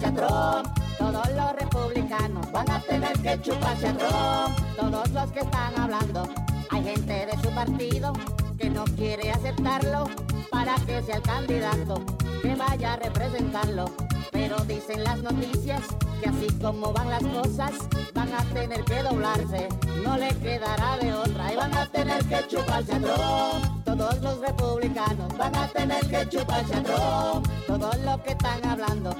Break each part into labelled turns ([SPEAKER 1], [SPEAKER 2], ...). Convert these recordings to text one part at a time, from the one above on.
[SPEAKER 1] Todos los republicanos van a tener que chuparse a Trump. Todos los que están hablando. Hay gente de su partido que no quiere aceptarlo para que sea el candidato que vaya a representarlo. Pero dicen las noticias que así como van las cosas, van a tener que doblarse. No le quedará de otra y van a tener que chuparse a Trump. Todos los republicanos van a tener que chuparse a Trump. Todos los que están hablando,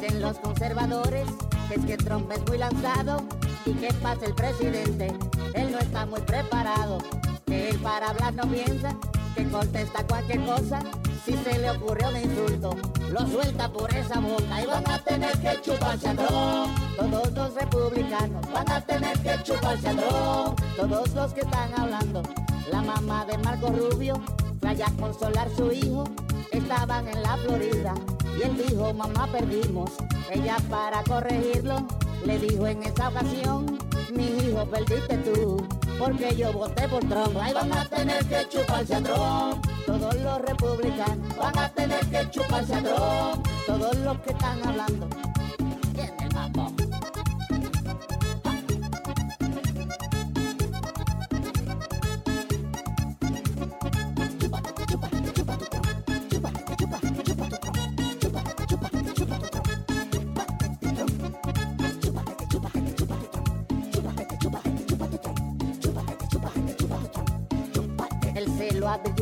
[SPEAKER 1] dicen los conservadores, que es que Trump es muy lanzado y que pasa el presidente. Él no está muy preparado, que él para hablar no piensa, que contesta cualquier cosa. Si se le ocurre un insulto, lo suelta por esa boca y van a tener que chuparse a Trump. Todos los republicanos van a tener que chuparse a Trump. Todos los que están hablando, la mamá de Marco Rubio fue allá a consolar su hijo. Estaban en la Florida y él dijo, mamá perdimos. Ella para corregirlo le dijo en esa ocasión, mi hijo perdiste tú. Porque yo voté por Trump, ahí van a tener que chuparse a Trump. Todos los republicanos van a tener que chuparse a Trump. Todos los que están hablando.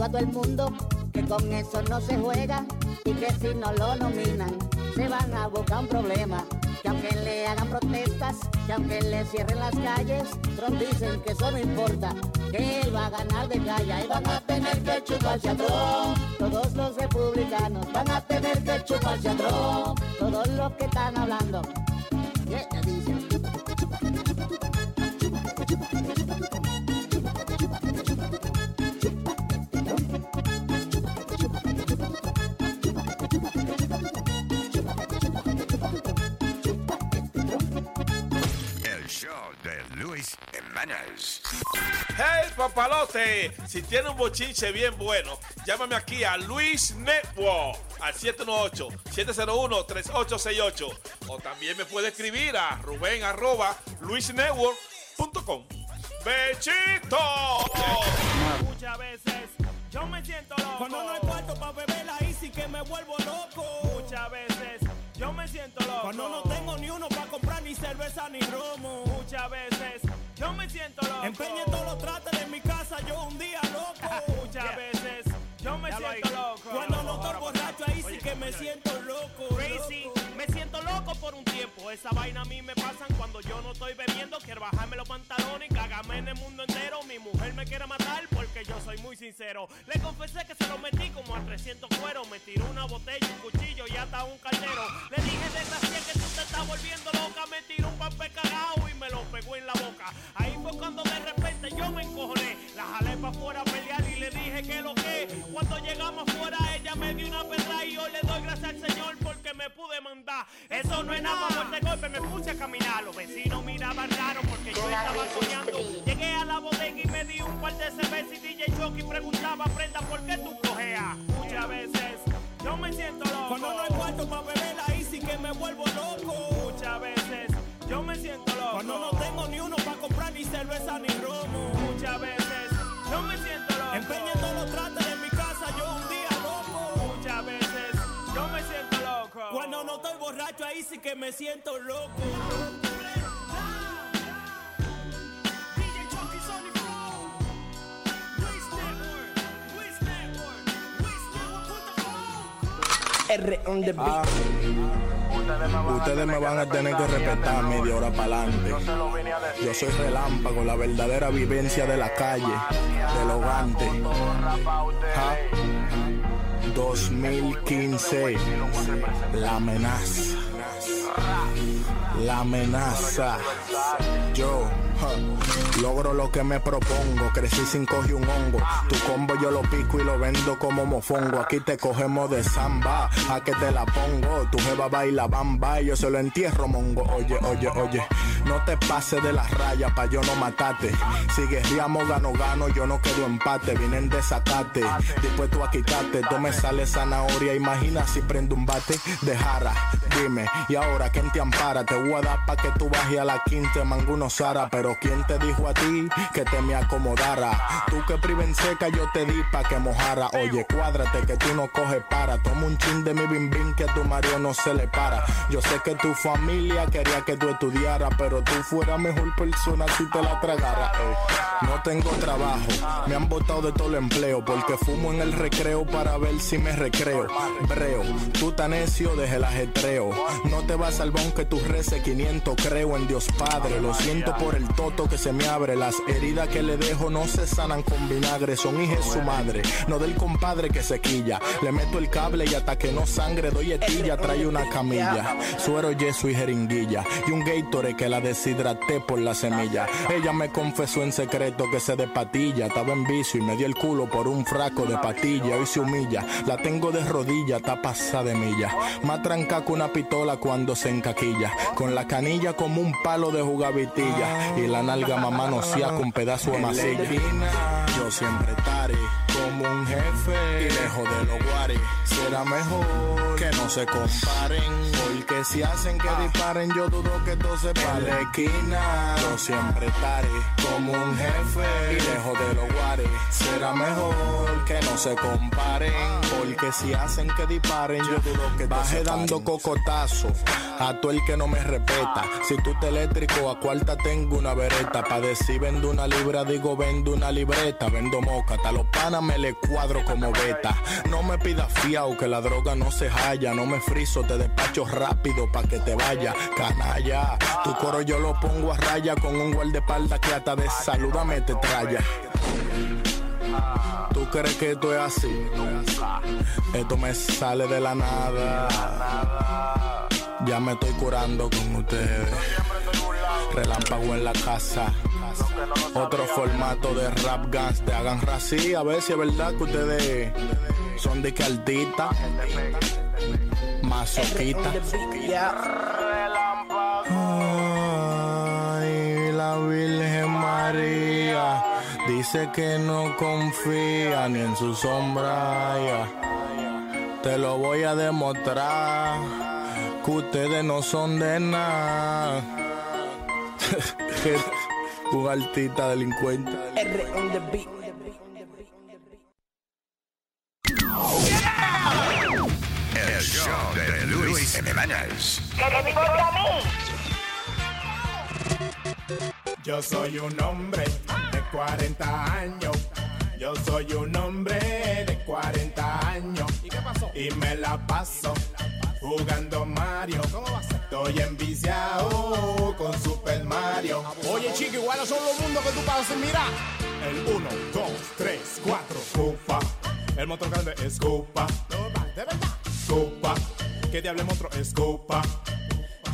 [SPEAKER 1] Todo el mundo que con eso no se juega y que si no lo nominan se van a buscar un problema. Que aunque le hagan protestas, que aunque le cierren las calles, Trump dicen que eso no importa, que él va a ganar de calle y van a tener que chuparse a. Todos los republicanos van a tener que chuparse a Trump. Todos los que están hablando.
[SPEAKER 2] Hey papalote, si tiene un bochinche bien bueno, llámame aquí a Luis Network al 718-701-3868 o también me puede escribir a Rubén arroba luisnetwork.com. ¡Bechito!
[SPEAKER 3] Muchas veces yo me siento loco. Cuando no hay cuarto para beber ahí sí que me vuelvo loco. Muchas veces yo me siento loco. Cuando no tengo ni uno para comprar ni cerveza ni romo. Muchas veces yo me siento loco. Empeñé todos los trates de mi casa yo un día loco. Muchas veces yo me siento loco. Cuando no estoy borracho ahí sí que me siento loco.
[SPEAKER 4] Crazy, me siento loco por un tiempo. Esa vaina a mí me pasan cuando yo no estoy bebiendo. Quiero bajarme los pantalones y cagarme en el mundo entero. Mi mujer me quiere matar porque yo soy muy sincero. Le confesé que se lo metí como a 300 cueros. Me tiró una botella, un cuchillo y hasta un caldero. Le dije, desgracia, que tú te estás volviendo loca. Me tiró un papel cagado y me lo pegó en la boca. Ahí fue cuando de repente yo me encojoné. La jalé para afuera a pelear y le dije que lo que. Cuando llegamos afuera, ella me dio una pedra y yo le doy gracias al Señor porque me pude mandar. Eso no golpe, me puse a caminar. Los vecinos miraban raro porque yo estaba soñando. Llegué a la bodega y me di un par de cervezas y DJ Chucky preguntaba, prenda, ¿por qué tú cojeas? Muchas veces yo me siento loco.
[SPEAKER 3] Cuando no hay cuarto para beber ahí sí que me vuelvo loco.
[SPEAKER 4] Muchas veces yo me siento loco.
[SPEAKER 3] Cuando no tengo ni uno para comprar ni cerveza ni romo. No estoy borracho ahí sí que me siento loco.
[SPEAKER 5] R on the beat.
[SPEAKER 6] Ustedes me van a tener que respetar media hora para adelante. Yo soy relámpago, la verdadera vivencia de la calle, del hogante. 2015, la amenaza. La amenaza. Yo. Logro lo que me propongo, crecí sin coger un hongo. Tu combo yo lo pico y lo vendo como mofongo. Aquí te cogemos de samba, a que te la pongo. Tu jeva baila bamba y yo se lo entierro mongo. Oye, oye, oye, no te pases de las rayas pa' yo no matarte. Si guerriamos gano gano, yo no quedo empate. Vienen de sacate, dispuesto a quitarte. Sale zanahoria, imagina si prendo un bate de jara. Dime, y ahora quién te ampara, te voy a dar pa' que tú bajes a la quinta, manguno Sara, pero ¿quién te dijo a ti que te me acomodara? Tú que priven seca yo te di pa' que mojara. Oye, cuádrate que tú no coges para. Toma un chin de mi bim bim que a tu marido no se le para. Yo sé que tu familia quería que tú estudiaras, pero tú fueras mejor persona si te la tragara. No tengo trabajo, me han botado de todo el empleo porque fumo en el recreo para ver si me recreo. Breo, tú tan necio desde el ajetreo. No te vas al que tú reces 500, creo en Dios Padre. Lo siento por el toto que se me abre. Las heridas que le dejo no se sanan con vinagre. Son hijas su madre, no del compadre que se quilla. Le meto el cable y hasta que no sangre doy etilla. Trae una camilla, suero, yeso y jeringuilla. Y un Gatorade que la deshidraté por la semilla. Ella me confesó en secreto que se de patilla. Estaba en vicio y me dio el culo por un fraco de patilla. Hoy se humilla, la tengo de rodilla, está pasada de milla. Más tranca que una pistola cuando se encaquilla. Con la canilla como un palo de jugavitilla y la nalga mamá no sea con pedazo de masilla. Yo siempre estaré como un jefe. Y lejos de los guares. Será mejor que no se comparen, porque si hacen que disparen, yo dudo que todo se pare. la esquina, yo siempre estaré como un jefe. Y lejos de los guares. Será mejor que no se comparen, porque si hacen que disparen, yo dudo que baje dando cocotazo a todo el que no me respeta. Si tú te eléctrico a cuarta tengo una vereta, pa decir vendo una libra digo vendo una libreta, vendo moca, hasta los panas me le cuadro como beta. No me pidas fiao que la droga no se halla, no me friso, te despacho rápido pa' que te vaya, canalla. Tu coro yo lo pongo a raya con un guardaespaldas que hasta de saludame te traya. ¿Tú crees que esto es así? Esto me sale de la nada. Ya me estoy curando con ustedes. Relámpago en la casa. Otro formato de rap guns te hagan rací. A ver si es verdad que ustedes son de caldita. Masoquita. Ay, la Virgen María dice que no confía ni en su sombra. Te lo voy a demostrar que ustedes no son de nada. Un altita delincuente.
[SPEAKER 7] R on the beat.
[SPEAKER 5] El show de Luis Jiménez.
[SPEAKER 8] Yo soy un hombre de 40 años. Yo soy un hombre de 40 años. ¿Y qué pasó? Y me la paso jugando Mario. ¿Cómo va a ser? Estoy enviciado con Super Mario. Oye, chico, igual son los mundos que tú pasas mira. El 1, 2, 3, 4, Cupa. El motor grande es Cupa. De verdad. Cupa. ¿Qué diable monstruo es Cupa?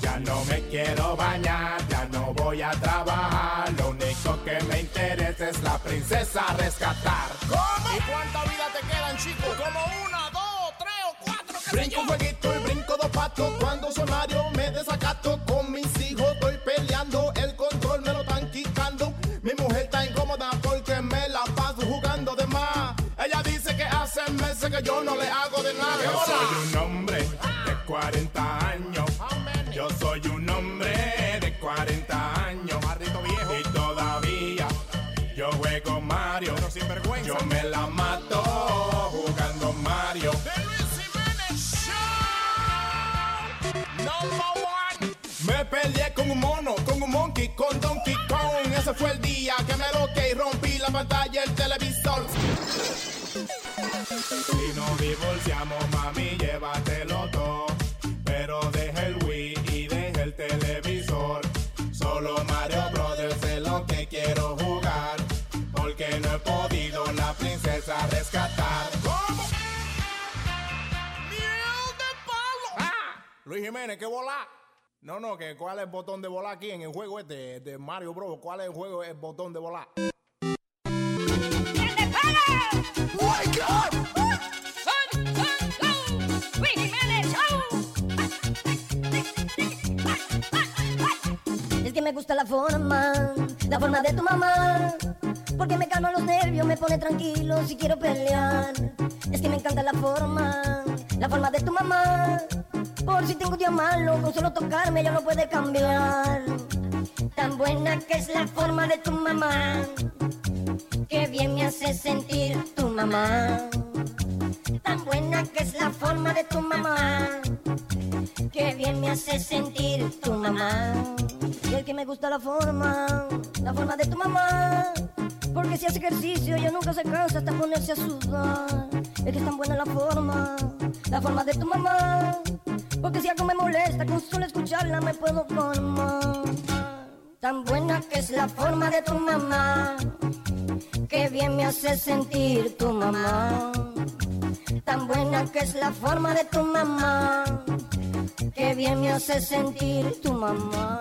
[SPEAKER 8] Ya no me quiero bañar, ya no voy a trabajar. Lo único que me interesa es la princesa rescatar. ¿Cómo? ¿Y cuánta vida te quedan, chicos? Como una, Brinco un jueguito y brinco dos patos. Cuando soy Mario me desacato con mis hijos. Estoy peleando, el control me lo están quitando. Mi mujer está incómoda porque me la paso jugando de más. Ella dice que hace meses que yo no le hago de nada. Yo soy un hombre de 40 años. Yo soy un hombre de 40 años. viejo. Y todavía yo juego Mario. Yo me la mato jugando Mario. Me peleé con un mono, con un monkey, con Donkey Kong. Ese fue el día que me loqué y rompí la pantalla del televisor. Si nos divorciamos, Luis Jiménez, ¿qué volar? No, no, que cuál es el botón de volar aquí en el juego este de Mario Bros. ¿Cuál es el juego, el botón de volar?
[SPEAKER 9] Es que me gusta la forma, la forma de tu mamá. Porque me calma los nervios, me pone tranquilo si quiero pelear. Es que me encanta la forma, la forma de tu mamá. Por si tengo un día malo, con solo tocarme ya no puede cambiar. Tan buena que es la forma de tu mamá. Que bien me hace sentir tu mamá. Tan buena que es la forma de tu mamá. Que bien me hace sentir tu mamá. Y el que me gusta la forma, la forma de tu mamá. Porque si hace ejercicio ella nunca se cansa hasta ponerse a sudar. Es que es tan buena la forma, la forma de tu mamá. Porque si algo me molesta, con solo escucharla me puedo formar. Tan buena que es la forma de tu mamá. Que bien me hace sentir tu mamá. Tan buena que es la forma de tu mamá. Que bien me hace sentir tu mamá.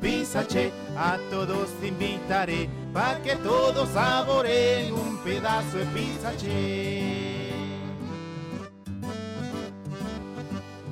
[SPEAKER 10] Pizza Che, a todos invitaré pa' que todos saboreen un pedazo de Pizza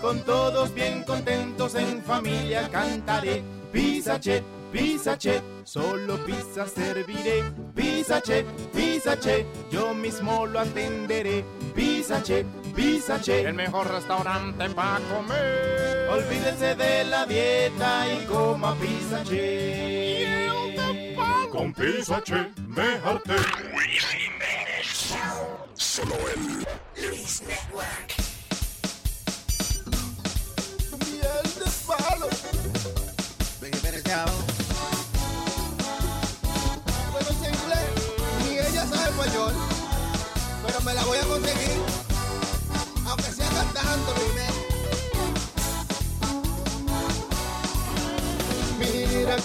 [SPEAKER 10] Con todos bien contentos en familia cantaré. Pizza che, pizza che, solo pizza serviré. Pizza che, pizza che, yo mismo lo atenderé. Pizza che, pizza che, el mejor restaurante para comer. Olvídense de la dieta y coma pizza che.
[SPEAKER 11] Con Pizza Che me harté. Solo el Luis Network.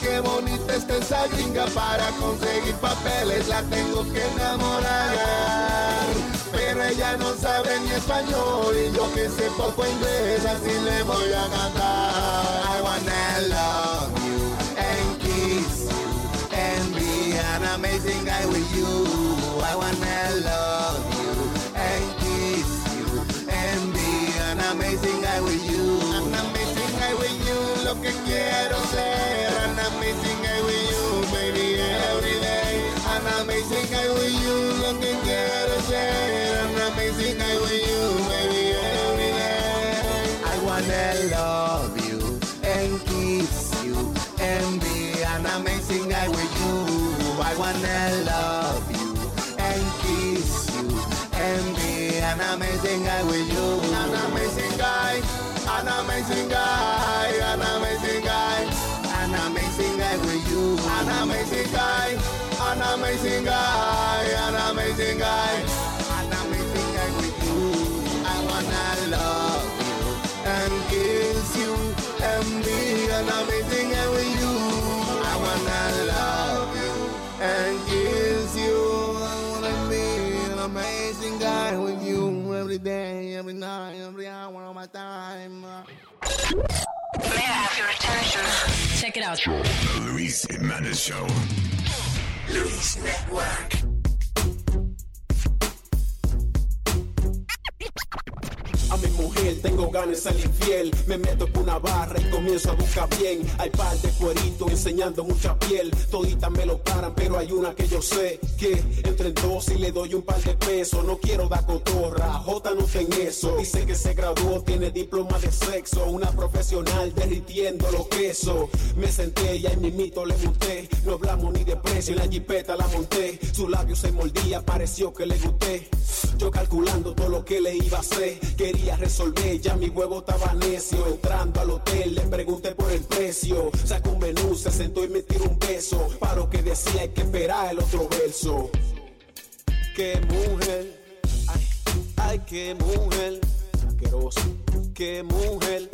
[SPEAKER 12] Qué bonita está esa gringa para conseguir papeles, la tengo que enamorar. Pero ella no sabe ni español y yo que sé poco inglés, así le voy a cantar. I wanna love you and kiss you and be an amazing guy with you. I wanna love you and kiss you and be an amazing guy with you. An amazing guy with you, lo que quiero ser. Guy with you. An amazing guy, an amazing guy, an amazing guy, an amazing guy with you. An amazing guy, an amazing guy, an amazing guy, an amazing guy with you. I wanna love you and kiss you and be an amazing every day, every night, every hour of my time.
[SPEAKER 13] May I have your attention? Check it out.
[SPEAKER 11] The Luis Jiménez Show. Luis Network. Mi mujer, tengo ganas de ser infiel. Me meto por una barra y comienzo a buscar bien. Hay par de cueritos enseñando mucha piel. Toditas me lo paran, pero hay una que yo sé que entre dos y le doy un par de pesos. No quiero dar cotorra, J no ten eso. Dice que se graduó, tiene diploma de sexo. Una profesional derritiendo los quesos. Me senté y ahí mito le gusté. No hablamos ni de precio, en la jipeta la monté. Su labio se mordía, pareció que le gusté. Yo calculando todo lo que le iba a hacer. Resolver, ya mi huevo estaba necio. Entrando al hotel, le pregunté por el precio. Sacó un menú, se sentó y me tiró un beso. Para lo que decía, hay que esperar el otro verso. Qué mujer, ay, ay, qué mujer. Asqueroso, qué mujer.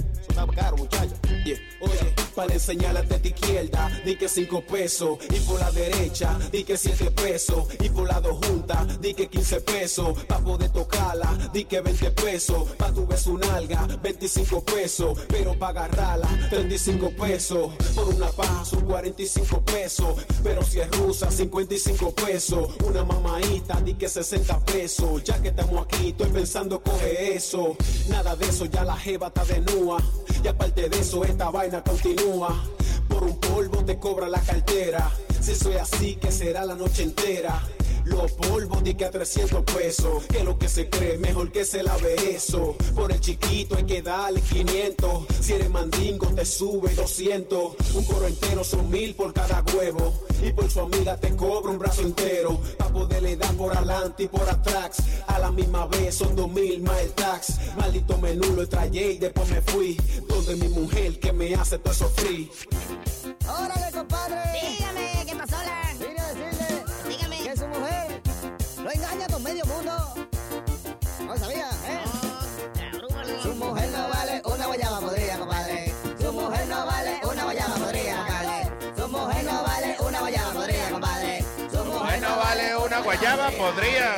[SPEAKER 11] Oye, para enseñarle a tu izquierda, di que cinco pesos. Y por la derecha, di que siete pesos. Y por la dos juntas, di que 15 pesos. Pa' poder tocarla, di que 20 pesos. Pa' tu beso un alga, 25 pesos. Pero pa' agarrarla, 35 pesos. Por una paja son 45 pesos. Pero si es rusa, 55 pesos. Una mamadita, di que 60 pesos. Ya que estamos aquí, estoy pensando coge eso. Nada de eso, ya la jeva está de nua. Y aparte de eso, esta vaina continúa. Por un polvo te cobra la cartera. Si soy así, que será la noche entera. Los polvos di que a 300 pesos. Que lo que se cree, mejor que se lave eso. Por el chiquito hay que darle 500. Si eres mandingo, te sube 200. Un coro entero son mil por cada huevo. Y por su amiga te cobra un brazo entero. Pa' poderle dar por adelante y por atrás. A la misma vez son dos mil más el tax. Maldito menú lo traje y después me fui. Donde mi mujer que me hace todo eso free.
[SPEAKER 1] Órale, compadre. Guayaba podrida.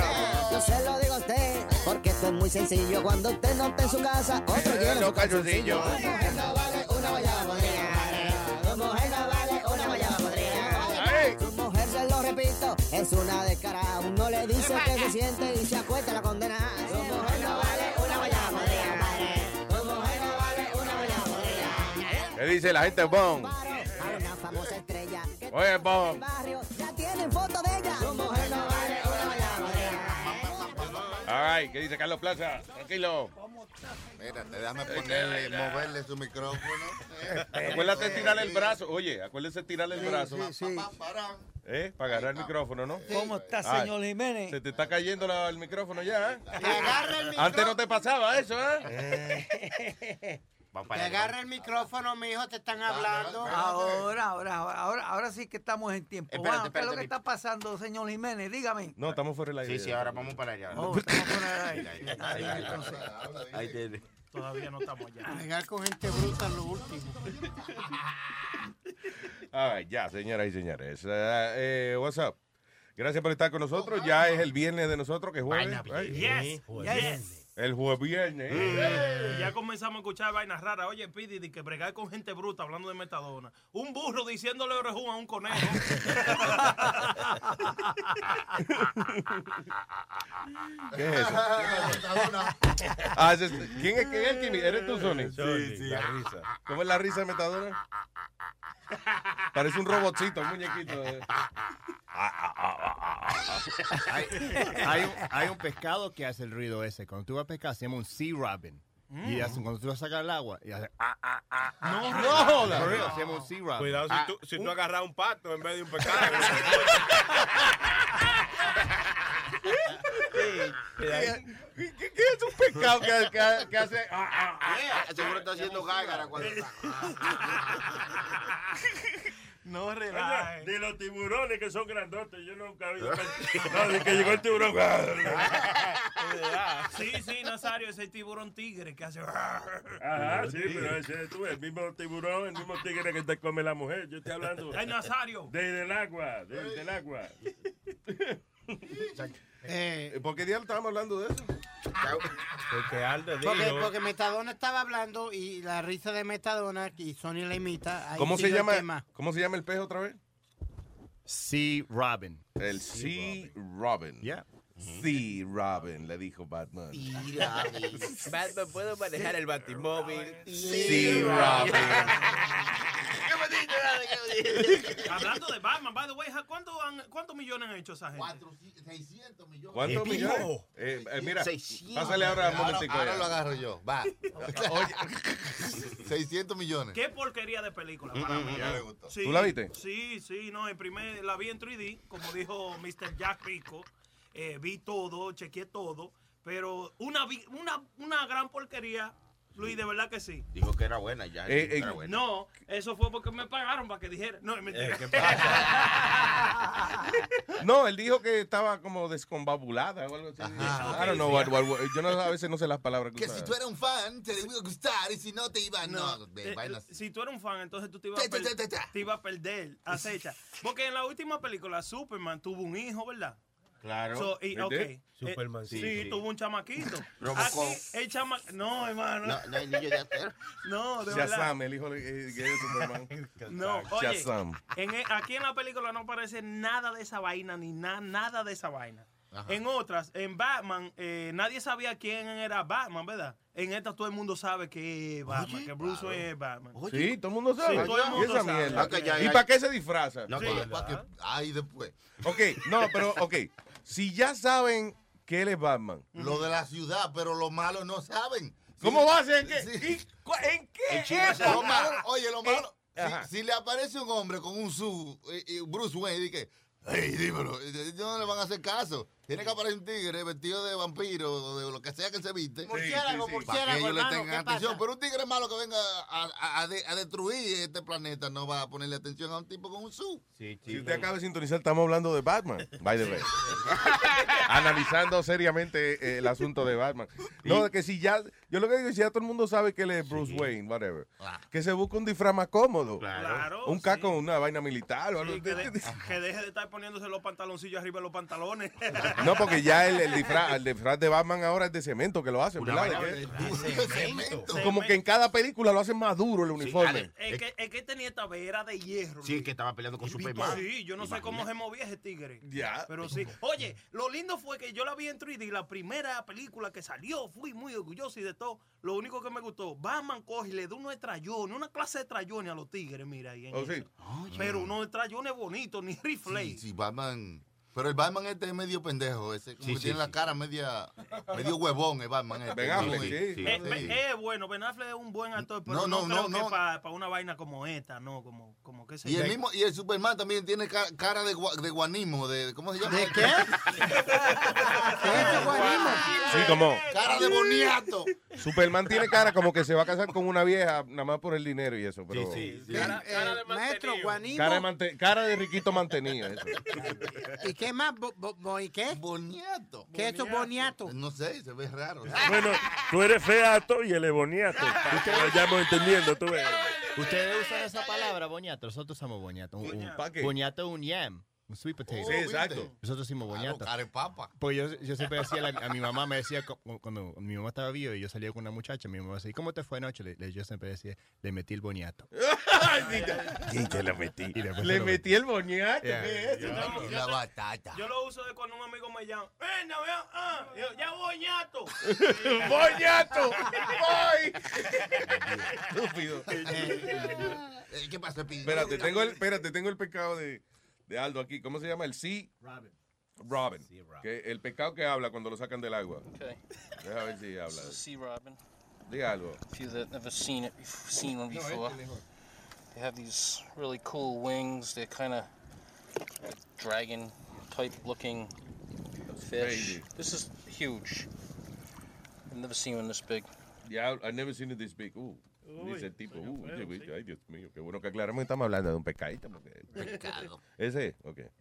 [SPEAKER 1] Yo se lo digo a usted, porque esto es muy sencillo. Cuando usted no está en su casa, otro
[SPEAKER 7] Eh,
[SPEAKER 1] llena
[SPEAKER 7] los calzoncillos.
[SPEAKER 1] No vale una guayaba compadre. Su mujer no vale una guayaba compadre. Su mujer, se lo repito, es una descarada. Uno le dice que se siente y se acuesta la condena. Su mujer no vale una guayaba compadre. Su mujer no vale una guayaba podrida.
[SPEAKER 7] ¿Qué dice la gente Bon?
[SPEAKER 1] A una famosa estrella que
[SPEAKER 7] Oye, Bon.
[SPEAKER 1] ya tienen foto de ella. Su mujer no vale
[SPEAKER 7] Ay, ¿qué dice Carlos Plaza? Tranquilo.
[SPEAKER 12] Espérate, déjame ponerle, moverle su micrófono.
[SPEAKER 7] Acuérdate de tirarle el brazo. Oye, acuérdese de tirarle el brazo.
[SPEAKER 12] Sí, sí.
[SPEAKER 7] ¿Eh? Para agarrar el micrófono, ¿no?
[SPEAKER 14] ¿Cómo está, señor Jiménez?
[SPEAKER 7] Se te está cayendo la- el micrófono ya, ¿eh?
[SPEAKER 15] agarra el
[SPEAKER 7] Antes no te pasaba eso, ¿eh?
[SPEAKER 15] Te agarra el micrófono, mijo, te están hablando.
[SPEAKER 14] Ahora, ahora, ahora, ahora, ahora sí que estamos en tiempo.
[SPEAKER 15] Espérate,
[SPEAKER 14] Bueno, ¿Qué es lo
[SPEAKER 15] espérate,
[SPEAKER 14] que
[SPEAKER 15] mi-
[SPEAKER 14] está pasando, señor Jiménez? Dígame.
[SPEAKER 7] No, estamos fuera del aire.
[SPEAKER 15] Sí, sí, ahora vamos para allá.
[SPEAKER 14] Oh, estamos fuera del aire.
[SPEAKER 15] Ahí tiene.
[SPEAKER 16] Todavía no estamos allá.
[SPEAKER 15] Llegar con gente bruta es lo último.
[SPEAKER 7] Ay, ya, señoras y señores. Eh, what's up? Gracias por estar con nosotros. Ya es el viernes de nosotros, que es jueves.
[SPEAKER 16] Yes, yes.
[SPEAKER 7] El jueves viernes.
[SPEAKER 16] Y ya comenzamos a escuchar vainas raras. Oye, Pidi, de que bregar con gente bruta hablando de metadona. Un burro diciéndole orejón a un conejo.
[SPEAKER 7] ¿Qué es eso? Ah, ¿Quién es? ¿Quién es? ¿Quién es? ¿Eres tú, Sony?
[SPEAKER 12] Sí, sí.
[SPEAKER 7] La risa. ¿Cómo es la risa de Metadona? Parece un robotcito, un muñequito. eh.
[SPEAKER 17] hay, hay un, hay un pescado que hace el ruido ese. Cuando tú vas a pescar, se llama un sea robin. Y hace- cuando tú vas a sacar el agua, y hace. ah, ah, ah, ah.
[SPEAKER 7] No, no jodas.
[SPEAKER 17] For real, Se llama un sea robin.
[SPEAKER 3] Cuidado si
[SPEAKER 17] Ah,
[SPEAKER 3] tú, si tú agarras un pato en vez de un pescado.
[SPEAKER 7] ¿Qué, qué- qué es un pescado que, que- que hace? ah, ah, ah?
[SPEAKER 12] Seguro está haciendo gárgara cuando
[SPEAKER 16] No
[SPEAKER 3] Oye,
[SPEAKER 16] relajes.
[SPEAKER 3] de los tiburones que son grandotes, yo nunca he visto. No, de que llegó el tiburón.
[SPEAKER 16] Sí, sí, Nazario, ese tiburón tigre que hace.
[SPEAKER 3] Ajá, sí, pero ese es tú, el mismo tiburón, el mismo tigre que te come la mujer. Yo estoy hablando.
[SPEAKER 16] Ay, Nazario.
[SPEAKER 3] Desde el agua, desde el agua.
[SPEAKER 15] Eh,
[SPEAKER 7] ¿Por qué día estábamos hablando de eso?
[SPEAKER 3] Porque Aldo
[SPEAKER 15] porque, porque Metadona estaba hablando y la risa de Metadona y Sony la imita. ahí
[SPEAKER 7] ¿Cómo se,
[SPEAKER 15] sigue el
[SPEAKER 7] llama,
[SPEAKER 15] tema.
[SPEAKER 7] ¿Cómo se llama el pez otra vez?
[SPEAKER 17] Sea robin.
[SPEAKER 7] El Sea Robin.
[SPEAKER 17] Yeah.
[SPEAKER 7] Sí, Robin, le dijo Batman.
[SPEAKER 18] Batman, ¿puedo manejar el batimóvil?
[SPEAKER 7] Sí, Robin.
[SPEAKER 4] Hablando de Batman, by the way, ¿cuánto ¿cuántos millones han hecho esa gente?
[SPEAKER 12] 600 millones.
[SPEAKER 7] ¿Cuántos
[SPEAKER 4] ¿Qué
[SPEAKER 7] millones? Eh, eh, mira,
[SPEAKER 12] 600.
[SPEAKER 7] pásale ahora un momentico.
[SPEAKER 12] ahora lo agarro yo. Va. 600 millones.
[SPEAKER 4] Qué porquería de película
[SPEAKER 12] Mm,
[SPEAKER 4] para
[SPEAKER 12] mm,
[SPEAKER 4] mí.
[SPEAKER 12] ya me gustó.
[SPEAKER 4] Sí,
[SPEAKER 7] ¿Tú la viste?
[SPEAKER 4] Sí, sí, no, en primer, la vi en 3D, como dijo Mr. Jack Rico. Eh, vi todo, chequeé todo, pero una, vi- una, una gran porquería, Luis, de verdad que sí.
[SPEAKER 18] Dijo que era buena ya.
[SPEAKER 7] Eh,
[SPEAKER 18] que
[SPEAKER 7] eh,
[SPEAKER 18] era buena.
[SPEAKER 4] No, eso fue porque me pagaron para que dijera. No, mentira.
[SPEAKER 18] Eh, ¿qué
[SPEAKER 7] No, él dijo que estaba como descombabulada o algo así. I don't know what- what- what- yo no, a veces no sé las palabras que
[SPEAKER 12] Que si tú eres un fan, te iba a gustar. Y si no, te iba
[SPEAKER 4] No,
[SPEAKER 12] no. de
[SPEAKER 4] eh, si tú eres un fan, entonces tú te ibas, a, per- te ibas a perder, acecha. Porque en la última película, Superman tuvo un hijo, ¿verdad?
[SPEAKER 18] Claro.
[SPEAKER 4] So, y,
[SPEAKER 18] ¿Verdad?
[SPEAKER 4] ok, eh,
[SPEAKER 18] Superman, sí,
[SPEAKER 4] sí,
[SPEAKER 18] sí.
[SPEAKER 4] tuvo un chamaquito.
[SPEAKER 18] Robocop.
[SPEAKER 4] Aquí, el chama... No, hermano.
[SPEAKER 18] No, no hay niño de acero.
[SPEAKER 4] No, de verdad.
[SPEAKER 7] Shazam, el hijo de, eh, de Superman.
[SPEAKER 4] No, oye,
[SPEAKER 7] Shazam.
[SPEAKER 4] en e- aquí en la película no aparece nada de esa vaina, ni na- nada de esa vaina. En otras, en Batman, eh, nadie sabía quién era Batman, ¿verdad? En esta todo el mundo sabe que es Batman, que Bruce Wayne es Batman.
[SPEAKER 7] Sí, todo el mundo sabe.
[SPEAKER 4] Sí, todo el
[SPEAKER 7] ¿Y
[SPEAKER 4] mundo
[SPEAKER 7] esa
[SPEAKER 4] sabe.
[SPEAKER 7] mierda?
[SPEAKER 4] Ya,
[SPEAKER 7] ¿Y para qué se disfraza?
[SPEAKER 12] No,
[SPEAKER 4] Sí.
[SPEAKER 12] pa- pa' que- Ahí después.
[SPEAKER 7] Ok, no, pero, ok. Si ya saben que él es Batman.
[SPEAKER 12] Lo de la ciudad, pero los malos no saben.
[SPEAKER 7] ¿Cómo va a ser? ¿En qué?
[SPEAKER 12] Sí.
[SPEAKER 7] ¿En qué?
[SPEAKER 12] Lo malo- oye, lo malo. si- le aparece un hombre con un su, eh, eh, Bruce Wayne, y que, hey, dímelo, eh, no le van a hacer caso. Tiene que aparecer un tigre vestido de vampiro o de lo que sea que se viste.
[SPEAKER 15] Murciélago,
[SPEAKER 12] Para que
[SPEAKER 15] murciélago,
[SPEAKER 12] ellos le tengan
[SPEAKER 15] ¿qué
[SPEAKER 12] atención.
[SPEAKER 15] pasa?
[SPEAKER 12] Pero un tigre malo que venga a, a- a de- a destruir este planeta no va a ponerle atención a un tipo con un su.
[SPEAKER 7] Si usted acaba de sintonizar, estamos hablando de Batman, by the way. Analizando seriamente eh, el asunto de Batman. No, de que si ya, yo lo que digo es si ya todo el mundo sabe que él es Bruce Wayne, whatever, que se busque un disfraz más cómodo.
[SPEAKER 4] Claro,
[SPEAKER 7] un caco, una vaina militar o algo.
[SPEAKER 4] Sí, que, de- que deje de estar poniéndose los pantaloncillos arriba de los pantalones.
[SPEAKER 7] No, porque ya el, el disfraz, el disfraz de Batman ahora es de cemento que lo hacen,
[SPEAKER 4] Una
[SPEAKER 7] ¿verdad?
[SPEAKER 4] vaina
[SPEAKER 7] De
[SPEAKER 4] cemento.
[SPEAKER 7] Como que en cada película lo hacen más duro el uniforme.
[SPEAKER 4] Es que, es que tenía esta vera de hierro.
[SPEAKER 18] Sí, que estaba peleando con Superman.
[SPEAKER 4] Sí, yo no sé cómo se movía ese tigre.
[SPEAKER 7] Ya.
[SPEAKER 4] Pero sí. Oye, lo lindo fue que yo la vi en 3D, la primera película que salió, fui muy orgulloso y de todo. Lo único que me gustó, Batman coge y le da unos trayones, una clase de trayones a los tigres, mira ahí. en
[SPEAKER 12] Oh, sí.
[SPEAKER 4] eso. Pero unos trayones bonitos, ni rifle.
[SPEAKER 12] Sí, sí, Batman. Pero el Batman este es medio pendejo. Ese, como
[SPEAKER 4] Sí,
[SPEAKER 12] que
[SPEAKER 4] sí,
[SPEAKER 12] tiene la
[SPEAKER 4] sí.
[SPEAKER 12] cara media, medio huevón el Batman. Este.
[SPEAKER 7] Ben Affleck,
[SPEAKER 12] Muy-
[SPEAKER 7] sí.
[SPEAKER 4] Eh,
[SPEAKER 12] sí.
[SPEAKER 4] Eh, bueno, Ben Affleck es un buen actor, pero
[SPEAKER 12] No,
[SPEAKER 4] no,
[SPEAKER 12] no,
[SPEAKER 4] creo
[SPEAKER 12] no,
[SPEAKER 4] que
[SPEAKER 12] no.
[SPEAKER 4] para una vaina como esta, no, como, como que se
[SPEAKER 12] Y el mismo, y el Superman también tiene ca- cara de, gua- de guanismo, de ¿cómo se llama? ¿De qué?
[SPEAKER 7] Sí, como
[SPEAKER 12] Cara de boniato.
[SPEAKER 7] Superman tiene cara como que se va a casar con una vieja nada más por el dinero y eso. Pero
[SPEAKER 15] Cara, eh, maestro, Guanismo.
[SPEAKER 7] Cara de, mante- cara de riquito mantenido. Eso.
[SPEAKER 15] ¿Y qué más? Bo, bo- bo- ¿Y qué?
[SPEAKER 12] Boniato.
[SPEAKER 15] ¿Qué es eso, boniato?
[SPEAKER 12] No sé, se ve raro.
[SPEAKER 3] Bueno, tú eres feato y él es boniato. Lo llamo entendiendo, tú ves.
[SPEAKER 17] Ustedes usan esa palabra, boñato. Nosotros usamos boñato. Un, un-
[SPEAKER 7] ¿Pa qué?
[SPEAKER 17] es yam. Un sweet potato.
[SPEAKER 7] Sí, exacto.
[SPEAKER 17] Nosotros decimos boñato.
[SPEAKER 12] cara de papa.
[SPEAKER 17] Pues yo, yo siempre decía, a, la- a mi mamá me decía, cu- cuando mi mamá estaba viva y yo salía con una muchacha, mi mamá decía, ¿cómo te fue anoche? Le- le- yo siempre decía, le metí el boñato.
[SPEAKER 7] Sí, yo le metí.
[SPEAKER 17] Y
[SPEAKER 7] Le
[SPEAKER 17] lo
[SPEAKER 7] metí el boñato.
[SPEAKER 17] Yeah.
[SPEAKER 7] ¿qué es eso?
[SPEAKER 4] No,
[SPEAKER 12] Y
[SPEAKER 4] yo
[SPEAKER 12] la
[SPEAKER 4] te-
[SPEAKER 12] batata.
[SPEAKER 4] Yo lo uso de cuando un amigo me llama. Ven, no veo. Ah, yo, ya boñato.
[SPEAKER 7] ¡Boñato! ¡Voy! Estúpido.
[SPEAKER 12] Eh, ¿Qué pasa, Pi?
[SPEAKER 7] Espérate, tengo el, espérate, tengo el pecado de, de Aldo aquí. ¿Cómo se llama? El C.
[SPEAKER 19] Robin.
[SPEAKER 7] Robin. Que el pecado que habla cuando lo sacan del agua.
[SPEAKER 19] Okay.
[SPEAKER 7] Deja ver si habla.
[SPEAKER 19] Sea Robin.
[SPEAKER 7] Diga algo.
[SPEAKER 19] If you've never seen it, seen one before, they have these really cool wings. They're kind of dragon type looking fish.
[SPEAKER 7] crazy.
[SPEAKER 19] This is huge. I've never seen one this big.
[SPEAKER 7] Yeah, I've never seen it this big. Uh, dice el tipo, uh, oye, güey, ay, Dios mío, qué bueno que aclaramos que estamos hablando de un pescadito. Porque...
[SPEAKER 12] Pecado.
[SPEAKER 7] Ese, ok.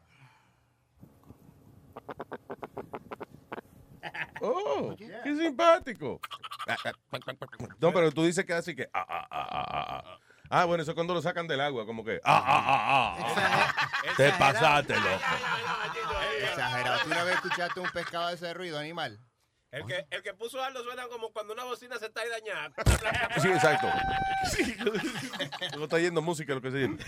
[SPEAKER 7] Oh, qué simpático. No, pero tú dices que así que. Ah, ah, ah, ah, bueno, eso es cuando lo sacan del agua, como que. Ah, ah, ah, ah. Te pasaste, loco.
[SPEAKER 17] Exagerado. ¿Tú una vez escuchaste un pescado de ese ruido animal?
[SPEAKER 18] El que, el que puso algo suena como cuando una bocina se está ahí dañada.
[SPEAKER 7] Sí, exacto. Sí. No está yendo música lo que se dice.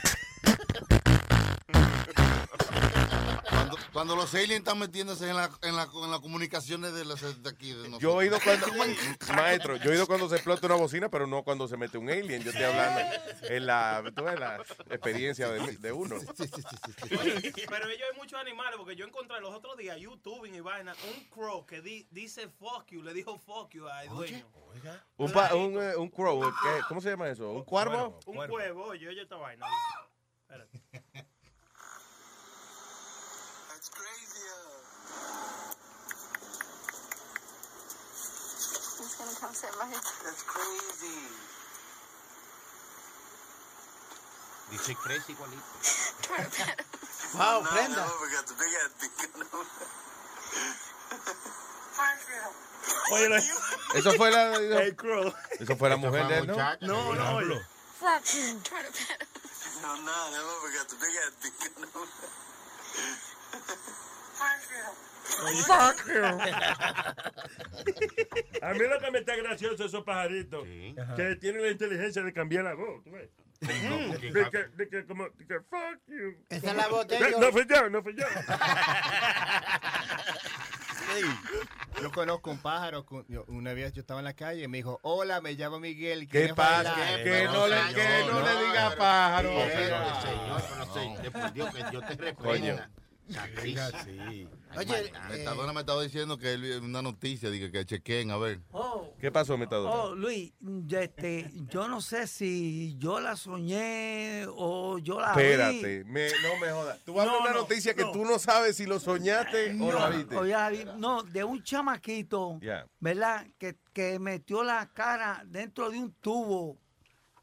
[SPEAKER 12] Cuando, los aliens están metiéndose en la, en la, en las comunicaciones de, los, de aquí. De nosotros.
[SPEAKER 7] Yo he oído cuando, maestro, yo he oído cuando se explota una bocina, pero no cuando se mete un alien. Yo estoy hablando en la, tú ves, la experiencia de, de uno.
[SPEAKER 16] Pero ellos hay muchos animales, porque yo encontré los otros días, YouTube y vaina, un crow que di- dice fuck you, le dijo fuck you al dueño.
[SPEAKER 7] Un, pa- un, eh, un crow, ¿qué? ¿cómo se llama eso? ¿Un cuervo?
[SPEAKER 16] Un cuevo, oye, oye esta vaina. Espérate.
[SPEAKER 20] gonna come sit. That's crazy.
[SPEAKER 21] Dice crazy igualito.
[SPEAKER 15] Wow,
[SPEAKER 20] no,
[SPEAKER 15] prenda.
[SPEAKER 20] No, we got the big ass beacon.
[SPEAKER 3] Oye, la-
[SPEAKER 7] Eso fue la,
[SPEAKER 3] Hey, crow.
[SPEAKER 7] eso fue la mujer de él, ¿no?
[SPEAKER 3] No, no,
[SPEAKER 20] him. No, no, that mother got the big ass beacon.
[SPEAKER 3] Fuck you. A mí lo que me está gracioso esos pajaritos que tienen la inteligencia de cambiar la voz. ¿tú ves? De que, de que como, de que fuck you.
[SPEAKER 15] Esa es la voz de
[SPEAKER 3] Eh,
[SPEAKER 15] ellos.
[SPEAKER 3] No fui yo, no fui yo.
[SPEAKER 17] Yo conozco un pájaro. yo- una vez yo estaba en la calle y me dijo, hola, me llamo Miguel.
[SPEAKER 7] ¿Qué
[SPEAKER 17] ¿quieres
[SPEAKER 7] pasa?
[SPEAKER 17] bailar?"
[SPEAKER 7] Que no le- que no le diga pájaro.
[SPEAKER 21] Señor, no sé, Dios te reprenda.
[SPEAKER 12] Oiga,
[SPEAKER 21] sí.
[SPEAKER 15] Oye,
[SPEAKER 12] Metadona me estaba diciendo que él vio una noticia, dije que chequen, a ver.
[SPEAKER 14] Oh,
[SPEAKER 7] ¿Qué pasó, Metadona?
[SPEAKER 14] oh, Luis, este, yo no sé si yo la soñé o yo la vi.
[SPEAKER 7] Espérate, me- no me jodas. Tú vas a ver
[SPEAKER 14] No,
[SPEAKER 7] una
[SPEAKER 14] no,
[SPEAKER 7] noticia que tú no sabes si lo soñaste o la viste.
[SPEAKER 14] o ya la vi. No, de un chamaquito,
[SPEAKER 7] Ya.
[SPEAKER 14] ¿verdad? Que, que metió la cara dentro de un tubo,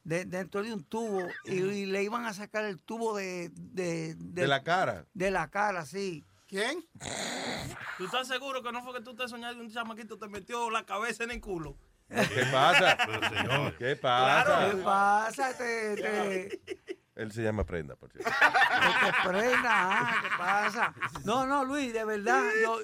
[SPEAKER 14] de- dentro de un tubo, y, y le iban a sacar el tubo de... De,
[SPEAKER 7] De la cara.
[SPEAKER 14] De la cara, sí.
[SPEAKER 15] ¿Quién?
[SPEAKER 16] ¿Tú estás seguro que no fue que tú te soñaste un chamaquito te metió la cabeza en el culo?
[SPEAKER 7] ¿Qué pasa? ¿Qué pasa?
[SPEAKER 14] ¿Qué pasa? Te, te,
[SPEAKER 7] Él se llama Prenda, por cierto.
[SPEAKER 14] te prenda, ah, ¿qué pasa? No, no, Luis, de verdad, yo,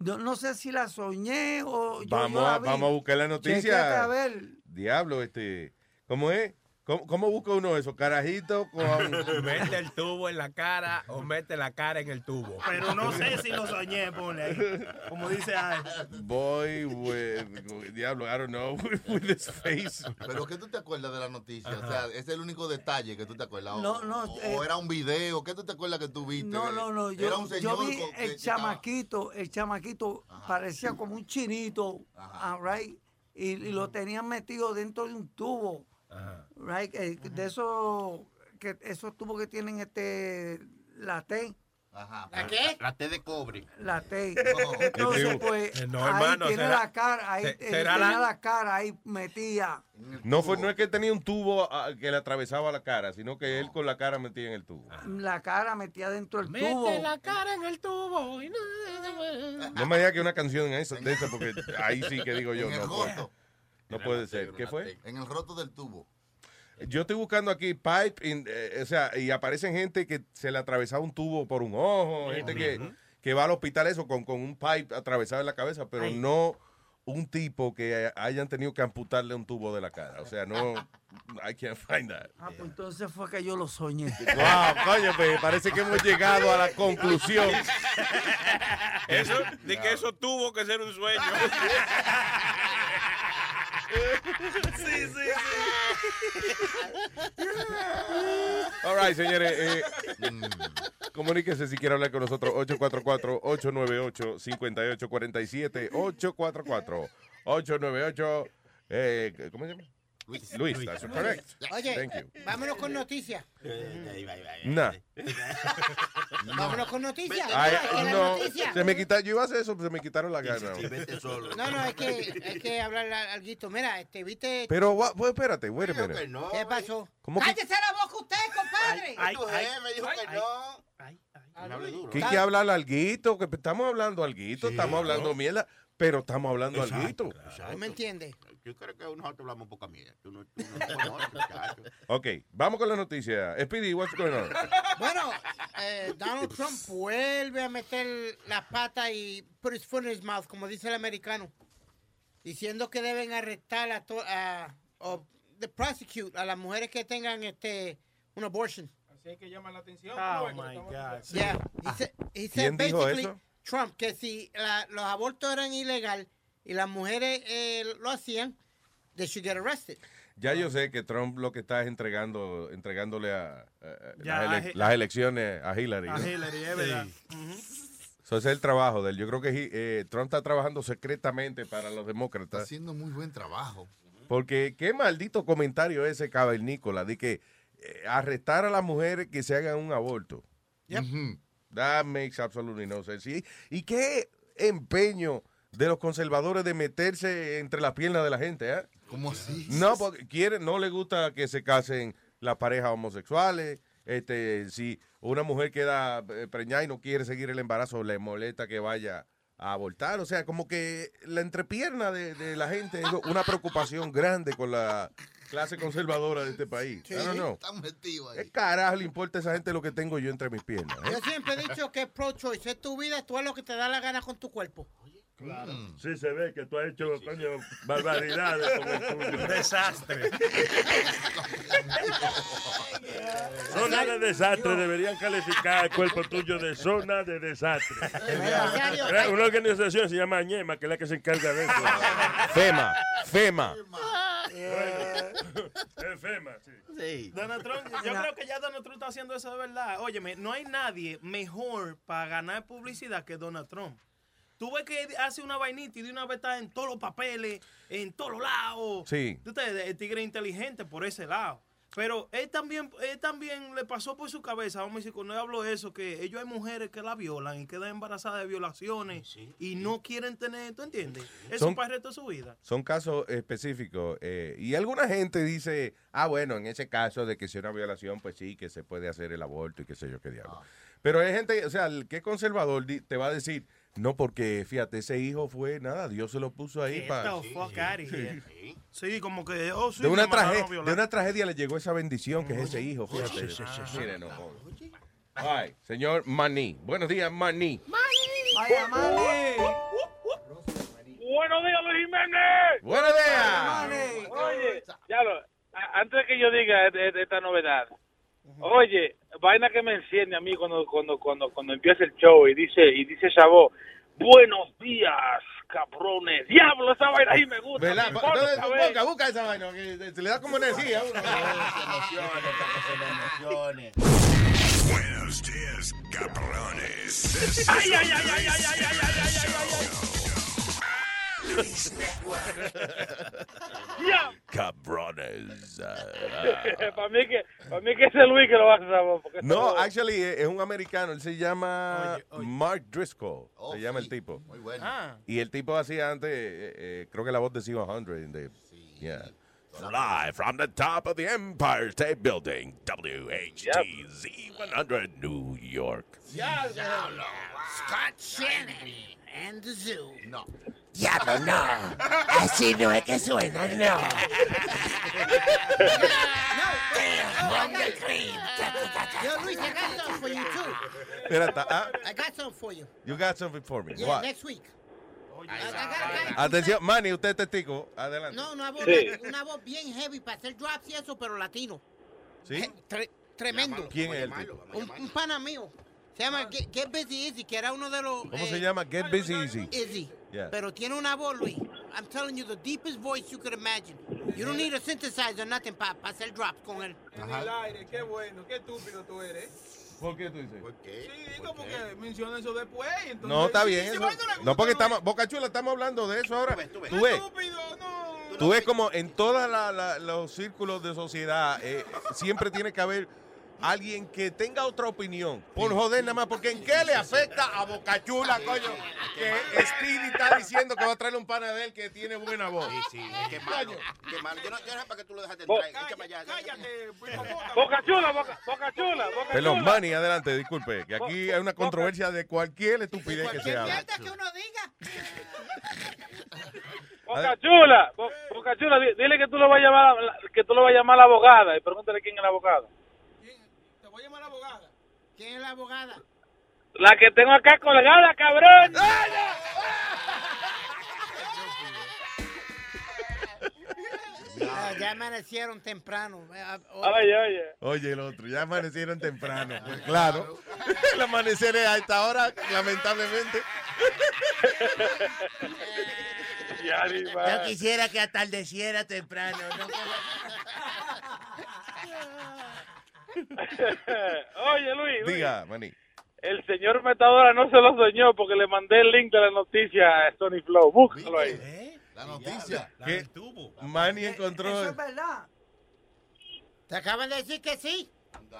[SPEAKER 14] yo no sé si la soñé o yo,
[SPEAKER 7] Vamos
[SPEAKER 14] yo la
[SPEAKER 7] a,
[SPEAKER 14] vi.
[SPEAKER 7] vamos a buscar la noticia.
[SPEAKER 14] a ver.
[SPEAKER 7] Diablo, este. ¿Cómo es? ¿Cómo, cómo busca uno eso? Carajito con.
[SPEAKER 4] Mete el tubo en la cara o mete la cara en el tubo.
[SPEAKER 16] Pero no sé si lo soñé, ponle ahí. Como dice Al.
[SPEAKER 7] Boy, with, diablo, I don't know, with his face.
[SPEAKER 12] Pero ¿qué tú te acuerdas de la noticia? O sea, ese es el único detalle que tú te acuerdas.
[SPEAKER 14] No, no,
[SPEAKER 12] o
[SPEAKER 14] eh,
[SPEAKER 12] era un video, ¿qué tú te acuerdas que tú viste?
[SPEAKER 14] No, no, no.
[SPEAKER 12] era
[SPEAKER 14] Yo,
[SPEAKER 12] un
[SPEAKER 14] yo
[SPEAKER 12] señor
[SPEAKER 14] vi
[SPEAKER 12] con-
[SPEAKER 14] el
[SPEAKER 12] que
[SPEAKER 14] chamaquito, el chamaquito parecía como un chinito, ah, right? Y, y lo tenían metido dentro de un tubo, right? Eh, De esos, que, esos tubos que tienen este, la T.
[SPEAKER 12] Ajá.
[SPEAKER 15] ¿La qué?
[SPEAKER 21] La T de cobre.
[SPEAKER 14] La T.
[SPEAKER 21] No.
[SPEAKER 14] Entonces, pues,
[SPEAKER 4] Eh, no,
[SPEAKER 14] ahí
[SPEAKER 4] hermano,
[SPEAKER 14] tiene
[SPEAKER 4] será-
[SPEAKER 14] la cara, ahí
[SPEAKER 4] será
[SPEAKER 14] tenía
[SPEAKER 4] la-
[SPEAKER 14] la cara ahí metida.
[SPEAKER 7] No, fue, no es que tenía un tubo ah, que le atravesaba la cara, sino que él con la cara metía en el tubo.
[SPEAKER 14] La cara metida dentro del tubo.
[SPEAKER 4] cara en el tubo. y no-
[SPEAKER 7] No me digas que una canción eso, de esa, porque ahí sí que digo yo,
[SPEAKER 12] En el
[SPEAKER 7] no puede,
[SPEAKER 12] roto.
[SPEAKER 7] No puede ser. ¿Qué fue?
[SPEAKER 12] En el roto del tubo.
[SPEAKER 7] Yo estoy buscando aquí pipe, in- eh, o sea, y aparecen gente que se le atravesaba un tubo por un ojo, gente que, que va al hospital eso con, con un pipe atravesado en la cabeza, pero
[SPEAKER 14] Ay.
[SPEAKER 7] no un tipo que hayan tenido que amputarle un tubo de la cara. O sea, no, I can't find that.
[SPEAKER 14] Ah, pues entonces fue que yo lo soñé.
[SPEAKER 7] Wow, coño, pues, parece que hemos llegado a la conclusión.
[SPEAKER 2] Eso, de que eso tuvo que ser un sueño.
[SPEAKER 16] Sí, sí,
[SPEAKER 7] All right, señores. Eh, comuníquese si quiere hablar con nosotros. 844-898-5847. 844-898. Eh, ¿Cómo se llama? Luis. Luis, that's correct.
[SPEAKER 15] Oye,
[SPEAKER 7] Thank you.
[SPEAKER 15] vámonos con noticias.
[SPEAKER 7] Nah.
[SPEAKER 15] Vámonos con noticias.
[SPEAKER 7] Ay, no,
[SPEAKER 15] noticia.
[SPEAKER 7] se me quita, yo iba a hacer eso, pero se me quitaron la gana.
[SPEAKER 15] No, no, es que hay que hablar algo. Mira, este, ¿viste?
[SPEAKER 7] Pero, pues, espérate, wait a minute.
[SPEAKER 15] ¿Qué pasó?
[SPEAKER 7] ¿Cómo que-
[SPEAKER 15] ¡Cállese la boca usted, compadre!
[SPEAKER 21] Ay, ay, jefe dijo que no.
[SPEAKER 15] No
[SPEAKER 21] hable duro.
[SPEAKER 7] Que hay que hablar alguito, que estamos hablando alguito, estamos hablando mierda, pero estamos hablando alguito.
[SPEAKER 15] ¿No me entiende?
[SPEAKER 21] Yo creo que nosotros hablamos poca mierda. Tú no, tú no conoces, muchacho.
[SPEAKER 7] Ok, vamos con la noticia. Speedy, what's going on?
[SPEAKER 15] Bueno, eh, Donald Trump vuelve a meter la pata y put his foot in his mouth, como dice el americano, diciendo que deben arrestar a, to- a o de prosecute a las mujeres que tengan este un abortion.
[SPEAKER 22] Así hay que llamar la atención.
[SPEAKER 4] Oh, my God.
[SPEAKER 15] Yeah. He said, he said
[SPEAKER 7] ¿Quién dijo eso?
[SPEAKER 15] Trump, que si la- los abortos eran ilegal y las mujeres eh, lo hacían, they should get arrested.
[SPEAKER 7] Ya yo sé que Trump lo que está es entregando, entregándole a, a-
[SPEAKER 15] Ya,
[SPEAKER 7] las, ele- elecciones a Hillary.
[SPEAKER 4] A
[SPEAKER 7] ¿no?
[SPEAKER 4] Hillary, es verdad.
[SPEAKER 7] Eso es el trabajo de él. Yo creo que eh, Trump está trabajando secretamente para los demócratas.
[SPEAKER 12] Haciendo muy buen trabajo.
[SPEAKER 7] Porque qué maldito comentario ese cavernícola de que eh, arrestar a las mujeres que se hagan un aborto. That makes absolutely no sense. Y, y qué empeño de los conservadores de meterse entre las piernas de la gente, ¿eh?
[SPEAKER 12] ¿Cómo así?
[SPEAKER 7] No, porque quieren, no le gusta que se casen las parejas homosexuales. Este, si una mujer queda eh, preñada y no quiere seguir el embarazo, le molesta que vaya a abortar. O sea, como que la entrepierna de, de la gente es una preocupación grande con la clase conservadora de este país.
[SPEAKER 12] Están metidos ahí.
[SPEAKER 7] ¿Qué carajo le importa a esa gente lo que tengo yo entre mis piernas? eh?
[SPEAKER 15] Yo siempre he dicho que pro-choice es tu vida, tú haz lo que te da la gana con tu cuerpo.
[SPEAKER 3] Sí se ve que tú has hecho, coño, barbaridades con el tuyo.
[SPEAKER 4] Desastre.
[SPEAKER 3] Zona de desastre. Deberían calificar el cuerpo tuyo de zona de desastre. Una organización se llama Ñema, que es la que se encarga de eso.
[SPEAKER 7] FEMA, FEMA.
[SPEAKER 3] Es FEMA, sí.
[SPEAKER 4] Donald Trump, yo creo que ya Donald Trump está haciendo eso de verdad. Óyeme, no hay nadie mejor para ganar publicidad que Donald Trump. Tú ves que hace una vainita y de una vez está en todos los papeles, en todos los lados.
[SPEAKER 7] Sí.
[SPEAKER 4] Ustedes, el tigre es inteligente por ese lado. Pero él también, él también le pasó por su cabeza, vamos a decir, cuando él habló de eso, que ellos hay mujeres que la violan y quedan embarazadas de violaciones y no quieren tener, ¿tú entiendes? Eso
[SPEAKER 7] Son-
[SPEAKER 4] para el resto de su vida.
[SPEAKER 7] Son casos específicos. eh, y alguna gente dice, ah, bueno, en ese caso de que sea una violación, pues sí, que se puede hacer el aborto y qué sé yo qué diablo. Pero hay gente, o sea, el que es conservador te va a decir, no, porque fíjate, ese hijo fue nada, Dios se lo puso ahí
[SPEAKER 4] Get
[SPEAKER 7] para.
[SPEAKER 4] the fuck out of here. Sí, como que, oh, sí,
[SPEAKER 7] De una, tragedia, de una tragedia le llegó esa bendición que es ese hijo, fíjate.
[SPEAKER 4] sí, sí, sí.
[SPEAKER 7] Mire, no. Ay, señor Maní. Buenos días, Maní.
[SPEAKER 14] Vaya, mami.
[SPEAKER 23] Buenos días, Luis Jiménez.
[SPEAKER 7] Buenos días.
[SPEAKER 23] Oye, ya lo, a- antes de que yo diga de- de esta novedad, oye, vaina que me enciende a mí cuando cuando cuando cuando empieza el show y dice y dice Chavo, buenos días, cabrones. Diablo, esa vaina ahí me gusta.
[SPEAKER 7] ¿Verdad?
[SPEAKER 23] me importa
[SPEAKER 7] Entonces, busca, busca esa vaina, que se le da como energía a uno.
[SPEAKER 5] Buenos días, cabrones.
[SPEAKER 23] Ay, ay, ay, ay, ay, ay, ay, ay, ay, ay,
[SPEAKER 7] Cabrones.
[SPEAKER 23] para mí que para mí que es el Luis que lo va a hacer. porque
[SPEAKER 7] No, actually, eh, es un americano. Él se llama Mark Driscoll. se llama el tipo.
[SPEAKER 12] Muy bueno.
[SPEAKER 4] Ah.
[SPEAKER 7] Y el tipo hacía antes, eh, eh, creo que la voz de 100. De, yeah. Live from the top of the Empire State Building, WHTZ 100, New York.
[SPEAKER 15] Scott Shannon and the Zoo.
[SPEAKER 12] No.
[SPEAKER 24] Diablo, no. Así no es que suena, no.
[SPEAKER 15] Yo, Luis, I got something for you too.
[SPEAKER 7] Ah,
[SPEAKER 15] I got something for you.
[SPEAKER 7] you got something for me.
[SPEAKER 15] Yeah,
[SPEAKER 7] What?
[SPEAKER 15] next week. I- I got- I got-
[SPEAKER 7] Atención, Manny, usted es testigo. Adelante.
[SPEAKER 15] No, una voz,
[SPEAKER 7] Sí.
[SPEAKER 15] una voz bien heavy para hacer drops y eso, pero latino.
[SPEAKER 7] ¿Sí?
[SPEAKER 15] Tre- tremendo.
[SPEAKER 7] ¿Quién es el tipo?
[SPEAKER 15] Un, un pana mío. Se llama Get, Get Busy Easy, que era uno de los...
[SPEAKER 7] ¿Cómo
[SPEAKER 15] eh,
[SPEAKER 7] se llama? Get Busy Easy.
[SPEAKER 15] Easy.
[SPEAKER 7] Yeah.
[SPEAKER 15] Pero tiene una voz, Luis. I'm telling you, the deepest voice you could imagine. You don't need a synthesizer, nothing, para hacer drops con él.
[SPEAKER 22] En el aire, qué bueno, qué estúpido tú eres.
[SPEAKER 7] ¿Por qué tú dices?
[SPEAKER 22] Sí, digo porque menciona eso después. y entonces-
[SPEAKER 7] No, está bien. eso- No, porque estamos, Boca Chula, estamos hablando de eso ahora. Tú ves,
[SPEAKER 22] Estúpido, no.
[SPEAKER 7] tú ves como en todos los círculos de sociedad eh, siempre tiene que haber alguien que tenga otra opinión. Por joder nada más, porque ¿en qué le afecta a Boca Chula, coño? Que Speedy está diciendo que va a traerle un pana de él que tiene buena voz.
[SPEAKER 21] Sí, sí, qué malo, qué malo. Yo no, yo no sé para qué tú lo dejaste entrar. Allá.
[SPEAKER 22] Cállate,
[SPEAKER 23] Boca chula, boca, boca chula, boca
[SPEAKER 7] Perdón,
[SPEAKER 23] chula.
[SPEAKER 7] Manny, adelante, disculpe, que aquí hay una controversia de cualquier estupidez que se habla.
[SPEAKER 15] que uno diga.
[SPEAKER 23] Boca chula, Bo- boca chula, di- dile que tú lo vas a llamar, a la- que tú lo vas a llamar a la abogada y pregúntale quién es la abogada.
[SPEAKER 22] Te voy a llamar a la abogada.
[SPEAKER 15] ¿Quién es la abogada?
[SPEAKER 23] La que tengo acá colgada, cabrón.
[SPEAKER 15] Ah, ya amanecieron temprano.
[SPEAKER 23] Oye, oye.
[SPEAKER 7] Oye, el otro, ya amanecieron temprano. Pues claro. El amanecer es a esta hora, lamentablemente.
[SPEAKER 23] Ya,
[SPEAKER 24] Yo quisiera que atardeciera temprano. ¿no?
[SPEAKER 23] Oye, Luis, Luis,
[SPEAKER 7] Diga, maní.
[SPEAKER 23] el señor Metadora no se lo soñó porque le mandé el link de la noticia a Sony Flow. Búscalo ahí.
[SPEAKER 12] La noticia.
[SPEAKER 7] ¿Qué? Manny encontró.
[SPEAKER 14] Eso es verdad.
[SPEAKER 15] Te acaban de decir que sí.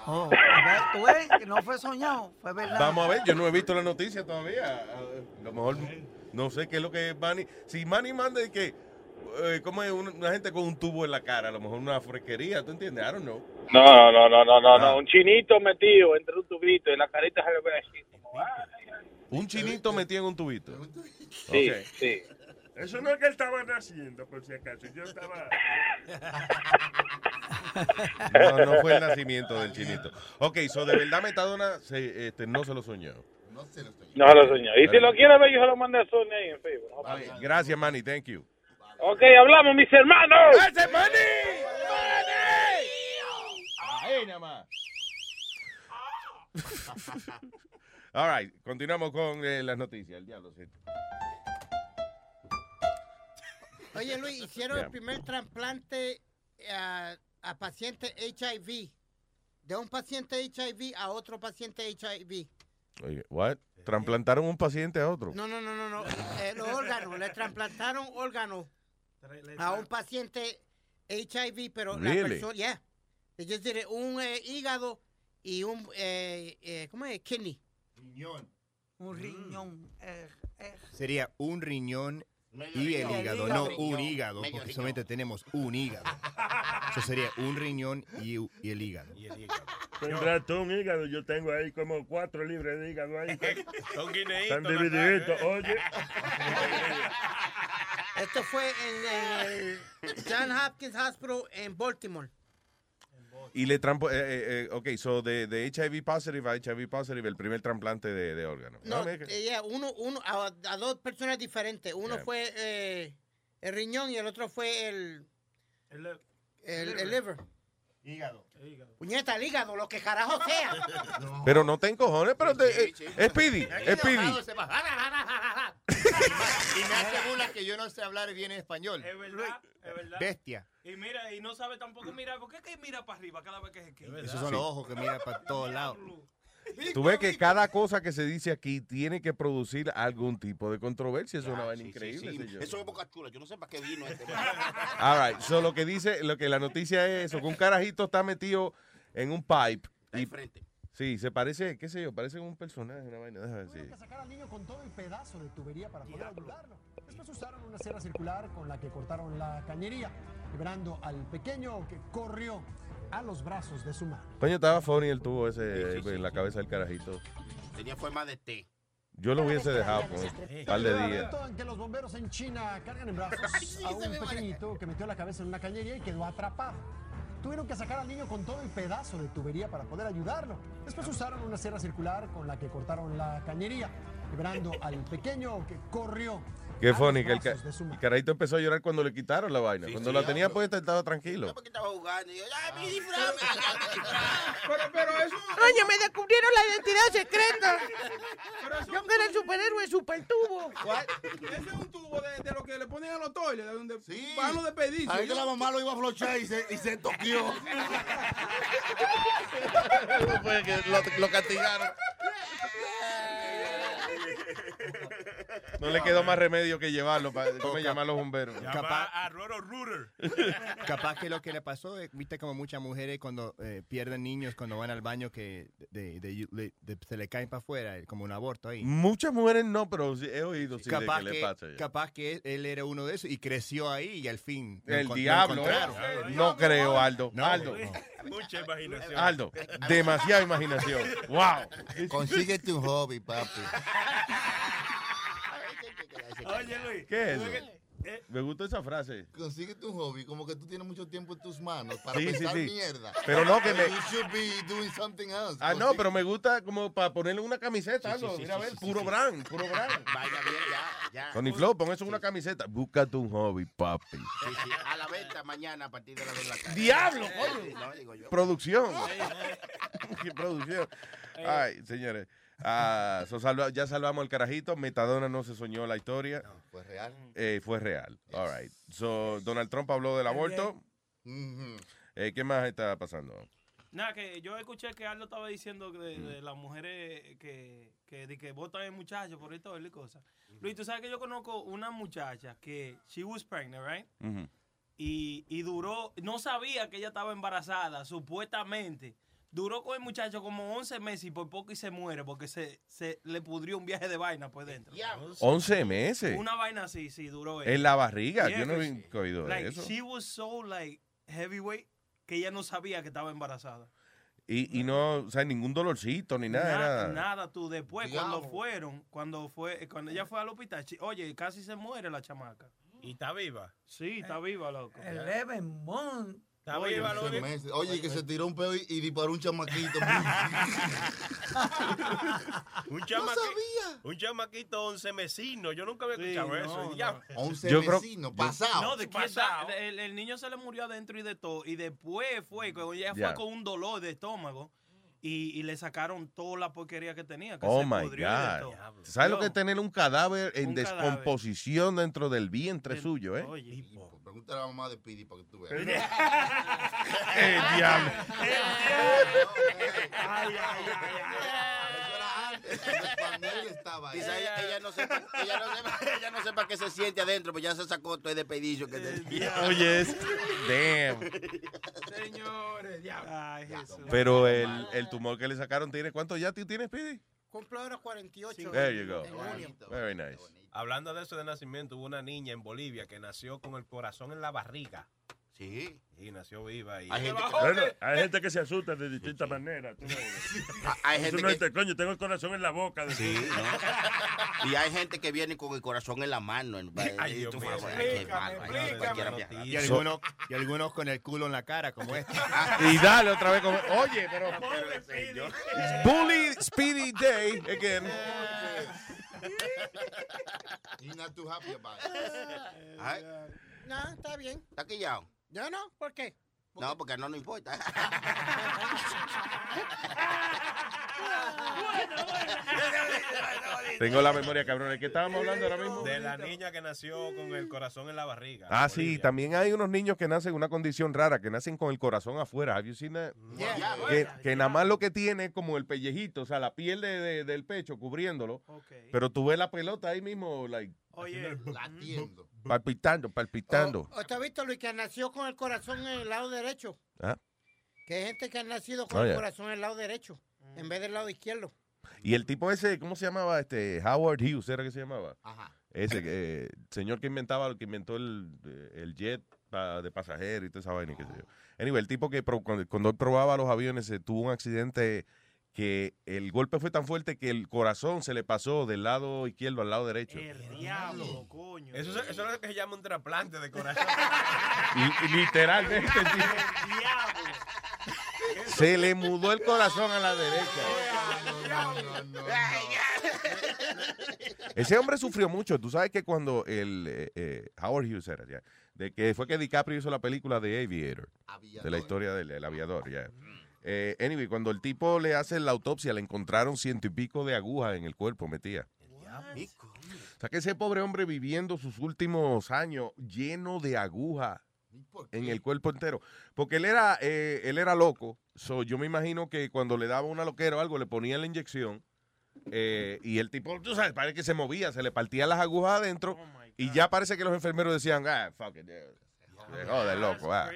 [SPEAKER 14] Oh, a ver, tú ves no fue soñado, fue verdad.
[SPEAKER 7] Vamos a ver, yo no he visto la noticia todavía. A lo mejor no sé qué es lo que Manny. Si Manny manda de que. eh, como es una, una gente con un tubo en la cara, a lo mejor una fresquería, ¿tú entiendes? I don't know.
[SPEAKER 23] No, no, no, no, no,
[SPEAKER 7] Ah.
[SPEAKER 23] no. Un chinito metido entre un tubito y la carita se le ve así. como, ah,
[SPEAKER 7] Un chinito metido en un tubito.
[SPEAKER 23] Sí,
[SPEAKER 7] Ok.
[SPEAKER 23] sí.
[SPEAKER 3] Eso no es que él estaba naciendo, por si acaso. Yo estaba.
[SPEAKER 7] No, no fue el nacimiento del chinito. Ok, so de verdad Metadona se, este, no se lo soñó.
[SPEAKER 12] No se lo estoy.
[SPEAKER 23] No se lo soñó. Y si lo quiere ver, yo se lo mandé a Sony ahí en Facebook.
[SPEAKER 7] Gracias, Manny, thank you.
[SPEAKER 23] Ok, hablamos, mis hermanos.
[SPEAKER 7] ¡Ese Manny! Nada más. All right, continuamos con eh, las noticias. El diablo, sí.
[SPEAKER 15] Oye, Luis, hicieron
[SPEAKER 7] Yeah.
[SPEAKER 15] el primer trasplante a, a paciente HIV. De un paciente HIV a otro paciente HIV.
[SPEAKER 7] Oye, what? Trasplantaron un paciente a otro.
[SPEAKER 15] No, no, no, no, no. Eh, los órganos, le trasplantaron órganos a un paciente HIV, pero la
[SPEAKER 7] Really?
[SPEAKER 15] persona, yeah. They just did it, un eh, hígado y un, eh, eh, ¿cómo es? Kidney.
[SPEAKER 17] Riñón.
[SPEAKER 14] Un riñón. eh, eh.
[SPEAKER 17] Sería un riñón
[SPEAKER 12] Medio
[SPEAKER 17] y el hígado, no
[SPEAKER 12] riñón.
[SPEAKER 17] un hígado,
[SPEAKER 12] Medio
[SPEAKER 17] porque
[SPEAKER 12] riñón.
[SPEAKER 17] solamente tenemos un hígado. Eso sería un riñón y, y el hígado.
[SPEAKER 3] Tendrás tú un hígado. Yo tengo ahí como cuatro libras de hígado ahí.
[SPEAKER 18] Son guineitos.
[SPEAKER 3] Están divididitos. Oye.
[SPEAKER 15] Esto fue en, el John Hopkins Hospital en Baltimore.
[SPEAKER 7] Y le trampo, eh, eh, eh, ok, so de, de HIV positive a HIV positive, el primer trasplante de, de órgano.
[SPEAKER 15] No, yeah, uno, uno, a, a dos personas diferentes. Uno
[SPEAKER 7] Yeah.
[SPEAKER 15] fue eh, el riñón y el otro fue el,
[SPEAKER 4] El,
[SPEAKER 15] el, el liver.
[SPEAKER 17] Hígado.
[SPEAKER 15] Puñeta, el hígado, lo que carajo sea.
[SPEAKER 7] Pero no te encojones, pero te, eh, es Speedy, es Speedy.
[SPEAKER 17] Y me hace burla que yo no sé hablar bien español.
[SPEAKER 4] Es verdad, es verdad.
[SPEAKER 17] Bestia.
[SPEAKER 4] Y mira, y no sabe tampoco mirar. ¿Por qué es que mira para arriba cada vez que se quita?
[SPEAKER 17] Esos son los ojos que miran para todos lados.
[SPEAKER 7] Tú ves que cada cosa que se dice aquí tiene que producir algún tipo de controversia. Es una vaina
[SPEAKER 21] Sí, sí,
[SPEAKER 7] increíble.
[SPEAKER 21] sí.
[SPEAKER 7] señor.
[SPEAKER 21] Eso es boca chula. Yo no sé para qué vino este.
[SPEAKER 7] All right, so lo que dice, lo que la noticia es eso, que un carajito está metido en un pipe. Y, sí, se parece, qué sé yo, parece un personaje, una vaina, déjame decir.
[SPEAKER 25] que sacar al niño con todo el pedazo de tubería para poder ayudarlo. Después usaron una sierra circular con la que cortaron la cañería, liberando al pequeño que corrió a los brazos de su madre.
[SPEAKER 7] Coño, estaba funny el tubo ese
[SPEAKER 21] Sí, sí,
[SPEAKER 7] en
[SPEAKER 21] sí,
[SPEAKER 7] la
[SPEAKER 21] sí.
[SPEAKER 7] cabeza del carajito.
[SPEAKER 21] Tenía forma de té.
[SPEAKER 7] Yo lo hubiese dejado por un par de
[SPEAKER 25] El
[SPEAKER 7] días.
[SPEAKER 25] momento en que los bomberos en China cargan en brazos a un pequeñito que metió la cabeza en una cañería y quedó atrapado. Tuvieron que sacar al niño con todo el pedazo de tubería para poder ayudarlo. Después usaron una sierra circular con la que cortaron la cañería, liberando al pequeño que corrió.
[SPEAKER 7] Qué
[SPEAKER 25] a
[SPEAKER 7] funny que el, ca- el carajito empezó a llorar cuando le quitaron la vaina. cuando
[SPEAKER 21] sí,
[SPEAKER 7] la tenía
[SPEAKER 21] diablo.
[SPEAKER 7] puesta estaba tranquilo.
[SPEAKER 21] Porque estaba jugando. Y yo, ¡ay, mi disfraz! mi disfraz!
[SPEAKER 22] Pero, pero eso.
[SPEAKER 24] Coño, me descubrieron la identidad secreta. Yo que era el superhéroe super tubo.
[SPEAKER 22] Ese es un tubo de, de lo que le ponen a los toiles, de donde van los desperdicios.
[SPEAKER 12] Ahí que la mamá lo iba a flochar y se, y se toqueó.
[SPEAKER 7] Lo, lo castigaron. No le quedó más remedio que llevarlo para ¿cómo llamar a los bomberos.
[SPEAKER 17] Capaz,
[SPEAKER 18] A Roro Ruder.
[SPEAKER 17] capaz que lo que le pasó, eh, viste como muchas mujeres cuando eh, pierden niños cuando van al baño que de- de- de- de- se le caen para afuera, eh, como un aborto ahí.
[SPEAKER 7] Muchas mujeres no, pero he oído sí, de
[SPEAKER 17] capaz,
[SPEAKER 7] que le
[SPEAKER 17] que,
[SPEAKER 7] pasa. ya.
[SPEAKER 17] capaz que él era uno de esos y creció ahí y al fin lo
[SPEAKER 7] El
[SPEAKER 17] lo
[SPEAKER 7] diablo,
[SPEAKER 17] encontraron.
[SPEAKER 7] ¿eh? No creo, Aldo.
[SPEAKER 17] No,
[SPEAKER 7] Aldo.
[SPEAKER 18] Mucha imaginación.
[SPEAKER 7] Aldo, demasiada imaginación. Wow.
[SPEAKER 12] Consíguete un hobby, papi.
[SPEAKER 4] Oye, Luis.
[SPEAKER 7] ¿Qué es
[SPEAKER 4] que-
[SPEAKER 7] Me gustó esa frase.
[SPEAKER 12] Consíguete un hobby, como que tú tienes mucho tiempo en tus manos para
[SPEAKER 7] Sí,
[SPEAKER 12] pensar
[SPEAKER 7] sí.
[SPEAKER 12] mierda.
[SPEAKER 7] Pero no, que me-
[SPEAKER 12] You should be doing something else.
[SPEAKER 7] Ah, no, pero me gusta como para ponerle una camiseta, algo.
[SPEAKER 12] sí,
[SPEAKER 7] Mira, a
[SPEAKER 12] sí,
[SPEAKER 7] ver,
[SPEAKER 12] sí,
[SPEAKER 7] puro
[SPEAKER 12] sí.
[SPEAKER 7] brand, puro brand.
[SPEAKER 21] Vaya bien, ya, ya.
[SPEAKER 7] Tony Flow, pon eso en una camiseta. Búscate un hobby, papi.
[SPEAKER 21] Sí, sí, A la venta mañana a partir de las 2 de la tarde.
[SPEAKER 7] ¡Diablo,
[SPEAKER 21] Eh,
[SPEAKER 7] coño!
[SPEAKER 21] No, digo yo.
[SPEAKER 7] Producción. Qué producción. Ay, señores. Ah, so salva- ya salvamos el carajito. Metadona no se soñó la historia.
[SPEAKER 12] Fue real.
[SPEAKER 7] Eh, fue real. All right. So, Donald Trump habló del aborto. Eh, ¿Qué más está pasando?
[SPEAKER 4] Nada, que yo escuché que Aldo estaba diciendo de, de las mujeres que, que, de que votan en muchachos por esto y cosas. Luis, tú sabes que yo conozco una muchacha que she was pregnant, right?
[SPEAKER 7] Ujú.
[SPEAKER 4] Y, y duró, no sabía que ella estaba embarazada, supuestamente. Duró con el muchacho como 11 meses y por poco y se muere porque se, se le pudrió un viaje de vaina por dentro.
[SPEAKER 7] 11 meses.
[SPEAKER 4] Una vaina así, sí, duró.
[SPEAKER 7] En la barriga.
[SPEAKER 4] Yeah,
[SPEAKER 7] Yo no he oído de
[SPEAKER 4] like,
[SPEAKER 7] eso.
[SPEAKER 4] She was so like heavyweight que ella no sabía que estaba embarazada.
[SPEAKER 7] Y, y no, o sea, ningún dolorcito ni nada.
[SPEAKER 4] Nada,
[SPEAKER 7] era-
[SPEAKER 4] nada, tú. Después, cuando fueron, cuando fue, cuando ella fue al hospital, oye, casi se muere la chamaca.
[SPEAKER 18] ¿Y está viva?
[SPEAKER 4] Sí, está viva, loco.
[SPEAKER 14] Eleven months.
[SPEAKER 4] Oye,
[SPEAKER 12] meses. Que se tiró un pedo y, y disparó un chamaquito.
[SPEAKER 18] Un, chamaqui- un chamaquito once mesino. Yo nunca había escuchado eso.
[SPEAKER 4] no,
[SPEAKER 18] ya.
[SPEAKER 4] no.
[SPEAKER 12] Once
[SPEAKER 7] Yo creo-
[SPEAKER 12] vecinos,
[SPEAKER 7] yo-
[SPEAKER 12] pasado.
[SPEAKER 4] No, de que
[SPEAKER 18] Pasado.
[SPEAKER 4] el, el niño se le murió adentro y de todo. Y después fue, cuando ella
[SPEAKER 7] Ya.
[SPEAKER 4] fue con un dolor de estómago y, y le sacaron toda la porquería que tenía. Que
[SPEAKER 7] Oh
[SPEAKER 4] se
[SPEAKER 7] my God. ¿Sabes lo que es tener un cadáver en
[SPEAKER 4] Un cadáver.
[SPEAKER 7] descomposición dentro del vientre suyo, eh?
[SPEAKER 4] Oye.
[SPEAKER 12] Pregúntale a la mamá de Pidi para que tú veas.
[SPEAKER 7] ¡Eh, diablo!
[SPEAKER 12] Cuando él estaba ahí.
[SPEAKER 21] Quizá ella, ella no sepa, ella, no sepa, ella no sepa qué se siente adentro, pues ya se sacó todo el despedicio que tenía.
[SPEAKER 7] Oye, es- damn.
[SPEAKER 4] Señores, Ay, Jesús.
[SPEAKER 7] Pero el, el tumor que le sacaron tiene, ¿cuánto ya tú tienes, Pidi?
[SPEAKER 15] Cumplo ahora 48.
[SPEAKER 7] There you go. Very nice.
[SPEAKER 18] Hablando de eso de nacimiento, hubo una niña en Bolivia que nació con el corazón en la barriga.
[SPEAKER 21] Sí.
[SPEAKER 18] Y nació viva. Y
[SPEAKER 21] Hay gente que-
[SPEAKER 3] Bueno, hay gente que se asusta de distintas maneras. tú ves.
[SPEAKER 21] Hay
[SPEAKER 3] Tú
[SPEAKER 21] gente
[SPEAKER 3] no
[SPEAKER 21] que-
[SPEAKER 3] coño, tengo el corazón en la boca. de-
[SPEAKER 21] Sí, ¿no? Y hay gente que viene con el corazón en la mano. En,
[SPEAKER 3] Ay, Dios
[SPEAKER 21] tú
[SPEAKER 3] mío.
[SPEAKER 17] Y algunos, y algunos con el culo en la cara, como este.
[SPEAKER 7] Y dale otra vez como, oye, pero Bully Speedy Day again.
[SPEAKER 12] He's not too happy about it.
[SPEAKER 15] No, está bien.
[SPEAKER 21] ¿Está quillado?
[SPEAKER 15] Yo no, ¿por qué?
[SPEAKER 21] No, porque no nos importa.
[SPEAKER 7] Tengo la memoria, cabrón. ¿De qué estábamos hablando ahora mismo?
[SPEAKER 18] De la niña que nació con el corazón en la barriga.
[SPEAKER 7] Ah, sí, también hay unos niños que nacen en una condición rara, que nacen con el corazón afuera. Have you seen that?
[SPEAKER 15] Yeah.
[SPEAKER 7] Que, que nada más lo que tiene es como el pellejito, o sea, la piel de- de- del pecho cubriéndolo. Pero tú ves la pelota ahí mismo, like,
[SPEAKER 4] Oye,
[SPEAKER 12] Latiendo.
[SPEAKER 7] palpitando, palpitando.
[SPEAKER 15] ¿O te has visto, Luis, que nació con el corazón en el lado derecho?
[SPEAKER 7] Ah.
[SPEAKER 15] Que hay gente que ha nacido con
[SPEAKER 7] Oh,
[SPEAKER 15] el
[SPEAKER 7] yeah.
[SPEAKER 15] corazón en el lado derecho, en vez del lado izquierdo.
[SPEAKER 7] Y el tipo ese, ¿cómo se llamaba? Este, Howard Hughes, ¿era que se llamaba?
[SPEAKER 15] Ajá.
[SPEAKER 7] Ese eh, señor que inventaba, que inventó el, eh, el jet pa- de pasajeros y toda esa vaina, y qué sé yo. Anyway, el tipo que pro- cuando, cuando él probaba los aviones se tuvo un accidente que el golpe fue tan fuerte que el corazón se le pasó del lado izquierdo al lado derecho.
[SPEAKER 4] diablo, coño.
[SPEAKER 18] Eso, es- eso es lo que se llama un trasplante de corazón.
[SPEAKER 7] Literalmente el tipo se le mudó el corazón a la derecha. Ese hombre sufrió mucho. Tú sabes que cuando el eh, eh, Howard Hughes era ya, de que fue que DiCaprio hizo la película de Aviator, de la historia del el aviador, ya. Eh, anyway, cuando el tipo le hace la autopsia, le encontraron ciento y pico de agujas en el cuerpo metía. O sea que ese pobre hombre viviendo sus últimos años lleno de agujas en el cuerpo entero. Porque él era, eh, él era loco. So, yo me imagino que cuando le daba una loquera o algo, le ponían la inyección. eh, y el tipo, tú sabes, parece que se movía, se le partían las agujas adentro. y ya parece que los enfermeros decían, ah, fuck it, yeah. Joder, loco, ah.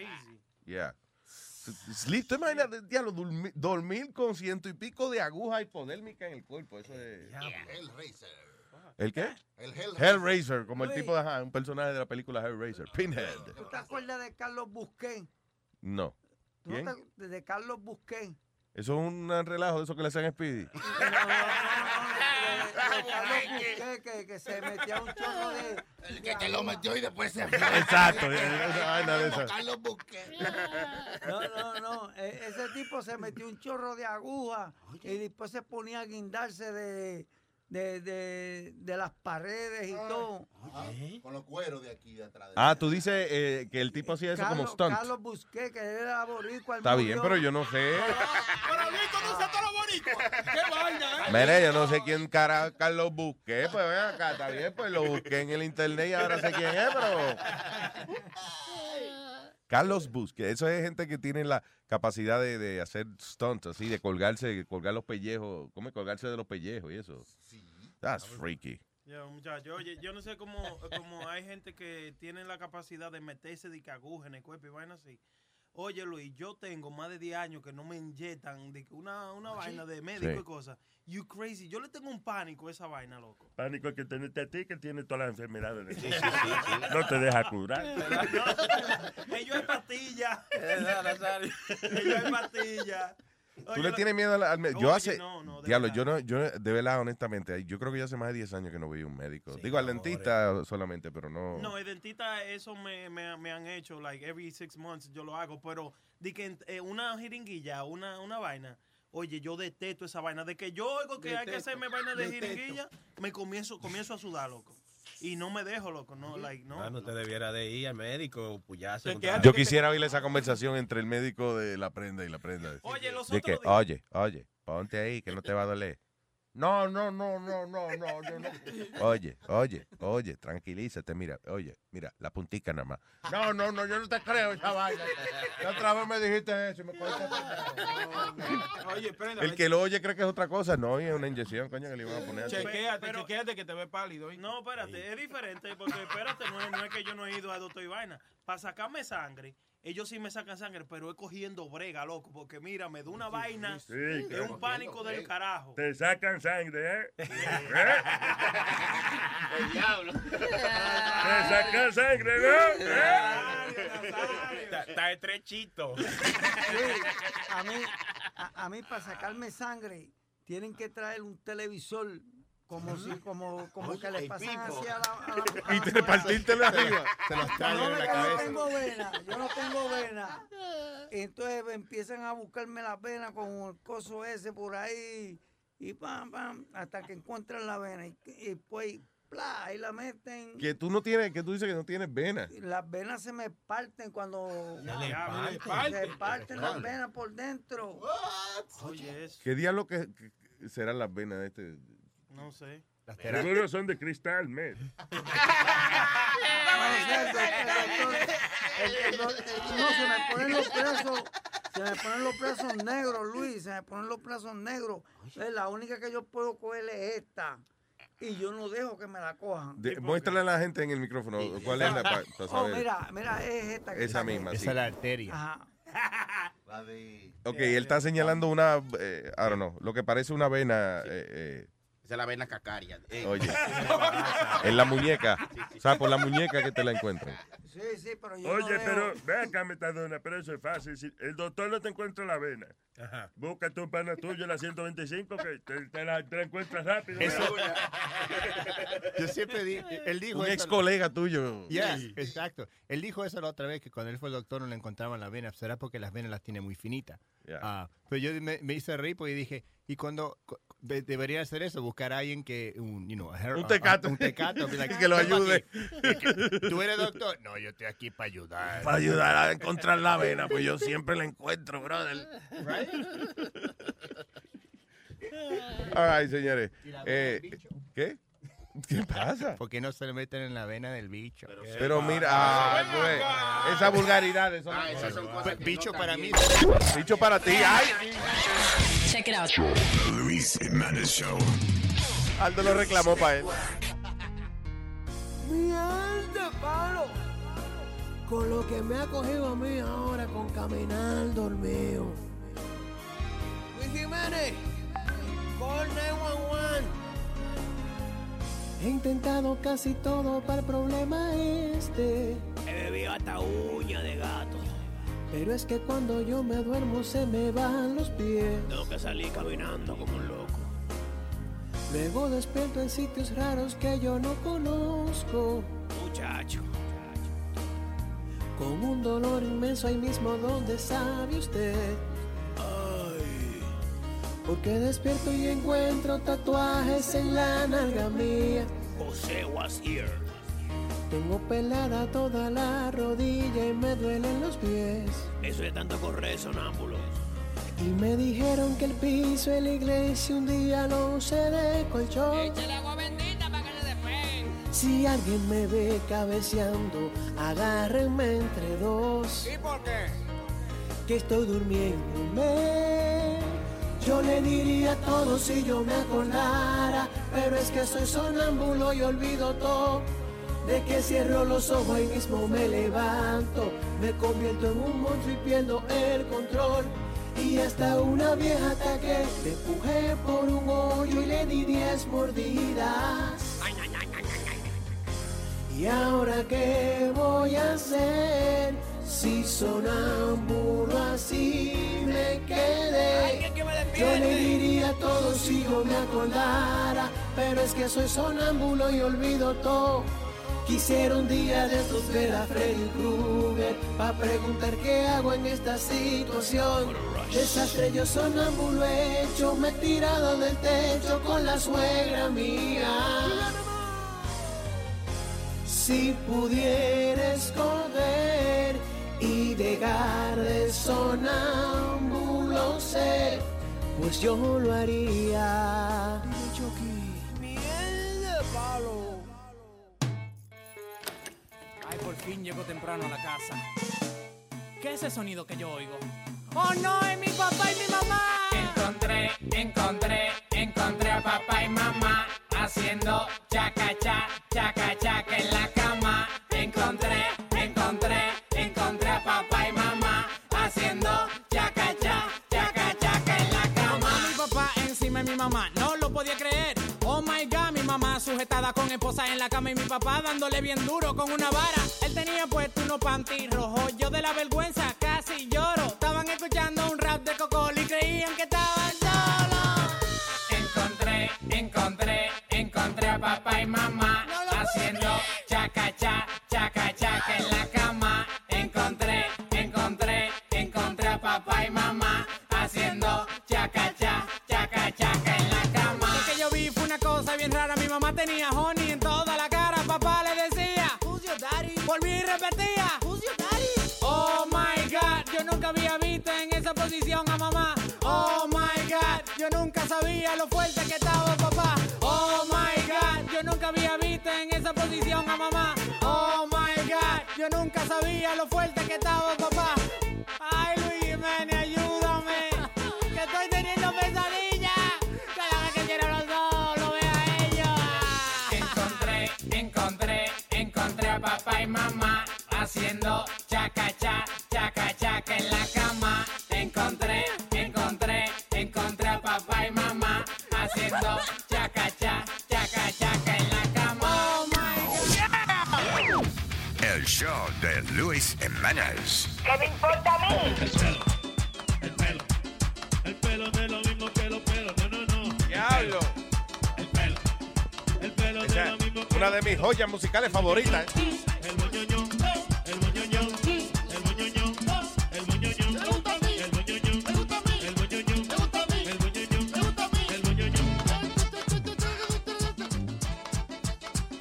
[SPEAKER 7] Yeah. Sleep, ¿tú imaginas, diablo, dormi- dormir con ciento y pico de agujas hipodérmicas en el cuerpo? Eso es...
[SPEAKER 12] Hellraiser.
[SPEAKER 7] ¿El qué?
[SPEAKER 12] El Hellraiser.
[SPEAKER 7] Hellraiser, como el tipo de ajá, un personaje de la película Hellraiser. Pinhead.
[SPEAKER 14] ¿Tú te acuerdas de Carlos Busquén?
[SPEAKER 7] No.
[SPEAKER 14] ¿Tú no
[SPEAKER 7] ¿Quién?
[SPEAKER 14] te- de Carlos Busquén.
[SPEAKER 7] Eso es un relajo de eso que le hacen a Speedy.
[SPEAKER 14] Busqué, que, que se metía un chorro de...
[SPEAKER 12] El que, que lo metió y después se fue.
[SPEAKER 7] Exacto.
[SPEAKER 12] Carlos Busqué.
[SPEAKER 14] No, no, no. e- Ese tipo se metió un chorro de aguja y después se ponía a guindarse de, de, de, de las paredes y todo.
[SPEAKER 12] Con los cueros de aquí de atrás.
[SPEAKER 7] Ah, tú dices eh, que el tipo hacía eso como stunt.
[SPEAKER 14] Carlos Busqué, que era boricua.
[SPEAKER 7] Está bien, pero yo no sé.
[SPEAKER 22] Pero Luis conoce a todos los boricuas. ¡Qué vaina, eh!
[SPEAKER 7] Mire, yo no sé quién cara Carlos busqué, pues ven acá, está bien, pues lo busqué en el internet y ahora sé quién es, pero... Carlos Busque, eso es gente que tiene la capacidad de, de hacer stunts, así, de colgarse, colgar los pellejos, ¿cómo es? colgarse de los pellejos y eso. That's freaky.
[SPEAKER 4] Yo, muchacho, oye, yo no sé cómo, cómo hay gente que tiene la capacidad de meterse de que aguja en el cuerpo y vaina así. Oye, Luis, yo tengo más de 10 años que no me inyectan de que una, una vaina de médico
[SPEAKER 3] Sí.
[SPEAKER 4] y cosas. You crazy. Yo le tengo un pánico a esa vaina, loco.
[SPEAKER 3] Pánico que tenerte a ti que tiene todas las enfermedades. de- No te deja curar.
[SPEAKER 4] Ellos hay pastillas. Ellos hay pastillas.
[SPEAKER 7] ¿Tú le tienes miedo al, al médico? Yo hace... diablo, yo no, yo de verdad, honestamente, yo creo que ya hace más de 10 años que no voy a un médico. Digo, al dentista solamente, pero no...
[SPEAKER 4] No, el dentista, eso me, me, me han hecho, like, every six months yo lo hago, pero de que eh, una jeringuilla, una, una vaina, oye, yo detesto esa vaina. De que yo oigo que hay que hacerme vaina de
[SPEAKER 15] detesto.
[SPEAKER 4] jeringuilla, me comienzo, comienzo a sudar, loco. Y no me dejo, loco, no, like, no.
[SPEAKER 18] Ah, no te debiera de ir al médico, puyarse. un
[SPEAKER 7] Yo quisiera oír esa conversación entre el médico de la prenda y la prenda.
[SPEAKER 4] Oye, los
[SPEAKER 7] de que,
[SPEAKER 4] otros días-
[SPEAKER 7] oye, oye, ponte ahí que no te va a doler. No, no, no, no, no, no, yo no. Oye, oye, oye, tranquilízate, mira, oye, mira, la puntica nada más. No, no, no, yo no te creo esa vaina. La otra vez me dijiste eso y me cogiste
[SPEAKER 22] Oye, prenda.
[SPEAKER 7] El que lo oye cree que es otra cosa. No, y es una inyección, coño, que le iban a poner.
[SPEAKER 22] Chequéate, chequéate que te ve pálido.
[SPEAKER 4] No, espérate, es diferente, porque espérate, no es, no es que yo no he ido a doctor y vaina. Para sacarme sangre, ellos sí me sacan sangre, pero es cogiendo brega, loco, porque mira, me da una vaina,
[SPEAKER 3] Sí,
[SPEAKER 4] es
[SPEAKER 3] claro.
[SPEAKER 4] un pánico del carajo.
[SPEAKER 3] Te sacan sangre, ¿eh? ¿Eh?
[SPEAKER 21] El diablo.
[SPEAKER 3] Te sacan sangre, ¿no? ¿Eh?
[SPEAKER 18] Está, está estrechito.
[SPEAKER 14] Sí, a mí, a, a mí para sacarme sangre tienen que traer un televisor como si como como que le así a la, a la-
[SPEAKER 7] Y
[SPEAKER 14] la
[SPEAKER 7] te
[SPEAKER 14] muela.
[SPEAKER 7] partírtelo arriba.
[SPEAKER 17] Se los traen
[SPEAKER 14] No,
[SPEAKER 17] en la
[SPEAKER 14] yo no
[SPEAKER 17] cabeza.
[SPEAKER 14] tengo vena, yo no tengo vena. Entonces empiezan a buscarme la vena con el coso ese por ahí y pam, pam, hasta que encuentran la vena y, y pues, ahí la meten.
[SPEAKER 7] Que tú no tienes, que tú dices que no tienes venas.
[SPEAKER 14] Las venas se me parten cuando
[SPEAKER 4] le
[SPEAKER 14] se
[SPEAKER 4] parten.
[SPEAKER 14] parten las venas por dentro.
[SPEAKER 4] Oye, eso,
[SPEAKER 7] ¿Qué diablo que, que serán las venas de este?
[SPEAKER 4] No sé.
[SPEAKER 3] Seguro son de cristal, men.
[SPEAKER 14] No, se me ponen los brazos, se me ponen los brazos negros, Luis, se me ponen los brazos negros. Entonces, la única que yo puedo coger es esta. Y yo no dejo que me la cojan.
[SPEAKER 7] De- muéstrale a la gente en el micrófono cuál es la para
[SPEAKER 14] Oh,
[SPEAKER 7] saber.
[SPEAKER 14] mira, mira, es esta. que
[SPEAKER 7] Esa misma,
[SPEAKER 17] Esa
[SPEAKER 7] sí.
[SPEAKER 17] es la arteria.
[SPEAKER 14] Ajá.
[SPEAKER 12] La de.
[SPEAKER 7] Ok, él está señalando una, eh, I don't know, lo que parece una vena, eh,
[SPEAKER 21] Esa es la vena cacaria.
[SPEAKER 7] eh, oye, en la muñeca. O sea, por la muñeca que te la encuentran.
[SPEAKER 14] Sí, sí, pero yo
[SPEAKER 3] Oye,
[SPEAKER 14] no
[SPEAKER 3] pero
[SPEAKER 14] dejo.
[SPEAKER 3] ve acá, Metadona, pero eso es fácil. Si el doctor no te encuentra la vena,
[SPEAKER 18] Ajá.
[SPEAKER 3] busca tu pana tuyo, la 125, que te, te la, te la encuentras rápido.
[SPEAKER 17] Eso- Yo siempre di, él dijo
[SPEAKER 7] Un ex colega tuyo.
[SPEAKER 17] Ya, exacto. Él dijo eso la otra vez, que cuando él fue al doctor no le encontraban la vena. Será porque las venas las tiene muy finitas.
[SPEAKER 7] Ya.
[SPEAKER 17] Ah, pero yo me, me hice reír porque dije, y cuando debería hacer eso, buscar a alguien que, un, you know, a her-
[SPEAKER 7] Un tecato.
[SPEAKER 17] a- un tecato, like,
[SPEAKER 7] Que lo
[SPEAKER 17] "Ven pa'
[SPEAKER 7] ayude".
[SPEAKER 17] ¿Tú eres doctor? No, yo estoy aquí para ayudar.
[SPEAKER 7] Para ayudar a encontrar la vena, pues yo siempre la encuentro, brother. All right, señores. Eh, ¿Qué? ¿Qué pasa?
[SPEAKER 17] Porque no se le meten en la vena del bicho.
[SPEAKER 7] Pero mira, ah, esa vulgaridad, eso
[SPEAKER 21] Ah, esas son cosas que
[SPEAKER 17] bicho
[SPEAKER 21] no
[SPEAKER 17] para mí.
[SPEAKER 21] bien.
[SPEAKER 7] Dicho para ti, ay.
[SPEAKER 5] Check it out. Luis Jiménez Show.
[SPEAKER 7] Aldo lo reclamó para él.
[SPEAKER 24] Mierda, palo. Con lo que me ha cogido a mí ahora con caminar dormido. Luis Jiménez, call 911. He intentado casi todo para el problema este. He bebido hasta uña de gato. Pero es que cuando yo me duermo se me van los pies.
[SPEAKER 16] Tengo que salir caminando como un loco.
[SPEAKER 24] Luego despierto en sitios raros que yo no conozco.
[SPEAKER 16] Muchacho.
[SPEAKER 24] Con un dolor inmenso ahí mismo donde sabe usted. Porque despierto y encuentro tatuajes en la nalga mía.
[SPEAKER 16] José was here.
[SPEAKER 24] Tengo pelada toda la rodilla y me duelen los pies.
[SPEAKER 16] Eso es tanto correr sonámbulo.
[SPEAKER 24] Y me dijeron que el piso de la iglesia un día lo usé de colchón.
[SPEAKER 16] Échale agua bendita para que se despeguen.
[SPEAKER 24] Si alguien me ve cabeceando, agárrenme entre dos.
[SPEAKER 16] ¿Y por qué?
[SPEAKER 24] Que estoy durmiéndome. Yo le diría todo si yo me acordara, pero es que soy sonámbulo y olvido todo. De que cierro los ojos y mismo me levanto, me convierto en un monstruo y pierdo el control. Y hasta una vieja ataque, le empujé por un hoyo y le di diez mordidas. ¿Y ahora qué voy a hacer? Si sonámbulo así me quedé. Yo le diría todo si yo me acordara, pero es que soy sonámbulo y olvido todo. Quisiera un día de estos ver a Freddy Krueger Pa' preguntar qué hago en esta situación. Desastre yo sonámbulo hecho Me he tirado del techo con la suegra mía. Si pudiera escoger Y dejar de sonámbulo ser Pues yo lo haría
[SPEAKER 16] Miel de palo.
[SPEAKER 26] Ay, por fin llego temprano a la casa. ¿Qué es ese sonido que yo oigo? ¡Oh no! ¡Es mi papá y mi mamá! Encontré, encontré, encontré a papá y mamá haciendo chacacha, chacachaca en la cama. Sujetada con esposa en la cama y mi papá dándole bien duro con una vara. Él tenía puesto unos panty rojos, yo de la vergüenza casi lloro. Estaban escuchando un rap de Cocol y creían que estaban solos. Encontré, encontré, encontré a papá y mamá haciendo chacacha, chacachaca en la cama. Y mamá haciendo chacacha, chacachaca en la cama. Encontré, encontré, encontré a papá y mamá haciendo chacacha, chacachaca en la cama. Oh my God.
[SPEAKER 27] El show de Luis Jiménez.
[SPEAKER 28] ¿Qué me importa a mí?
[SPEAKER 29] El pelo de lo mismo que los pelos. No, no, no.
[SPEAKER 7] Diablo.
[SPEAKER 29] El pelo. El pelo de lo mismo
[SPEAKER 7] una de mis joyas musicales favoritas. ¿eh?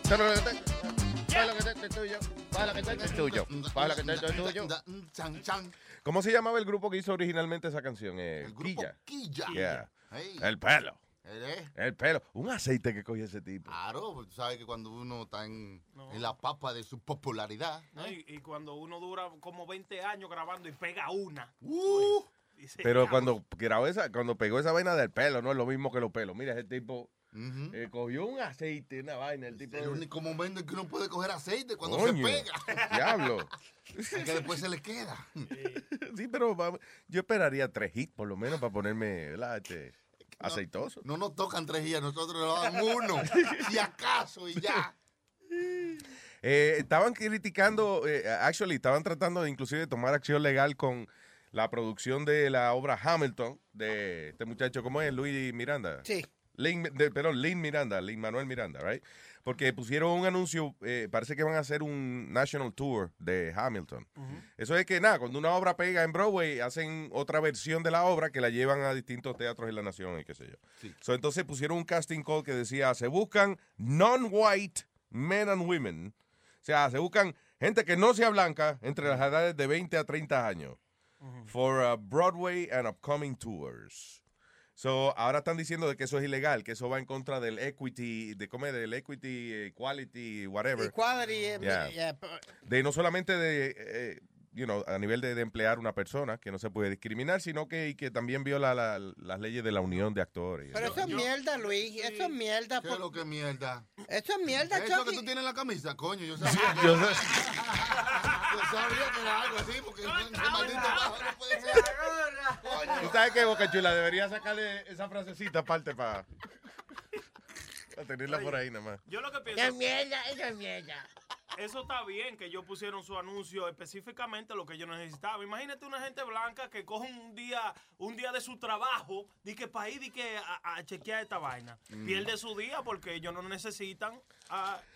[SPEAKER 7] ¿Sabes lo que te- sabes lo que te- te tuyo? ¿Sabes lo que te- te tuyo? ¿Sabes lo que te- te tuyo?
[SPEAKER 12] Chan, chan.
[SPEAKER 7] ¿Cómo se llamaba el grupo que hizo originalmente esa canción? el
[SPEAKER 12] grupo Quilla.
[SPEAKER 7] Yeah.
[SPEAKER 12] Hey.
[SPEAKER 7] El pelo.
[SPEAKER 12] ¿Eh?
[SPEAKER 7] El pelo. Un aceite que cogió ese tipo.
[SPEAKER 12] Claro, porque tú sabes que cuando uno está en, en la papa de su popularidad.
[SPEAKER 4] ¿no? Y, y cuando uno dura como 20 años grabando y pega una.
[SPEAKER 12] Uh.
[SPEAKER 4] dice,
[SPEAKER 7] Pero cuando grabó esa, cuando pegó esa vaina del pelo, no es lo mismo que los pelos. Mira, ese tipo Eh, cogió un aceite, una vaina, el tipo.
[SPEAKER 12] El único momento en que uno puede coger aceite cuando
[SPEAKER 7] Coño,
[SPEAKER 12] se pega.
[SPEAKER 7] Diablo.
[SPEAKER 12] Es que después se le queda.
[SPEAKER 7] Sí, pero vamos, yo esperaría tres hits por lo menos para ponerme. Este, aceitoso.
[SPEAKER 12] No nos tocan tres días, nosotros nos dan uno. si acaso y ya.
[SPEAKER 7] Eh, estaban criticando, eh, actually, estaban tratando de inclusive de tomar acción legal con la producción de la obra Hamilton de este muchacho, ¿cómo es? Luis Miranda.
[SPEAKER 15] Sí.
[SPEAKER 7] Lin, de- perdón, Lin Miranda, Lin Manuel Miranda, right? Porque pusieron un anuncio, eh, parece que van a hacer un national tour de Hamilton. Eso es que nada, cuando una obra pega en Broadway, hacen otra versión de la obra que la llevan a distintos teatros en la nación y qué sé yo. So, entonces pusieron un casting call que decía, se buscan non-white men and women. O sea, se buscan gente que no sea blanca entre las edades de 20 a 30 años. For uh, Broadway and upcoming tours. So, ahora están diciendo de que eso es ilegal, que eso va en contra del equity, de cómo es, del equity, equality, whatever.
[SPEAKER 15] Equality, eh,
[SPEAKER 7] Yeah.
[SPEAKER 15] yeah, but-
[SPEAKER 7] De no solamente de, eh, you know, a nivel de, de emplear una persona, que no se puede discriminar, sino que, y que también viola la- las leyes de la unión de actores.
[SPEAKER 15] Pero eso es mierda, Luis. Eso es mierda.
[SPEAKER 12] ¿Qué es lo que es mierda?
[SPEAKER 15] Eso es mierda,
[SPEAKER 12] Eso que
[SPEAKER 15] Chucky.
[SPEAKER 12] tú tienes en la camisa, coño, yo sabía. que-
[SPEAKER 7] Yo-
[SPEAKER 12] Yo sabía que era algo así, porque ese maldito bajo no puede ser.
[SPEAKER 7] ¿Tú sabes qué, Boca Chula? Debería sacarle esa frasecita aparte para tenerla por ahí nada más.
[SPEAKER 4] Yo lo que pienso.
[SPEAKER 15] Es mierda, eso es mierda.
[SPEAKER 4] Eso está bien que ellos pusieron su anuncio específicamente lo que ellos necesitaban. Imagínate una gente blanca que coge un día, un día de su trabajo, di que para ir, di que a, a chequear esta vaina.
[SPEAKER 7] Mm.
[SPEAKER 4] Pierde su día porque ellos no necesitan.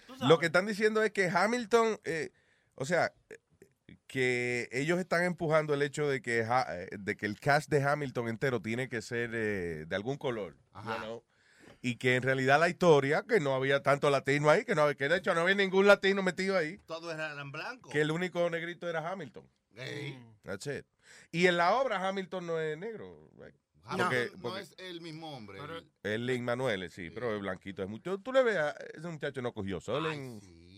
[SPEAKER 4] tú sabes.
[SPEAKER 7] Lo que están diciendo es que Hamilton, eh, o sea, eh, que ellos están empujando el hecho de que, Ha- eh, de que el cast de Hamilton entero tiene que ser eh, de algún color. you know, Y que en realidad la historia, que no había tanto latino ahí, que, no, que de hecho no había ningún latino metido ahí,
[SPEAKER 12] Todos eran blancos.
[SPEAKER 7] que el único negrito era Hamilton. That's it. Y en la obra Hamilton no es negro. right? Porque-
[SPEAKER 12] no
[SPEAKER 7] porque-
[SPEAKER 12] es el mismo hombre. el-
[SPEAKER 7] Es Lin Manuel, sí, pero es blanquito. Es mucho, tú le ves, a ese muchacho no cogió sol en...
[SPEAKER 12] Sí,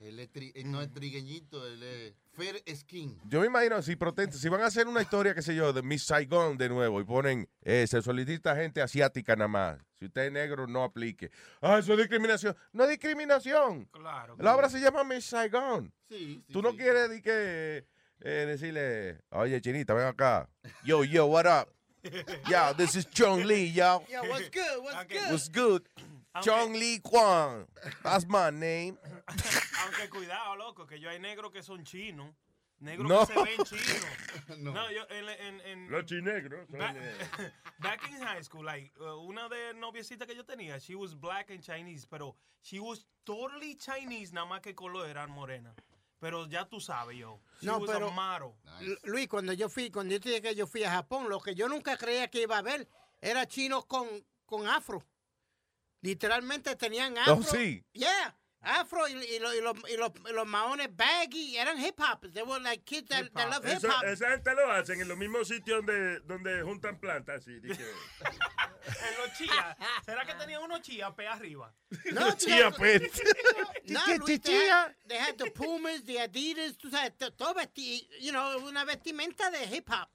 [SPEAKER 12] él es, él es tri- él no es trigueñito, él es fair skin.
[SPEAKER 7] Yo me imagino, si protesta, si van a hacer una historia, qué sé yo, de Miss Saigon de nuevo y ponen, eh, se solicita gente asiática nada más. Si usted es negro, no aplique. Ah, eso es discriminación. No es discriminación.
[SPEAKER 4] Claro.
[SPEAKER 7] La obra se llama Miss Saigon.
[SPEAKER 12] Sí,
[SPEAKER 7] Tú no quieres di que, eh, decirle, oye, chinita, ven acá. Yo, yo, what up? Yo, this is Chong Lee, yo.
[SPEAKER 15] Yo, what's good? What's good?
[SPEAKER 7] What's good? Chong Lee Kwan. That's my name.
[SPEAKER 4] Aunque cuidado, loco, que yo hay negros que son chinos. Negros
[SPEAKER 7] No.
[SPEAKER 4] que se ven chinos. no. yo en, en, en
[SPEAKER 3] Los chinegros.
[SPEAKER 4] Back, back in high school, like, uh, una de noviecitas que yo tenía, she was black and Chinese, pero she was totally Chinese, nada más que color eran morena. Pero ya tú sabes, yo. She
[SPEAKER 15] No,
[SPEAKER 4] was
[SPEAKER 15] pero-
[SPEAKER 4] a maro.
[SPEAKER 15] Lu- Luis, cuando yo fui, cuando yo te dije que yo fui a Japón, lo que yo nunca creía que iba a ver era chinos con, con afro. Literalmente tenían afro.
[SPEAKER 7] Oh, sí.
[SPEAKER 15] Yeah. Afro y, y, lo- y los, y los, y los maones baggy eran hip hop. They were like kids that, that love hip hop.
[SPEAKER 3] esa gente lo hacen en los mismos sitios donde, donde juntan plantas. Así, di que-
[SPEAKER 4] En los chía. ¿Será que tenía unos chía pe arriba?
[SPEAKER 15] No,
[SPEAKER 7] Chía, pues.
[SPEAKER 15] No,
[SPEAKER 4] Chi-
[SPEAKER 15] Luis, they
[SPEAKER 4] chía.
[SPEAKER 15] had, they had the Pumas, the Adidas, tú sabes, to- todo vesti, you know, una vestimenta de hip hop.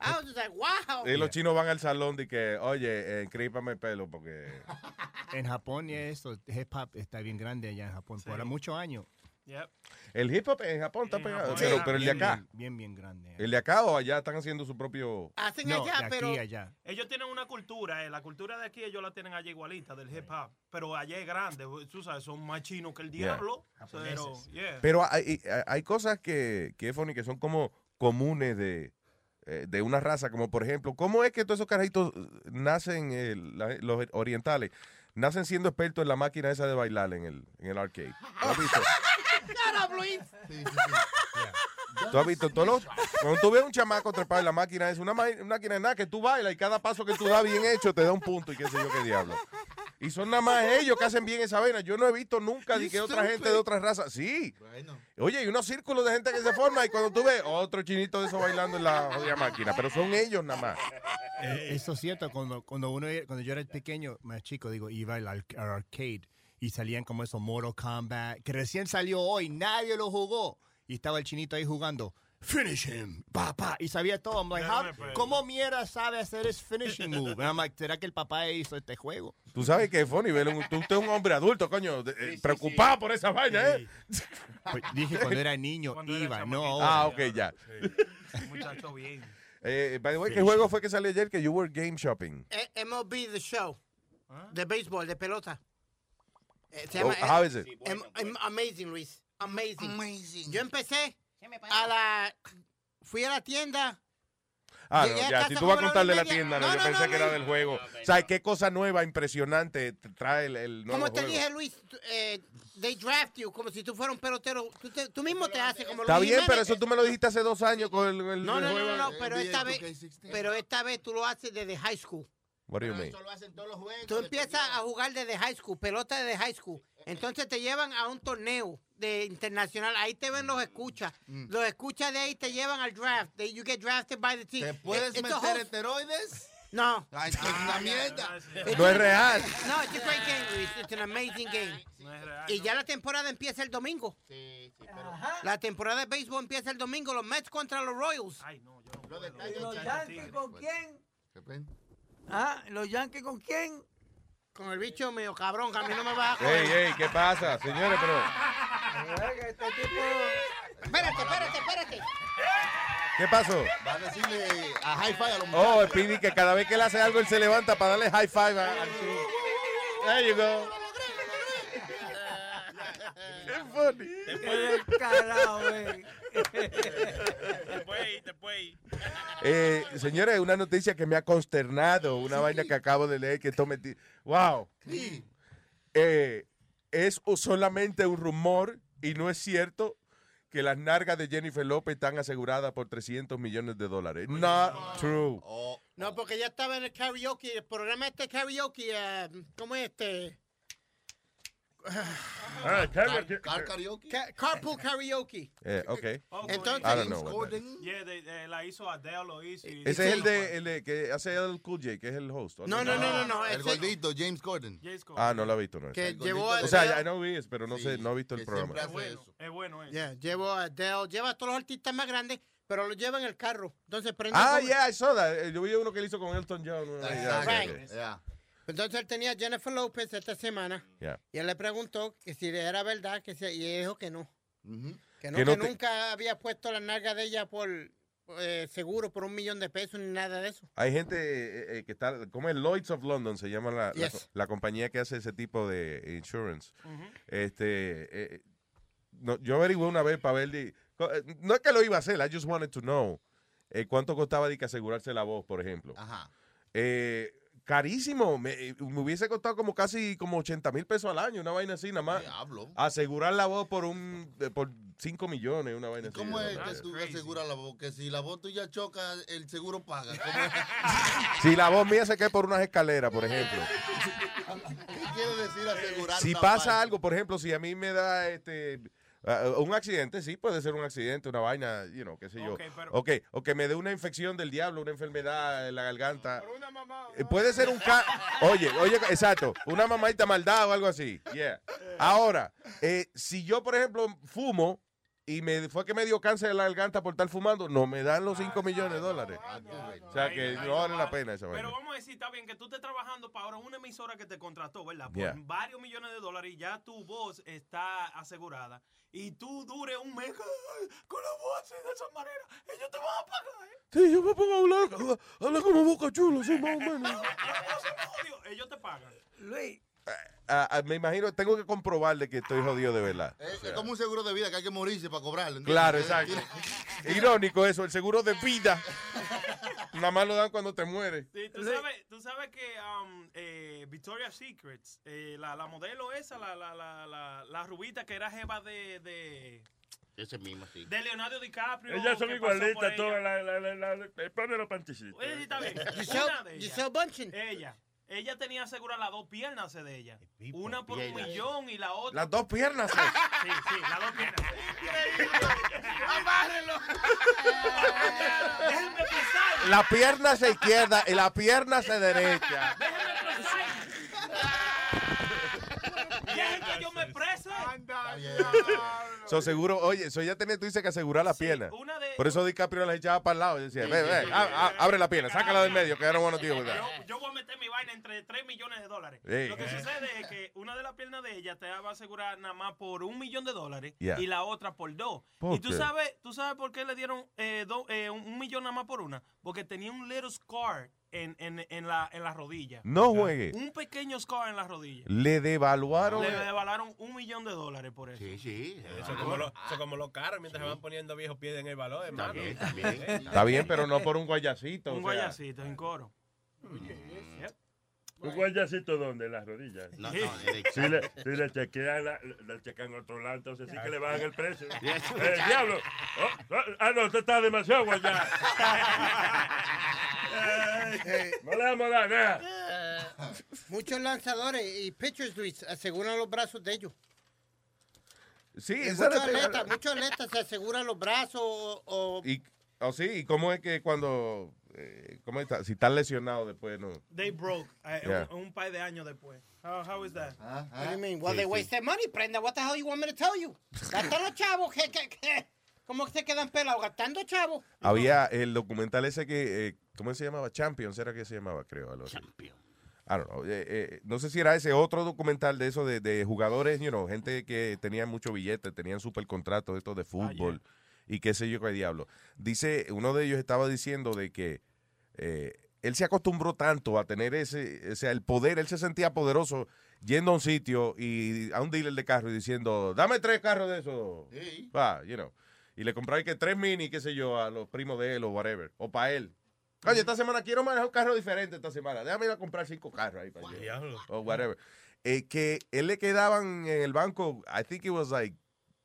[SPEAKER 15] I was just like, wow.
[SPEAKER 7] Y los chinos van al salón de que, oye, eh, encrípame el pelo porque...
[SPEAKER 17] En Japón y eso, hip hop está bien grande allá en Japón. Por muchos años.
[SPEAKER 4] Yep.
[SPEAKER 7] El hip hop en Japón está
[SPEAKER 4] En
[SPEAKER 7] pegado,
[SPEAKER 4] Japón.
[SPEAKER 7] pero, pero el de acá.
[SPEAKER 17] Bien, bien, bien grande.
[SPEAKER 7] ¿El de acá o allá están haciendo su propio...?
[SPEAKER 15] Hacen
[SPEAKER 17] No,
[SPEAKER 15] allá,
[SPEAKER 17] de aquí
[SPEAKER 15] pero
[SPEAKER 17] a allá.
[SPEAKER 4] Ellos tienen una cultura, eh, la cultura de aquí ellos la tienen allá igualita, del hip hop. Pero allá es grande, tú sabes, son más chinos que el
[SPEAKER 7] Yeah.
[SPEAKER 4] diablo. Pero, yeah.
[SPEAKER 7] Pero hay, hay- hay cosas que, que, funny, que son como comunes de, de una raza, como por ejemplo, ¿cómo es que todos esos carajitos eh, nacen, eh, los orientales, nacen siendo expertos en la máquina esa de bailar en el, en el arcade? ¿Lo has visto?
[SPEAKER 15] Luis.
[SPEAKER 7] ¿Tú has visto todos los- Cuando tú ves un chamaco trepado en la máquina, es una máquina de nada que tú bailas y cada paso que tú das bien hecho te da un punto y qué sé yo qué diablo. Y son nada más ellos que hacen bien esa vaina. Yo no he visto nunca ni que otra gente de otras razas. Sí. Oye, hay unos círculos de gente que se forman y cuando tú ves otro chinito de eso bailando en la jodida máquina, pero son ellos nada más.
[SPEAKER 17] Eh, Eso es cierto, cuando, cuando, uno, cuando yo era pequeño, más chico, digo, iba al, al arcade y salían como esos Mortal Kombat, que recién salió hoy, nadie lo jugó. Y estaba el chinito ahí jugando, finish him, papá, y sabía todo. I'm like, how-. ¿cómo mierda sabe hacer ese finishing move? And I'm like, ¿será que el papá hizo este juego?
[SPEAKER 7] Tú sabes que es funny, tú, usted es un hombre adulto, coño, de- eh, preocupado por esa vaina, ¿eh?
[SPEAKER 17] Pues dije cuando era niño,
[SPEAKER 4] Cuando era
[SPEAKER 17] iba, no
[SPEAKER 4] chamaquito.
[SPEAKER 7] Ah, ok, ya.
[SPEAKER 4] Muchacho bien.
[SPEAKER 7] Eh, by the way, ¿qué juego fue que salió ayer que you were game shopping?
[SPEAKER 15] Eh, MLB The Show. De béisbol, de pelota. Eh, se llama,
[SPEAKER 7] Oh, how is it?
[SPEAKER 15] Am- am- amazing, Luis. Amazing. Yo empecé a la... Fui a la tienda.
[SPEAKER 7] Ah, no, ya, si tú
[SPEAKER 15] como
[SPEAKER 7] vas a contar de la tienda, no,
[SPEAKER 15] No,
[SPEAKER 7] yo
[SPEAKER 15] no,
[SPEAKER 7] pensé
[SPEAKER 15] no,
[SPEAKER 7] que era
[SPEAKER 15] no.
[SPEAKER 7] del juego. ¿Sabes qué cosa nueva, impresionante te trae el, el nuevo
[SPEAKER 15] Como te
[SPEAKER 7] juego?
[SPEAKER 15] dije, Luis, eh, they draft you como si tú fueras un pelotero. Tú, te- tú mismo te haces como
[SPEAKER 7] Está
[SPEAKER 15] Luis
[SPEAKER 7] bien, pero
[SPEAKER 15] Jiménez.
[SPEAKER 7] eso tú me lo dijiste hace dos años con el, el-
[SPEAKER 15] No, no, no,
[SPEAKER 7] juego.
[SPEAKER 15] no, no, pero esta vez, pero esta vez tú lo haces desde high school.
[SPEAKER 7] What do you mean?
[SPEAKER 15] Tú empiezas a jugar desde high school, pelota desde high school. Entonces te llevan a un torneo de internacional. Ahí te ven los escuchas. Los escuchas de ahí te llevan al draft. They- you get drafted by the team.
[SPEAKER 12] ¿Te puedes meter
[SPEAKER 15] whole-
[SPEAKER 12] esteroides?
[SPEAKER 15] No.
[SPEAKER 12] Ay, es una mierda.
[SPEAKER 7] No es real.
[SPEAKER 15] No, it's a great game, Luis. It's an amazing game. Y ya la temporada empieza el domingo. La temporada de béisbol empieza el domingo. Los Mets contra los Royals.
[SPEAKER 14] ¿Y los Yankees con quién? Ah, ¿los Yankees con quién?
[SPEAKER 15] Con el bicho mío, cabrón, que a mí no me va a joder.
[SPEAKER 7] Ey, ey, ¿qué pasa, señores? Pero,
[SPEAKER 14] Este tipo...
[SPEAKER 15] Espérate, espérate, espérate.
[SPEAKER 7] ¿qué pasó?
[SPEAKER 12] Va a decirle a high five a los
[SPEAKER 7] Oh, el Pidi, que cada vez que él hace algo, él se levanta para darle high five a-. There you go. Qué funny.
[SPEAKER 14] Qué carajo, güey.
[SPEAKER 18] Te puede ir, te puede ir.
[SPEAKER 7] Eh, señores, una noticia que me ha consternado, una vaina que acabo de leer que esto me... ti- ¡Wow! Eh, es o- solamente un rumor y no es cierto que las nargas de Jennifer López están aseguradas por 300 millones de dólares. Not true.
[SPEAKER 15] No, porque ella estaba en el karaoke, el programa este karaoke, eh, ¿cómo es este?
[SPEAKER 3] Ah, karaoke.
[SPEAKER 12] Car karaoke.
[SPEAKER 15] Ca- carpool karaoke.
[SPEAKER 7] Eh, ok.
[SPEAKER 15] Entonces,
[SPEAKER 7] I don't know what that is.
[SPEAKER 4] Yeah, de- de- la hizo Adele, lo hizo. y-
[SPEAKER 7] Ese es el de, el de que hace el Cool J, que es el host.
[SPEAKER 15] No, no, no, no, no.
[SPEAKER 12] El gordito, James Corden.
[SPEAKER 7] Ah, no lo he visto. No.
[SPEAKER 15] Que llevó a
[SPEAKER 7] O sea,
[SPEAKER 15] Adele-
[SPEAKER 7] I know he is, pero no sé, no he visto el programa.
[SPEAKER 12] hace eso.
[SPEAKER 4] Es bueno eso.
[SPEAKER 15] Yeah, llevó a Adele, lleva a todos los artistas más grandes, pero lo lleva en el carro. Entonces prende
[SPEAKER 7] Ah,
[SPEAKER 15] como-
[SPEAKER 7] yeah, I saw that. Eh, Yo vi uno que le hizo con Elton John. yeah, okay,
[SPEAKER 15] Right.
[SPEAKER 7] okay.
[SPEAKER 12] Yeah.
[SPEAKER 15] Entonces él tenía a Jennifer López esta semana
[SPEAKER 7] Yeah.
[SPEAKER 15] y él le preguntó que si era verdad, que si, y ella dijo que no. Que no,
[SPEAKER 7] Que
[SPEAKER 15] que,
[SPEAKER 7] no te-
[SPEAKER 15] nunca había puesto la nalga de ella por eh, seguro por un millón de pesos ni nada de eso.
[SPEAKER 7] Hay gente eh, eh, que está, como es Lloyds of London, se llama la, la-
[SPEAKER 15] Yes.
[SPEAKER 7] la compañía que hace ese tipo de insurance. Este, no, yo averigué una vez para ver, no es que lo iba a hacer, I just wanted to know cuánto costaba de que asegurarse la voz, por ejemplo.
[SPEAKER 12] Ajá.
[SPEAKER 7] Eh, carísimo, me, eh, me hubiese costado como casi como 80 mil pesos al año, una vaina así nada más.
[SPEAKER 12] Diablo.
[SPEAKER 7] Asegurar la voz por un eh, por 5 millones, una vaina así.
[SPEAKER 12] ¿Cómo es que tú aseguras la voz? Que si la voz tuya choca, el seguro paga.
[SPEAKER 7] Si la voz mía se cae por unas escaleras, por ejemplo.
[SPEAKER 12] ¿Qué quiere decir asegurar?
[SPEAKER 7] Si pasa algo, por ejemplo, si a mí me da este ah, un accidente, sí puede ser un accidente, una vaina, you know, qué sé yo.
[SPEAKER 4] Ok, pero-
[SPEAKER 7] Ok, o que me dé una infección del diablo, una enfermedad en la garganta. Eh, Puede ser un ca Oye, oye, exacto, una mamadita maldad o algo así. Yeah. Ahora, eh, si yo, por ejemplo, fumo y me fue que me dio cáncer en la garganta por estar fumando, no me dan los 5 millones de dólares. O sea que no vale la pena esa vaina.
[SPEAKER 4] Pero vamos a decir, está bien que tú estés trabajando para ahora una emisora que te contrató, ¿verdad? Por
[SPEAKER 7] Yeah.
[SPEAKER 4] varios millones de dólares y ya tu voz está asegurada. Y tú dures un mes "Ay, con la voz así de esa manera. Ellos te van a pagar, ¿eh?
[SPEAKER 7] Sí, yo me pongo a hablar, habla- habla como boca chulo, sí, más o menos.
[SPEAKER 4] Ellos te pagan.
[SPEAKER 14] Luis.
[SPEAKER 7] Ah, ah, me imagino, tengo que comprobarle que estoy jodido de verdad.
[SPEAKER 12] Es,
[SPEAKER 7] O
[SPEAKER 12] es
[SPEAKER 7] sea,
[SPEAKER 12] como un seguro de vida que hay que morirse para cobrarlo. ¿entiendes?
[SPEAKER 7] Claro, exacto. Irónico eso, el seguro de vida. Nada más lo dan cuando te mueres.
[SPEAKER 4] Sí, tú sabes, tú sabes que um, eh, Victoria's Secrets, eh, la, la modelo esa, la, la, la, la, la rubita que era jeva de, de,
[SPEAKER 21] Ese mismo, sí.
[SPEAKER 4] de Leonardo DiCaprio.
[SPEAKER 3] Ellas son igualitas
[SPEAKER 4] ella.
[SPEAKER 3] todas. La, la, la, la, la- ponle los panticitos.
[SPEAKER 4] Oye, sí, está bien.
[SPEAKER 15] Giselle-
[SPEAKER 4] de.
[SPEAKER 15] Giselle.
[SPEAKER 4] Ella. Ella tenía aseguradas las dos piernas de ella. Una por un millón y la otra.
[SPEAKER 7] Las dos piernas.
[SPEAKER 4] Sí, sí, las dos piernas.
[SPEAKER 15] ¡Amárrelo!
[SPEAKER 4] Déjenme pensar.
[SPEAKER 7] La pierna se izquierda y la pierna se derecha.
[SPEAKER 4] Déjenme pensar. Exprese.
[SPEAKER 7] So, seguro, oye, eso ya tenía, tú dices que asegurar la pierna.
[SPEAKER 4] una de-
[SPEAKER 7] Por eso DiCaprio la echaba para el lado y decía,
[SPEAKER 4] Sí,
[SPEAKER 7] ve,
[SPEAKER 4] sí,
[SPEAKER 7] ve,
[SPEAKER 4] sí,
[SPEAKER 7] a-
[SPEAKER 4] sí,
[SPEAKER 7] a-
[SPEAKER 4] sí.
[SPEAKER 7] abre la pierna, sácala del medio, que era bueno tío.
[SPEAKER 4] Yo, yo voy a meter mi vaina entre 3 millones de dólares.
[SPEAKER 7] Sí.
[SPEAKER 4] Lo que sucede es que una de las piernas de ella te va a asegurar nada más por un millón de dólares
[SPEAKER 7] Yeah.
[SPEAKER 4] y la otra por dos.
[SPEAKER 7] ¿Por
[SPEAKER 4] y tú
[SPEAKER 7] qué?
[SPEAKER 4] sabes, tú sabes por qué le dieron eh, do- eh, un, un millón nada más por una. Porque tenía un little scar en, en, en, la, en la rodilla.
[SPEAKER 7] No juegue.
[SPEAKER 4] Un pequeño scar en la rodilla.
[SPEAKER 7] Le devaluaron.
[SPEAKER 4] Le devalaron un millón de dólares por eso.
[SPEAKER 21] Sí, sí.
[SPEAKER 18] Eso es como, lo- eso es como los carros mientras se van poniendo viejos pies en el balón, hermano.
[SPEAKER 21] bien, está bien.
[SPEAKER 7] Está bien, pero no por un guayacito.
[SPEAKER 4] Un
[SPEAKER 7] o sea.
[SPEAKER 4] guayacito en coro. Yep.
[SPEAKER 3] ¿Un guayacito dónde? En las rodillas.
[SPEAKER 21] No, no,
[SPEAKER 3] Si le, si le chequean, la, le chequean otro lado, entonces sí que le bajan el precio. ¡Eh, diablo! Oh, oh, ah, no, usted está demasiado guayado. no le vamos a dar nada.
[SPEAKER 15] Muchos lanzadores y pitchers, Luis, aseguran los brazos de ellos.
[SPEAKER 7] Sí,
[SPEAKER 15] muchos atletas, muchos atletas se aseguran los brazos o, o-
[SPEAKER 7] Y, oh, sí, ¿y cómo es que cuando. Eh, ¿Cómo está? Si están lesionados después, no.
[SPEAKER 4] They broke. eh,
[SPEAKER 7] Yeah.
[SPEAKER 4] un, un par de años después. How, how is that?
[SPEAKER 15] What do you mean? Well,
[SPEAKER 7] Sí,
[SPEAKER 15] they
[SPEAKER 7] sí.
[SPEAKER 15] waste their money, Prenda. What the hell you want me to tell you? Gastan los chavos, que, que, que, ¿cómo que se quedan pelados? Gastando chavos.
[SPEAKER 7] Había el documental ese que. eh, ¿Cómo se llamaba? Champions, era que se llamaba, creo. algo así. I don't know. Eh, eh, no sé si era ese otro documental de eso de, de jugadores, you know, gente que tenía mucho billete, tenían super contratos estos de fútbol y qué sé yo qué diablo. Dice, uno de ellos estaba diciendo de que eh, él se acostumbró tanto a tener ese, o sea, el poder, él se sentía poderoso yendo a un sitio y a un dealer de carro y diciendo, dame tres carros de esos, va, you know. Y le compraba que tres mini, qué sé yo, a los primos de él o whatever, o para él. Oye, esta semana quiero manejar un carro diferente esta semana. Déjame ir a comprar cinco carros ahí para allá. O whatever. Eh, que él le quedaban en el banco, I think it was like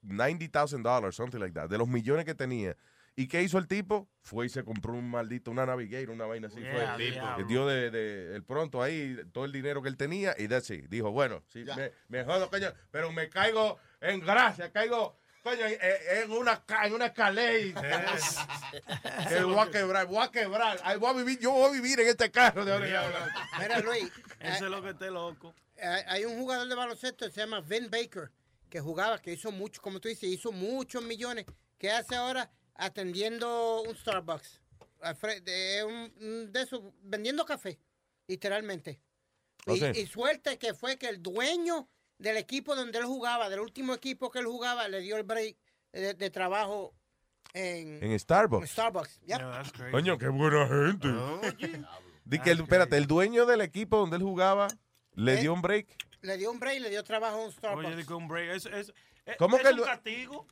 [SPEAKER 7] $90,000, something like that, de los millones que tenía. ¿Y qué hizo el tipo? Fue y se compró un maldito, una Navigator, una vaina así.
[SPEAKER 4] Yeah,
[SPEAKER 7] fue.
[SPEAKER 4] diablo.
[SPEAKER 7] Le dio de, de- el pronto ahí todo el dinero que él tenía y that's it. Dijo, bueno, sí, me, me jodo, coño, pero me caigo en gracia, caigo, coño, en, en una, en una escalera. que voy a quebrar, voy a quebrar. Ay, voy a vivir, yo voy a vivir en este carro de ahora.
[SPEAKER 15] Mira, Luis,
[SPEAKER 4] Eso es lo que esté loco.
[SPEAKER 15] hay, hay un jugador de baloncesto que se llama Vin Baker, que jugaba, que hizo mucho, como tú dices, hizo muchos millones. ¿Qué hace ahora? Atendiendo un Starbucks. De, un- vendiendo café, literalmente. Y, suerte que fue que el dueño del equipo donde él jugaba, del último equipo que él jugaba, le dio el break de, de trabajo en,
[SPEAKER 7] En Starbucks.
[SPEAKER 15] en Starbucks. Yep.
[SPEAKER 7] Coño, qué buena gente. Di que el- espérate, el dueño del equipo donde él jugaba le
[SPEAKER 15] ¿Eh?
[SPEAKER 7] dio un break.
[SPEAKER 15] Le dio un break, le dio trabajo en un Starbucks.
[SPEAKER 4] Oye, un break. Es, es, es,
[SPEAKER 7] ¿Cómo
[SPEAKER 4] es
[SPEAKER 7] que
[SPEAKER 4] un
[SPEAKER 7] lo-
[SPEAKER 4] castigo.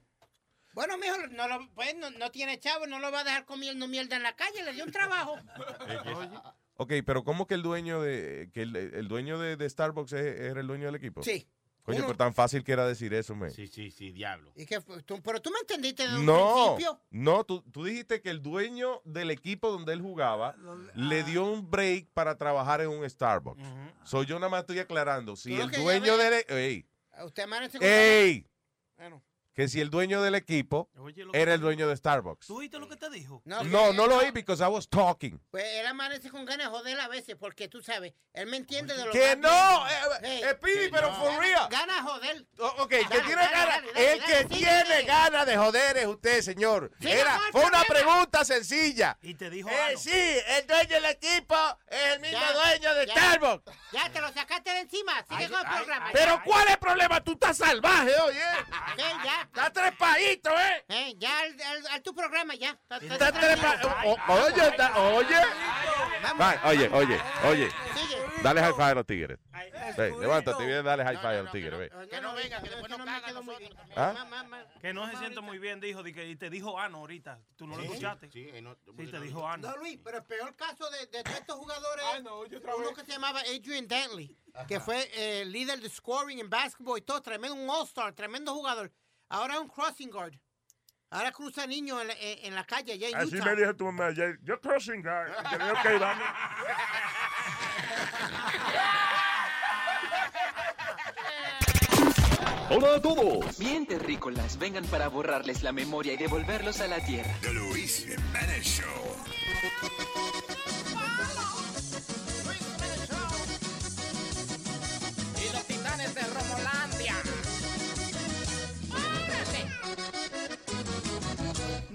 [SPEAKER 15] Bueno, mijo, no, lo, pues, no, no tiene chavo, no lo va a dejar comiendo mierda en la calle, le dio un trabajo.
[SPEAKER 7] Ok, pero ¿cómo que el dueño de que el, el dueño de, de Starbucks era el dueño del equipo?
[SPEAKER 15] Sí.
[SPEAKER 7] Coño,
[SPEAKER 15] Uno-
[SPEAKER 7] pero tan fácil que era decir eso, man.
[SPEAKER 21] Sí, sí, sí, diablo.
[SPEAKER 15] ¿Y qué fue? Tú- pero tú me entendiste de un
[SPEAKER 7] No,
[SPEAKER 15] principio.
[SPEAKER 7] no, tú, tú dijiste que el dueño del equipo donde él jugaba le dio un break para trabajar en un Starbucks. Soy yo nada más estoy aclarando. Si
[SPEAKER 15] Tú lo
[SPEAKER 7] el
[SPEAKER 15] que ya
[SPEAKER 7] dueño del... e- Ey,
[SPEAKER 15] Usted amanece con-
[SPEAKER 7] ey,
[SPEAKER 15] Bueno.
[SPEAKER 7] Que si el dueño del equipo
[SPEAKER 4] Oye, lo que
[SPEAKER 7] era el dueño de Starbucks.
[SPEAKER 4] ¿Tú oíste lo que te dijo?
[SPEAKER 15] No,
[SPEAKER 7] No, no lo oí because I was talking.
[SPEAKER 15] Pues él amanece con ganas de joder a veces, porque tú sabes, él me entiende de lo
[SPEAKER 7] ¡Que no! Eh,
[SPEAKER 15] Hey,
[SPEAKER 7] eh, Speedy, pero for real.
[SPEAKER 15] Gana de joder.
[SPEAKER 7] O- Ok, el que tiene ganas, el que tiene de joder es usted, señor.
[SPEAKER 15] Sí,
[SPEAKER 7] Era,
[SPEAKER 15] amor,
[SPEAKER 7] fue una pregunta sencilla.
[SPEAKER 4] Y te dijo
[SPEAKER 7] Eh, sí, el dueño del equipo es el mismo
[SPEAKER 15] Ya,
[SPEAKER 7] dueño de
[SPEAKER 15] ya.
[SPEAKER 7] Starbucks.
[SPEAKER 15] Ya te lo sacaste de encima, sigue con el programa.
[SPEAKER 7] Pero. ¿cuál es el problema? Tú estás salvaje, oye.
[SPEAKER 15] Ya.
[SPEAKER 7] Estás trepadito, ¿eh?
[SPEAKER 15] Eh, ya, al, al- al tu programa, ya. Está- está- está-
[SPEAKER 7] Oye, está- oye. Oye, oye, oye. Dale high five a los tigres. Ve, levántate y ven, dale high five a los tigres, ve.
[SPEAKER 15] Que no venga, que después no me quedo muy bien.
[SPEAKER 7] ¿Ah?
[SPEAKER 4] Que no se siente muy bien, dijo. Y te dijo Ano ahorita. ¿Tú no lo escuchaste?
[SPEAKER 21] Sí,
[SPEAKER 4] Sí, te dijo Ano.
[SPEAKER 15] No, Luis, pero el peor caso de, estos jugadores es uno que se llamaba Adrian Dantley, que fue eh, líder de scoring en basketball y todo, tremendo, un all-star, tremendo jugador. Ahora un crossing guard. Ahora cruza niños en, la- en- en la calle allá en
[SPEAKER 3] Así
[SPEAKER 15] Utah.
[SPEAKER 3] me dijo tu mamá ayer. Yo crossing guard. Y yo ok, vamos.
[SPEAKER 30] Hola a todos. Bien, terrícolas, vengan para borrarles la memoria y devolverlos a la tierra.
[SPEAKER 27] The Luis Jimenez Show.
[SPEAKER 26] Y los titanes de Romolandia.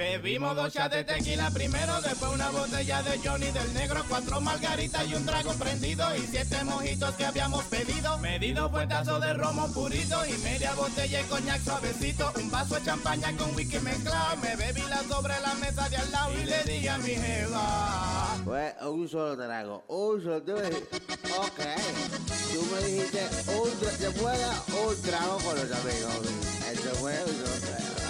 [SPEAKER 10] Bebimos dos shots de tequila primero, después una botella de Johnny del negro, cuatro margaritas y un trago prendido y siete mojitos que habíamos pedido. Medido puertazo de romo purito y media botella de coñac suavecito, un vaso de champaña con whisky mezclado. Me bebí la sobre la mesa de al lado y le dije a mi jeva.
[SPEAKER 31] Pues un solo trago, un solo. Dijiste, ok. Tú me dijiste, un se juega un trago con los amigos. Eso fue un solo trago.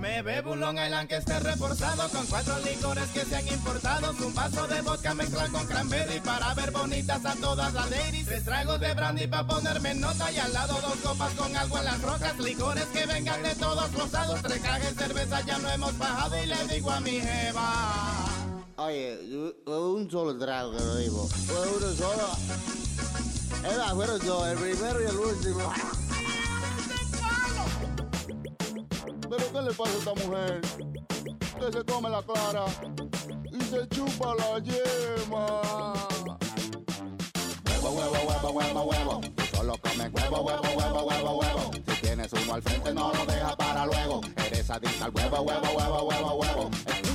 [SPEAKER 10] Me bebo un Long Island que esté reforzado con cuatro licores que sean importados. Un vaso de vodka mezclado con cranberry para ver bonitas a todas las ladies. Tres tragos de brandy para ponerme nota y al lado dos copas con algo en las rocas. Licores que vengan de todos los lados. Tres cajas de cerveza ya no hemos bajado y le digo a mi jeva.
[SPEAKER 31] Oye, yo- un solo trago que lo digo. Uno solo. Más, fueron dos, el primero y el último.
[SPEAKER 12] ¿Pero qué le pasa a esta mujer? Que se come la clara y se chupa la yema.
[SPEAKER 21] Huevo, huevo, huevo, huevo, huevo. Solo comes huevo, huevo, huevo, huevo, huevo. Si tienes uno al frente, no lo dejas para luego. Eres adicta al huevo, huevo, huevo, huevo, huevo.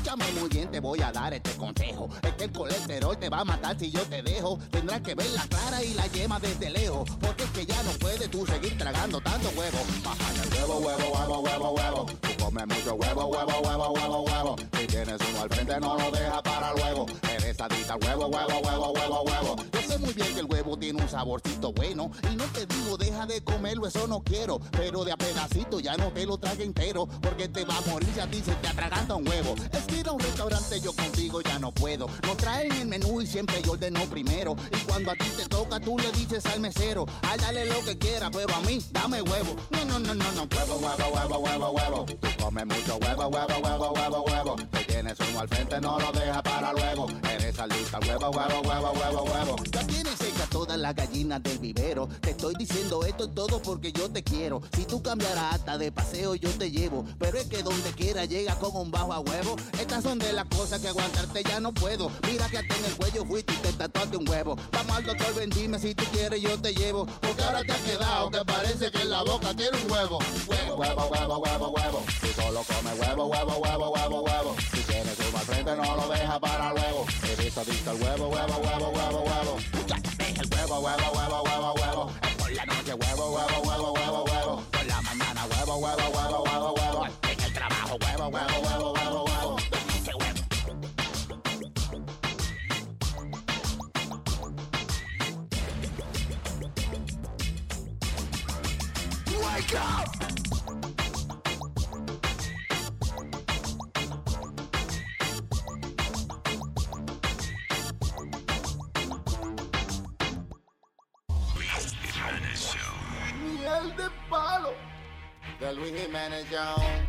[SPEAKER 21] Escúchame muy bien, te voy a dar este consejo. Es que el colesterol te va a matar si yo te dejo. Tendrás que ver la clara y la yema desde lejos. Porque es que ya no puedes tú seguir tragando tanto huevo. Baja el huevo, huevo, huevo, huevo, huevo. Tú comes mucho huevo, huevo, huevo, huevo, huevo. Si tienes uno al frente, no lo dejas para luego. Eres adicta al huevo, huevo, huevo, huevo, huevo. Yo sé muy bien que el huevo tiene un saborcito bueno. Y no te digo, deja de comerlo, eso no quiero. Pero de a pedacito ya no te lo trague entero. Porque te va a morir si a ti se te atraganta un huevo. Es que ir a un restaurante yo contigo ya no puedo. Nos traen el menú y siempre yo ordeno primero. Y cuando a ti te toca, tú le dices al mesero, ay, dale lo que quiera, pero a mí, dame huevo. No, no, no, no, no, huevo, huevo, huevo, huevo, huevo. Tú comes mucho huevo, huevo, huevo, huevo, huevo. Si tienes uno al frente, no lo dejas para luego. Eres al huevo, huevo, huevo, huevo, huevo. Ya tienes seca todas las gallinas del vivero. Te estoy diciendo esto todo porque yo te quiero. Si tú cambiarás hasta de paseo, yo te llevo. Pero es que donde quiera llega con un bajo a huevo. Estas son de las cosas que aguantarte ya no puedo. Mira que hasta en el cuello fuiste y te tatuaste un huevo. Vamos al doctor, ven, dime si tú quieres, yo te llevo. Porque ahora te has quedado que parece que en la boca tiene un huevo. Huevo, huevo, huevo, huevo, huevo. Si solo comes huevo, huevo, huevo, huevo, huevo. Si tienes uno al frente, no lo dejas para luego. Eres adicto al huevo, huevo, huevo, huevo, huevo. Deja el huevo, huevo, huevo, huevo, huevo. Por la noche, huevo, huevo, huevo, huevo, huevo. Por la mañana, huevo, huevo, huevo, huevo, huevo. En el trabajo, huevo, huevo, huevo, huevo, Wake
[SPEAKER 12] de palo.
[SPEAKER 21] The Luis Jiménez.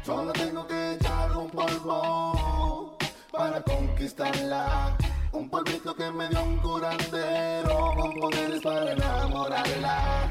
[SPEAKER 12] Solo tengo que echar un polvo para conquistarla. Un polvito que me dio un curandero con poderes para enamorarla.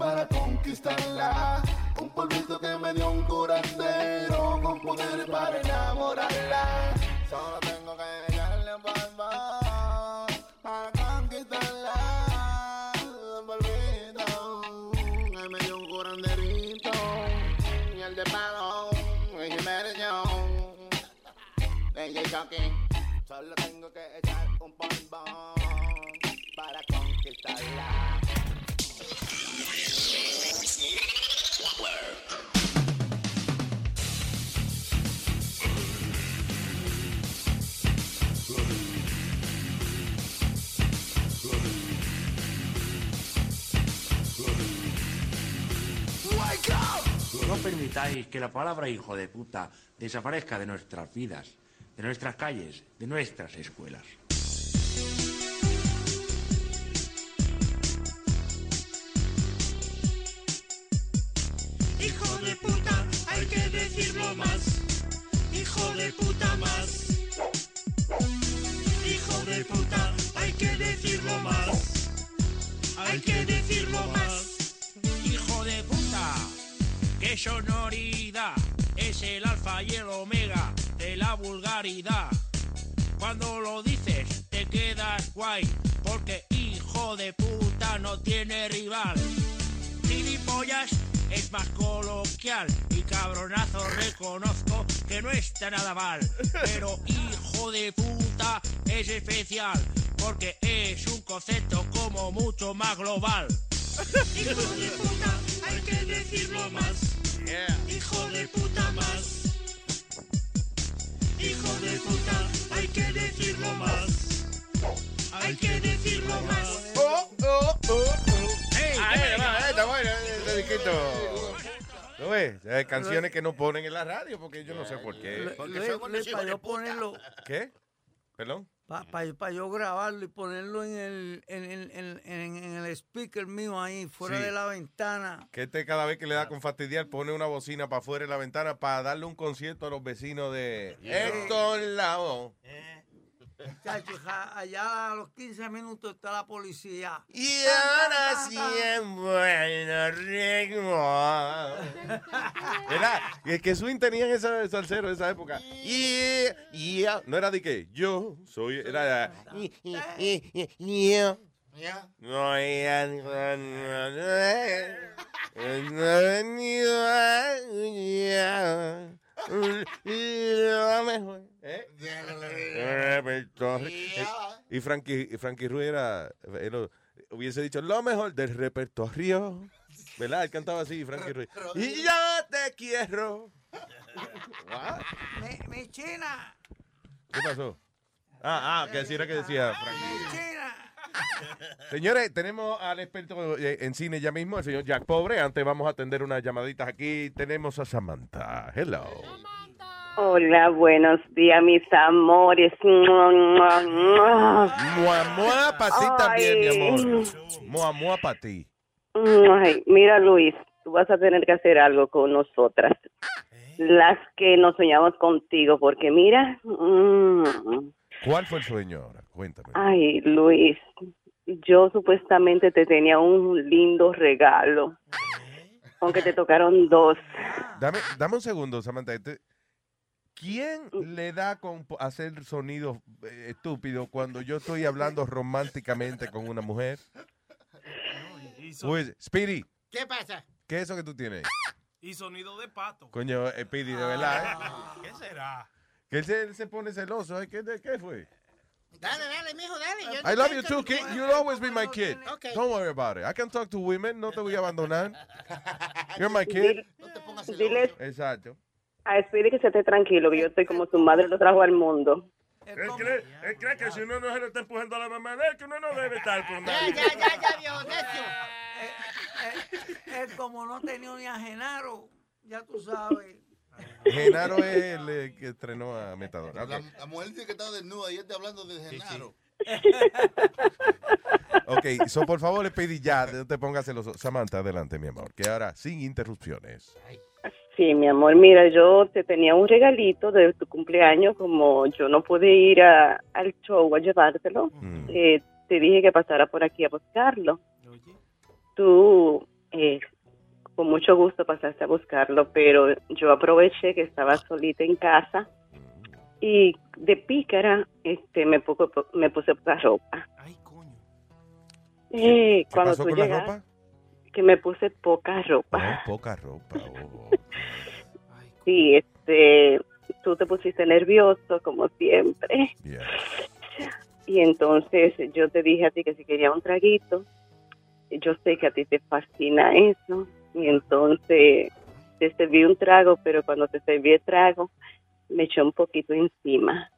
[SPEAKER 12] para conquistarla. Un polvito que me dio un curandero con poderes para enamorarla. Solo tengo que un polvo para conquistarla. Un polvito que me dio un curanderito
[SPEAKER 28] el de palo, Jiménez Young. DJ Chucky. Solo tengo que echar un polvón
[SPEAKER 32] No permitáis que la palabra hijo de puta desaparezca de nuestras vidas, de nuestras calles, de nuestras escuelas.
[SPEAKER 29] Hijo de puta, hay que decirlo más. Hijo de puta más. Hijo de puta, hay que decirlo más. Hay que decirlo más.
[SPEAKER 26] Hijo de puta, qué sonoridad. Es el alfa y el omega de la vulgaridad. Cuando lo dices te quedas guay, porque hijo de puta no tiene rival. Gilipollas es más coloquial y cabronazo reconozco que no está nada mal. Pero hijo de puta es especial, porque es un concepto como mucho más global.
[SPEAKER 29] Hijo de puta, hay que decirlo más. Hijo de puta más. Hijo de puta, hay que decirlo más. Hay que decirlo más.
[SPEAKER 7] Oh, oh, oh, oh.
[SPEAKER 26] Ey,
[SPEAKER 7] Ah,
[SPEAKER 26] ¿qué
[SPEAKER 7] eh, va, eh, está bueno, este disquito. ¿Lo ves? Hay canciones que no ponen en la radio porque yo no sé por qué.
[SPEAKER 14] para yo ponerlo,
[SPEAKER 7] ¿Qué? ¿Perdón?
[SPEAKER 14] Para yo grabarlo y ponerlo en el, en, el- en- en- en el speaker mío ahí, fuera
[SPEAKER 7] Sí.
[SPEAKER 14] de la ventana.
[SPEAKER 7] Que este cada vez que le da con fastidiar pone una bocina para afuera de la ventana para darle un concierto a los vecinos de Héctor Lavoe.
[SPEAKER 14] Chacho, allá a los 15 minutos está la policía.
[SPEAKER 7] Y ahora sí en buen ritmo. ¿Verdad? Y es que swing tenían ese salsero de esa época. Yeah, yeah. No era de que yo soy. Era. y- y- y- y-. No, ya, no, no, no, no he venido a- ya. Lo mejor. ¿Eh? Repertorio. Eh, Y Frankie, y Frankie Ruiz era, él hubiese dicho lo mejor del repertorio. ¿Verdad? Él cantaba así, Frankie Ruiz. Y yo te quiero.
[SPEAKER 14] Mi, mi china,
[SPEAKER 7] ¿Qué pasó? Ah, ah, que decía que decía Frankie.
[SPEAKER 14] mi china.
[SPEAKER 7] Señores, tenemos al experto eh, en cine ya mismo, el señor Jack Pobre. Antes vamos a atender unas llamaditas aquí. Tenemos a Samantha. Hello.
[SPEAKER 33] Hola, buenos días, mis amores. Mua, mua, mua.
[SPEAKER 7] Mua, mua para ti también, mi amor. Mua, mua para ti.
[SPEAKER 33] Ay, mira, Luis, tú vas a tener que hacer algo con nosotras. Las que nos soñamos contigo, porque mira. mm,
[SPEAKER 7] ¿Cuál fue el sueño ahora? Cuéntame.
[SPEAKER 33] ay, Luis, yo supuestamente te tenía un lindo regalo. Aunque te tocaron dos.
[SPEAKER 7] Dame, dame un segundo, Samantha. Este- ¿Quién le da con hacer sonidos eh, estúpidos cuando yo estoy hablando románticamente con una mujer? It? Speedy,
[SPEAKER 15] ¿Qué pasa?
[SPEAKER 7] ¿qué es eso que tú tienes?
[SPEAKER 4] Y sonido de pato.
[SPEAKER 7] Coño, eh, Speedy, de verdad, ¿eh?
[SPEAKER 4] ¿Qué será?
[SPEAKER 7] Que él se, él se pone celoso. ¿eh? ¿Qué, de- qué fue?
[SPEAKER 15] Dale, dale, mijo, dale. Yo
[SPEAKER 7] I
[SPEAKER 15] te
[SPEAKER 7] love you too, kid. You'll always be my kid.
[SPEAKER 15] Okay.
[SPEAKER 7] Don't worry about it. I can talk to women. No te voy a abandonar. You're my kid.
[SPEAKER 33] Dile
[SPEAKER 7] Exacto.
[SPEAKER 33] A Speedy que se esté tranquilo, que yo estoy como su madre lo trajo al mundo.
[SPEAKER 3] Él cree, él cree que si uno no se lo está empujando a la mamá de él, que uno no debe estar con nadie.
[SPEAKER 15] Ya, ya, ya, viejo necio.
[SPEAKER 14] Él como no tenía ni a Genaro, ya tú sabes.
[SPEAKER 7] Genaro es el eh, que estrenó a Metadona.
[SPEAKER 12] La, la mujer dice que está desnuda y él está hablando de Genaro.
[SPEAKER 7] Ok, so por favor, le pedí ya, no te pongas celoso. Samantha, adelante, mi amor, que ahora sin interrupciones.
[SPEAKER 33] Sí, mi amor, mira, yo te tenía un regalito de tu cumpleaños, como yo no pude ir a- al show a llevártelo, eh, te dije que pasara por aquí a buscarlo. Tú, eh, con mucho gusto pasaste a buscarlo, pero yo aproveché que estaba solita en casa y de pícara este, me, puso, me puse poca ropa. Eh,
[SPEAKER 7] ¿Qué
[SPEAKER 33] cuando
[SPEAKER 7] pasó
[SPEAKER 33] tú
[SPEAKER 7] con la
[SPEAKER 33] llegas-
[SPEAKER 7] ropa?
[SPEAKER 33] Que me puse poca ropa.
[SPEAKER 7] Oh, poca ropa. oh, oh.
[SPEAKER 33] sí, este, tú te pusiste nervioso como siempre. Y entonces yo te dije a ti que si quería un traguito, yo sé que a ti te fascina eso. Y entonces te serví un trago, pero cuando te serví el trago, me echó un poquito encima.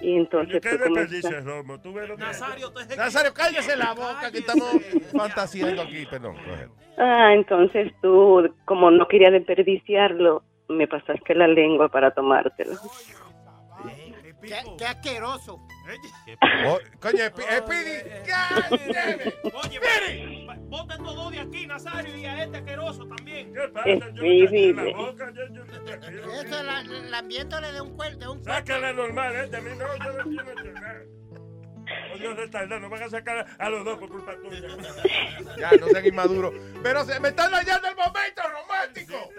[SPEAKER 33] Y entonces
[SPEAKER 3] ¿Qué
[SPEAKER 33] tú
[SPEAKER 3] desperdicio,
[SPEAKER 33] comenzaste-
[SPEAKER 3] Romo? ¿Tú ves lo que
[SPEAKER 7] Nazario, cállese la boca que estamos fantaseando aquí. Perdón.
[SPEAKER 33] Ah, entonces tú, como no quería desperdiciarlo, me pasaste la lengua para tomártelo.
[SPEAKER 15] Qué, qué asqueroso.
[SPEAKER 7] Oh, coño, Speedy.
[SPEAKER 4] Oye, Mire. Bota estos dos de aquí, Nazario, y a este asqueroso también. ¿Qué
[SPEAKER 33] Speedy.
[SPEAKER 15] Eso, la, la ambiéndole de un cuerpo. De un
[SPEAKER 3] Sácala normal, ¿eh? De mí no, yo no quiero entregar. Oh, Dios no van a sacar a los dos por culpa tuya.
[SPEAKER 7] Ya, no sean inmaduros. Pero se me está dañando el momento romántico.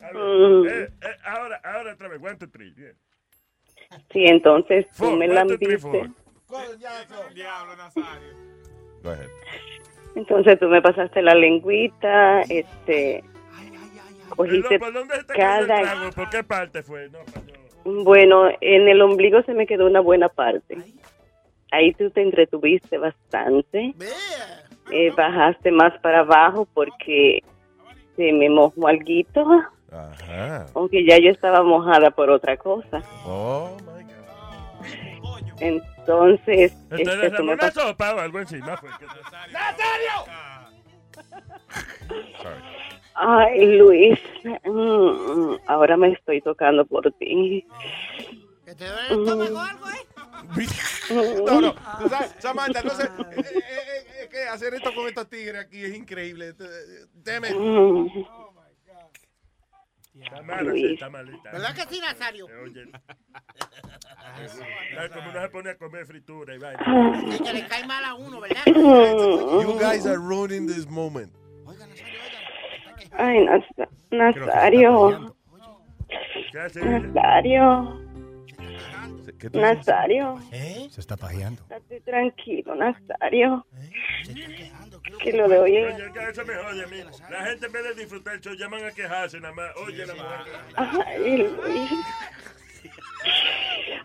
[SPEAKER 3] Ver, eh, eh, ahora, ahora otra vez, one, two, three, bien.
[SPEAKER 33] Sí, entonces tú me
[SPEAKER 7] ahead.
[SPEAKER 33] Entonces tú me pasaste la lengüita, este, cogiste
[SPEAKER 3] Perdón, ¿por dónde se te quedó el
[SPEAKER 33] cada...
[SPEAKER 3] trago? ¿Por qué parte fue? No,
[SPEAKER 33] Bueno, en el ombligo se me quedó una buena parte. Ahí tú te entretuviste bastante. Eh, bajaste más para abajo porque se me mojó alguito,
[SPEAKER 7] Ajá.
[SPEAKER 33] aunque ya yo estaba mojada por otra cosa.
[SPEAKER 7] Oh,
[SPEAKER 33] Entonces,
[SPEAKER 3] ¿Te
[SPEAKER 33] este, tú
[SPEAKER 3] derramó
[SPEAKER 33] me
[SPEAKER 3] una sopa o algo encima? Fue que-
[SPEAKER 33] Ay, Luis, mm, ahora me estoy tocando por ti.
[SPEAKER 7] No, no. Tú sabes, Samantha, no sé. eh, eh, eh, eh, ¿Qué hacer esto con estos tigres aquí es increíble. Eh, Deme.
[SPEAKER 33] Mm.
[SPEAKER 3] Está mala, sí, está malita.
[SPEAKER 15] ¿Verdad que sí, Nazario?
[SPEAKER 3] Oye. Ay, como uno se pone a comer fritura y vaina.
[SPEAKER 15] Y que le cae mal a uno, ¿verdad?
[SPEAKER 7] You guys are ruining this moment.
[SPEAKER 33] Ay, Naz- Nazario.
[SPEAKER 3] ¿Qué hace?
[SPEAKER 33] Nazario.
[SPEAKER 7] ¿Qué tú dices?
[SPEAKER 33] Nazario.
[SPEAKER 17] Se está pajeando.
[SPEAKER 33] Estate tranquilo, Nazario. Que lo de hoy es...
[SPEAKER 3] Oye, que eso me jode. La gente en vez de disfrutar el show llaman a quejarse nada más. Oye, la mujer.
[SPEAKER 33] Ay, Luis.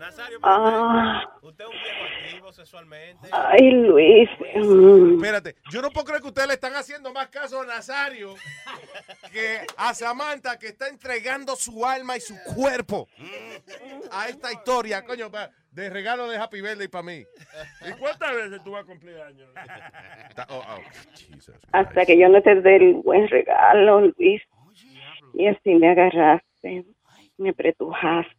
[SPEAKER 18] Nazario,
[SPEAKER 33] Ah.
[SPEAKER 18] usted es un viejo activo sexualmente.
[SPEAKER 33] Ay, Luis. Mm.
[SPEAKER 7] Espérate, yo no puedo creer que ustedes le están haciendo más caso a Nazario que a Samantha, que está entregando su alma y su cuerpo a esta historia, coño, pa- de regalo de Happy Birthday para mí.
[SPEAKER 3] ¿Y cuántas veces tú vas a cumplir años?
[SPEAKER 7] Oh, oh.
[SPEAKER 33] Hasta que yo no te dé el buen regalo, Luis. Y así me agarraste, me pretujaste,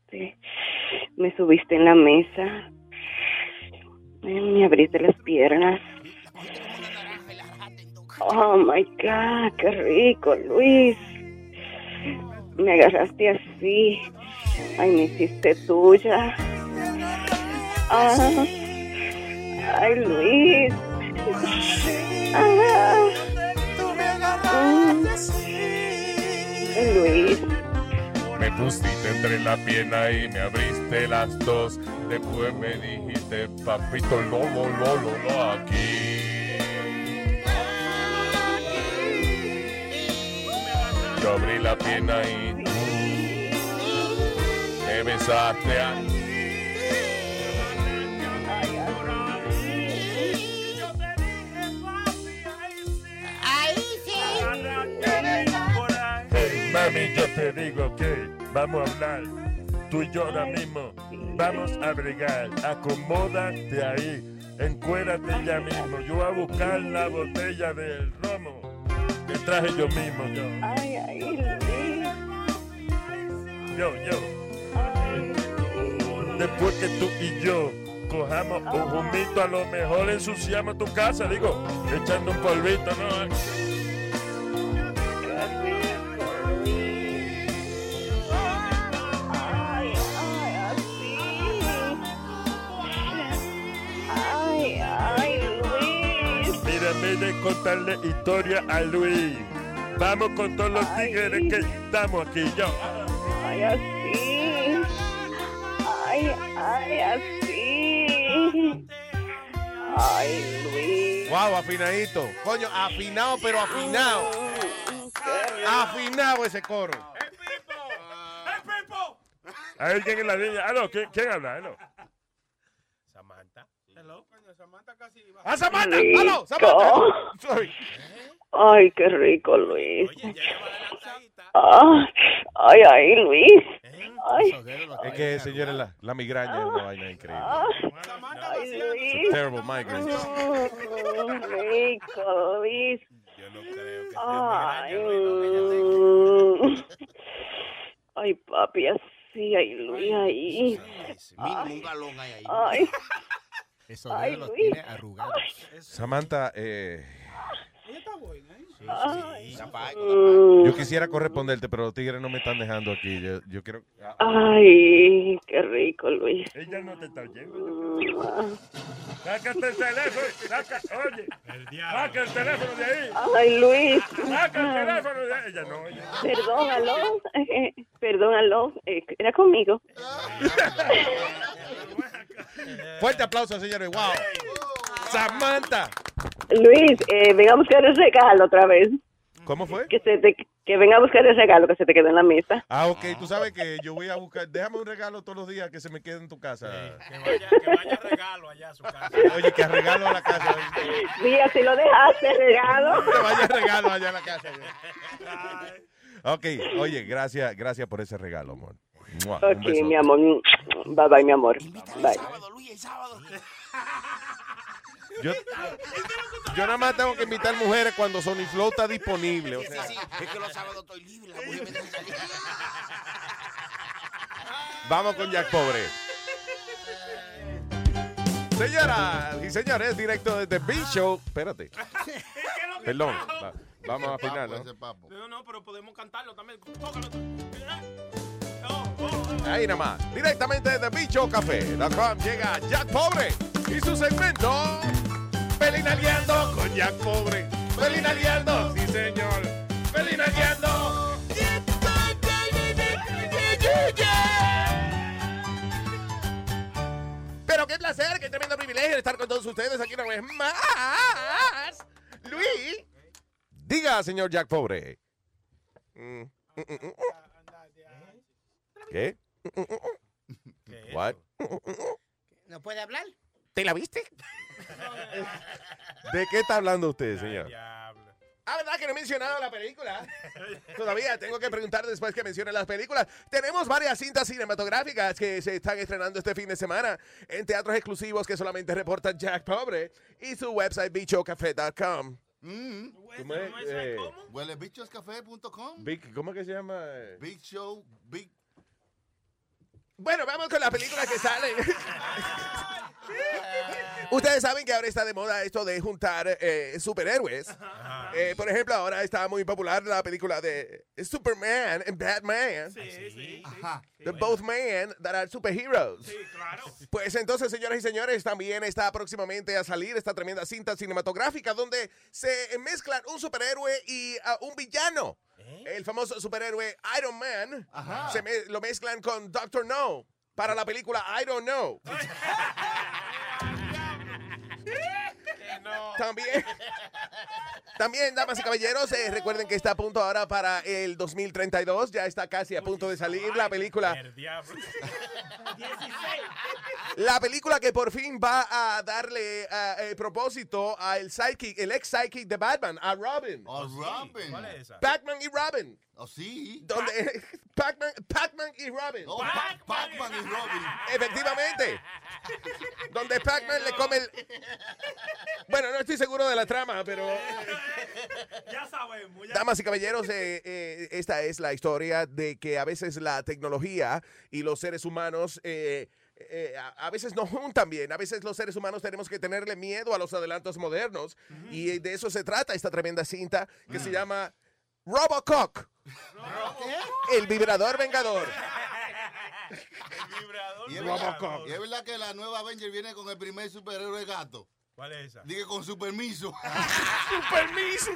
[SPEAKER 33] me subiste en la mesa, me abriste las piernas. Oh my God, qué rico, Luis. Me agarraste así. Ay, me hiciste tuya. Ah, ay, Luis. Ah. Mm. Luis.
[SPEAKER 7] Pusiste entre la pierna y me abriste las dos. Después me dijiste, papito, lo, lo, lo, aquí. Yo abrí la pierna y tú me besaste a...
[SPEAKER 15] Ahí sí.
[SPEAKER 3] Hey, mami, yo te digo que vamos a hablar. Tú y yo ahora mismo vamos a bregar. Acomódate ahí. Encuérdate ya mismo. Yo voy a buscar la botella del romo que traje yo mismo. Yo,
[SPEAKER 33] Ay, ay, Luis.
[SPEAKER 3] yo, yo. Después que tú y yo cojamos un humito, a lo mejor ensuciamos tu casa, digo, echando un polvito, ¿no? De contarle historia a Luis, vamos con todos los tigres que estamos aquí. Yo.
[SPEAKER 33] Ay, así. Ay, ay, así. Ay, Luis.
[SPEAKER 7] Wow, afinadito. Coño, afinado, pero afinado. Afinado ese coro.
[SPEAKER 3] A ver quién es la niña. Ah, no, ¿quién, quién habla?
[SPEAKER 18] Samantha.
[SPEAKER 4] Hello.
[SPEAKER 7] ¡Ah, Samantha! ¡Aló! ¡Samantha! Sorry.
[SPEAKER 33] Ay, qué rico, Luis. Ah, Ay, ay, Luis. Ay,
[SPEAKER 7] Es que, señores, la, la migraña es una vaina increíble.
[SPEAKER 33] ay,
[SPEAKER 7] It's a
[SPEAKER 33] Luis.
[SPEAKER 7] terrible migraine.
[SPEAKER 33] Mm, rico, Luis.
[SPEAKER 18] Yo no creo que
[SPEAKER 33] Ay, mm. ay, papi, así, ay, Luis, ahí.
[SPEAKER 21] Mínimo un galón hay ahí.
[SPEAKER 33] Ay,
[SPEAKER 17] Esos
[SPEAKER 33] Ay,
[SPEAKER 17] dedos los
[SPEAKER 33] Luis.
[SPEAKER 17] tiene arrugados.
[SPEAKER 7] Samantha, eh,
[SPEAKER 4] Ella está buena, ¿eh?
[SPEAKER 33] ay.
[SPEAKER 7] yo
[SPEAKER 33] Mm.
[SPEAKER 7] quisiera corresponderte, pero los tigres no me están dejando aquí. Yo, yo quiero...
[SPEAKER 33] Ay, qué rico, Luis.
[SPEAKER 3] Ella no te está oyendo.
[SPEAKER 33] Mm.
[SPEAKER 3] Sácate el teléfono. Saca, oye. Saca el teléfono de ahí.
[SPEAKER 33] Ay, Luis.
[SPEAKER 3] Saca el teléfono de ahí. Ella no oye.
[SPEAKER 33] Perdón, aló. Eh, perdón, aló. Eh, era conmigo.
[SPEAKER 7] Fuerte aplauso, señores. ¡Wow! Samantha.
[SPEAKER 33] Luis, eh, venga a buscar el regalo otra vez.
[SPEAKER 7] ¿Cómo fue?
[SPEAKER 33] Que, se te, que venga a buscar el regalo que se te quedó en la mesa.
[SPEAKER 7] Ah, ok. Tú sabes que yo voy a buscar... Déjame un regalo todos los días que se me quede en tu casa.
[SPEAKER 18] Que vaya, que vaya regalo allá a su casa.
[SPEAKER 7] Oye, que regalo a la casa.
[SPEAKER 33] Sí, así lo dejaste, regalo.
[SPEAKER 7] Que vaya regalo allá a la casa. Ok, oye, gracias, gracias por ese regalo, amor. Mua, un
[SPEAKER 33] Ok,
[SPEAKER 7] beso.
[SPEAKER 33] mi amor. Bye, bye, mi amor. Bye.
[SPEAKER 7] Yo, yo nada más tengo que invitar mujeres cuando Sony Flow está disponible. O sea,
[SPEAKER 21] Sí, es que los sábados estoy libre. La mujer me salir.
[SPEAKER 7] vamos con Jack Pobre. Señoras y señores, directo desde Big Show. Espérate. Perdón. va- vamos a afinar, ¿no?
[SPEAKER 4] No, no, pero podemos cantarlo también. Tócalo.
[SPEAKER 7] Ahí nada más. Directamente desde bichocafé.com llega Jack Pobre y su segmento Pelinaleando con Jack Pobre. Pelinaleando, sí señor. Pelinaleando. Pero qué placer, qué tremendo privilegio estar con todos ustedes aquí una vez más. Luis. Diga, señor Jack Pobre. Mm, mm, mm, mm, mm. ¿Qué? What?
[SPEAKER 15] ¿No puede hablar?
[SPEAKER 7] ¿Te la viste? ¿De qué está hablando usted, señor? Ah, ¿verdad que no he mencionado la película? Todavía tengo que preguntar después que mencione las películas. Tenemos varias cintas cinematográficas que se están estrenando este fin de semana en teatros exclusivos que solamente reporta Jack Pobre y su website bichocafé.com. ¿Cómo es? Eh,
[SPEAKER 12] Huelebichoscafé.com.
[SPEAKER 7] Big- ¿Cómo que se llama?
[SPEAKER 12] Big Show, Big.
[SPEAKER 7] Bueno, vamos con las películas que salen. Ustedes saben que ahora está de moda esto de juntar eh, superhéroes. Eh, por ejemplo, ahora está muy popular la película de Superman and Batman. The both men that are superheroes. Pues entonces, señoras y señores, también está próximamente a salir esta tremenda cinta cinematográfica donde se mezclan un superhéroe y ah, un villano. El famoso superhéroe Iron Man se me- lo mezclan con Doctor No para la película I Don't Know. También, también, damas y caballeros, eh, recuerden que está a punto ahora para el 2032. Ya está casi a punto de salir la película. La película que por fin va a darle ah, eh, propósito al psychic, el ex psychic de Batman, a Robin.
[SPEAKER 12] Oh, Robin.
[SPEAKER 18] ¿Cuál es esa?
[SPEAKER 7] Batman y Robin.
[SPEAKER 12] Oh, sí.
[SPEAKER 7] Donde Pac-Man Pac-Man y Robin.
[SPEAKER 12] Oh, Pac- Pac-Man y Robin.
[SPEAKER 7] Efectivamente. Donde Pac-Man le come el... Bueno, no estoy seguro de la trama, pero...
[SPEAKER 4] Ya sabemos. Ya.
[SPEAKER 7] Damas y caballeros, eh, eh, esta es la historia de que a veces la tecnología y los seres humanos eh, eh, a, a veces no juntan bien. A veces los seres humanos tenemos que tenerle miedo a los adelantos modernos. Y de eso se trata esta tremenda cinta que se llama Robocock. El vibrador vengador.
[SPEAKER 12] Y es, verdad, y es verdad que la nueva Avenger viene con el primer superhéroe gato.
[SPEAKER 18] ¿Cuál es esa?
[SPEAKER 12] Dije con su permiso.
[SPEAKER 7] ¡Su permiso!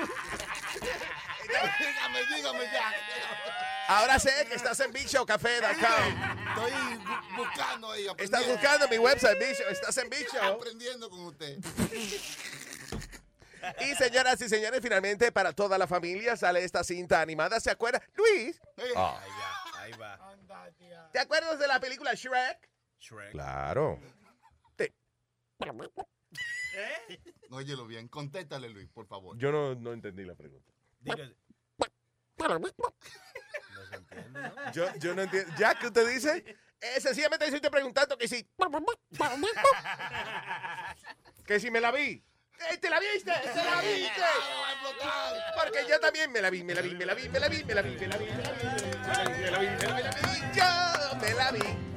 [SPEAKER 12] dígame, dígame ya.
[SPEAKER 7] Ahora sé que estás en bichocafé.com.
[SPEAKER 12] Estoy bu- buscando ahí.
[SPEAKER 7] Estás buscando mi website, bicho. Estás en bicho.
[SPEAKER 12] Aprendiendo con usted.
[SPEAKER 7] Y señoras y señores, finalmente para toda la familia sale esta cinta animada. ¿Se acuerda? Luis, Ah.
[SPEAKER 22] Ahí va.
[SPEAKER 7] ¿te acuerdas de la película Shrek?
[SPEAKER 22] Shrek.
[SPEAKER 34] Claro.
[SPEAKER 12] Óyelo bien, contéstale, Luis, por favor.
[SPEAKER 34] Yo no, no entendí la pregunta.
[SPEAKER 7] Yo, yo no entiendo. ¿Ya que usted dice? Eh, sencillamente estoy preguntando que si. que si me la vi. Eh, ¿Te la viste? ¿Te la viste? Porque yo también me la vi, me la vi, me la vi, me la vi, me la vi, me la vi, me la vi, me la vi, me la vi, yo me la vi.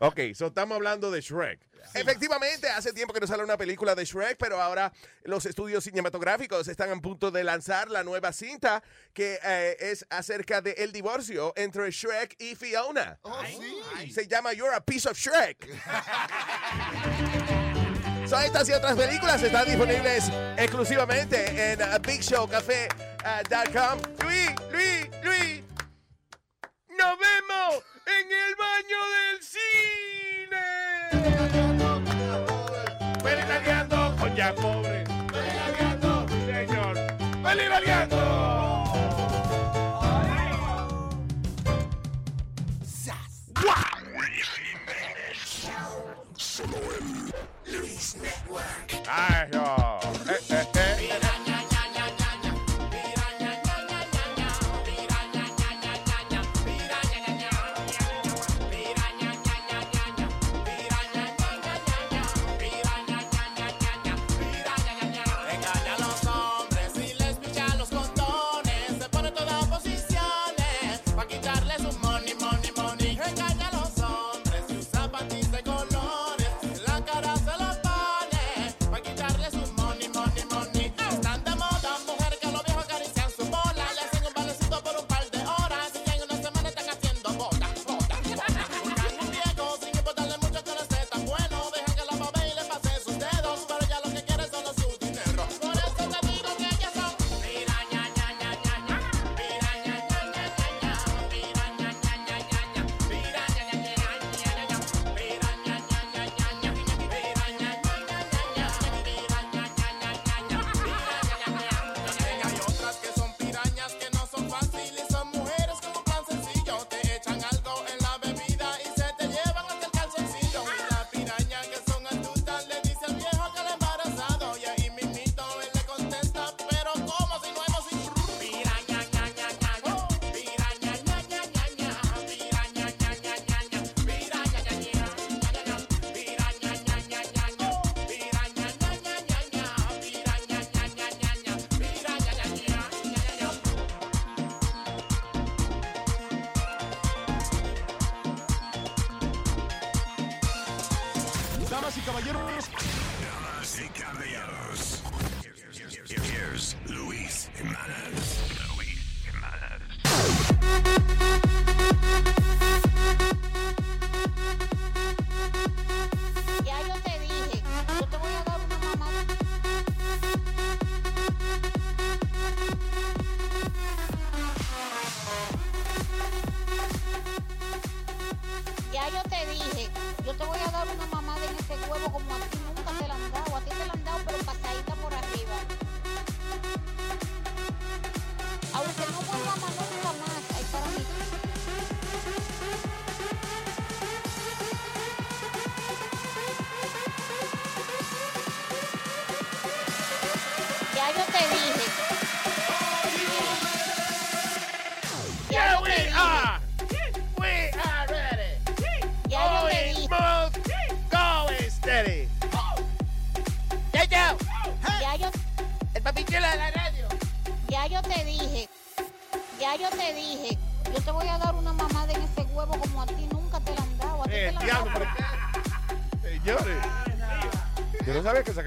[SPEAKER 34] Ok, so estamos hablando de Shrek.
[SPEAKER 7] Efectivamente, hace tiempo que no sale una película de Shrek, pero ahora los estudios cinematográficos están a punto de lanzar la nueva cinta que eh, es acerca del divorcio entre Shrek y Fiona.
[SPEAKER 12] Oh, sí.
[SPEAKER 7] Se llama You're a Piece of Shrek. So, estas y otras películas están disponibles exclusivamente en uh, BigShowCafé.com. Luis, Luis, Luis. Nos vemos en el baño del cine.
[SPEAKER 34] Feliz Aliando, coña pobre. Feliz Aliando, señor. Feliz Aliando.
[SPEAKER 5] Solo
[SPEAKER 34] Nice, y'all.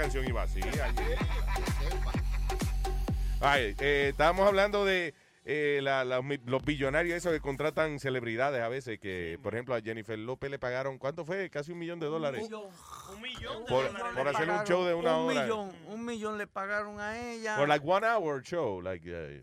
[SPEAKER 34] Canción iba eh, estábamos hablando de eh, la- la- los billonarios esos que contratan celebridades a veces, que por ejemplo a Jennifer López le pagaron, ¿cuánto fue? Casi un millón de dólares.
[SPEAKER 4] Un millón. de
[SPEAKER 34] Por-
[SPEAKER 4] dólares.
[SPEAKER 34] por hacer un show de una
[SPEAKER 14] un
[SPEAKER 34] hora.
[SPEAKER 14] Millón, un millón le pagaron a ella.
[SPEAKER 34] Por like one hour show, like eh,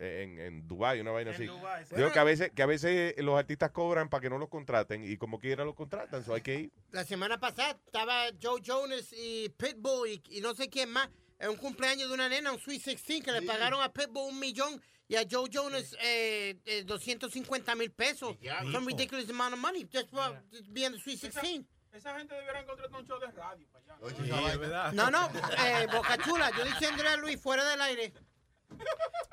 [SPEAKER 34] en, en Dubai, una vaina así.
[SPEAKER 14] Sí.
[SPEAKER 34] Digo que a veces que a veces los artistas cobran para que no los contraten y como quiera los contratan, so hay que ir.
[SPEAKER 15] La semana pasada estaba Joe Jonas y Pitbull y, y no sé quién más en un cumpleaños de una nena, un Sweet 16, que le pagaron a Pitbull un millón y a Joe Jonas eh, eh, 250 mil pesos. Some ridiculous amount of money just for being the Sweet 16.
[SPEAKER 4] Esa gente debiera encontrar un show de radio para allá.
[SPEAKER 18] Sí, ¿verdad?
[SPEAKER 15] No, no, eh, Boca Chula, yo diciéndole a Luis fuera del aire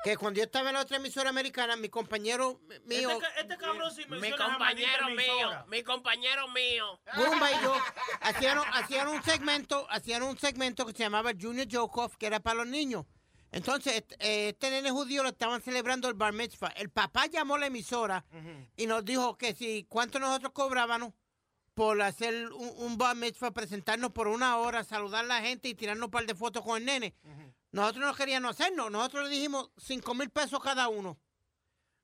[SPEAKER 15] que cuando yo estaba en la otra emisora americana, mi compañero mío,
[SPEAKER 4] Este, este cabrón sí
[SPEAKER 35] Mi
[SPEAKER 4] menciona
[SPEAKER 35] compañero mío, mi compañero mío.
[SPEAKER 15] Gumba y yo, hacían, hacían un segmento, hacían un segmento que se llamaba Junior Jokoff, que era para los niños. Entonces, este, eh, este nene judío lo estaban celebrando el bar mitzvah. El papá llamó a la emisora y nos dijo que si cuánto nosotros cobrábamos por hacer un, un bar mitzvah, presentarnos por una hora, saludar a la gente y tirarnos un par de fotos con el nene. Nosotros no queríamos hacernos. Nosotros le dijimos cinco mil pesos cada uno.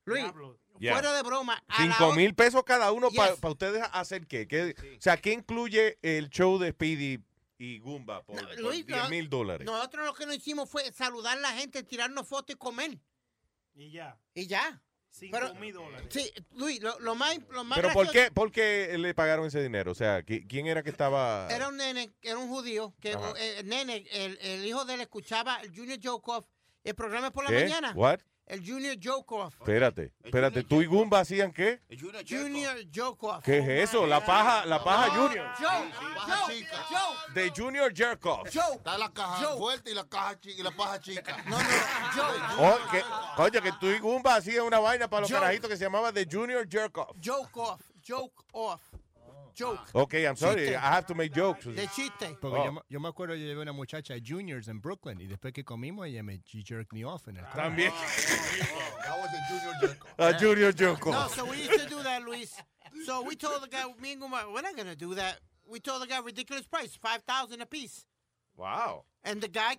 [SPEAKER 15] Luis,
[SPEAKER 7] Yeah.
[SPEAKER 15] fuera de broma. a la
[SPEAKER 7] Cinco
[SPEAKER 15] hora-
[SPEAKER 7] mil pesos cada uno para ustedes hacer qué? ¿Qué- O sea, ¿qué incluye el show de Speedy y Goomba por, por
[SPEAKER 15] Luis,
[SPEAKER 7] 10 mil dólares?
[SPEAKER 15] Nosotros lo que nos hicimos fue saludar a la gente, tirarnos fotos y comer.
[SPEAKER 4] Y ya.
[SPEAKER 15] Y ya.
[SPEAKER 4] Cinco
[SPEAKER 15] Pero-
[SPEAKER 4] mil dólares.
[SPEAKER 15] Sí, Luis, lo, lo más, lo más
[SPEAKER 7] ¿Pero por qué, por qué le pagaron ese dinero? O sea, ¿qui- ¿quién era que estaba...?
[SPEAKER 15] Era un nene, era un judío, que
[SPEAKER 7] Ajá.
[SPEAKER 15] eh, el nene, el, el hijo de él escuchaba el Junior Jokoff, el programa por la
[SPEAKER 7] ¿Qué?
[SPEAKER 15] mañana.
[SPEAKER 7] What?
[SPEAKER 15] El Junior Jokoff.
[SPEAKER 7] Espérate, espérate. ¿Tú y Goomba hacían qué?
[SPEAKER 15] Junior Jokoff.
[SPEAKER 7] ¿Qué es eso? La paja, la paja Junior.
[SPEAKER 15] Joe, Joe, Joe.
[SPEAKER 7] De Junior Jerkoff.
[SPEAKER 15] Joe.
[SPEAKER 12] Está la caja fuerte y la caja chica y la paja chica.
[SPEAKER 15] No, no, Joe.
[SPEAKER 7] Oh, que, coño, que tú y Goomba hacían una vaina para los carajitos que se llamaba The Junior Jerkoff.
[SPEAKER 15] Joke off. Joke off. Joke. Ah.
[SPEAKER 7] Ok, I'm sorry.
[SPEAKER 15] Chiste.
[SPEAKER 7] I have to make jokes.
[SPEAKER 15] De chiste.
[SPEAKER 17] Porque
[SPEAKER 7] Oh.
[SPEAKER 17] yo, me- yo me acuerdo, yo llevé una muchacha a Juniors en Brooklyn y después que comimos ella me she jerked me off en el carro.
[SPEAKER 7] También.
[SPEAKER 12] Ah, that was a junior jerk.
[SPEAKER 7] A eh. Junior
[SPEAKER 15] No, so we used to do that, Luis. So we told the guy, me and Guma, we're not going to do that. We told the guy ridiculous price, 5000 a piece.
[SPEAKER 7] Wow.
[SPEAKER 15] And the guy,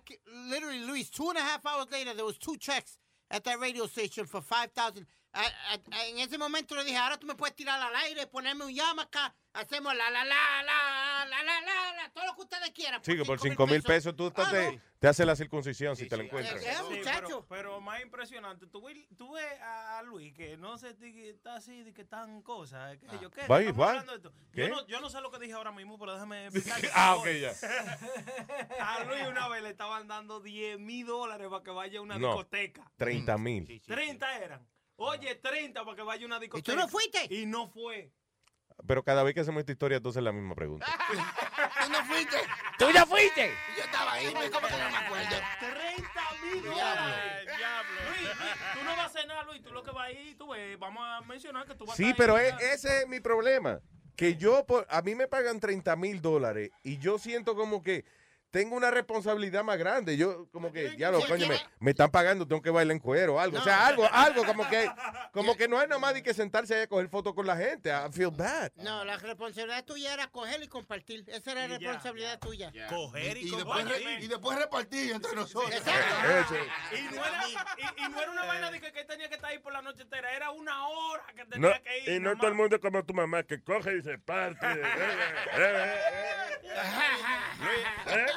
[SPEAKER 15] literally, Luis, two and a half hours later, there was two checks at that radio station for 5000 A- a- En ese momento le dije, ahora tú me puedes tirar al aire, ponerme un llama acá, hacemos la, la, la, la, la, la, la, la, todo lo que ustedes quieran.
[SPEAKER 7] Sí, que por 5 mil pesos tú te, te, te haces la circuncisión si te la encuentras.
[SPEAKER 15] Eh,
[SPEAKER 4] Sí, pero, pero más impresionante, tú, ves- tú ves a Luis que no sé si está así, de que tan cosas. Que yo, ¿qué? Esto. Yo
[SPEAKER 7] ¿Qué?
[SPEAKER 4] no, yo no sé lo que dije ahora mismo, pero déjame explicar.
[SPEAKER 7] Ah, ok, ya.
[SPEAKER 4] A Luis una vez le estaban dando 10 mil dólares para que vaya a una
[SPEAKER 7] No.
[SPEAKER 4] discoteca.
[SPEAKER 7] 30 mil.
[SPEAKER 4] 30 eran. Oye, 30 para que vaya a una discoteca.
[SPEAKER 15] tú no fuiste?
[SPEAKER 4] Y no fue.
[SPEAKER 7] Pero cada vez que hacemos esta historia, entonces es la misma pregunta.
[SPEAKER 12] ¿Tú no fuiste?
[SPEAKER 7] ¿Tú ya fuiste?
[SPEAKER 12] Yo estaba ahí, me como que no me acuerdo.
[SPEAKER 4] 30 mil dólares. Diablo. Luis, Luis, tú no vas a cenar, Luis. Tú lo que vas a ir, tú ves, vamos a mencionar que tú vas a
[SPEAKER 7] Sí, pero e- ese es mi problema. Que yo, por- a mí me pagan 30 mil dólares y yo siento como que tengo una responsabilidad más grande. Yo, como que, ya lo, coño, me, me están pagando, tengo que bailar en cuero o algo. O sea, algo, algo como que, como que no es nomás de que sentarse ahí a coger fotos con la gente. I feel bad.
[SPEAKER 15] No, la responsabilidad tuya era coger y compartir. Esa era la responsabilidad tuya.
[SPEAKER 18] Coger y,
[SPEAKER 12] Y después, re- y después repartir entre nosotros.
[SPEAKER 4] Y no, era, y, y no era una vaina de que, que tenía que estar ahí por la noche entera, era una hora que tenía
[SPEAKER 3] No,
[SPEAKER 4] que ir.
[SPEAKER 3] y no todo el mundo como tu mamá que coge y se parte.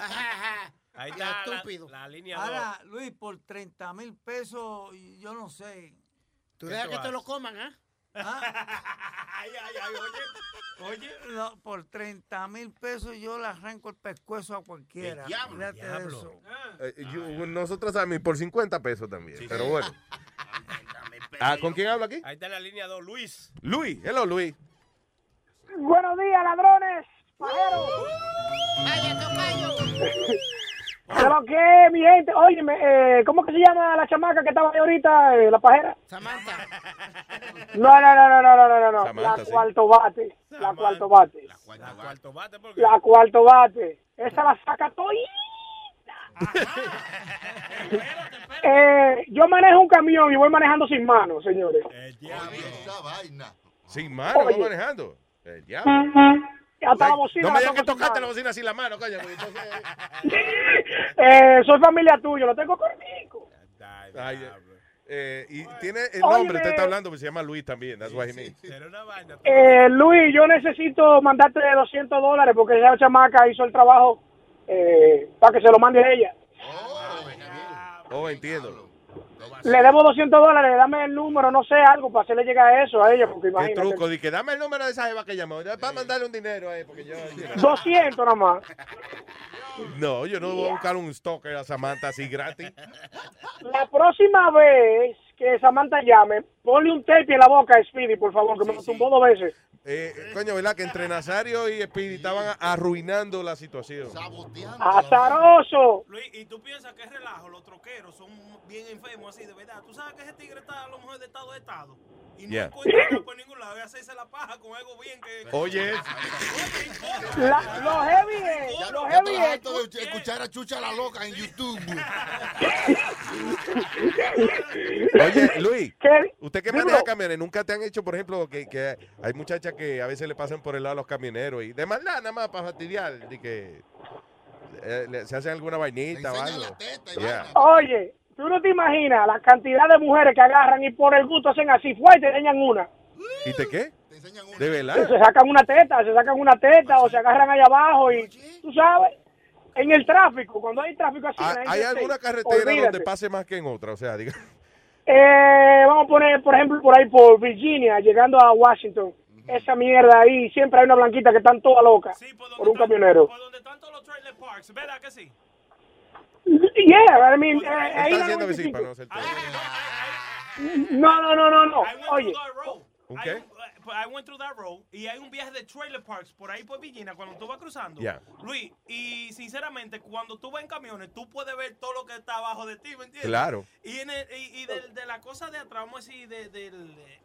[SPEAKER 3] Eh, eh, eh, eh.
[SPEAKER 4] Ahí está la,
[SPEAKER 15] estúpido.
[SPEAKER 4] la línea
[SPEAKER 14] Ahora, Luis, por 30 mil pesos, yo no sé.
[SPEAKER 15] Tú dejas que te lo coman, ¿ah?
[SPEAKER 4] ay, ay, ay, oye, oye.
[SPEAKER 14] No, por 30 mil pesos yo le arranco el pescuezo a cualquiera.
[SPEAKER 12] El diablo,
[SPEAKER 4] diablo.
[SPEAKER 14] eso.
[SPEAKER 7] Eh, yo- nosotros también, por 50 pesos también. pero bueno. Ah, ¿Con quién habla aquí?
[SPEAKER 4] Ahí está la línea 2, Luis.
[SPEAKER 7] Luis. Hello, Luis.
[SPEAKER 36] Buenos días, ladrones. Pajeros.
[SPEAKER 15] Vaya, tocayo.
[SPEAKER 36] ¿De lo que, mi gente? Oye, eh, ¿cómo que se llama la chamaca que estaba ahí ahorita, eh, la pajera?
[SPEAKER 15] Samantha.
[SPEAKER 36] No, no, no, no, no, no, no, no.
[SPEAKER 7] Samantha,
[SPEAKER 36] la
[SPEAKER 7] sí.
[SPEAKER 36] cuarto bate. La cuarto bate.
[SPEAKER 4] La cuarto bate porque
[SPEAKER 36] La cuarto bate. Esa la saca todita. eh, yo manejo un camión y voy manejando sin manos, señores.
[SPEAKER 12] Esa vaina.
[SPEAKER 7] Sin mano,
[SPEAKER 36] Oye.
[SPEAKER 7] va manejando. El diablo.
[SPEAKER 36] Hasta la bocina.
[SPEAKER 7] no me digas que tocaste la bocina sin la mano, coño. entonces-
[SPEAKER 36] Eh, soy familia tuya, lo tengo cortico.
[SPEAKER 7] Ay, eh, y tiene el nombre, usted está hablando, pero se llama Luis también. That's what he means.
[SPEAKER 36] Eh, Luis, yo necesito mandarte 200 dólares porque esa chamaca hizo el trabajo eh, para que se lo mande a ella.
[SPEAKER 7] Oh, entiendo.
[SPEAKER 36] Le debo 200 dólares, dame el número, no sé, algo para hacerle llegar eso a ella, porque
[SPEAKER 7] ¿Qué
[SPEAKER 36] imagínate.
[SPEAKER 7] truco? Di que dame el número de esa jeva que llamó. Para mandarle un dinero ahí, porque yo...
[SPEAKER 36] 200 nada más.
[SPEAKER 7] No, yo no voy a buscar un stalker a Samantha así gratis.
[SPEAKER 36] La próxima vez que Samantha llame, ponle un tape en la boca a Speedy, por favor, que me lo tumbó dos veces.
[SPEAKER 7] Eh, coño, ¿verdad? Que entre Nazario y Speedy estaban arruinando la situación.
[SPEAKER 36] ¡Azaroso!
[SPEAKER 4] Luis, y tú piensas que es relajo, los troqueros son bien enfermos así, de verdad. Tú sabes que ese tigre está a lo mejor de estado a estado. Y no
[SPEAKER 7] Yeah.
[SPEAKER 4] encuentra por ningún lado. Y hacerse la paja con algo bien que.
[SPEAKER 7] Oye.
[SPEAKER 36] La- lo heavy es,
[SPEAKER 12] Ya,
[SPEAKER 36] lo
[SPEAKER 12] ya
[SPEAKER 36] heavy
[SPEAKER 12] estoy
[SPEAKER 36] es.
[SPEAKER 12] harto de escuchar a Chucha la loca en YouTube.
[SPEAKER 7] Oye, Luis,
[SPEAKER 36] ¿Qué?
[SPEAKER 7] usted que maneja camiones, nunca te han hecho, por ejemplo, que, que hay muchachas que a veces le pasan por el lado a los camioneros y de maldad nada más para fastidiar, de que eh, se hacen alguna vainita o algo. Yeah.
[SPEAKER 36] Oye, tú no te imaginas la cantidad de mujeres que agarran y por el gusto hacen así, fuerte, te enseñan una.
[SPEAKER 7] ¿Y te qué? De
[SPEAKER 36] Se
[SPEAKER 7] verdad.
[SPEAKER 36] sacan una teta, se sacan una teta o se agarran allá abajo y, tú sabes, en el tráfico, cuando hay tráfico así. la
[SPEAKER 7] ¿Hay, alguna carretera
[SPEAKER 36] olvídate.
[SPEAKER 7] donde pase más que en otra? O sea, diga.
[SPEAKER 36] Eh, vamos a poner, por ejemplo, por ahí por Virginia, llegando a Washington. Esa mierda ahí, siempre hay una blanquita que están todas locas por, un camionero.
[SPEAKER 4] Parks, ¿verdad que sí?
[SPEAKER 36] Yeah, I mean, eh, ahí
[SPEAKER 7] Está
[SPEAKER 36] la
[SPEAKER 7] diciendo que sí,
[SPEAKER 36] 95.
[SPEAKER 7] para no
[SPEAKER 36] No, no, no, no, no. Oye,
[SPEAKER 7] ¿Un
[SPEAKER 4] Hay
[SPEAKER 7] qué?
[SPEAKER 4] I went through that road y hay un viaje de trailer parks por ahí por Virginia cuando tú vas cruzando. Luis, y sinceramente, cuando tú vas en camiones, tú puedes ver todo lo que está abajo de ti, ¿me entiendes?
[SPEAKER 7] Claro.
[SPEAKER 4] Y, en el- y, y del- de, la cosa de atrás, vamos a decir, de- del,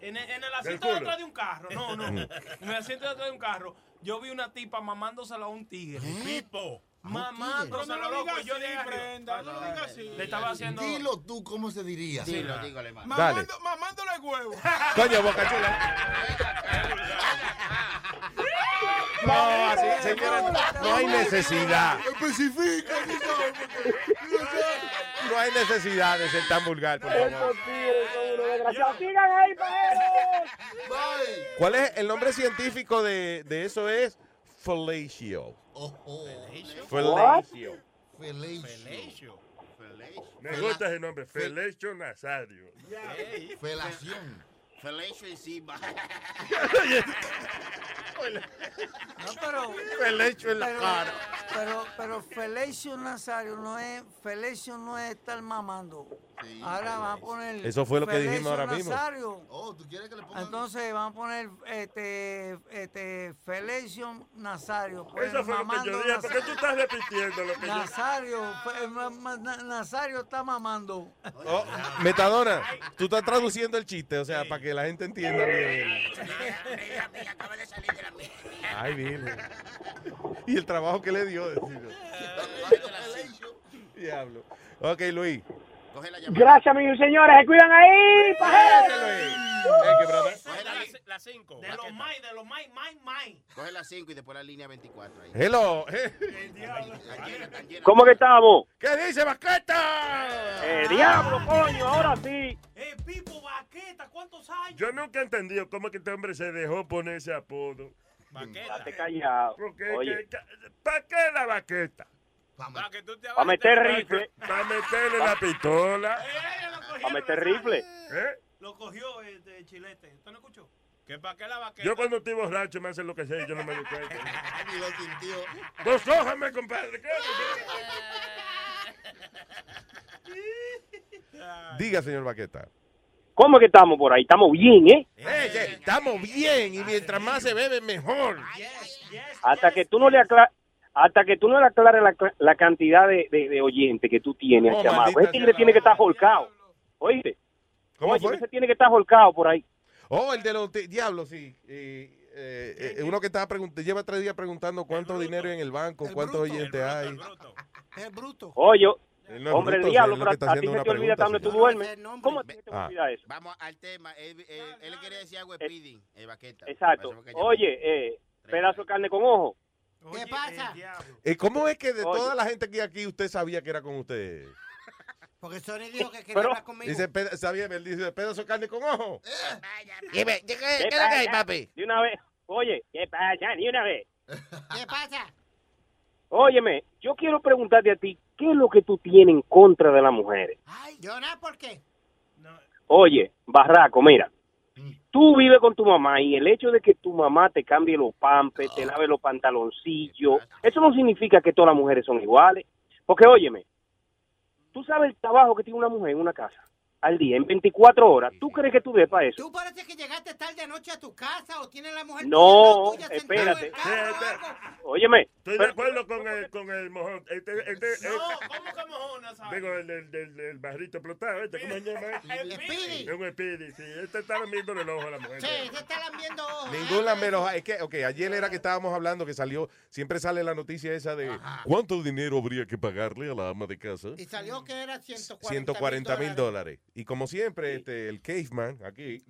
[SPEAKER 4] en, el, en el
[SPEAKER 3] Del
[SPEAKER 4] asiento de atrás de un carro, no, no, en el asiento de atrás de un carro, yo vi una tipa mamándosela a un tigre.
[SPEAKER 3] Tipo.
[SPEAKER 4] Mamándosela,
[SPEAKER 3] No, no lo
[SPEAKER 4] loco,
[SPEAKER 3] digas
[SPEAKER 4] yo
[SPEAKER 3] Brenda, no lo digas así.
[SPEAKER 4] Le estaba haciendo...
[SPEAKER 12] Dilo tú, ¿cómo se diría?
[SPEAKER 4] Dilo,
[SPEAKER 21] dígale,
[SPEAKER 7] Dale.
[SPEAKER 3] Mamando, mamándole huevo.
[SPEAKER 7] Coño, Boca Chula. No, así, señores, no hay necesidad.
[SPEAKER 12] Especifica,
[SPEAKER 7] No hay necesidad de ser tan vulgar, por favor. ¿Cuál es el nombre científico de, de eso? Es fellatio. Fellatio.
[SPEAKER 12] Felacio.
[SPEAKER 3] Me gusta ese nombre, Felecho Nazario.
[SPEAKER 12] Felación.
[SPEAKER 21] Felicio encima.
[SPEAKER 14] No, pero.
[SPEAKER 7] Felecho en la
[SPEAKER 14] pero-
[SPEAKER 7] cara.
[SPEAKER 14] Pero, pero Felicio Nazario no es. Felicio no es estar mamando. Ahora van a poner.
[SPEAKER 7] Eso fue lo que dijimos ahora mismo.
[SPEAKER 14] Nazario.
[SPEAKER 12] Oh, ¿tú quieres que le ponga
[SPEAKER 14] Entonces van a poner este, este Felicio Nazario. pues,
[SPEAKER 3] Eso fue lo que yo dije. ¿Por qué tú estás repitiendo lo que yo
[SPEAKER 14] Nazario, ma- Na- Nazario está mamando.
[SPEAKER 7] Oh, Metadona, tú estás traduciendo el chiste, o sea, para que la gente entienda bien. Ay, Virgen. Y el trabajo que le dio. decirlo. Diablo. Ok, Luis.
[SPEAKER 36] Gracias, mis señores. Se cuidan ahí.
[SPEAKER 4] La 5. De los mai, de los mai, mai, mai.
[SPEAKER 21] Coge la 5 y después la línea 24 ahí.
[SPEAKER 7] Hello.
[SPEAKER 35] ¿Cómo que estamos?
[SPEAKER 7] ¿Qué dice, Baqueta?
[SPEAKER 35] Eh, diablo, coño, ahora sí.
[SPEAKER 4] Eh, Pipo, Baqueta, ¿cuántos años?
[SPEAKER 3] Yo nunca he entendido cómo es que este hombre se dejó poner ese apodo.
[SPEAKER 35] Estate callado.
[SPEAKER 3] Porque,
[SPEAKER 35] Oye,
[SPEAKER 3] ¿Para qué la baqueta?
[SPEAKER 35] Para meter rifle.
[SPEAKER 3] Para meterle la pistola.
[SPEAKER 35] Para meter rifle.
[SPEAKER 3] ¿Eh?
[SPEAKER 4] Lo cogió este chilete. ¿Usted no escuchó? ¿Que para qué la vaqueta?
[SPEAKER 3] Yo cuando estoy borracho me hacen lo que sea y yo no me doy cuenta.
[SPEAKER 12] Ni lo sintió.
[SPEAKER 3] Dos hojas, me compadre.
[SPEAKER 7] Diga, señor Baqueta.
[SPEAKER 35] ¿Cómo que estamos por ahí? Estamos bien, ¿eh?
[SPEAKER 7] Eh, eh, estamos bien y mientras más se bebe, mejor.
[SPEAKER 35] Hasta que tú no le aclares. Hasta que tú no le aclares la, la cantidad de, de, de oyentes que tú tienes,
[SPEAKER 7] Oh, maldita
[SPEAKER 35] Ese tigre tiene que estar holcado. Oíste.
[SPEAKER 7] ¿Cómo
[SPEAKER 35] Oye,
[SPEAKER 7] fue?
[SPEAKER 35] ese tiene que estar holcado por ahí.
[SPEAKER 7] Oh, el de los diablos, sí. Eh, eh, eh, uno que estaba preguntando, lleva tres días preguntando cuánto dinero hay en el banco, cuántos oyentes hay.
[SPEAKER 15] Es bruto.
[SPEAKER 35] Oye,
[SPEAKER 7] no
[SPEAKER 35] hombre, el diablo, pero a ti se te olvida dónde tú duermes. ¿Cómo te te
[SPEAKER 7] Ah.
[SPEAKER 35] olvida eso?
[SPEAKER 21] Vamos al tema. Él, él, él quería decir algo de speeding, eh, Baqueta.
[SPEAKER 35] Exacto. Oye, eh, pedazo de carne con ojo.
[SPEAKER 15] ¿Qué pasa?
[SPEAKER 7] Eh, ¿Cómo es que de
[SPEAKER 35] Oye.
[SPEAKER 7] toda la gente que hay aquí usted sabía que era con usted?
[SPEAKER 15] Porque Sony dijo que quería
[SPEAKER 35] Pero-
[SPEAKER 15] hablar conmigo.
[SPEAKER 7] Dice, peda- sabía, él dice, pedazo de carne con ojo.
[SPEAKER 21] Dime, ¿qué, qué,
[SPEAKER 35] ¿Qué
[SPEAKER 21] es lo que hay, papi?
[SPEAKER 35] De una vez. Oye, ¿qué pasa? Ni una vez.
[SPEAKER 15] ¿Qué pasa?
[SPEAKER 35] Óyeme, yo quiero preguntarte a ti, ¿qué es lo que tú tienes en contra de las mujeres?
[SPEAKER 15] Ay, yo nada, ¿por qué?
[SPEAKER 35] Oye, Barraco, mira. Tú vives con tu mamá y el hecho de que tu mamá te cambie los pampes, te lave los pantaloncillos, eso no significa que todas las mujeres son iguales. Porque, óyeme, tú sabes el trabajo que tiene una mujer en una casa al día, en 24 horas. ¿Tú crees que tú ves para eso?
[SPEAKER 15] ¿Tú parece que llegaste tarde anoche a tu casa o tienes la mujer
[SPEAKER 35] No,
[SPEAKER 15] tuya, sentada en el
[SPEAKER 35] espérate.
[SPEAKER 15] carro o?
[SPEAKER 35] Óyeme,
[SPEAKER 3] Estoy de
[SPEAKER 35] pero-
[SPEAKER 3] acuerdo con el, con el mojón. Este, este, este-
[SPEAKER 4] ¿Cómo que mojona, sabes?
[SPEAKER 3] Digo, el del, del, del barrito explotado, este, ¿cómo se llama?
[SPEAKER 15] El Speedy.
[SPEAKER 3] Es un espidi, sí. Este está viendo el ojo a la mujer.
[SPEAKER 15] Sí, se está lambiendo ojos.
[SPEAKER 7] Ningún lambero. Es que, ok, ayer era que estábamos hablando que salió, siempre sale la noticia esa de cuánto dinero habría que pagarle a la ama de casa.
[SPEAKER 15] Y salió que era 140
[SPEAKER 7] 140 mil dólares. Y como siempre, este, el caveman aquí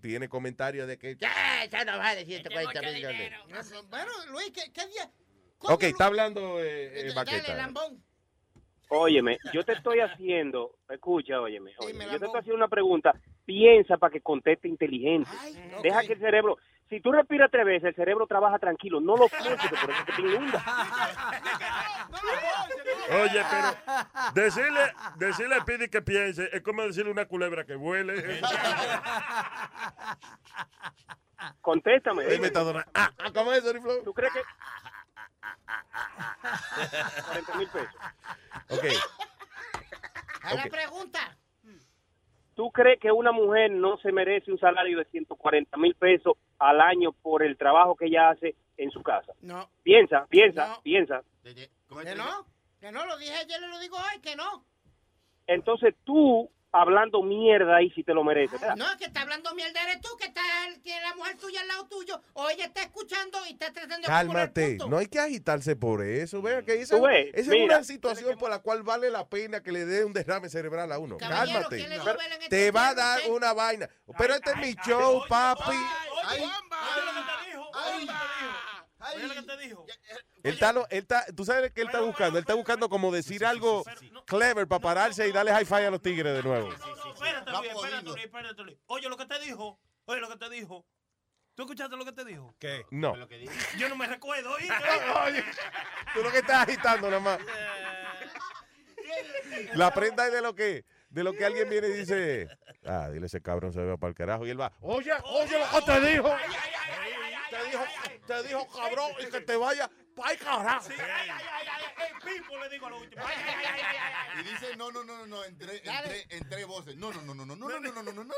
[SPEAKER 7] tiene comentarios de que.
[SPEAKER 15] Ya, ya no vale 140 mil dólares. Bueno, Luis, ¿qué, qué día?
[SPEAKER 7] Ok, está hablando eh, eh,
[SPEAKER 15] Dale,
[SPEAKER 7] Baqueta.
[SPEAKER 15] lambón.
[SPEAKER 35] Óyeme, yo te estoy haciendo, escucha, óyeme, óyeme,
[SPEAKER 15] Dime,
[SPEAKER 35] yo te estoy haciendo una pregunta, piensa para que conteste inteligente. Deja que el cerebro, si tú respiras tres veces, el cerebro trabaja tranquilo, no lo que por eso que te inunda.
[SPEAKER 3] Oye, pero decirle, decirle a Pidi que piense es como decirle a una culebra que vuele.
[SPEAKER 35] Contéstame.
[SPEAKER 7] Ey, metadona. Ah, ah, ¿cómo es, Flow?
[SPEAKER 35] ¿Tú crees que...? 40 mil pesos.
[SPEAKER 7] Ok.
[SPEAKER 15] A la
[SPEAKER 35] Ok.
[SPEAKER 15] pregunta.
[SPEAKER 35] ¿Tú crees que una mujer no se merece un salario de 140 mil pesos al año por el trabajo que ella hace en su casa?
[SPEAKER 15] No.
[SPEAKER 35] Piensa, piensa,
[SPEAKER 15] No.
[SPEAKER 35] piensa.
[SPEAKER 15] Que no, que no, lo dije ayer y lo digo hoy, que no.
[SPEAKER 35] Entonces tú, hablando mierda ahí, si te lo mereces. ¿verdad?
[SPEAKER 15] No, es que está hablando mierda eres tú, que está que la mujer tuya al lado tuyo, o ella está escuchando y está tratando de
[SPEAKER 7] Cálmate,
[SPEAKER 15] puntos.
[SPEAKER 7] no hay que agitarse por eso. Vea que esa,
[SPEAKER 35] ves,
[SPEAKER 7] esa es una situación por la cual vale la pena que le dé un derrame cerebral a uno.
[SPEAKER 15] Caballero,
[SPEAKER 7] Cálmate.
[SPEAKER 15] ¿quién le dio
[SPEAKER 7] Pero
[SPEAKER 15] vela en este
[SPEAKER 7] Te va a dar
[SPEAKER 15] usted?
[SPEAKER 7] una vaina. Pero este es mi show, papi.
[SPEAKER 4] Oye, oye lo que te Oye lo que te dijo. Que.
[SPEAKER 7] Él está, lo- él está, tú sabes qué él está buscando. Él está buscando como decir algo clever para pararse y darle high five a los tigres de nuevo.
[SPEAKER 4] Espérate, Luis, espérate, Luis, espérate, Luis. Oye lo que te dijo. Oye lo que te dijo. ¿Tú escuchaste lo que te dijo?
[SPEAKER 3] ¿Qué?
[SPEAKER 7] No.
[SPEAKER 4] Yo no me recuerdo.
[SPEAKER 7] Oye, tú lo que estás agitando nada más. La prenda es de lo que, de lo que alguien viene y dice, ah, dile ese cabrón se va para el carajo. Y él va, oye, oye lo que te dijo. Te dijo, te dijo cabrón y que te vaya para el carajo.
[SPEAKER 4] El pipo le digo a lo último.
[SPEAKER 12] Y dice, no, no, no, no, no, en tres, en tres, en tres voces. No, no, no, no, no, no, no, no, no, no, no, no, no.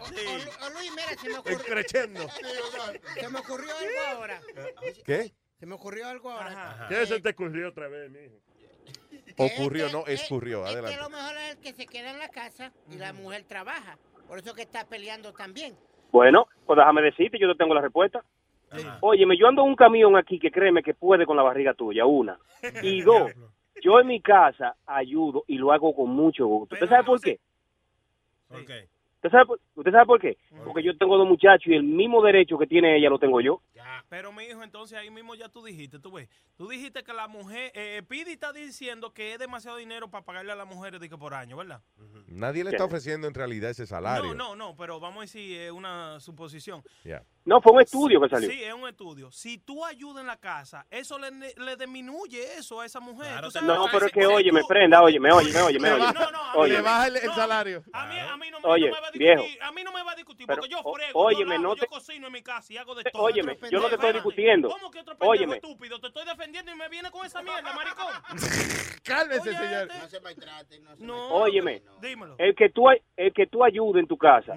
[SPEAKER 15] O, Luis, mira, se me ocurrió.
[SPEAKER 7] Creciendo.
[SPEAKER 15] Se me ocurrió algo ahora.
[SPEAKER 7] ¿Qué?
[SPEAKER 15] Se me ocurrió algo ahora.
[SPEAKER 3] ¿Qué se te ocurrió otra vez, mijo?
[SPEAKER 7] Ocurrió, no escurrió.
[SPEAKER 15] Es que
[SPEAKER 7] Adelante.
[SPEAKER 15] lo mejor es el que se queda en la casa y la mujer trabaja. Por eso que está peleando también.
[SPEAKER 35] Bueno, pues déjame decirte, yo te tengo la respuesta. Óyeme, yo ando en un camión aquí que créeme que puede con la barriga tuya, una. Y dos, yo en mi casa ayudo y lo hago con mucho gusto. ¿Usted sabe por qué?
[SPEAKER 4] ¿Por qué?
[SPEAKER 35] ¿Usted sabe, por- ¿Usted sabe por qué? Porque yo tengo dos muchachos y el mismo derecho que tiene ella lo tengo yo.
[SPEAKER 4] Pero mi hijo, entonces ahí mismo ya tú dijiste, tú ves, tú dijiste que la mujer, eh, Pidi está diciendo que es demasiado dinero para pagarle a las mujeres de que por año, ¿verdad?
[SPEAKER 7] Nadie le está ofreciendo en realidad ese salario.
[SPEAKER 4] No, no, no, pero vamos a decir, es una suposición.
[SPEAKER 7] Ya.
[SPEAKER 35] No, fue un estudio que salió.
[SPEAKER 4] Sí, es un estudio. Si tú ayudas en la casa, eso le, le disminuye eso a esa mujer. Sabes,
[SPEAKER 35] No, pero es que oye, me prenda, oye, me oye, me oye, me oye.
[SPEAKER 4] baja- no, no,
[SPEAKER 35] Oye,
[SPEAKER 4] le baja el-
[SPEAKER 7] el salario.
[SPEAKER 4] A mí, a mí no, me-
[SPEAKER 35] Oye,
[SPEAKER 4] no me va a
[SPEAKER 35] viejo.
[SPEAKER 4] discutir. A mí no me va a discutir
[SPEAKER 35] Pero,
[SPEAKER 4] porque yo frego,
[SPEAKER 35] óyeme,
[SPEAKER 4] yo, lavo,
[SPEAKER 35] no
[SPEAKER 4] yo
[SPEAKER 35] te-
[SPEAKER 4] cocino en mi casa y hago de todo.
[SPEAKER 35] Óyeme, yo no te estoy discutiendo.
[SPEAKER 4] ¿Cómo que otro pendejo
[SPEAKER 35] Óyeme.
[SPEAKER 4] estúpido? Te estoy defendiendo y me viene con esa mierda, maricón.
[SPEAKER 7] Cálmese,
[SPEAKER 4] Oye,
[SPEAKER 7] señor.
[SPEAKER 4] este-
[SPEAKER 12] No se maltraten, no se
[SPEAKER 4] No,
[SPEAKER 35] Óyeme,
[SPEAKER 4] dímelo.
[SPEAKER 35] el que tú el que tú ayudes en tu casa,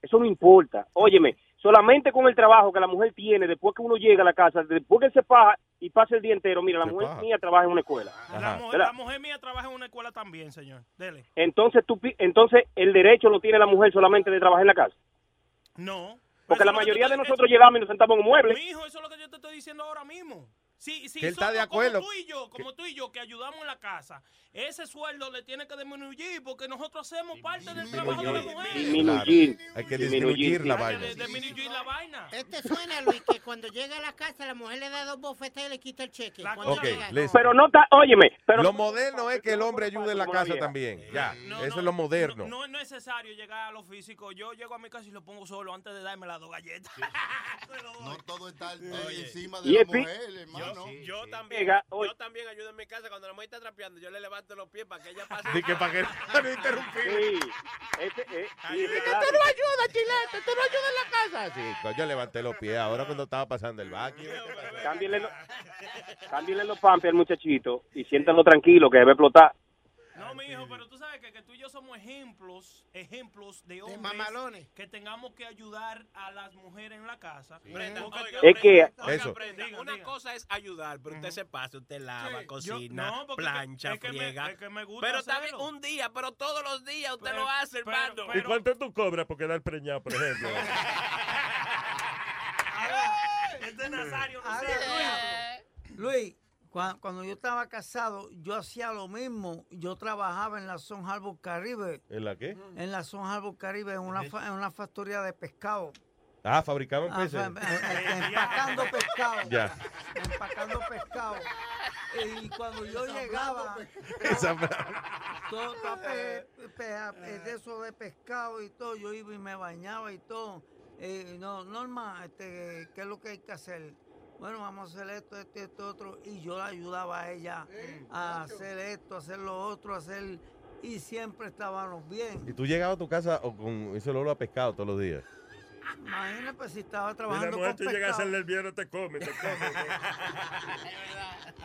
[SPEAKER 35] eso no importa. Óyeme, solamente con el trabajo que la mujer tiene después que uno llega a la casa, después que se paga y pasa el día entero, mira, la
[SPEAKER 7] Se
[SPEAKER 35] mujer mía trabaja en una escuela.
[SPEAKER 4] La mujer,
[SPEAKER 35] ¿verdad?
[SPEAKER 4] la mujer mía trabaja en una escuela también, señor. Dele.
[SPEAKER 35] Entonces tú entonces el derecho lo tiene la mujer solamente de trabajar en la casa.
[SPEAKER 4] No.
[SPEAKER 35] Porque la mayoría de nosotros llegamos y nos sentamos en un mueble.
[SPEAKER 4] Mi hijo, eso es lo que yo te estoy diciendo ahora mismo. Si, si
[SPEAKER 7] Que él está
[SPEAKER 4] somos
[SPEAKER 7] de acuerdo.
[SPEAKER 4] Como tú y yo, como tú y yo, que ayudamos en la casa, ese sueldo le tiene que disminuir porque nosotros hacemos parte del trabajo de la mujer.
[SPEAKER 35] Disminuir.
[SPEAKER 7] Claro, Hay que
[SPEAKER 35] Disminuir.
[SPEAKER 7] la
[SPEAKER 4] Hay
[SPEAKER 7] vaina.
[SPEAKER 4] que disminuir la vaina.
[SPEAKER 15] Este suena, Luis, que cuando llega a la casa la mujer le da dos bofetas y le quita el cheque.
[SPEAKER 35] Pero no está, óyeme, pero
[SPEAKER 7] Lo moderno es que el hombre ayude en la casa también. Ya,
[SPEAKER 4] No,
[SPEAKER 7] eso
[SPEAKER 4] no,
[SPEAKER 7] es lo moderno.
[SPEAKER 4] No, no es necesario llegar a lo físico. Yo llego a mi casa y lo pongo solo antes de darme las dos galletas.
[SPEAKER 12] No todo está eh, encima de la mujer, hermano.
[SPEAKER 18] Yo también, yo también ayudo en mi casa cuando la mujer está trapeando. Yo le levanto los pies para que ella pase.
[SPEAKER 7] Di que para que no interrumpir.
[SPEAKER 35] Sí. Ese, eh, sí, clásico.
[SPEAKER 7] no ayudas, Chilete, tú no ayudas en la casa. Sí, coño, levanté los pies ahora cuando estaba pasando el vacuum.
[SPEAKER 35] Cámbienle, lo- cámbienle los pampes al muchachito y siéntanlo tranquilo que debe explotar.
[SPEAKER 4] No, mi hijo, pero tú sabes que, que tú y yo somos ejemplos, ejemplos de hombres
[SPEAKER 15] mamalones.
[SPEAKER 4] que tengamos que ayudar a las mujeres en la casa.
[SPEAKER 18] Oiga,
[SPEAKER 35] Es que-
[SPEAKER 7] Eso.
[SPEAKER 18] Una
[SPEAKER 4] diga.
[SPEAKER 18] cosa es ayudar, pero usted se pasa, usted lava,
[SPEAKER 4] Sí,
[SPEAKER 18] cocina,
[SPEAKER 4] yo- no, porque
[SPEAKER 18] plancha,
[SPEAKER 4] es que me-
[SPEAKER 18] friega.
[SPEAKER 4] es que me gusta
[SPEAKER 18] pero está bien
[SPEAKER 4] hacerlo.
[SPEAKER 18] un día, pero todos los días usted
[SPEAKER 4] Pero-
[SPEAKER 18] lo hace,
[SPEAKER 4] pero-
[SPEAKER 18] hermano.
[SPEAKER 3] ¿Y cuánto tú cobras por quedar preñado, por ejemplo?
[SPEAKER 4] Este Nazario no
[SPEAKER 14] A
[SPEAKER 4] sé,
[SPEAKER 14] ver,
[SPEAKER 4] Luis.
[SPEAKER 14] Luis, cua- cuando yo estaba casado, yo hacía lo mismo. Yo trabajaba en la Son Harbor Caribe.
[SPEAKER 7] ¿En la qué?
[SPEAKER 14] En la Son Harbor Caribe, en una, fa- en una factoría de pescado.
[SPEAKER 7] Ah, fabricaban
[SPEAKER 14] Ah,
[SPEAKER 7] peces.
[SPEAKER 14] empacando pescado.
[SPEAKER 7] Ya.
[SPEAKER 14] Empacando pescado. Y cuando yo llegaba,
[SPEAKER 7] Esa-
[SPEAKER 14] todo estaba pe- pe- de eso de pescado y todo, yo iba y me bañaba y todo. Eh, no, Norma, este, ¿qué es lo que hay que hacer? Bueno, vamos a hacer esto, esto, esto, otro. Y yo la ayudaba a ella a hacer esto, a hacer lo otro, a hacer... Y siempre estábamos bien.
[SPEAKER 7] ¿Y tú llegabas a tu casa o con ese olor a pescado todos los días?
[SPEAKER 14] Imagínate pues, si estaba
[SPEAKER 3] Y la
[SPEAKER 14] trabajando
[SPEAKER 3] mujer
[SPEAKER 14] con
[SPEAKER 3] tú llegas a
[SPEAKER 14] pescado.
[SPEAKER 3] ser nervioso, te come, te come.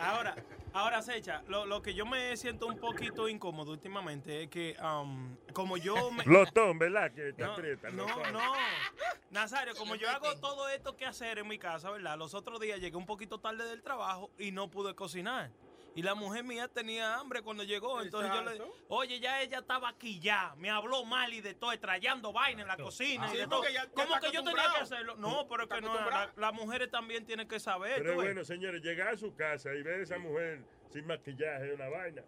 [SPEAKER 4] Ahora, ahora, Secha, lo, lo que yo me siento un poquito incómodo últimamente es que, um, como yo me...
[SPEAKER 3] Glotón, ¿verdad? Que te
[SPEAKER 4] No, no, no. Nazario, como yo hago todo esto que hacer en mi casa, ¿verdad? Los otros días llegué un poquito tarde del trabajo y no pude cocinar. Y la mujer mía tenía hambre cuando llegó. Entonces yo le oye, ya ella estaba aquí ya. Me habló mal y de todo, trayendo vaina en la cocina. y
[SPEAKER 18] Sí,
[SPEAKER 4] de todo.
[SPEAKER 18] porque ya- ya
[SPEAKER 4] ¿Cómo que yo tenía que hacerlo? No, pero es que no, la- las mujeres también tienen que saber.
[SPEAKER 3] Pero
[SPEAKER 4] ves.
[SPEAKER 3] bueno, señores, llegar a su casa y ver a esa mujer sin maquillaje es una vaina.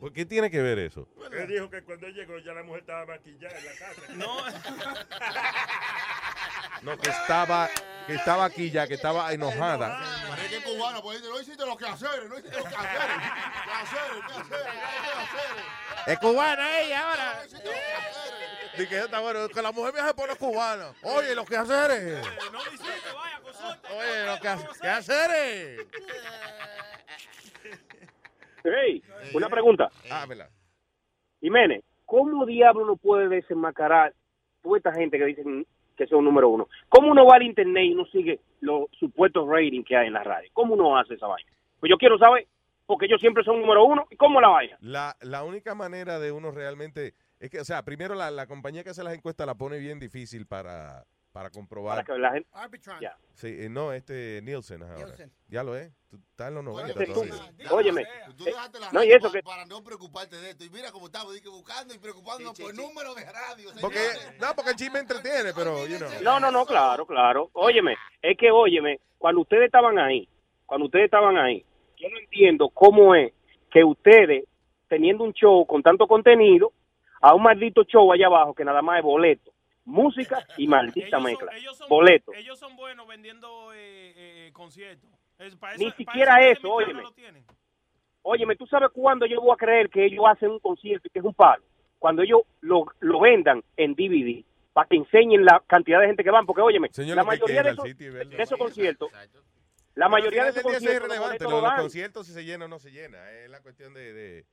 [SPEAKER 7] ¿Por qué tiene que ver eso?
[SPEAKER 3] Él dijo que cuando él llegó ya la mujer estaba maquillada en la casa.
[SPEAKER 4] No.
[SPEAKER 7] No, que estaba, que estaba aquí ya, que estaba enojada.
[SPEAKER 12] Parece que es cubano, pues no hiciste los quehaceres, no hiciste los quehaceres. Quehaceres, quehaceres, quehaceres.
[SPEAKER 7] Es cubana ella ahora.
[SPEAKER 12] No los.
[SPEAKER 7] Dice que está bueno, que la mujer me hace pone cubana. Oye, los quehaceres.
[SPEAKER 4] No hiciste, vaya, con suerte.
[SPEAKER 7] Oye, los queha- quehaceres.
[SPEAKER 35] Hey, una pregunta.
[SPEAKER 7] Ah, ¿verdad?
[SPEAKER 35] Jiménez, ¿cómo diablo uno puede desenmascarar toda esta gente que dicen que son número uno? ¿Cómo uno va al internet y no sigue los supuestos ratings que hay en la radio? ¿Cómo uno hace esa vaina? Pues yo quiero saber, porque ellos siempre son número uno, ¿y cómo la vaina?
[SPEAKER 7] La, la única manera de uno realmente es que, o sea, primero la, la compañía que hace las encuestas la pone bien difícil para, para comprobar.
[SPEAKER 35] Para que la gente...
[SPEAKER 15] Arbitron.
[SPEAKER 7] Sí, eh, no, este Nielsen ahora.
[SPEAKER 15] Nielsen.
[SPEAKER 7] Ya lo es. Tú estás en los 90
[SPEAKER 35] Ese tú-
[SPEAKER 7] todavía.
[SPEAKER 35] Óyeme,
[SPEAKER 12] Tú
[SPEAKER 35] eh,
[SPEAKER 12] dejaste la
[SPEAKER 35] no, y eso que...
[SPEAKER 12] para no preocuparte de esto. Y mira cómo estamos, dije, buscando y preocupándonos
[SPEAKER 21] Sí,
[SPEAKER 12] por
[SPEAKER 21] sí, sí.
[SPEAKER 12] números de radio.
[SPEAKER 7] Porque, no, porque el chisme entretiene, pero, you know.
[SPEAKER 35] No, no, no, claro, claro. Óyeme, es que, óyeme, cuando ustedes estaban ahí, cuando ustedes estaban ahí, yo no entiendo cómo es que ustedes, teniendo un show con tanto contenido, a un maldito show allá abajo que nada más es boleto, música y maldita
[SPEAKER 4] Ellos son-
[SPEAKER 35] mezcla.
[SPEAKER 4] ellos son-
[SPEAKER 35] Boleto.
[SPEAKER 4] Ellos son buenos vendiendo eh, eh, conciertos. Es- para
[SPEAKER 35] Ni
[SPEAKER 4] eso-
[SPEAKER 35] siquiera eso,
[SPEAKER 4] emisora
[SPEAKER 35] óyeme.
[SPEAKER 4] lo tienen.
[SPEAKER 35] Óyeme, ¿tú sabes cuándo yo voy a creer que ellos hacen un concierto y que es un palo? Cuando ellos lo, lo vendan en DVD para que enseñen la cantidad de gente que van. Porque, óyeme,
[SPEAKER 7] Señor,
[SPEAKER 35] la mayoría de esos,
[SPEAKER 7] sitio
[SPEAKER 35] de esos conciertos,
[SPEAKER 21] Exacto.
[SPEAKER 35] la mayoría de esos
[SPEAKER 7] eso es
[SPEAKER 35] conciertos, los
[SPEAKER 7] irrelevante. Lo los conciertos si se llena o no se llena. Es la cuestión de, de-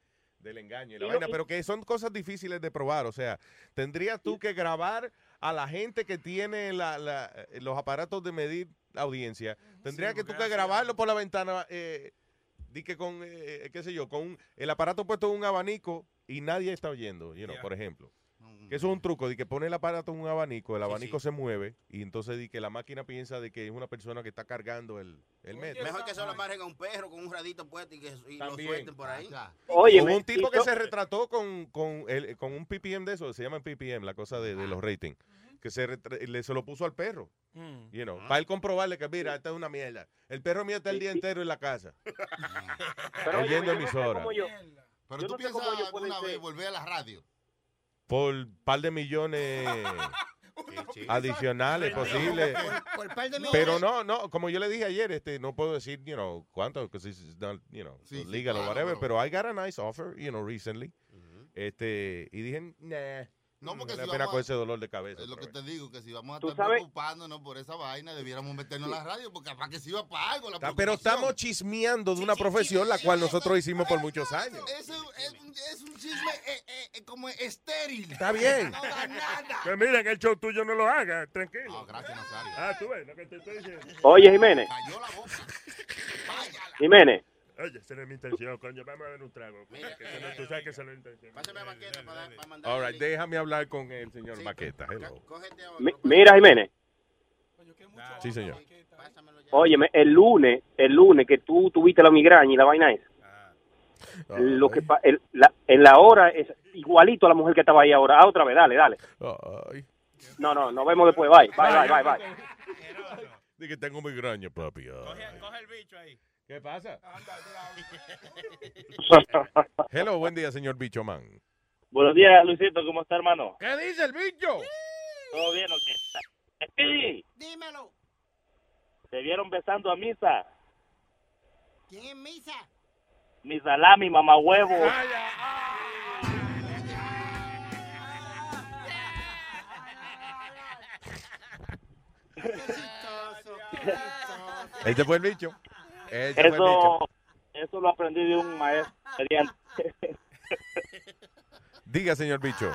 [SPEAKER 7] del engaño y la
[SPEAKER 35] Y
[SPEAKER 7] vaina. Pero que son cosas difíciles de probar. O sea, tendrías tú que grabar a la gente que tiene la- la- eh, los aparatos de medir audiencia. Tendría
[SPEAKER 4] Sí,
[SPEAKER 7] que tú que grabarlo por la ventana. Eh, di que con, eh, qué sé yo, con un- el aparato puesto en un abanico y nadie está oyendo, you know,
[SPEAKER 4] Yeah.
[SPEAKER 7] por ejemplo. Que eso es un truco, de que pone el aparato en un abanico, el abanico
[SPEAKER 21] sí.
[SPEAKER 7] se mueve y entonces di que la máquina piensa de que es una persona que está cargando el, el metro.
[SPEAKER 21] Mejor que solo amarren a un perro con un radito puesto y que y lo suelten por ahí.
[SPEAKER 7] Hubo un tipo que se retrató con, con, el- con un PPM de eso, se llama PPM, la cosa de, de los ratings, que se, retra- le, se lo puso al perro,
[SPEAKER 4] Mm.
[SPEAKER 7] you know, para él comprobarle que, mira, esta es una mierda. El perro mío está el día entero en la casa,
[SPEAKER 35] Pero,
[SPEAKER 7] oyendo
[SPEAKER 35] yo no sé
[SPEAKER 7] emisora,
[SPEAKER 35] cómo yo-
[SPEAKER 12] Pero
[SPEAKER 35] Yo
[SPEAKER 12] tú piensas alguna vez volver a la radio.
[SPEAKER 7] Por par de millones adicionales posibles.
[SPEAKER 15] Por, por par de
[SPEAKER 7] Pero no, no, como yo le dije ayer, este, no puedo decir, you know, cuánto, because it's not, you know,
[SPEAKER 12] Sí, sí,
[SPEAKER 7] legal or whatever,
[SPEAKER 12] pero-
[SPEAKER 7] pero I got a nice offer, you know, recently. Este, y dije, nah,
[SPEAKER 12] No, porque
[SPEAKER 7] Vale
[SPEAKER 12] si vamos
[SPEAKER 7] con
[SPEAKER 12] a-
[SPEAKER 7] ese dolor de cabeza.
[SPEAKER 12] Es lo que te digo, que si vamos a estar
[SPEAKER 35] sabes-
[SPEAKER 12] preocupándonos por esa vaina, debiéramos meternos en la radio, porque capaz que sirva para algo la
[SPEAKER 7] Está- Pero estamos chismeando de una profesión la cual nosotros hicimos por muchos años.
[SPEAKER 12] Eso es, un- es un chisme eh, eh, eh, como estéril.
[SPEAKER 7] Está bien.
[SPEAKER 12] No da nada.
[SPEAKER 3] Pues mira, en el show tuyo no lo hagas, tranquilo.
[SPEAKER 12] No, gracias, Nazario.
[SPEAKER 3] Ah, tú ves lo que te estoy diciendo.
[SPEAKER 35] Oye, Jiménez.
[SPEAKER 12] Cayó la boca.
[SPEAKER 35] Jiménez.
[SPEAKER 3] Oye, esa no es mi intención, coño. Vamos a ver un trago. Que esa no- tú sabes que esa no es mi intención.
[SPEAKER 21] Pásame a Baqueta para, para mandar.
[SPEAKER 7] All right, déjame hablar con el señor Baqueta. Hello.
[SPEAKER 35] Mi- mira, Jiménez.
[SPEAKER 7] Sí, señor.
[SPEAKER 35] Óyeme, el lunes, el lunes que tú tuviste la migraña y la vaina es.
[SPEAKER 7] Ah,
[SPEAKER 35] Lo que pa- el- la- en la hora es igualito a la mujer que estaba ahí ahora. Ah, otra vez, dale, dale.
[SPEAKER 7] Ay.
[SPEAKER 35] No, no, nos vemos después. Bye, bye, bye, bye. bye.
[SPEAKER 7] Di que tengo migraña, papi. Ay.
[SPEAKER 18] Coge el bicho ahí.
[SPEAKER 7] ¿Qué pasa? Hello, buen día, señor Bicho Man.
[SPEAKER 37] Buenos días, Luisito, ¿cómo está, hermano?
[SPEAKER 7] ¿Qué dice el bicho?
[SPEAKER 37] ¿Todo bien o qué? Speedy,
[SPEAKER 15] Dímelo.
[SPEAKER 37] ¿te vieron besando a Misa?
[SPEAKER 15] ¿Quién es Misa?
[SPEAKER 37] Mi salami, mamá huevo.
[SPEAKER 7] Este bicho. Este fue el bicho.
[SPEAKER 37] Eso, eso lo aprendí de un maestro.
[SPEAKER 7] Diga, señor bicho.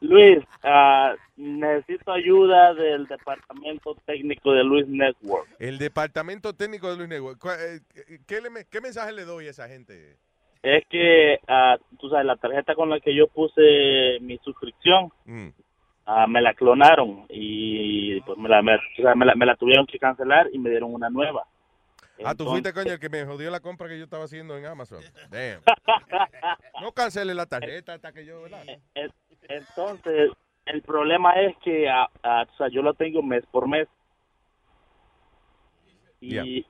[SPEAKER 37] Luis, ah, necesito ayuda del departamento técnico de Luis Network.
[SPEAKER 7] El departamento técnico de Luis Network. ¿Cuál- eh, ¿Qué, le me- qué mensaje le doy a esa gente?
[SPEAKER 37] Es que, ah, tú sabes, la tarjeta con la que yo puse mi suscripción,
[SPEAKER 7] Mm.
[SPEAKER 37] ah, me la clonaron y pues me la, me, o sea, me la, me la tuvieron que cancelar y me dieron una nueva.
[SPEAKER 7] Ah, tú fuiste, coño, el que me jodió la compra que yo estaba haciendo en Amazon. Damn. No cancele la tarjeta hasta que yo, ¿verdad?
[SPEAKER 37] En- Entonces, el problema es que ah, ah, o sea, yo lo tengo mes por mes. Y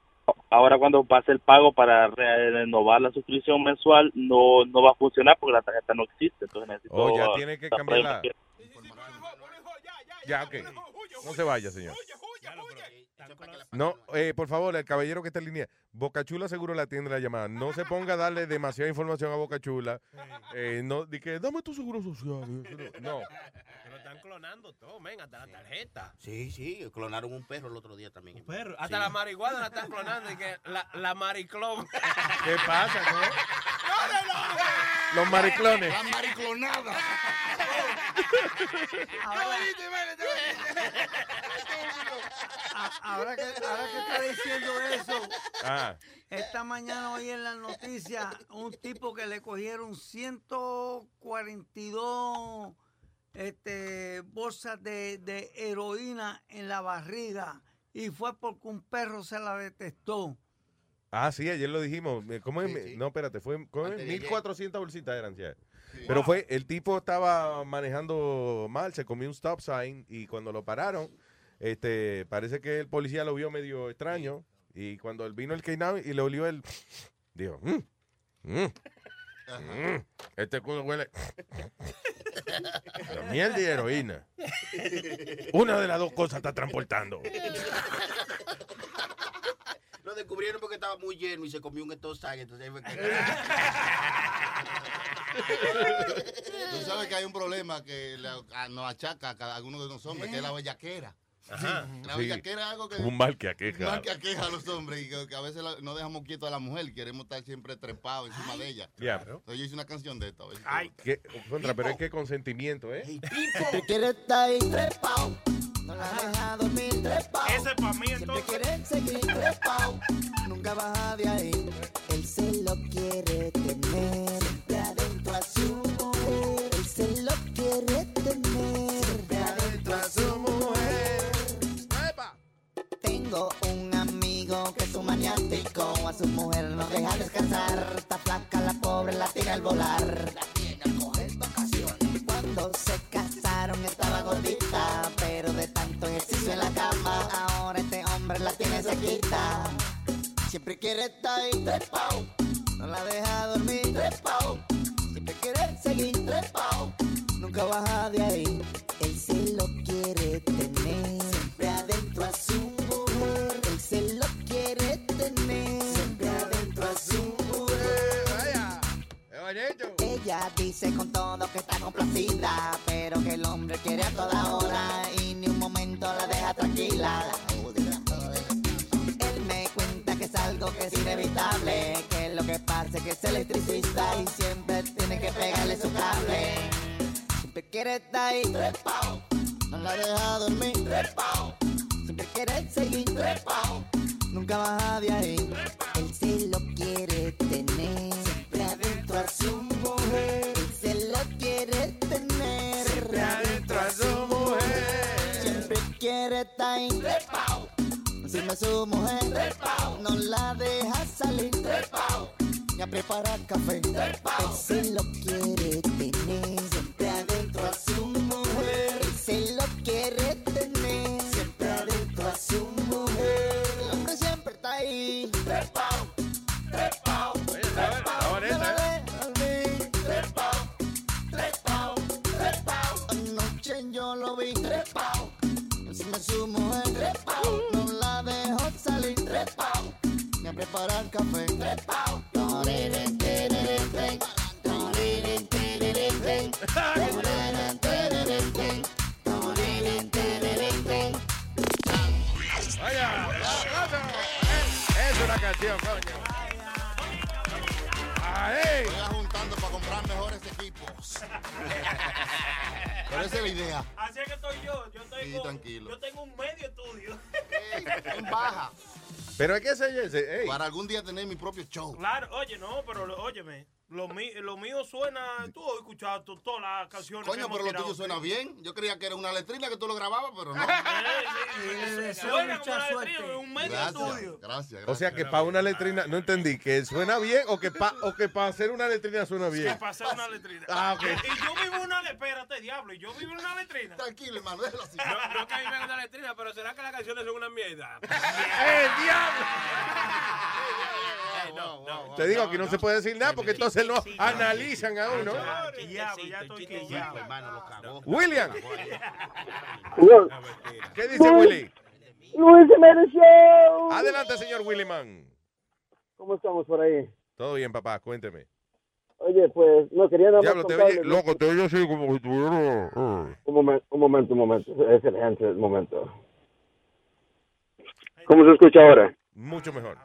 [SPEAKER 37] ahora cuando pase el pago para re- renovar la suscripción mensual, no, no va a funcionar porque la tarjeta no existe. Entonces necesito...
[SPEAKER 7] Oh, ya tiene que
[SPEAKER 37] la
[SPEAKER 7] cambiarla. Ya, ok. No se vaya, señor. No, eh, por favor, el caballero que está en línea, Bocachula seguro le atiende la llamada. No se ponga a darle demasiada información a Bocachula. Eh, no, di que dame tu seguro social. No.
[SPEAKER 18] Pero están clonando todo, ven, hasta la tarjeta.
[SPEAKER 21] Sí, sí, clonaron un perro el otro día también.
[SPEAKER 18] Perro, hasta la marihuana la están clonando y que la, la mariclón.
[SPEAKER 7] ¿Qué pasa, no? Los mariclones.
[SPEAKER 12] La mariclonada.
[SPEAKER 14] Ahora que, ahora que está diciendo eso,
[SPEAKER 7] Ah.
[SPEAKER 14] esta mañana oí en las noticias un tipo que le cogieron 142 este, bolsas de, de heroína en la barriga y fue porque un perro se la detestó.
[SPEAKER 7] Ah, sí, ayer lo dijimos. Eh, ¿Cómo es?
[SPEAKER 14] Sí, sí.
[SPEAKER 7] No, espérate, fue ¿cómo es?
[SPEAKER 14] Antes de ayer.
[SPEAKER 7] 1400 bolsitas eran, sí. Pero fue, el tipo estaba manejando mal, se comió un stop sign y cuando lo pararon, este, parece que el policía lo vio medio extraño y cuando él vino el K9 y le olió el, dijo, "Mm, mm, mm, este culo huele a miel de heroína. Una de las dos cosas está transportando.
[SPEAKER 21] Lo descubrieron porque estaba muy lleno y se comió un estosag, entonces ahí fue que-
[SPEAKER 12] Tú sabes que hay un problema que le- a- nos achaca a cada uno de los hombres, que es la bellaquera.
[SPEAKER 7] Ajá.
[SPEAKER 12] La
[SPEAKER 7] Sí.
[SPEAKER 12] bellaquera es algo que...
[SPEAKER 7] Un mal que aqueja.
[SPEAKER 12] Un mal que aqueja a los hombres y que, que a veces la- no dejamos quieto a la mujer y queremos estar siempre trepados encima de ella.
[SPEAKER 7] Ya.
[SPEAKER 12] Entonces yo hice una canción de esta. a ver si te
[SPEAKER 7] Ay, qué, contra, pero es que consentimiento, ¿eh?
[SPEAKER 28] Si quieres estar ahí trepao, no la deja dormir trepao.
[SPEAKER 4] Ese pa' mí,
[SPEAKER 28] Siempre
[SPEAKER 4] entonces.
[SPEAKER 28] quiere seguir trepao, nunca baja de ahí. Él se lo quiere tener Tengo un amigo que es un maniático, a su mujer no deja descansar. Está flaca la pobre, la tira al volar. La tiene a coger vacaciones. Cuando se casaron estaba gordita, pero de tanto ejercicio en la cama, ahora este hombre la tiene sequita. Siempre quiere estar ahí trepao, no la deja dormir trepao. Siempre quiere seguir trepao, nunca baja de ahí. Él se lo quiere tener dice con todo que está complacida, pero que el hombre quiere a toda hora y ni un momento la deja tranquila. Él me cuenta que es algo que es inevitable, que lo que pasa es que es electricista y siempre tiene que pegarle su cable. Siempre quiere estar ahí, trepao, no la deja dormir, trepao. Siempre quiere seguir, trepao, nunca baja de ahí. Él se lo quiere tener, su mujer. Se lo quiere tener, siempre adentro a su mujer. Siempre quiere estar trepao. Encima su mujer, trepao. no la deja salir, trepao. ni a preparar café. Él se lo quiere tener, siempre adentro a su mujer. Se lo quiere tener, su mujer, trepao. No la dejo salir, trepao. Ni a preparar café, ten.
[SPEAKER 7] Vaya, es una canción, coño. ¡Ay!
[SPEAKER 12] Voy a juntando para comprar mejores equipos. Pero esa es la idea.
[SPEAKER 4] Así es que estoy yo. Yo tengo,
[SPEAKER 12] Sí, tranquilo.
[SPEAKER 4] Yo tengo un medio estudio.
[SPEAKER 12] En baja.
[SPEAKER 7] Pero hay que ser ese. ey.
[SPEAKER 12] Para algún día tener mi propio show.
[SPEAKER 4] Claro, oye, no, pero lo- óyeme. Lo, mí- lo mío suena. Tú has escuchado to- todas las canciones. que
[SPEAKER 12] Coño, pero lo tuyo suena
[SPEAKER 4] aquí.
[SPEAKER 12] bien. Yo creía que era una letrina que tú lo grababas, pero no.
[SPEAKER 4] Eh, sí, Suena como una letrina, un medio
[SPEAKER 12] Gracias,
[SPEAKER 4] estudio.
[SPEAKER 12] gracias, gracias.
[SPEAKER 7] O sea que para una letrina, no entendí, que suena bien o que para o que para hacer una letrina suena bien.
[SPEAKER 4] Que pasé una letrina.
[SPEAKER 7] Ah, ok.
[SPEAKER 4] Y yo vivo en una letrina, espérate, diablo, y yo vivo en una letrina.
[SPEAKER 12] Tranquilo, hermano, déjalo así.
[SPEAKER 18] No, no que a mí me gusta la letrina, pero ¿será que las canciones son una mierda?
[SPEAKER 7] ¡El diablo! Te digo que no se puede decir nada porque entonces no analizan a uno.
[SPEAKER 12] Lo.
[SPEAKER 7] William. ¿Qué dice Willy?
[SPEAKER 38] Luis Show.
[SPEAKER 7] Adelante, señor Willy Man.
[SPEAKER 38] ¿Cómo estamos por ahí?
[SPEAKER 7] Todo bien, papá, cuénteme.
[SPEAKER 38] Oye, pues, no quería nada
[SPEAKER 7] Diablo, te oye, loco, te oye así como si tuviera... eh.
[SPEAKER 38] Un momento, un momento, un momento. Es el gente, un momento. ¿Cómo se escucha ahora?
[SPEAKER 7] Mucho mejor.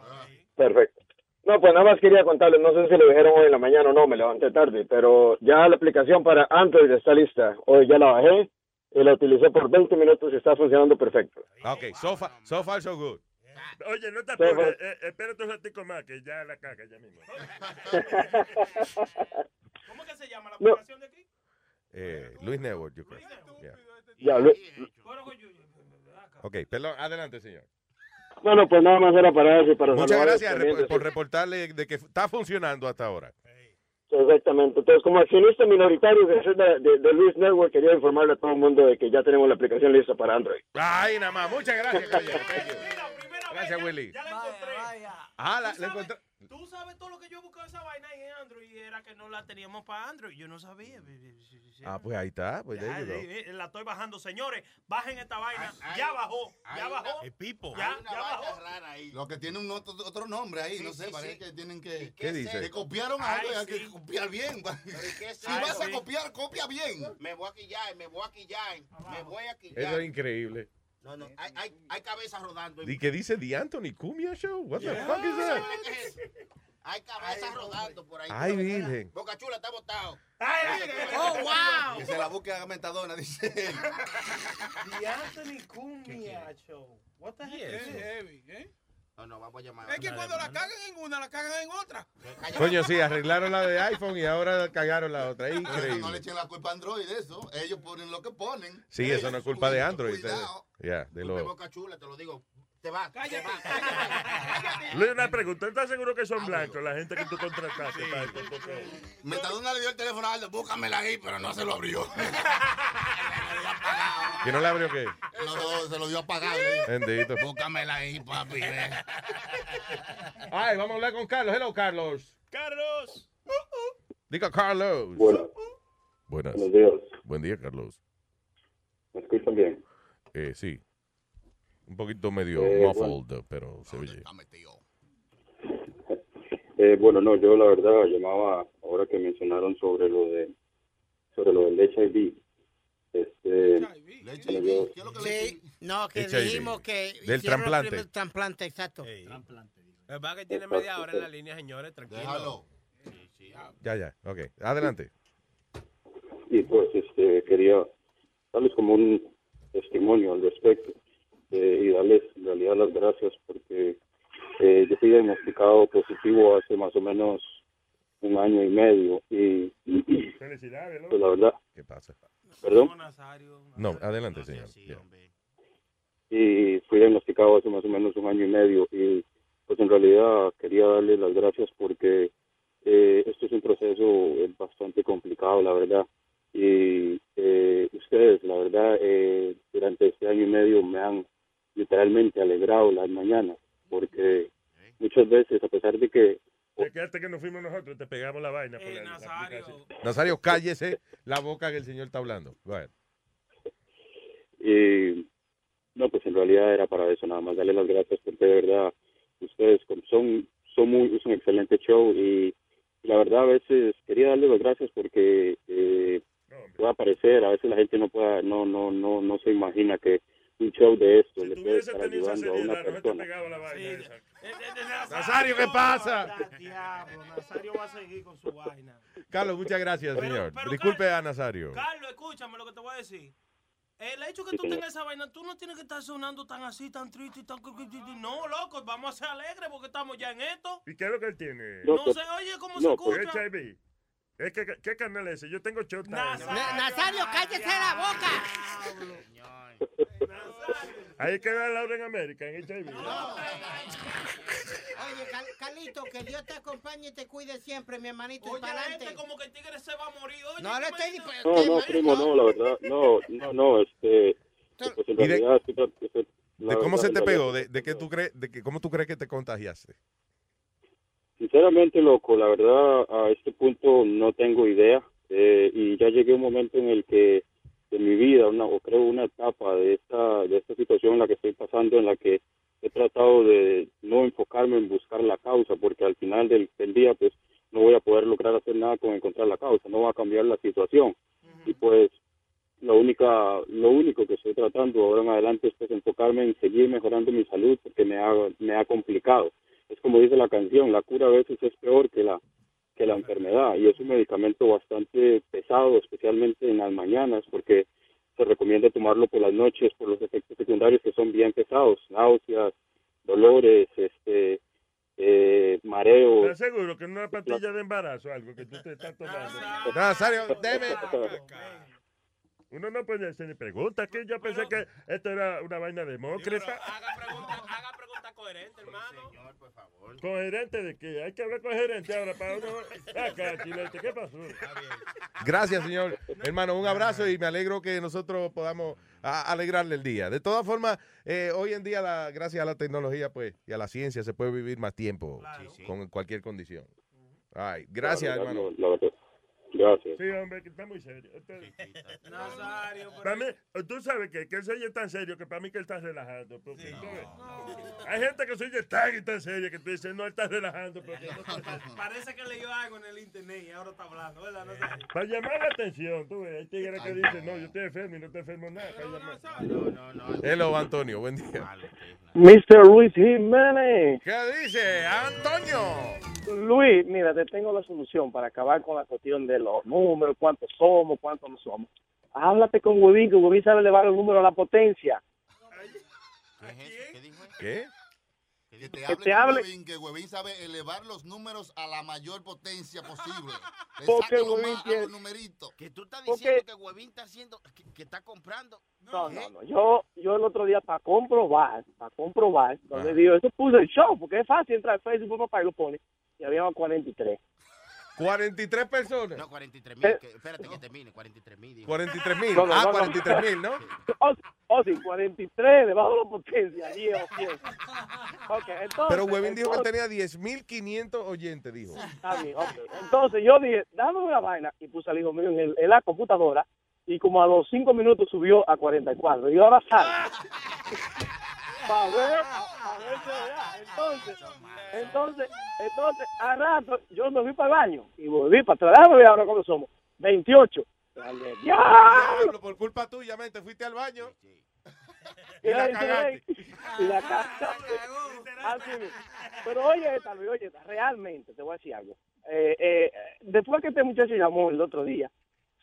[SPEAKER 38] Perfecto. No, pues nada más quería contarles, no sé si lo dijeron hoy en la mañana o no, me levanté tarde, pero ya la aplicación para Android está lista. Hoy ya la bajé y la utilicé por 20 minutos y está funcionando perfecto.
[SPEAKER 7] Ok, so far, so, far, so good.
[SPEAKER 3] Oye, no te apures. eh, espérate un ratico más, que ya la caga ya mismo.
[SPEAKER 4] ¿Cómo que se llama la
[SPEAKER 38] No.
[SPEAKER 4] aplicación de aquí?
[SPEAKER 7] Eh, Luis Network, yo creo.
[SPEAKER 38] Ya, Lu-
[SPEAKER 7] Ok, perdón, adelante, señor.
[SPEAKER 38] No, no, pues nada más era para eso para
[SPEAKER 7] Muchas gracias rep- por reportarle de que está funcionando hasta ahora.
[SPEAKER 38] Exactamente. Entonces, como accionista minoritario de, de, de- de Luis Network, quería informarle a todo el mundo de que ya tenemos la aplicación lista para Android.
[SPEAKER 7] Ay, nada más. Muchas gracias, caballero. Thank you. Gracias, Willy.
[SPEAKER 4] Ya la encontré.
[SPEAKER 7] Ah, la,
[SPEAKER 4] ¿Tú
[SPEAKER 7] la
[SPEAKER 4] sabes-
[SPEAKER 7] encontré.
[SPEAKER 4] Tú sabes todo lo que yo buscaba esa vaina en Android y era que no la teníamos para Android. Yo no sabía.
[SPEAKER 7] Ah, pues ahí está. Pues
[SPEAKER 4] Ya, eh, eh, la estoy bajando. Señores, bajen esta vaina. ya bajó. Ya bajó.
[SPEAKER 18] El pipo.
[SPEAKER 4] Ya, ya bajó.
[SPEAKER 12] Lo que tiene un otro, otro nombre ahí,
[SPEAKER 21] Sí,
[SPEAKER 12] no sé,
[SPEAKER 21] sí,
[SPEAKER 12] parece
[SPEAKER 21] sí.
[SPEAKER 12] que tienen que...
[SPEAKER 7] ¿Qué dice?
[SPEAKER 12] Que copiaron
[SPEAKER 4] Ay,
[SPEAKER 12] algo y hay que copiar bien. si
[SPEAKER 21] Ay,
[SPEAKER 12] vas a copiar, copia bien.
[SPEAKER 21] Me voy a quillar, me voy a quillar, me voy a quillar.
[SPEAKER 7] Eso es increíble.
[SPEAKER 21] No, no, hay, hay, hay cabezas rodando.
[SPEAKER 7] ¿Y qué dice The Anthony Cumia Show? What the
[SPEAKER 21] Yeah.
[SPEAKER 7] fuck is that?
[SPEAKER 21] ¿Qué es eso? Hay cabezas rodando por ahí.
[SPEAKER 7] Ay, virgen.
[SPEAKER 21] Boca Chula está botado.
[SPEAKER 4] Oh, wow.
[SPEAKER 12] Que se la busque a Metadona, dice él.
[SPEAKER 4] The Anthony Cumia Show. What the heck is this?
[SPEAKER 21] No, no, vamos a llamar.
[SPEAKER 39] Es que cuando la cagan en una, la cagan en otra.
[SPEAKER 7] Coño, sí, arreglaron la de iPhone y ahora cagaron la otra. Es
[SPEAKER 12] Pero no le
[SPEAKER 7] increíble.
[SPEAKER 12] echen la culpa a Android de eso. Ellos ponen lo que ponen.
[SPEAKER 7] Sí, eso no es culpa de Android.
[SPEAKER 12] Cuidado.
[SPEAKER 7] Ya, de
[SPEAKER 21] De
[SPEAKER 7] lo...
[SPEAKER 21] Boca Chula, te lo digo. Te vas, te
[SPEAKER 4] Cállate.
[SPEAKER 21] vas.
[SPEAKER 3] Luis, una pregunta. ¿Estás seguro que son blancos la gente que tú contrataste para esto? Porque-
[SPEAKER 12] Metadona le dio el teléfono a Aldo, búscamela ahí, pero no se lo abrió.
[SPEAKER 7] ¿Que no le abrió qué?
[SPEAKER 12] No, se lo dio apagado.
[SPEAKER 7] Bendito.
[SPEAKER 12] Búscamela ahí, papi. ve.
[SPEAKER 7] Ay, vamos a hablar con Carlos. Hello, Carlos.
[SPEAKER 18] Carlos.
[SPEAKER 7] Diga Carlos. Buenas.
[SPEAKER 38] buenos días.
[SPEAKER 7] Buen día, Carlos.
[SPEAKER 38] ¿Me escuchan bien?
[SPEAKER 7] Eh, sí. Un poquito medio
[SPEAKER 38] Eh,
[SPEAKER 7] muffled, pero se oye.
[SPEAKER 40] Eh, bueno, no, yo la verdad llamaba ahora que mencionaron sobre lo de sobre lo del HIV. Este, bueno, yo-
[SPEAKER 15] Sí, no, que
[SPEAKER 7] HIV.
[SPEAKER 15] dijimos que
[SPEAKER 7] Del
[SPEAKER 15] hicieron el
[SPEAKER 7] trasplante.
[SPEAKER 15] primer trasplante, exacto.
[SPEAKER 18] Es verdad que tiene media hora en la línea, señores, tranquilo.
[SPEAKER 40] Déjalo.
[SPEAKER 7] Ya, ya. Ok. Adelante.
[SPEAKER 40] y pues este quería darles como un testimonio al respecto eh, y darles en realidad las gracias porque eh, yo fui diagnosticado positivo hace más o menos un año y medio y,
[SPEAKER 3] Felicidades,
[SPEAKER 40] pues la verdad
[SPEAKER 7] ¿Qué pasa?
[SPEAKER 40] perdón
[SPEAKER 7] No, adelante, señor.
[SPEAKER 40] Y fui diagnosticado hace más o menos un año y medio y pues en realidad quería darles las gracias porque eh, esto es un proceso eh, bastante complicado la verdad. Y eh, ustedes la verdad eh, durante este año y medio me han literalmente alegrado las mañanas porque muchas veces a pesar de que
[SPEAKER 3] Te quedaste que nos fuimos nosotros, te pegamos la vaina. por la- la aplicación.
[SPEAKER 7] Nazario, cállese la boca que el señor está hablando. Bueno.
[SPEAKER 40] Y no, pues en realidad era para eso, nada más darle las gracias porque de verdad ustedes son, son muy, es un excelente show y la verdad a veces quería darle las gracias porque eh, puede aparecer, a veces la gente no pueda, no, no, no, no se imagina que un show de esto le puede estar ayudando a una persona.
[SPEAKER 7] Nazario, ¿qué pasa?
[SPEAKER 4] Diablo, Nazario va a seguir con su vaina.
[SPEAKER 7] Carlos, muchas gracias,
[SPEAKER 4] Pero-
[SPEAKER 7] señor.
[SPEAKER 4] pero,
[SPEAKER 7] Disculpe a Nazario.
[SPEAKER 4] Carlos, escúchame lo que te voy a decir. El hecho que
[SPEAKER 40] Sí,
[SPEAKER 4] tú
[SPEAKER 40] señor.
[SPEAKER 4] tengas esa vaina, tú no tienes que estar sonando tan así, tan triste y tan... No, loco, vamos a ser alegres porque estamos ya en esto.
[SPEAKER 3] ¿Y qué es lo que él tiene?
[SPEAKER 4] No, se oye cómo se escucha.
[SPEAKER 3] HIV. Es que, ¿Qué canal es ese? Yo tengo Showtime.
[SPEAKER 15] Na- Nazario, cállese la boca.
[SPEAKER 3] Ahí queda Laura en América, en HIV.
[SPEAKER 15] Oye, Cal- Carlito, que Dios te acompañe y te cuide siempre, mi hermanito.
[SPEAKER 4] Oye,
[SPEAKER 15] adelante.
[SPEAKER 4] este como que el tigre se va a morir. Oye,
[SPEAKER 15] No le
[SPEAKER 4] ¿qué
[SPEAKER 15] estoy
[SPEAKER 40] No, no, primo, no, la verdad, no, no, no, este, pues en
[SPEAKER 7] ¿Y de-
[SPEAKER 40] la
[SPEAKER 7] ¿De cómo
[SPEAKER 40] verdad,
[SPEAKER 7] se te pegó? ¿De, de qué tú crees, de que, cómo tú crees que te contagiaste?
[SPEAKER 40] Sinceramente, loco, la verdad, a este punto no tengo idea. eh, y ya llegué a un momento en el que de mi vida, una, o creo una etapa de esta, de esta situación en la que estoy pasando, en la que he tratado de no enfocarme en buscar la causa, porque al final del, del día, pues, no voy a poder lograr hacer nada con encontrar la causa, no va a cambiar la situación. Y pues, lo única, lo único que estoy tratando ahora en adelante es pues, enfocarme en seguir mejorando mi salud, porque me ha, me ha complicado es como dice la canción, la cura a veces es peor que la que la enfermedad y es un medicamento bastante pesado, especialmente en las mañanas, porque se recomienda tomarlo por las noches por los efectos secundarios que son bien pesados, náuseas, dolores, este, eh, mareos.
[SPEAKER 3] ¿Estás seguro que no es una pastilla de embarazo algo que tú te estás tomando?
[SPEAKER 7] Nazario, deme.
[SPEAKER 3] Uno no puede hacer preguntas, que yo pensé que esto era una vaina demócrata.
[SPEAKER 18] Haga preguntas coherentes, hermano.
[SPEAKER 3] ¿Coherente de qué? Hay que hablar coherente ahora para uno... Acá, chilete, ¿qué pasó?
[SPEAKER 7] Gracias, señor. Hermano, un abrazo y me alegro que nosotros podamos a- alegrarle el día. De todas formas, eh, hoy en día, la- gracias a la tecnología pues y a la ciencia, se puede vivir más tiempo con cualquier condición. Ay, gracias, hermano.
[SPEAKER 40] no. Gracias.
[SPEAKER 3] Sí, hombre, que está muy serio. Este- Para mí, tú sabes que, que él se oye tan serio que para mí que él está relajando. Hay gente que se oye tan y tan serio que tú dices, no, él está relajando. Porque no
[SPEAKER 4] Parece que leyó algo en el internet y ahora está hablando, ¿verdad? Nazario?
[SPEAKER 3] Para llamar la atención, tú ves, hay tigres que dicen, no, yo estoy enfermo y no estoy enfermo nada. para llamar.
[SPEAKER 7] Hello, Antonio, buen día.
[SPEAKER 41] Mr. Luis Jiménez.
[SPEAKER 7] ¿Qué dice, Antonio?
[SPEAKER 41] Luis, mira, te tengo la solución para acabar con la cuestión de los números, cuántos somos, cuántos no somos. Háblate con Huevín, que Huevín sabe elevar los números a la potencia.
[SPEAKER 7] ¿Qué?
[SPEAKER 12] Que te
[SPEAKER 41] Que
[SPEAKER 12] hable
[SPEAKER 41] te
[SPEAKER 12] con
[SPEAKER 41] hable-
[SPEAKER 12] Huevín, que Huevín sabe elevar los números a la mayor potencia posible. Le
[SPEAKER 41] Porque Huevín tiene-
[SPEAKER 12] los numeritos.
[SPEAKER 21] Que tú estás
[SPEAKER 41] Porque-
[SPEAKER 21] diciendo que Huevín está haciendo, que, que está comprando.
[SPEAKER 41] No, no, no. Yo, yo el otro día, para comprobar, para comprobar,
[SPEAKER 7] Ah.
[SPEAKER 41] donde digo, eso puse el show, porque es fácil entrar a Facebook, papá, y lo pone, y había 43.
[SPEAKER 7] 43 personas.
[SPEAKER 21] No, 43 mil. Espérate que termine, 43 mil.
[SPEAKER 7] 43 mil.
[SPEAKER 41] No, no,
[SPEAKER 7] ah,
[SPEAKER 41] no, no.
[SPEAKER 7] 43 mil, ¿no?
[SPEAKER 41] Oh, oh, sí, 43 debajo de la potencia, 10 o 100. Ok, entonces...
[SPEAKER 7] Pero Webin dijo que tenía 10.500 oyentes, dijo.
[SPEAKER 41] Está bien, ok. Entonces yo dije, dame una vaina y puse al hijo mío en, el- en la computadora y como a los 5 minutos subió a 44. Y ahora sale. Pa' ver, pa' ver si es verdad. Entonces, entonces, entonces, a rato, yo me fui para el baño y volví para atrás. Déjame ver ahora cómo somos. 28. Dale,
[SPEAKER 7] Diablo, por culpa tuya, men, te fuiste al baño.
[SPEAKER 41] Y la cagaste. Y la cagaste. Así mismo. Pero oye, esta, oye, esta, realmente, te voy a decir algo. Eh, eh, después que este muchacho llamó el otro día,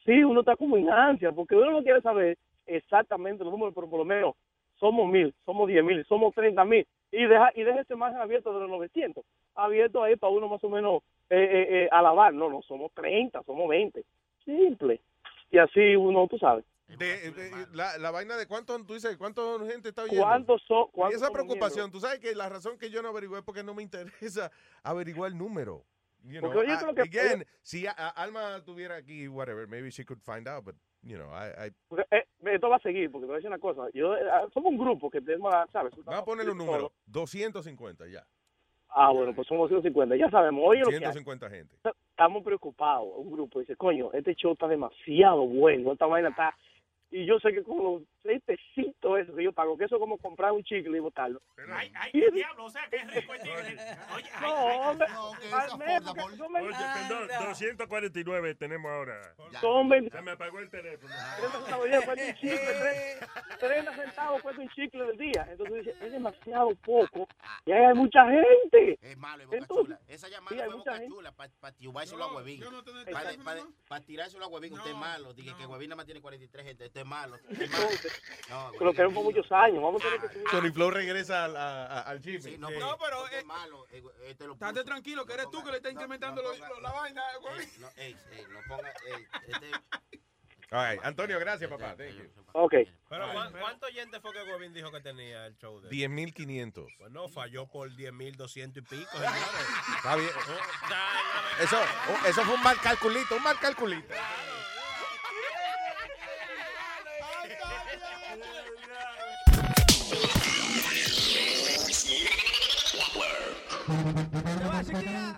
[SPEAKER 41] sí, uno está como en ansia, porque uno no quiere saber exactamente los números, pero por lo menos somos mil, somos diez mil, somos treinta mil. Y deja, y deja ese margen abierto de los 900. Abierto ahí para uno más o menos eh, eh, eh, alabar. No, no, somos 30, somos 20. Simple. Y así uno, tú sabes.
[SPEAKER 7] De, de- la, la vaina de cuánto, tú dices, cuánto gente está oyendo.
[SPEAKER 41] ¿Cuántos son?
[SPEAKER 7] Y
[SPEAKER 41] cuántos
[SPEAKER 7] esa preocupación, tú sabes que la razón que yo no averigüé es porque no me interesa averiguar el número. You know, I-
[SPEAKER 41] que-
[SPEAKER 7] again, si Alma estuviera aquí, whatever, maybe she could find out, but, you know, I, I
[SPEAKER 41] eh, esto va a seguir, porque te voy a decir una cosa. Yo, eh, somos un grupo que tenemos, ¿sabes?
[SPEAKER 7] Vamos a ponerle un número, 250 ya.
[SPEAKER 41] Ah, bueno, pues somos 150. Ya sabemos. Oye, lo que hay.
[SPEAKER 7] 150 gente.
[SPEAKER 41] estamos preocupados. Un grupo dice, coño, este show está demasiado bueno. Esta vaina está. Y yo sé que con los seis pesitos esos que yo pago, que eso es como comprar un chicle y botarlo.
[SPEAKER 22] Ay, ay, qué diablo, o sea, qué rico el tigre. Oye, ay,
[SPEAKER 41] No,
[SPEAKER 22] ay,
[SPEAKER 41] hombre,
[SPEAKER 22] ay,
[SPEAKER 41] al mes, porque son
[SPEAKER 3] Oye, perdón, 249 tenemos ahora.
[SPEAKER 41] 20
[SPEAKER 3] Se me apagó el teléfono.
[SPEAKER 41] 30 centavos al día cuesta un chicle, tre- 30 centavos cuesta un chicle del día. Entonces dice, es demasiado poco y ahí hay mucha gente.
[SPEAKER 21] Es malo,
[SPEAKER 41] Entonces,
[SPEAKER 21] Esa
[SPEAKER 41] sí,
[SPEAKER 21] llamada
[SPEAKER 41] hay
[SPEAKER 21] fue
[SPEAKER 41] mucha
[SPEAKER 21] Boca
[SPEAKER 41] gente.
[SPEAKER 21] Chula para tirárselo a Huevín. Para tirárselo a Huevín, usted es malo. Dije que Huevín nada más tiene 43 gente. Usted es malo. Usted es malo. No,
[SPEAKER 41] lo queremos por muchos años. Vamos a tener que subir.
[SPEAKER 7] Sony Flow regresa al, a- a- al.
[SPEAKER 21] Sí, no,
[SPEAKER 22] Sí.
[SPEAKER 21] pero,
[SPEAKER 22] No, pero,
[SPEAKER 21] usted
[SPEAKER 22] eh,
[SPEAKER 21] malo. eh, lo
[SPEAKER 22] Estate tranquilo, que eres tú que le estás incrementando lo- lo- la vaina. güey.
[SPEAKER 21] No, ey, ey, no ponga. ey, este,
[SPEAKER 7] All right, Antonio, gracias, papá. Thank you.
[SPEAKER 41] Ok.
[SPEAKER 18] Pero ¿cuán- ¿cuántos oyentes fue que Gobín dijo que tenía el show de
[SPEAKER 7] 10.500.
[SPEAKER 18] Pues no, falló por 10.200 y pico.
[SPEAKER 7] Está bien. Eso, oh, eso fue un mal calculito, un mal calculito.
[SPEAKER 4] Eu acho que
[SPEAKER 42] é.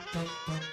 [SPEAKER 42] Gostosa.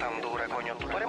[SPEAKER 42] Tan dura, coño. Tú eres,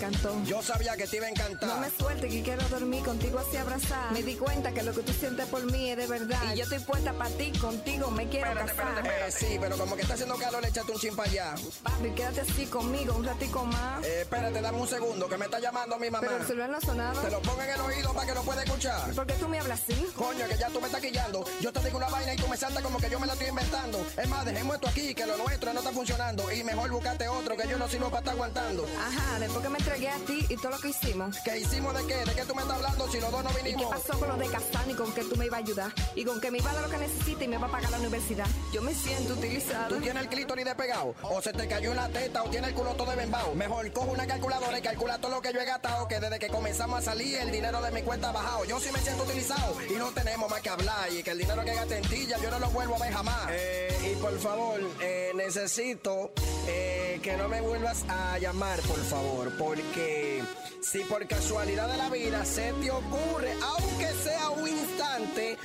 [SPEAKER 43] encantó.
[SPEAKER 44] Yo sabía que te iba a encantar.
[SPEAKER 43] No me suelte que quiero dormir contigo así abrazada. Me di cuenta que lo que tú sientes por mí es de verdad. Y yo estoy puesta para ti, contigo me quiero casar.
[SPEAKER 44] Eh, sí, pero como que está haciendo calor, échate un chin para allá.
[SPEAKER 43] Papi, quédate así conmigo un ratico más.
[SPEAKER 44] Eh, espérate, dame un segundo, que me está llamando mi mamá.
[SPEAKER 43] Pero el celular no sonaba.
[SPEAKER 44] Te lo pongo en el oído para que lo pueda escuchar.
[SPEAKER 43] ¿Por qué tú me hablas así?
[SPEAKER 44] Coño, que ya tú me estás quillando. Yo te digo una vaina y tú me saltas como que yo me la estoy inventando. Es más, dejemos esto aquí, que lo nuestro no está funcionando. Y mejor buscate otro, que yo no sirvo para estar aguantando.
[SPEAKER 43] Ajá, después que me entregué a ti y todo lo que hicimos.
[SPEAKER 44] ¿Qué hicimos de qué? ¿De qué tú me estás hablando si los dos no
[SPEAKER 43] ¿Y qué
[SPEAKER 44] vinimos?
[SPEAKER 43] pasó con lo de Castani con que tú me ibas a ayudar? Y con que me iba a dar lo que necesita y me va a pagar la universidad. Yo me siento utilizada.
[SPEAKER 44] ¿Tú tienes el clítoris despegado? ¿O se te cayó una teta o tienes el culo todo embembado? Mejor cojo una calculadora y calcula todo lo que yo he gastado Que desde que comenzamos a salir el dinero de mi cuenta ha bajado Yo sí me siento utilizado y no tenemos más que hablar Y que el dinero que gasté en ti ya yo no lo vuelvo a ver jamás Eh, Y por favor, eh, necesito eh, que no me vuelvas a llamar, por favor Porque porque si por casualidad de la vida se te ocurre, aunque sea un instante,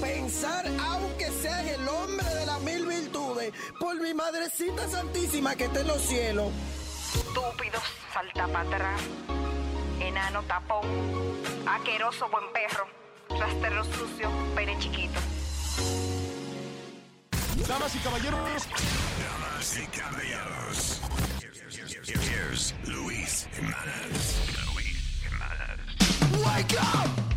[SPEAKER 44] pensar, aunque sea en el hombre de las mil virtudes, por mi madrecita santísima que está en los cielos.
[SPEAKER 45] Estúpido, salta para atrás. Enano tapón. Aqueroso buen perro. Rastrero sucio, pere chiquito.
[SPEAKER 46] Damas y caballeros. Damas y caballeros. Here's Luis Jimenez. Luis Jimenez. Wake up!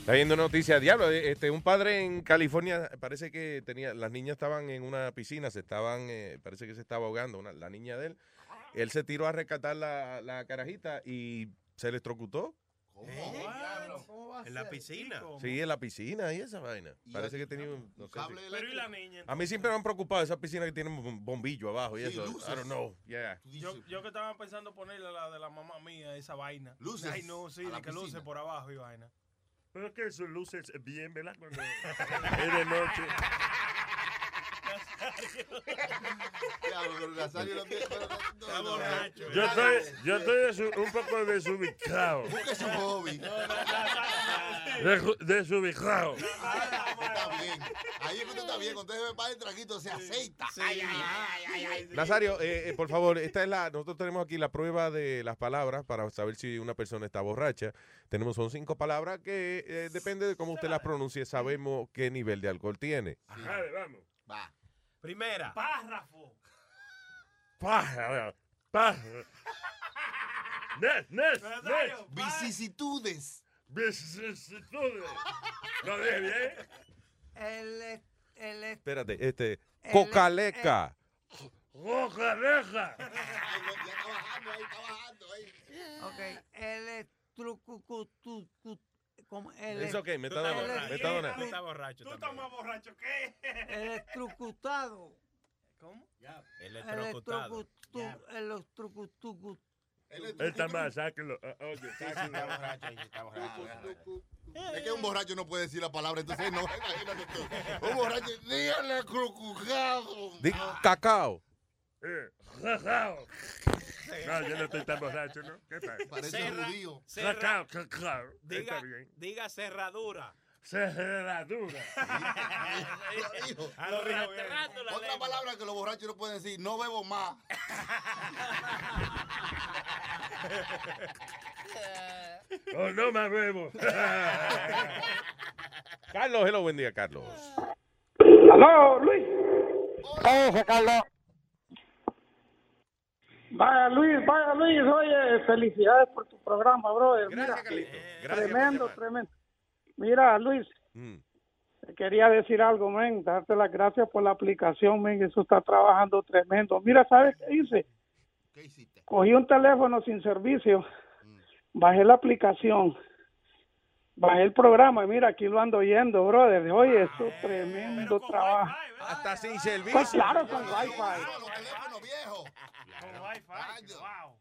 [SPEAKER 7] Está viendo noticias, diablo. Este, un padre en California parece que tenía, las niñas estaban en una piscina, se estaban, eh, parece que se estaba ahogando, una- la niña de él. Él se tiró a rescatar la, la carajita y se electrocutó.
[SPEAKER 18] En la piscina.
[SPEAKER 7] Sí, en la piscina y esa vaina. Parece que tenía un. no sé si-
[SPEAKER 4] Pero y la niña.
[SPEAKER 7] A mí siempre me han preocupado esas piscinas que tienen un bombillo abajo y
[SPEAKER 4] Sí,
[SPEAKER 7] eso.
[SPEAKER 4] luces.
[SPEAKER 7] I don't know. Yeah.
[SPEAKER 4] Yo, yo que estaba pensando ponerle a la de la mamá mía esa vaina.
[SPEAKER 3] Luces
[SPEAKER 4] Ay, no, sí,
[SPEAKER 3] a la
[SPEAKER 4] de que luces
[SPEAKER 3] piscina.
[SPEAKER 4] por abajo y vaina.
[SPEAKER 3] Pero es que sus luces bien, ¿verdad? Cuando es de noche. Yo estoy, yo estoy desu- un poco desubicado.
[SPEAKER 12] Busque su hobby.
[SPEAKER 3] Desu- Desubicado.
[SPEAKER 12] Está bien. Ahí es que usted está bien. Cuando usted se para el traguito, se aceita. Ay, ay, ay, ay, ay.
[SPEAKER 7] Nazario, eh, eh, por favor, esta es la, nosotros tenemos aquí la prueba de las palabras para saber si una persona está borracha. Tenemos, son cinco palabras que eh, depende de cómo usted las pronuncie, sabemos qué nivel de alcohol tiene.
[SPEAKER 3] Dale, vamos.
[SPEAKER 12] Va.
[SPEAKER 18] Primera.
[SPEAKER 4] Párrafo.
[SPEAKER 3] Pájaro. Pájaro. Nes, Nes, Nes.
[SPEAKER 12] Vicisitudes.
[SPEAKER 3] Vicisitudes. ¿Lo dije bien?
[SPEAKER 14] El, el, es-
[SPEAKER 7] Espérate, este,
[SPEAKER 14] El-
[SPEAKER 7] cocaleca.
[SPEAKER 3] ¡Cocaleca!
[SPEAKER 14] ok, el estrucucutu, como el
[SPEAKER 7] Es ok, me está dando- me está
[SPEAKER 18] Tú estás borracho
[SPEAKER 4] Tú
[SPEAKER 18] también.
[SPEAKER 4] estás más borracho que
[SPEAKER 14] el estrucutado.
[SPEAKER 4] ¿Cómo?
[SPEAKER 18] El
[SPEAKER 14] El
[SPEAKER 18] electrocutado.
[SPEAKER 14] estrucutu, el estrucutu.
[SPEAKER 3] Él está mal, sáquelo. Ah, Oye, sáquelo.
[SPEAKER 12] Es que un borracho no puede decir la palabra, entonces no, imagínate tú. Un borracho, dígale crucujado.
[SPEAKER 7] Di cacao.
[SPEAKER 3] No, yo no estoy tan borracho, ¿no? ¿Qué tal?
[SPEAKER 12] Parece
[SPEAKER 18] Cerra-
[SPEAKER 12] judío.
[SPEAKER 18] cerra-
[SPEAKER 3] Cacao, cacao.
[SPEAKER 18] Diga,
[SPEAKER 3] Está bien.
[SPEAKER 18] diga cerradura.
[SPEAKER 3] Cerradura.
[SPEAKER 18] Arrastrando la
[SPEAKER 12] Otra
[SPEAKER 18] lengua.
[SPEAKER 12] palabra que los borrachos no pueden decir, no bebo más.
[SPEAKER 3] Oh, no me bebo.
[SPEAKER 7] Carlos, hello, buen día, Carlos.
[SPEAKER 47] Aló, Luis.
[SPEAKER 44] Ese Carlos.
[SPEAKER 47] Vaya Luis, vaya Luis, oye, felicidades por tu programa, brother.
[SPEAKER 7] Gracias,
[SPEAKER 47] Mira.
[SPEAKER 7] Gracias por
[SPEAKER 47] tremendo, tremendo. Mira, Luis,
[SPEAKER 7] Mm.
[SPEAKER 47] te quería decir algo, men, darte las gracias por la aplicación, men, eso está trabajando tremendo. Mira, ¿sabes qué hice?
[SPEAKER 12] ¿Qué hiciste?
[SPEAKER 47] Cogí un teléfono sin servicio, bajé la aplicación, bajé el programa y mira, aquí lo ando oyendo, brother. Oye, eso es tremendo trabajo.
[SPEAKER 7] Hasta sin
[SPEAKER 47] Pues
[SPEAKER 7] servicio.
[SPEAKER 47] claro, con wifi.
[SPEAKER 4] Con wifi. Wow.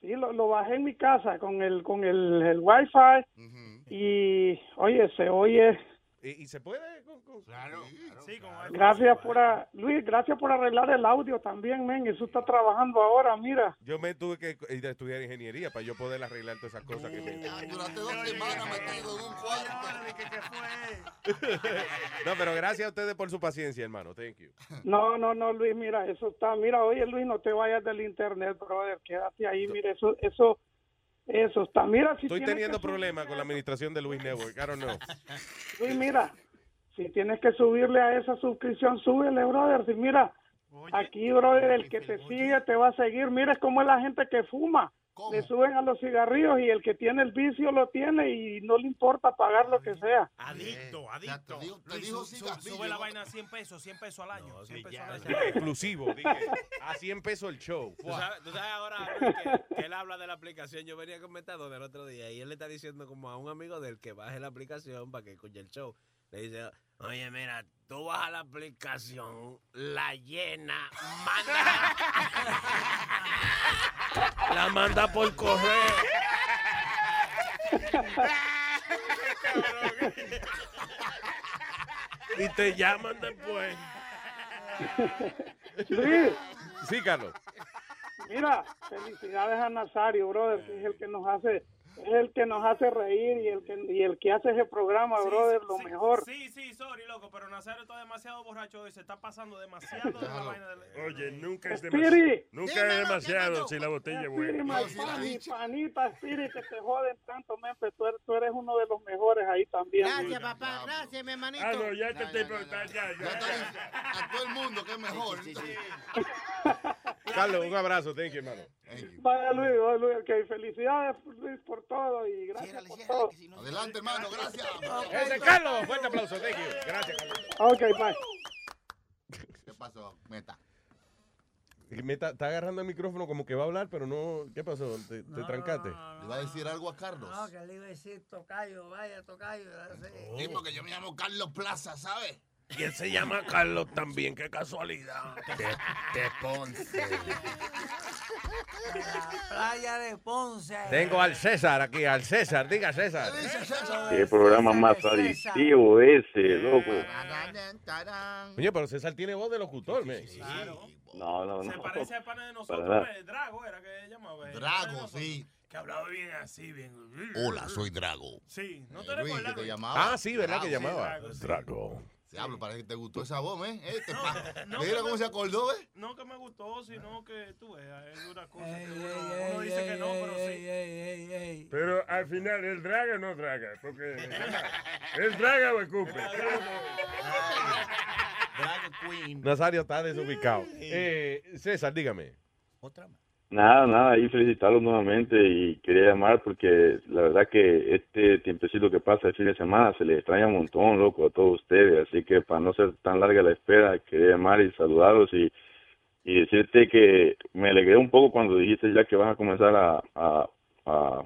[SPEAKER 47] Sí, lo, lo bajé en mi casa con el con el, el wifi y oye, se oye.
[SPEAKER 7] ¿Y, y se puede? con- con-
[SPEAKER 4] Sí, con wifi.
[SPEAKER 47] Gracias por a- Luis, gracias por arreglar el audio también, men. Eso está trabajando ahora, mira.
[SPEAKER 7] Yo me tuve que ir a estudiar ingeniería para yo poder arreglar todas esas cosas que me...
[SPEAKER 12] Durante dos semanas metido en un cuarto.
[SPEAKER 7] No, pero gracias a ustedes por su paciencia, hermano. Thank you.
[SPEAKER 47] No, no, no, Luis, mira, eso está. Mira, oye, Luis, no te vayas del internet, brother. Quédate ahí, mira, eso, eso, eso está. Mira, si
[SPEAKER 7] Estoy teniendo problemas con la administración de Luis Network. I don't know.
[SPEAKER 47] Luis, mira, si tienes que subirle a esa suscripción, súbele, brother. Si mira, aquí, brother, el que te sigue te va a seguir. Mira cómo es la gente que fuma. Le suben a los cigarrillos y el que tiene el vicio lo tiene y no le importa pagar lo que sea.
[SPEAKER 48] Adicto, adicto.
[SPEAKER 4] Luis, su- su- sube la vaina a 100 pesos, 100 pesos al año. 100 pesos al año.
[SPEAKER 7] Exclusivo, dije, a 100 pesos el show.
[SPEAKER 18] Tú sabes, tú sabes ahora que, que él habla de la aplicación. Yo venía con Metadona el otro día y él le está diciendo como a un amigo del que baje la aplicación para que escuche el show. Le dice, oye, mira, tú bajas la aplicación, la llena, manda. la manda por correo. y te llaman después.
[SPEAKER 47] Luis,
[SPEAKER 7] Sí, Carlos.
[SPEAKER 47] mira, felicidades a Nazario, brother, que es el que nos hace es el que nos hace reír y el que y el que hace ese programa, brother, lo mejor.
[SPEAKER 4] Sí, sí, sorry, loco, pero Nazario está demasiado borracho hoy, se está pasando demasiado de la vaina del...
[SPEAKER 3] Oye, nunca es demasiado. Nunca es demasiado si la botella es
[SPEAKER 47] Spirit,
[SPEAKER 3] buena.
[SPEAKER 47] panita, Spirit, que te joden tanto, men, tú eres, tú eres uno de los mejores ahí también.
[SPEAKER 15] Gracias, papá. Gracias, mi hermanito.
[SPEAKER 3] Ah, no, ya este tipo está, ya, ya.
[SPEAKER 12] A todo el mundo, que es mejor.
[SPEAKER 7] Carlos, un abrazo. Thank you, hermano.
[SPEAKER 47] Vaya Luis, vaya Luis, ok, felicidades Luis por todo y gracias por todo.
[SPEAKER 12] Adelante, hermano, gracias.
[SPEAKER 7] Ese es Carlos. Fuerte aplauso. Thank you. Gracias, Carlos.
[SPEAKER 47] Ok, bye.
[SPEAKER 12] ¿Qué pasó? Meta.
[SPEAKER 7] Y me está, agarrando el micrófono como que va a hablar, pero no. ¿Qué pasó? ¿Te, te trancaste?
[SPEAKER 12] ¿Le va a decir algo a Carlos?
[SPEAKER 14] No, que le iba a decir tocayo, vaya tocayo.
[SPEAKER 12] Sí, porque yo me llamo Carlos Plaza, ¿sabes?
[SPEAKER 18] Y él se llama Carlos también, qué casualidad. De, de Ponce.
[SPEAKER 14] Playa de Ponce.
[SPEAKER 7] Tengo al César aquí, al César. Diga, César.
[SPEAKER 49] Qué programa más adictivo ese, loco.
[SPEAKER 7] Oye, pero César tiene voz de locutor, me.
[SPEAKER 49] No, no,
[SPEAKER 4] Se
[SPEAKER 49] no.
[SPEAKER 4] parece al pana de nosotros, eh, Drago era que llamaba. eh,
[SPEAKER 12] Drago, sí.
[SPEAKER 4] Que hablaba bien así, bien.
[SPEAKER 12] Hola, soy Drago.
[SPEAKER 4] Sí, no
[SPEAKER 12] Eh,
[SPEAKER 4] te
[SPEAKER 12] Luis, que llamaba.
[SPEAKER 7] Ah, sí, ¿verdad que
[SPEAKER 12] Drago,
[SPEAKER 7] llamaba?
[SPEAKER 4] Drago, sí.
[SPEAKER 7] Drago.
[SPEAKER 12] Diablo, parece que te gustó esa voz, ¿eh? Eh, te pa-
[SPEAKER 4] no,
[SPEAKER 12] Mira
[SPEAKER 4] que
[SPEAKER 12] cómo
[SPEAKER 4] me-
[SPEAKER 12] se acordó, ¿eh?
[SPEAKER 4] No que me gustó, sino que tú veas, es una cosa que
[SPEAKER 14] Ey,
[SPEAKER 4] uno,
[SPEAKER 14] ey,
[SPEAKER 4] uno
[SPEAKER 14] ey,
[SPEAKER 4] dice que
[SPEAKER 14] ey,
[SPEAKER 4] no, pero
[SPEAKER 14] ey,
[SPEAKER 4] sí.
[SPEAKER 14] ey, ey, ey.
[SPEAKER 3] Pero al final, ¿el draga o no draga? Porque. ¿Es draga o escupe?
[SPEAKER 21] Drago Queen.
[SPEAKER 7] Nazario está desubicado. Eh, César, dígame.
[SPEAKER 21] Otra más.
[SPEAKER 49] Nada, nada, ahí felicitarlos nuevamente y quería llamar porque la verdad que este tiempecito que pasa el fin de semana se les extraña un montón, loco, a todos ustedes, así que para no ser tan larga la espera, quería llamar y saludarlos y, y decirte que me alegré un poco cuando dijiste ya que vas a comenzar a, a, a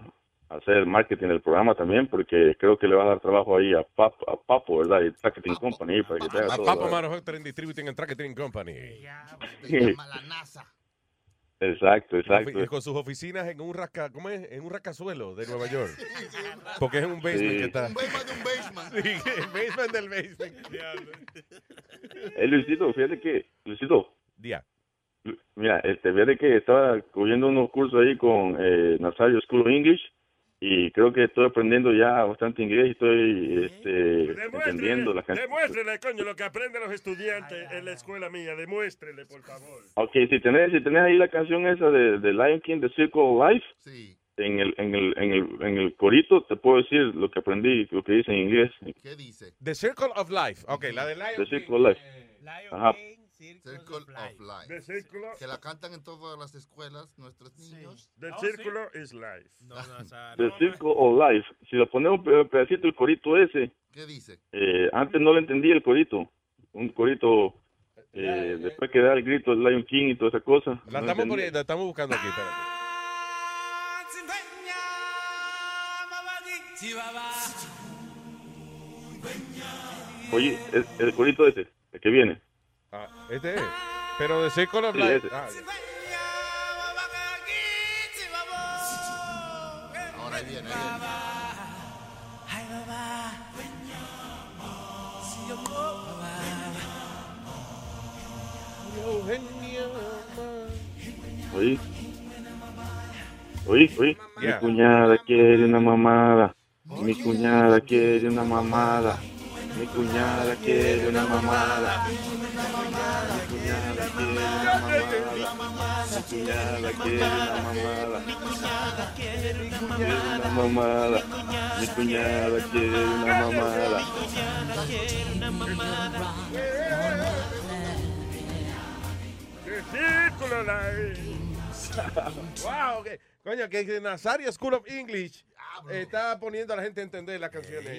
[SPEAKER 49] hacer el marketing del programa también, porque creo que le vas a dar trabajo ahí a Papo, a Papo ¿verdad? Y Marketing Company para que te haga
[SPEAKER 7] A
[SPEAKER 49] todo.
[SPEAKER 7] Papo
[SPEAKER 49] ¿verdad?
[SPEAKER 7] Manufacturing Distributing and Tracking Company.
[SPEAKER 49] Sí. Exacto, exacto.
[SPEAKER 7] Y con sus oficinas en un rasca, ¿cómo es? En un rascazuelo de Nueva York. Porque es un basement
[SPEAKER 49] Sí.
[SPEAKER 7] que está.
[SPEAKER 12] Un basement de un basement.
[SPEAKER 7] Sí, el basement del basement.
[SPEAKER 49] Eh, Luisito, fíjate que, Luisito,
[SPEAKER 7] Día.
[SPEAKER 49] Mira, este, fíjate que estaba cogiendo unos cursos ahí con eh, Nazario School of English y creo que estoy aprendiendo ya bastante inglés y estoy este, entendiendo las canciones.
[SPEAKER 3] Demuéstrele, coño, lo que aprenden los estudiantes en la escuela mía. Demuéstrele, por favor.
[SPEAKER 49] Ok, si tenés, si tenés ahí la canción esa de, de Lion King, The Circle of Life,
[SPEAKER 12] Sí.
[SPEAKER 49] en el, en, el, en, el, en el corito te puedo decir lo que aprendí, lo que dice en inglés.
[SPEAKER 12] ¿Qué dice?
[SPEAKER 7] The Circle of Life. Ok, la de
[SPEAKER 49] The
[SPEAKER 7] Lion King.
[SPEAKER 49] Circle of Life. Ajá.
[SPEAKER 12] Circle of Life.
[SPEAKER 3] The Círculo.
[SPEAKER 12] Que la cantan en todas las escuelas nuestros niños.
[SPEAKER 3] The Círculo is life.
[SPEAKER 49] The Circle of Life. Si lo ponemos un pe- pedacito el corito ese,
[SPEAKER 12] ¿Qué dice?
[SPEAKER 49] eh, antes no le entendí el corito. Un corito, eh, después que da el grito del Lion King y toda esa cosa.
[SPEAKER 7] La
[SPEAKER 49] no
[SPEAKER 7] estamos, poniendo, la estamos buscando aquí. espérate.
[SPEAKER 49] Oye, el, el corito ese, el que viene.
[SPEAKER 7] Ah, este es. Pero The Circle of
[SPEAKER 49] Sí,
[SPEAKER 7] ah, ya.
[SPEAKER 12] Ahora ahí viene, ahí viene.
[SPEAKER 49] Oye. Oye, oye.
[SPEAKER 7] Yeah.
[SPEAKER 49] Mi cuñada quiere una mamada. Mi cuñada quiere una mamada. Mi cuñada quiere una mamada. Mi cuñada quiere. Mi cuñada quiere una mamada. Quiere. Mi cuñada quiere
[SPEAKER 7] wow, que- coño, que Nazario School of English está poniendo a la gente a entender las canciones.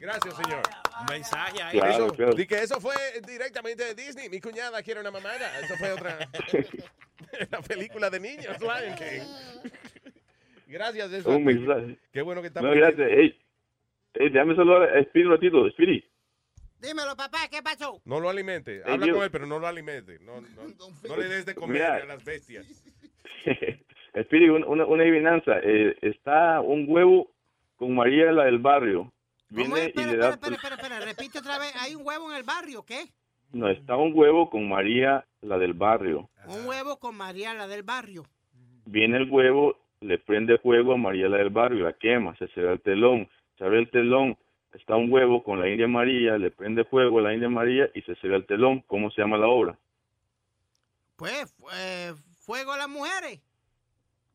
[SPEAKER 7] Gracias, señor.
[SPEAKER 47] Un mensaje ahí.
[SPEAKER 7] Eso-
[SPEAKER 47] Claro, claro.
[SPEAKER 7] di que eso fue directamente de Disney. Mi cuñada quiere una mamada. Eso fue otra. la película de niños, Lion King. Gracias, eso.
[SPEAKER 49] Un mensaje.
[SPEAKER 7] Qué bueno que está
[SPEAKER 49] No, gracias. Ey, ey, déjame saludar a Speedy un ratito. Speedy.
[SPEAKER 15] Dímelo, papá, ¿qué pasó?
[SPEAKER 7] No lo alimente. Habla con él, pero no lo alimente. No, no, no le des de comer
[SPEAKER 49] Mira.
[SPEAKER 7] a las bestias.
[SPEAKER 49] Un- una, una adivinanza. Eh, está un huevo con María, la del barrio. Viene y le da...
[SPEAKER 15] espera, espera, repite otra vez. Hay un huevo en el barrio, ¿qué?
[SPEAKER 49] No, está un huevo con María, la del barrio.
[SPEAKER 15] Un huevo con Mariana del barrio.
[SPEAKER 49] Viene el huevo, le prende fuego a María, la del barrio, la quema, se cierra el telón. Se abre el telón, está un huevo con la India María, le prende fuego a la India María y se cierra el telón. ¿Cómo se llama la obra?
[SPEAKER 15] Pues, eh, fuego a las mujeres.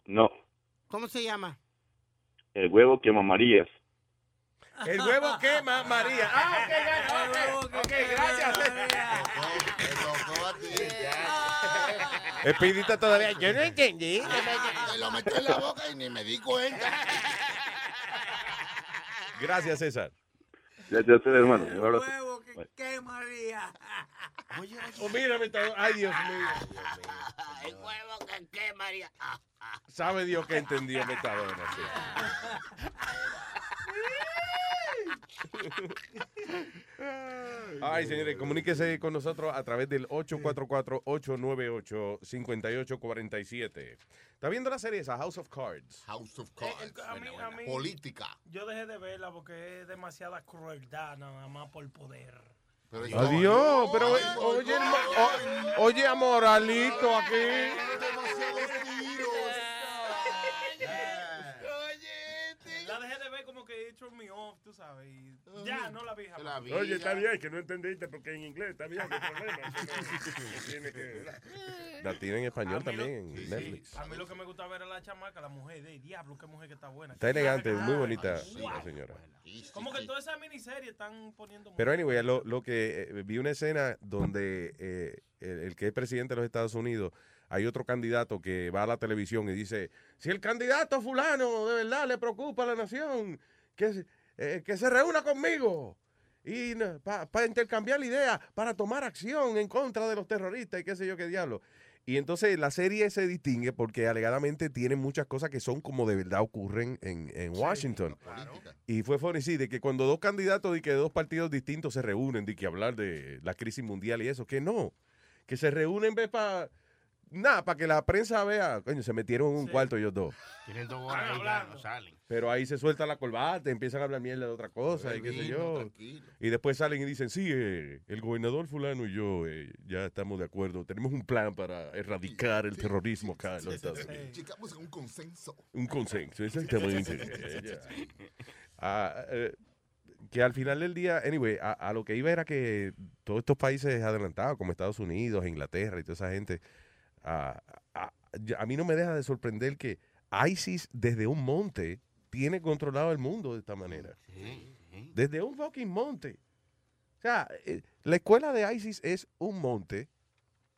[SPEAKER 49] No,
[SPEAKER 15] ¿Cómo se llama?
[SPEAKER 49] el huevo quema Marías.
[SPEAKER 7] El huevo quema María. Ah, ok, ok, ok, gracias. Espidita todavía. Yo no entendí.
[SPEAKER 50] Me lo metió en la boca y ni me di cuenta.
[SPEAKER 7] Gracias, César.
[SPEAKER 49] Gracias a ustedes, hermano. Un abrazo.
[SPEAKER 14] ¿Qué, María?
[SPEAKER 7] Oh, mira. Ay, Dios mío.
[SPEAKER 21] El huevo que qué, María.
[SPEAKER 7] Sabe Dios que entendió Metadona. sí. Ay, señores, comuníquese con nosotros a través del 844-898-5847. ¿Está viendo la serie esa, House of Cards?
[SPEAKER 50] House of
[SPEAKER 4] Eh, a mí- a mí-
[SPEAKER 50] Política.
[SPEAKER 4] Yo dejé de verla porque es demasiada crueldad nada más por poder.
[SPEAKER 7] Adiós, pero oye, o- oye a Moralito aquí.
[SPEAKER 4] La dejé de ver como que it turned me off, tú sabes. y ya, no la vi jamás.
[SPEAKER 3] Oye, está bien que no entendiste porque en inglés está bien, no hay problema. Tiene que-
[SPEAKER 7] La tienen en español también en
[SPEAKER 4] sí,
[SPEAKER 7] Netflix.
[SPEAKER 4] A mí lo que me gustaba era la chamaca, la mujer. De diablo, qué mujer que está buena.
[SPEAKER 7] Está elegante, muy
[SPEAKER 4] Ay,
[SPEAKER 7] bonita
[SPEAKER 4] wow.
[SPEAKER 7] la señora.
[SPEAKER 4] Como que toda esa miniserie están poniendo.
[SPEAKER 7] Pero anyway, lo, lo que eh, vi una escena donde eh, el, el que es presidente de los Estados Unidos, hay otro candidato que va a la televisión y dice, si el candidato fulano de verdad le preocupa a la nación, que, se- eh, que se reúna conmigo y para intercambiar ideas, para tomar acción en contra de los terroristas y qué sé yo qué diablo. Y entonces la serie se distingue porque alegadamente tiene muchas cosas que son como de verdad ocurren en, en Washington. Y fue funny, sí, de que cuando dos candidatos y que dos partidos distintos se reúnen, de que hablar de la crisis mundial y eso, que no, que se reúnen para, nada, para que la prensa vea, coño, se metieron en un cuarto ellos dos.
[SPEAKER 21] Tienen dos horas ahí, ya no salen.
[SPEAKER 7] Pero ahí se suelta la corbata, empiezan a hablar mierda de otra cosa y qué sé yo. Y después salen y dicen, sí, eh, el gobernador fulano y yo eh, ya estamos de acuerdo, tenemos un plan para erradicar el terrorismo acá en los Estados Unidos.
[SPEAKER 50] Llegamos a un consenso.
[SPEAKER 7] Un consenso, exactamente. Ah, eh, que al final del día, anyway, a, a lo que iba era que todos estos países adelantados, como Estados Unidos, Inglaterra y toda esa gente, a, ya- a mí no me deja de sorprender que ISIS desde un monte tiene controlado el mundo de esta manera. Desde un fucking monte. O sea, eh, la escuela de ISIS es un monte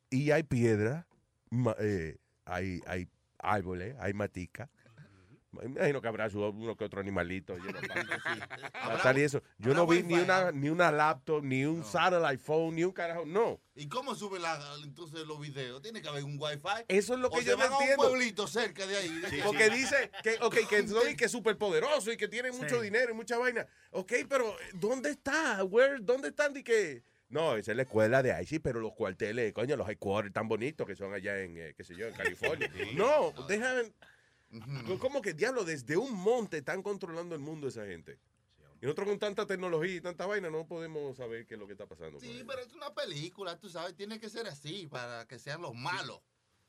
[SPEAKER 7] y hay piedra, eh, hay, hay árboles, hay matica. Me imagino que habrá su- uno que otro animalito. para- para tal y eso. Yo no vi ni una, ni una laptop, ni un satellite phone, ni un carajo. No.
[SPEAKER 50] ¿Y cómo sube la, entonces los videos? Tiene que haber un wifi.
[SPEAKER 7] Eso es lo que
[SPEAKER 50] o
[SPEAKER 7] yo no
[SPEAKER 50] a un
[SPEAKER 7] entiendo.
[SPEAKER 50] pueblito cerca de ahí.
[SPEAKER 7] Porque dice que, okay, que son y que es súper poderoso y que tiene mucho dinero y mucha vaina. Ok, pero ¿dónde está? Where, ¿Dónde están? Y que... No, esa es la escuela de ICI, pero los cuarteles, coño, los headquarters tan bonitos que son allá en, eh, qué sé yo, en California. No, dejan... ¿Cómo que diablo? Desde un monte están controlando el mundo esa gente. Y nosotros con tanta tecnología y tanta vaina no podemos saber qué es lo que está pasando.
[SPEAKER 50] Sí, pero es una película, tú sabes, tiene que ser así para que sean los malos.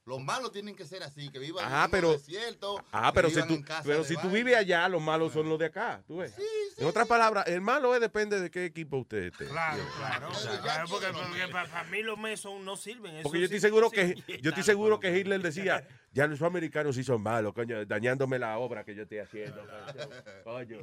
[SPEAKER 50] Los malos tienen que ser así, que vivan
[SPEAKER 7] Ajá,
[SPEAKER 50] en
[SPEAKER 7] pero,
[SPEAKER 50] desierto.
[SPEAKER 7] ajá, pero si tú, pero si vives allá, los malos son los de acá. ¿tú ves? en otras palabras, el malo es depende de qué equipo usted esté.
[SPEAKER 4] Claro, claro. claro, porque, porque para, mí los mesos no sirven. eso
[SPEAKER 7] Porque yo
[SPEAKER 4] sí
[SPEAKER 7] estoy seguro
[SPEAKER 4] sí
[SPEAKER 7] que yo estoy seguro que Hitler decía, ya los americanos sí son malos, coño, dañándome la obra que yo estoy haciendo. Coño.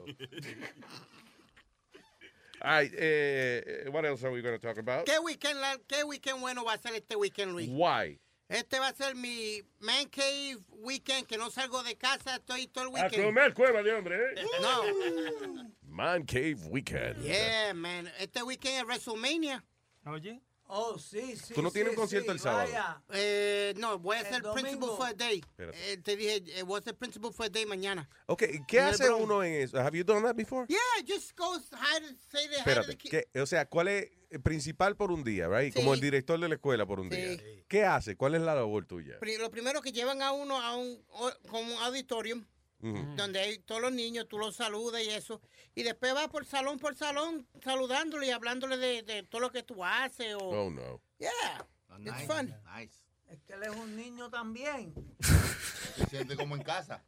[SPEAKER 7] Ay, eh, what else are we going to talk about?
[SPEAKER 15] ¿Qué weekend, la- ¿Qué weekend bueno va a ser este weekend, Luis?
[SPEAKER 7] Why?
[SPEAKER 15] Este va a ser mi man cave weekend, que no salgo de casa, estoy todo el
[SPEAKER 3] A
[SPEAKER 15] weekend.
[SPEAKER 3] comer cueva de hombre, ¿eh?
[SPEAKER 15] No.
[SPEAKER 7] Man Cave Weekend.
[SPEAKER 15] Yeah, man. Este weekend es WrestleMania.
[SPEAKER 4] Oye.
[SPEAKER 14] Oh, sí, sí.
[SPEAKER 7] ¿Tú no tienes
[SPEAKER 14] sí,
[SPEAKER 7] un concierto
[SPEAKER 14] sí,
[SPEAKER 7] el sábado?
[SPEAKER 15] Eh, no, voy a
[SPEAKER 14] El
[SPEAKER 15] hacer Principal for a Day. Eh, te dije, eh, voy a hacer Principal for a Day mañana.
[SPEAKER 7] Ok, ¿qué
[SPEAKER 15] En el
[SPEAKER 7] hace uno en eso? Have you done that before?
[SPEAKER 15] Yeah, just go hi to say the
[SPEAKER 7] Espérate,
[SPEAKER 15] the kid.
[SPEAKER 7] ¿qué- o sea, ¿cuál es el principal por un día, right?
[SPEAKER 15] Sí.
[SPEAKER 7] Como el director de la escuela por un
[SPEAKER 15] Sí.
[SPEAKER 7] día. ¿Qué hace? ¿Cuál es la labor tuya?
[SPEAKER 15] Lo primero que llevan a uno a un, como un auditorium Donde hay todos los niños, tú los saludas y eso. Y después vas por salón por salón saludándole y hablándole de, de todo lo que tú haces. O,
[SPEAKER 7] Oh, no.
[SPEAKER 15] Yeah, it's fun.
[SPEAKER 14] Es que él es un niño también.
[SPEAKER 50] Se siente como en casa.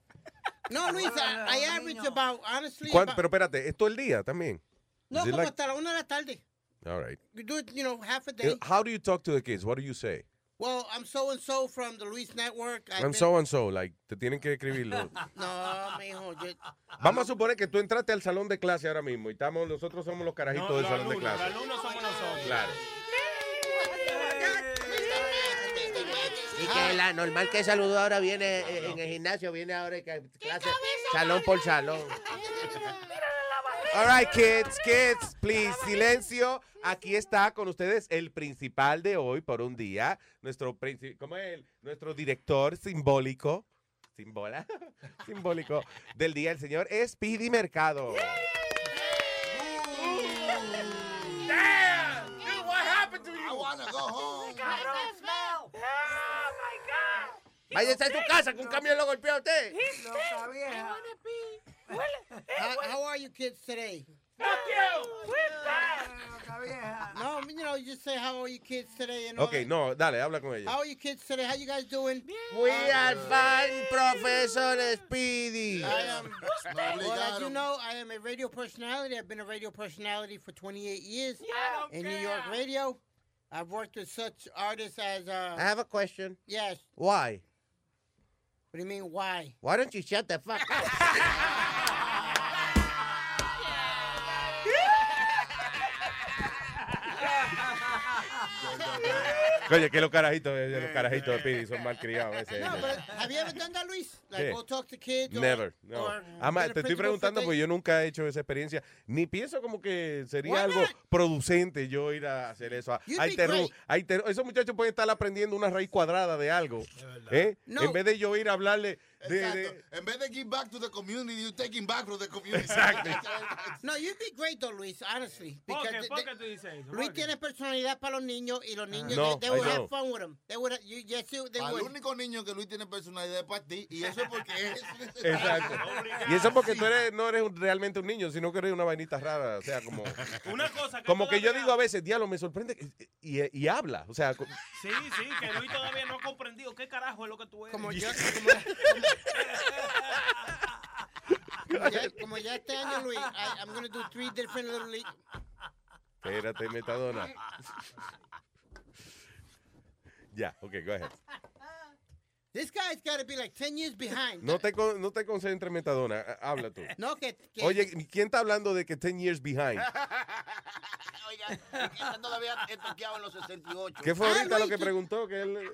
[SPEAKER 15] No, Luis, I, I average about, honestly,
[SPEAKER 7] ¿Cuán-
[SPEAKER 15] about-
[SPEAKER 7] pero espérate, ¿es todo el día también?
[SPEAKER 15] no, como
[SPEAKER 7] like-
[SPEAKER 15] hasta la una de la tarde.
[SPEAKER 7] All right.
[SPEAKER 15] You do it, you know, half a day.
[SPEAKER 7] Eh, How do you talk to the kids? What do you say?
[SPEAKER 15] Well, I'm so and so from the Luis Network. I've
[SPEAKER 7] I'm
[SPEAKER 15] been-
[SPEAKER 7] so and so, like, te tienen que escribirlo.
[SPEAKER 15] No, mijo, yo,
[SPEAKER 7] Vamos a suponer que tú entraste al salón de clase ahora mismo y estamos, nosotros somos los carajitos
[SPEAKER 4] No,
[SPEAKER 7] del salón de clase.
[SPEAKER 4] los alumnos somos nosotros.
[SPEAKER 7] Claro.
[SPEAKER 46] Y que la normal que saludó ahora viene eh, en el gimnasio, viene ahora en clase, salón por salón.
[SPEAKER 7] All right, kids, kids, please, silencio. Aquí está con ustedes el principal de hoy por un día, nuestro ¿cómo es? él? Nuestro director simbólico, simbola, simbólico del día, el señor Speedy Mercado.
[SPEAKER 51] Damn! Dude, what happened to you?
[SPEAKER 50] I wanna go home.
[SPEAKER 46] Váyase a su casa que un camión lo golpeó a usted.
[SPEAKER 14] Loca vieja.
[SPEAKER 15] how, how are you kids today?
[SPEAKER 51] Fuck you!
[SPEAKER 15] No, you know, you just say how are you kids today and
[SPEAKER 7] Ok,
[SPEAKER 15] all that.
[SPEAKER 7] no, dale, habla con ella.
[SPEAKER 15] How are you kids today? How you guys doing?
[SPEAKER 46] We are fine, Professor Speedy.
[SPEAKER 15] I am. Well, as you know, I am a radio personality. I've been a radio personality for 28 years in New York radio. I've worked with such artists as. Uh,
[SPEAKER 46] I have a question.
[SPEAKER 15] yes.
[SPEAKER 46] Why?
[SPEAKER 15] What do you mean? Why?
[SPEAKER 46] Why don't you shut the fuck up?
[SPEAKER 7] Oye, que los carajitos, eh, los carajitos de Speedy son mal criados. ese.
[SPEAKER 15] No, but have you ever done that, Luis? Like
[SPEAKER 7] ¿Qué?
[SPEAKER 15] go talk to kids. or-
[SPEAKER 7] Never. No.
[SPEAKER 15] or
[SPEAKER 7] te estoy preguntando porque yo nunca he hecho esa experiencia. Ni pienso como que sería algo producente yo ir a hacer eso.
[SPEAKER 15] You'd great.
[SPEAKER 7] a interru- esos muchachos pueden estar aprendiendo una raíz cuadrada de algo. ¿eh?
[SPEAKER 15] No.
[SPEAKER 7] En vez de yo ir a hablarle.
[SPEAKER 50] Exacto.
[SPEAKER 7] de-
[SPEAKER 50] En vez de give back to the community, you taking back from the community.
[SPEAKER 7] Exacto.
[SPEAKER 15] No, you'd be great though, Luis, honestly.
[SPEAKER 4] ¿Por qué? ¿Por qué tú dices eso?
[SPEAKER 15] Luis tiene personalidad para los niños y los niños,
[SPEAKER 7] No,
[SPEAKER 15] they, they would have fun with him. They would, you, yes, you- they
[SPEAKER 50] Al
[SPEAKER 15] would.
[SPEAKER 50] único niño que Luis tiene personalidad es para ti, y eso es porque es.
[SPEAKER 7] Exacto. Y eso porque tú eres, no eres realmente un niño, sino que eres una vainita rara. O sea, como,
[SPEAKER 4] Una cosa que
[SPEAKER 7] como que yo digo a veces, diablo, me sorprende. que- Y, y habla. O sea,
[SPEAKER 4] Sí, sí, que Luis todavía no ha comprendido qué carajo es lo que tú eres.
[SPEAKER 15] Como yo, como, ya, como ya este año, Luis, I, I'm going to do three different little league.
[SPEAKER 7] espérate, metadona. Ya, ok, go ahead.
[SPEAKER 15] This guy's got to be like 10 years behind.
[SPEAKER 7] No te, con- no te concentres, metadona. ha- Habla tú.
[SPEAKER 15] No, que, que
[SPEAKER 7] Oye, ¿quién está hablando de que 10 years behind?
[SPEAKER 21] Oiga, está todavía estoqueado en los 68.
[SPEAKER 7] ¿Qué fue
[SPEAKER 15] Ah,
[SPEAKER 7] ahorita lo
[SPEAKER 15] Luis,
[SPEAKER 7] que
[SPEAKER 15] tú-
[SPEAKER 7] preguntó? Que él,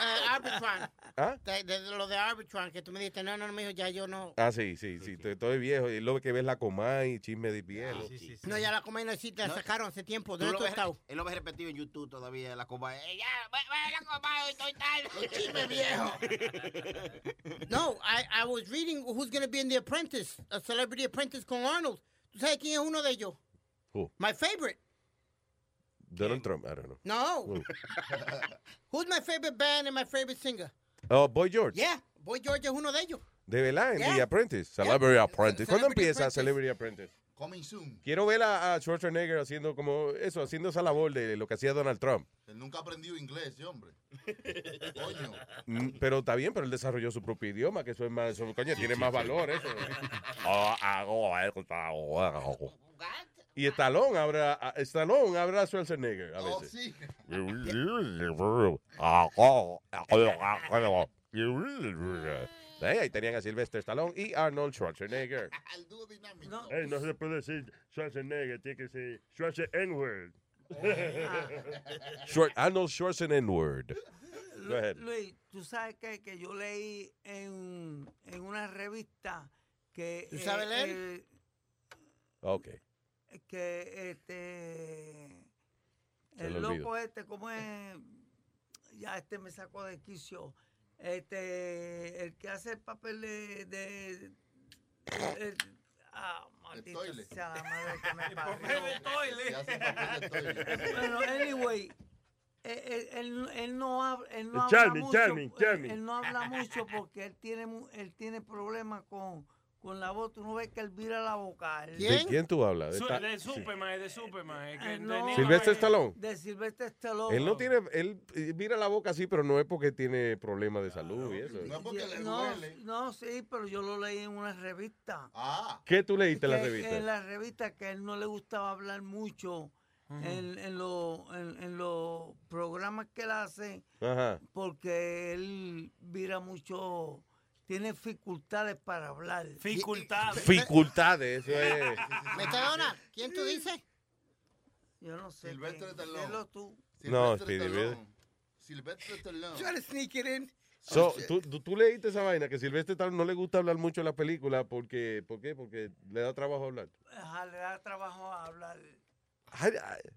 [SPEAKER 15] uh, Arbitron.
[SPEAKER 7] ¿Ah?
[SPEAKER 15] De, de- de lo de Arbitron, que tú me dijiste, no, no, no, mijo, ya yo no.
[SPEAKER 7] Ah, sí, sí, sí. Estoy, estoy viejo. Y lo que ves la coma y chisme de piel.
[SPEAKER 15] No, ya la comida no existe, la
[SPEAKER 21] No.
[SPEAKER 15] sacaron hace tiempo. ¿Dónde tú estás?
[SPEAKER 21] Él lo ves repetido en YouTube todavía, la coma. Eh, ya, ve, ve la coma, hoy estoy tal.
[SPEAKER 15] Chisme viejo. No, I, I was reading who's going to be in The Apprentice, a Celebrity Apprentice con Arnold. ¿Tú sabes quién es uno de ellos?
[SPEAKER 7] Who?
[SPEAKER 15] My favorite.
[SPEAKER 7] Donald Trump, I don't know.
[SPEAKER 15] No.
[SPEAKER 7] Who?
[SPEAKER 15] Who's my favorite band and my favorite singer?
[SPEAKER 7] Oh, Boy George.
[SPEAKER 15] Yeah, Boy George es uno de ellos.
[SPEAKER 7] De verdad, en
[SPEAKER 15] Yeah.
[SPEAKER 7] The Apprentice. Celebrity Apprentice. ¿Cuándo
[SPEAKER 15] Celebrity
[SPEAKER 7] empieza
[SPEAKER 15] Apprentice.
[SPEAKER 7] Celebrity Apprentice?
[SPEAKER 50] Coming soon.
[SPEAKER 7] Quiero ver a, a Schwarzenegger haciendo como eso, haciendo esa labor de lo que hacía Donald Trump.
[SPEAKER 50] Él nunca aprendió inglés, ese hombre. Coño.
[SPEAKER 7] Mm, Pero está bien, pero él desarrolló su propio idioma, que eso es más, eso, coño, tiene más valor eso. Y Stallone habla, Stallone habla a Schwarzenegger a
[SPEAKER 50] Oh,
[SPEAKER 7] veces.
[SPEAKER 50] Sí,
[SPEAKER 7] ahí tenían a Sylvester Stallone y Arnold Schwarzenegger.
[SPEAKER 50] Al dúo dinámico.
[SPEAKER 14] No.
[SPEAKER 3] Se puede decir Schwarzenegger, tiene que ser Schwarzenegger.
[SPEAKER 7] Schwar- Arnold Schwarzenegger.
[SPEAKER 14] Luis, tú sabes que, que yo leí en, en una revista que...
[SPEAKER 15] ¿Tú sabes leer?
[SPEAKER 7] Ok.
[SPEAKER 14] Que este...
[SPEAKER 7] Se
[SPEAKER 14] El loco este, ¿cómo es? Ya este me sacó de quicio. Este, el que hace el papel de... de- el- ah, maldita
[SPEAKER 12] toile.
[SPEAKER 14] sea la madre que me
[SPEAKER 12] El
[SPEAKER 14] parió. Bueno, anyway, él, él- él- él no habla, él no
[SPEAKER 3] Charlie,
[SPEAKER 14] habla mucho,
[SPEAKER 3] Charlie,
[SPEAKER 14] él-
[SPEAKER 3] Charlie.
[SPEAKER 14] Él, no habla mucho porque él tiene mu- él tiene problemas con, con la voz. Tú no ves que él vira la boca. Él-
[SPEAKER 7] ¿De quién tú hablas?
[SPEAKER 4] Su-
[SPEAKER 7] Esta-
[SPEAKER 4] de Superman, de Superman. es que
[SPEAKER 14] Eh, no,
[SPEAKER 7] ¿Sylvester Stallone?
[SPEAKER 14] De Silvestre Stallone.
[SPEAKER 7] Él no tiene, él mira la boca así, pero no es porque tiene problemas de salud y eso.
[SPEAKER 14] no, no, sí, pero yo lo leí en una revista.
[SPEAKER 12] Ah.
[SPEAKER 7] ¿Qué tú leíste en la revista?
[SPEAKER 14] En la revista que él no le gustaba hablar mucho en, en, lo- en- en los programas que él hace
[SPEAKER 7] Ajá.
[SPEAKER 14] porque él vira mucho, tiene dificultades para hablar.
[SPEAKER 4] Dificultades.
[SPEAKER 7] Dificultades, eso es.
[SPEAKER 15] Metadona, ¿quién tú dices?
[SPEAKER 14] Yo no sé.
[SPEAKER 12] Silvestre.
[SPEAKER 14] Dilo tú.
[SPEAKER 7] No, Speedy.
[SPEAKER 12] Silvestre Stallone.
[SPEAKER 15] Try to sneak it in.
[SPEAKER 7] So, tú, tú, tú leíste esa vaina que Silvestre Stallone no le gusta hablar mucho en la película porque, ¿por qué? Porque le da trabajo hablar.
[SPEAKER 14] Ajá, le da trabajo a hablar.
[SPEAKER 7] I, I,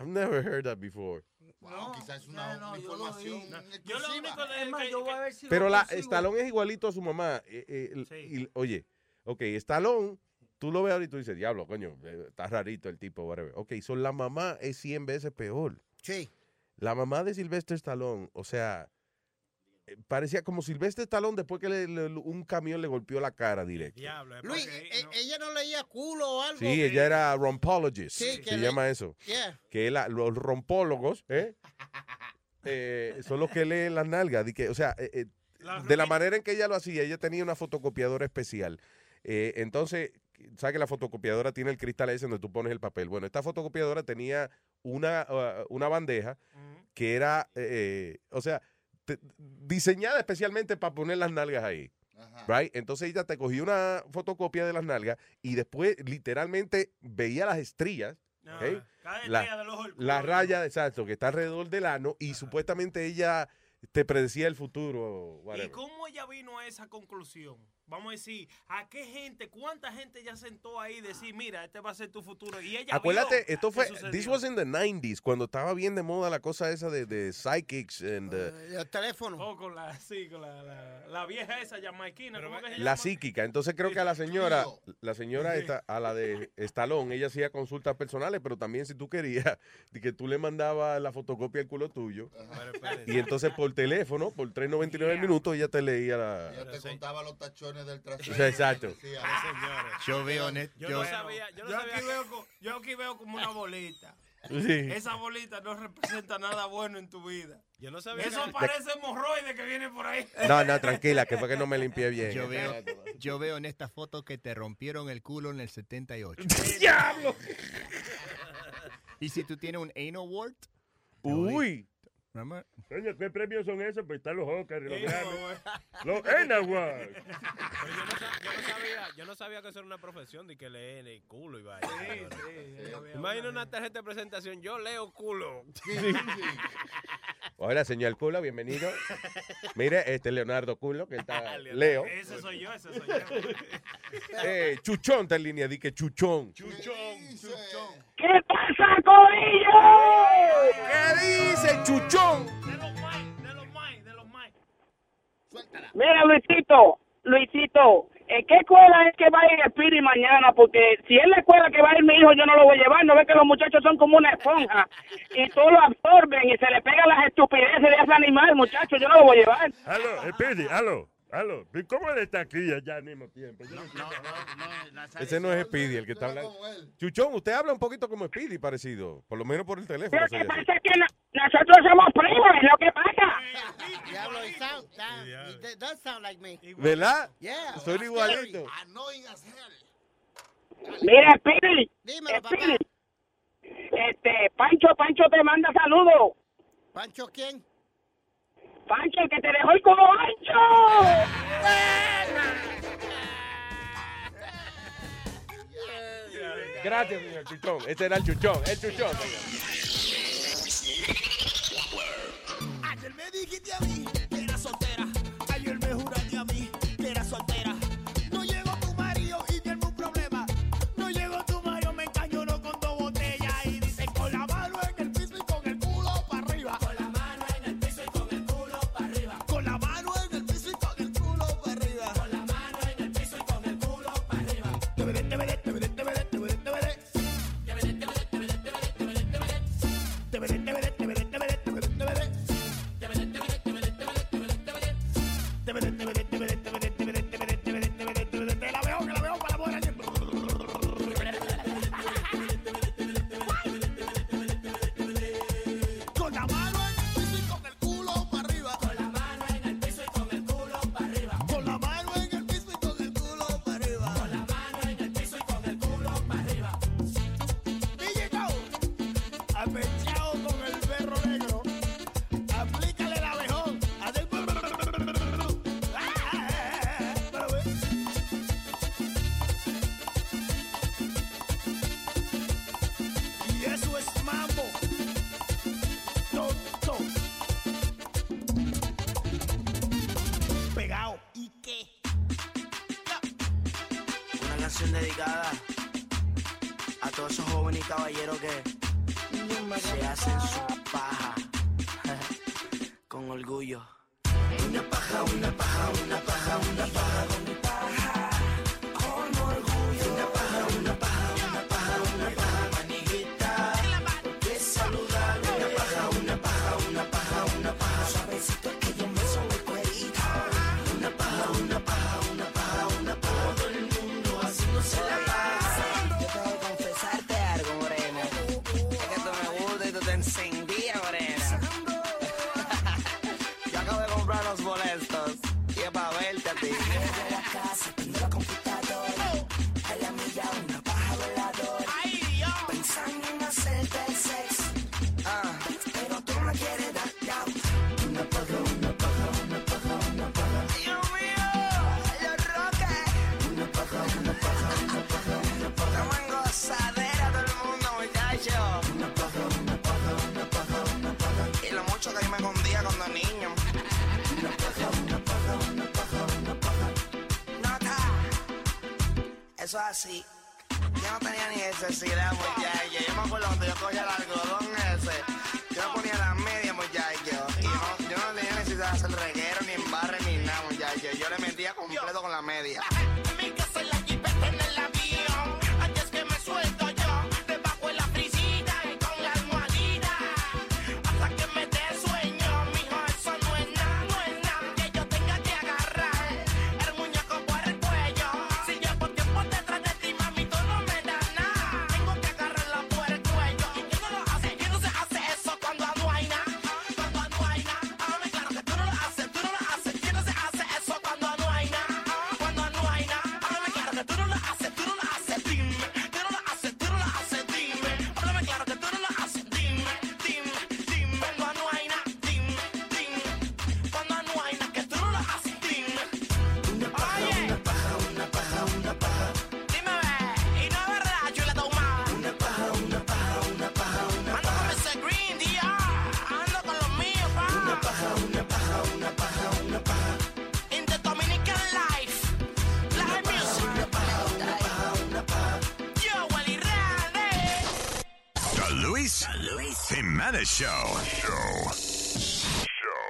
[SPEAKER 7] I've never heard that before.
[SPEAKER 12] Wow, quizás es una,
[SPEAKER 14] no,
[SPEAKER 12] una
[SPEAKER 14] yo lo
[SPEAKER 12] información
[SPEAKER 14] vi.
[SPEAKER 4] Yo lo único de
[SPEAKER 14] Es más, yo voy a ver si lo
[SPEAKER 7] Pero la. Stallone es igualito a su mamá. eh, eh, y- oye, ok, Stallone, tú lo ves ahorita y tú dices, diablo, coño, eh, está rarito el tipo, whatever. Ok, so la mamá es 100 veces peor.
[SPEAKER 15] Sí.
[SPEAKER 7] La mamá de Sylvester Stallone, o sea, parecía como Sylvester Stallone después que le- le- un camión le golpeó la cara directo.
[SPEAKER 4] Diablo,
[SPEAKER 15] Luis,
[SPEAKER 4] porque-
[SPEAKER 15] e- ella no leía culo o algo.
[SPEAKER 7] Sí, ella era rompologist,
[SPEAKER 15] Sí, que
[SPEAKER 7] se
[SPEAKER 15] le-
[SPEAKER 7] llama eso.
[SPEAKER 15] Yeah.
[SPEAKER 7] Que la- los rompólogos, ¿eh? Eh, son los que leen las nalgas. que, o sea, eh, eh, de la manera en que ella lo hacía, ella tenía una fotocopiadora especial. Eh, entonces, ¿sabes que la fotocopiadora tiene el cristal ese donde tú pones el papel? Bueno, esta fotocopiadora tenía una, uh, una bandeja que era, eh, eh, o sea, diseñada especialmente para poner las nalgas ahí. Right? Entonces ella te cogía una fotocopia de las nalgas y después literalmente veía las estrías.
[SPEAKER 4] Ah, cada
[SPEAKER 7] La-
[SPEAKER 4] estrella del ojo del
[SPEAKER 7] la raya, exacto, que está alrededor del ano y supuestamente ella te predecía el futuro.
[SPEAKER 4] ¿Y cómo ella vino a esa conclusión? Vamos a decir, ¿a qué gente, cuánta gente ya sentó ahí y decir, mira, este va a ser tu futuro? Y ella
[SPEAKER 7] Acuérdate,
[SPEAKER 4] vio
[SPEAKER 7] esto fue, this was in the 90s, cuando estaba bien de moda la cosa esa de, de psychics and uh,
[SPEAKER 15] El teléfono.
[SPEAKER 4] Oh, con la, sí, con la, la, la vieja esa jamaiquina, ¿cómo que se
[SPEAKER 7] la
[SPEAKER 4] llama?
[SPEAKER 7] psíquica. Entonces creo que a la señora, la señora esta, a la de Estalón, ella hacía consultas personales, pero también si tú querías, de que tú le mandabas la fotocopia del culo tuyo, y entonces por teléfono, por 3.99 minutos, ella te leía la...
[SPEAKER 12] Ella te contaba los tachones del trasero.
[SPEAKER 7] Exacto.
[SPEAKER 12] Decía,
[SPEAKER 17] Yo veo net-
[SPEAKER 4] Yo,
[SPEAKER 17] yo-
[SPEAKER 4] no sabía, yo no sabía aquí veo, yo aquí veo como una bolita.
[SPEAKER 7] Sí.
[SPEAKER 4] Esa bolita no representa nada bueno en tu vida.
[SPEAKER 18] Yo no sabía
[SPEAKER 4] Eso
[SPEAKER 7] que-
[SPEAKER 4] parece hemorroide que viene por ahí.
[SPEAKER 7] No, no, tranquila, que fue que no me limpié bien.
[SPEAKER 17] Yo veo, yo veo en esta foto que te rompieron el culo en el 78.
[SPEAKER 7] ¡Diablo!
[SPEAKER 17] Y si tú tienes un anal wart.
[SPEAKER 7] Uy.
[SPEAKER 3] Coño, ¿qué premios son esos? Pues están los Oscars, los
[SPEAKER 4] Sí,
[SPEAKER 3] Grammy.
[SPEAKER 4] güey.
[SPEAKER 3] Los.
[SPEAKER 18] Pero yo no, yo no sabía, yo no sabía que eso era una profesión de que leen el culo y vaya. Imagina una tarjeta de presentación, yo leo culo.
[SPEAKER 7] Hola, señor Culo, bienvenido. Mire, este es Leonardo Culo, que está Leo.
[SPEAKER 4] Ese soy yo, ese soy yo.
[SPEAKER 7] Eh, Chuchón está en línea, di que Chuchón.
[SPEAKER 4] Chuchón, chuchón.
[SPEAKER 36] ¿Qué pasa, Corillo?
[SPEAKER 7] ¿Qué dice Chuchón?
[SPEAKER 4] De los mic, de los mic, de los mic.
[SPEAKER 36] Mira, Luisito, Luisito, ¿en qué escuela es que va a ir el Piri mañana? Porque si es la escuela que va a ir mi hijo, yo no lo voy a llevar. No ve que los muchachos son como una esponja y todo lo absorben y se le pegan las estupideces de ese animal, muchachos. Yo no lo voy a llevar.
[SPEAKER 3] Aló, Speedy, aló, aló. ¿Y ¿Cómo él está aquí allá al mismo tiempo? Yo no entiendo.
[SPEAKER 7] Ese no es Speedy el que está hablando. Chuchón, usted habla un poquito como Speedy, parecido. Por lo menos por el teléfono. Se
[SPEAKER 36] que pasa es que no- nosotros somos primos, es lo que pasa.
[SPEAKER 15] Diablo, he sound, sound, he d- does sound like me.
[SPEAKER 7] ¿Verdad?
[SPEAKER 15] Yeah.
[SPEAKER 7] Soy igualito.
[SPEAKER 36] Mira, Piri,
[SPEAKER 15] Dímelo, papá.
[SPEAKER 36] Este, Pancho, Pancho te manda saludos.
[SPEAKER 15] ¿Pancho quién?
[SPEAKER 36] Pancho, el que te dejó el culo ancho.
[SPEAKER 7] Gracias, señor Chuchón. Ese era el Chuchón, el Chuchón.
[SPEAKER 52] Ayer me dijiste a mí.
[SPEAKER 53] Es para así. Yo no tenía ni necesidad, muchacho. Yo me acuerdo cuando yo cogía el algodón ese.
[SPEAKER 54] Jimenez Show.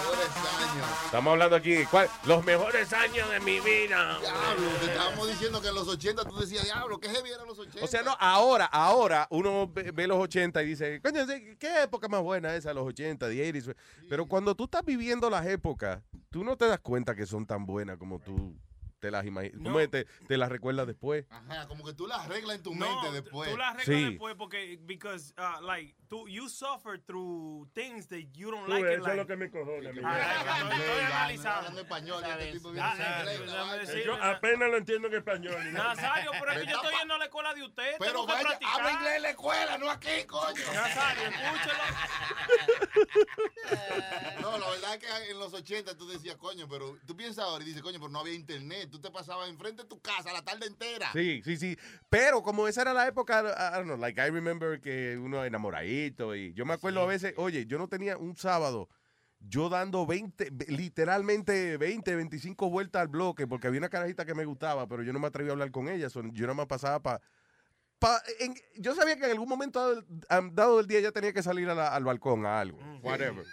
[SPEAKER 12] Mejores años.
[SPEAKER 7] Estamos hablando aquí, ¿cuál? Los mejores años de mi vida.
[SPEAKER 12] Diablo, te estábamos diciendo que en los 80 tú decías, diablo, qué heavy eran los 80.
[SPEAKER 7] O sea, no, ahora, ahora uno ve, ve los 80 y dice, coño, qué época más buena esa, los 80, the 80s. Pero cuando tú estás viviendo las épocas, tú no te das cuenta que son tan buenas como tú te las imaginas. Te, te las recuerdas después?
[SPEAKER 12] Ajá, como que tú las arreglas en tu
[SPEAKER 4] No,
[SPEAKER 12] mente después.
[SPEAKER 4] Tú la arreglas
[SPEAKER 7] Sí.
[SPEAKER 4] después porque, because, uh, like, tú, you suffer through things that you don't
[SPEAKER 3] Tú,
[SPEAKER 4] like.
[SPEAKER 3] eso es lo que me cojona.
[SPEAKER 4] Ah, estoy- analizando.
[SPEAKER 12] Español, este
[SPEAKER 4] Ah, ah,
[SPEAKER 3] Yo apenas lo entiendo en español.
[SPEAKER 4] Nazario, pero es que yo estoy yendo a la escuela de usted.
[SPEAKER 12] Pero vaya, habla inglés en la escuela, no aquí, coño.
[SPEAKER 4] Nazario, escúchelo.
[SPEAKER 12] No, la verdad es que en los 80 tú decías, coño, pero tú piensas ahora y dices, coño, pero no había internet. Tú te pasabas enfrente de tu casa la tarde entera.
[SPEAKER 7] Sí, sí, sí. Pero como esa era la época, I don't know, like I remember que uno enamoradito y yo me acuerdo a veces, oye, yo no tenía un sábado yo dando 20, ve- literalmente 20, 25 vueltas al bloque porque había una carajita que me gustaba, pero yo no me atreví a hablar con ella, yo no me pasaba para... yo sabía que en algún momento dado, dado del día ya tenía que salir a la- al balcón a algo, whatever.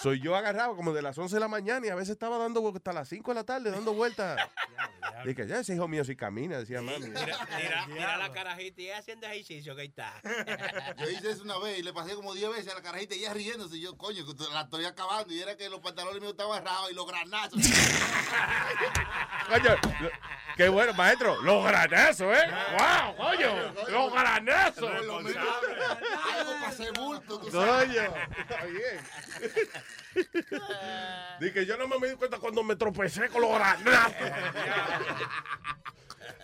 [SPEAKER 7] Soy yo agarrado como de las 11 de la mañana y a veces estaba dando hasta las 5 de la tarde dando vueltas. Dije, ya ese hijo mío si camina, decía mami.
[SPEAKER 18] Mira, mira, mira la carajita y ella haciendo ejercicio que ahí está.
[SPEAKER 12] Yo hice eso una vez y le pasé como 10 veces a la carajita y ella riéndose. Y yo, coño, que la estoy acabando. Y era que los pantalones míos estaban rajados y los granazos.
[SPEAKER 7] Coño, lo- qué bueno, maestro. Los granazos, ¿eh? ¡Wow, coño! ¡Los granazos!
[SPEAKER 12] Algo hacer bulto, tú
[SPEAKER 7] Coño,
[SPEAKER 12] sabes.
[SPEAKER 7] está bien. Dije, yo no me di cuenta cuando me tropecé con los granazos.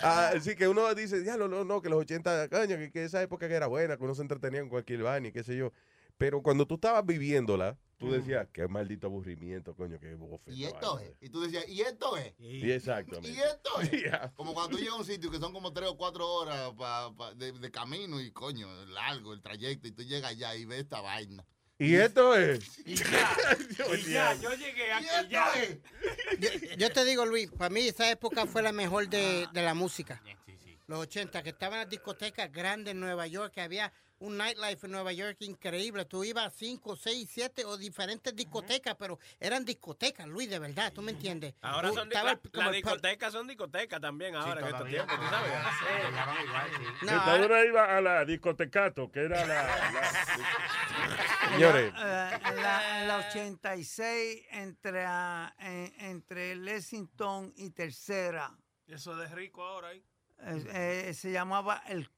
[SPEAKER 7] Así que uno dice, ya no, no, no, que los 80, coño, que, que esa época que era buena, que uno se entretenía en cualquier vaina y qué sé yo. Pero cuando tú estabas viviéndola, tú decías, qué maldito aburrimiento, coño, qué bofe.
[SPEAKER 12] Y esto
[SPEAKER 7] vaina".
[SPEAKER 12] es. Y tú decías, ¿y esto es?
[SPEAKER 7] Y exactamente.
[SPEAKER 12] Y esto es.
[SPEAKER 7] Yeah.
[SPEAKER 12] Como cuando tú llegas a un sitio que son como 3 o 4 horas pa- pa- de, de camino y coño, largo el trayecto. Y tú llegas allá y ves esta vaina.
[SPEAKER 7] Y esto es.
[SPEAKER 4] Y ya, y ya, yo llegué aquí, ya.
[SPEAKER 15] Yo, yo te digo, Luis, para mí esa época fue la mejor de, de la música. Los 80, que estaban las discotecas grandes en Nueva York, que había un nightlife en Nueva York increíble. Tú ibas a 5, 6, 7 o diferentes discotecas, pero eran discotecas, Luis, de verdad, ¿tú me entiendes?
[SPEAKER 47] Ahora
[SPEAKER 15] Tú-
[SPEAKER 47] son di-
[SPEAKER 15] estaba
[SPEAKER 47] la-
[SPEAKER 15] el- como
[SPEAKER 47] las discotecas son discotecas también ahora en estos tiempos, ¿tú sabes?
[SPEAKER 4] Sí.
[SPEAKER 3] Ahora iba a la discotecato, que era la...
[SPEAKER 7] Señores.
[SPEAKER 14] Eh, en, la, la 86, entre, ah, en- entre Lexington y Tercera,
[SPEAKER 4] Eso de rico ahora ahí.
[SPEAKER 14] eh, eh, se llamaba El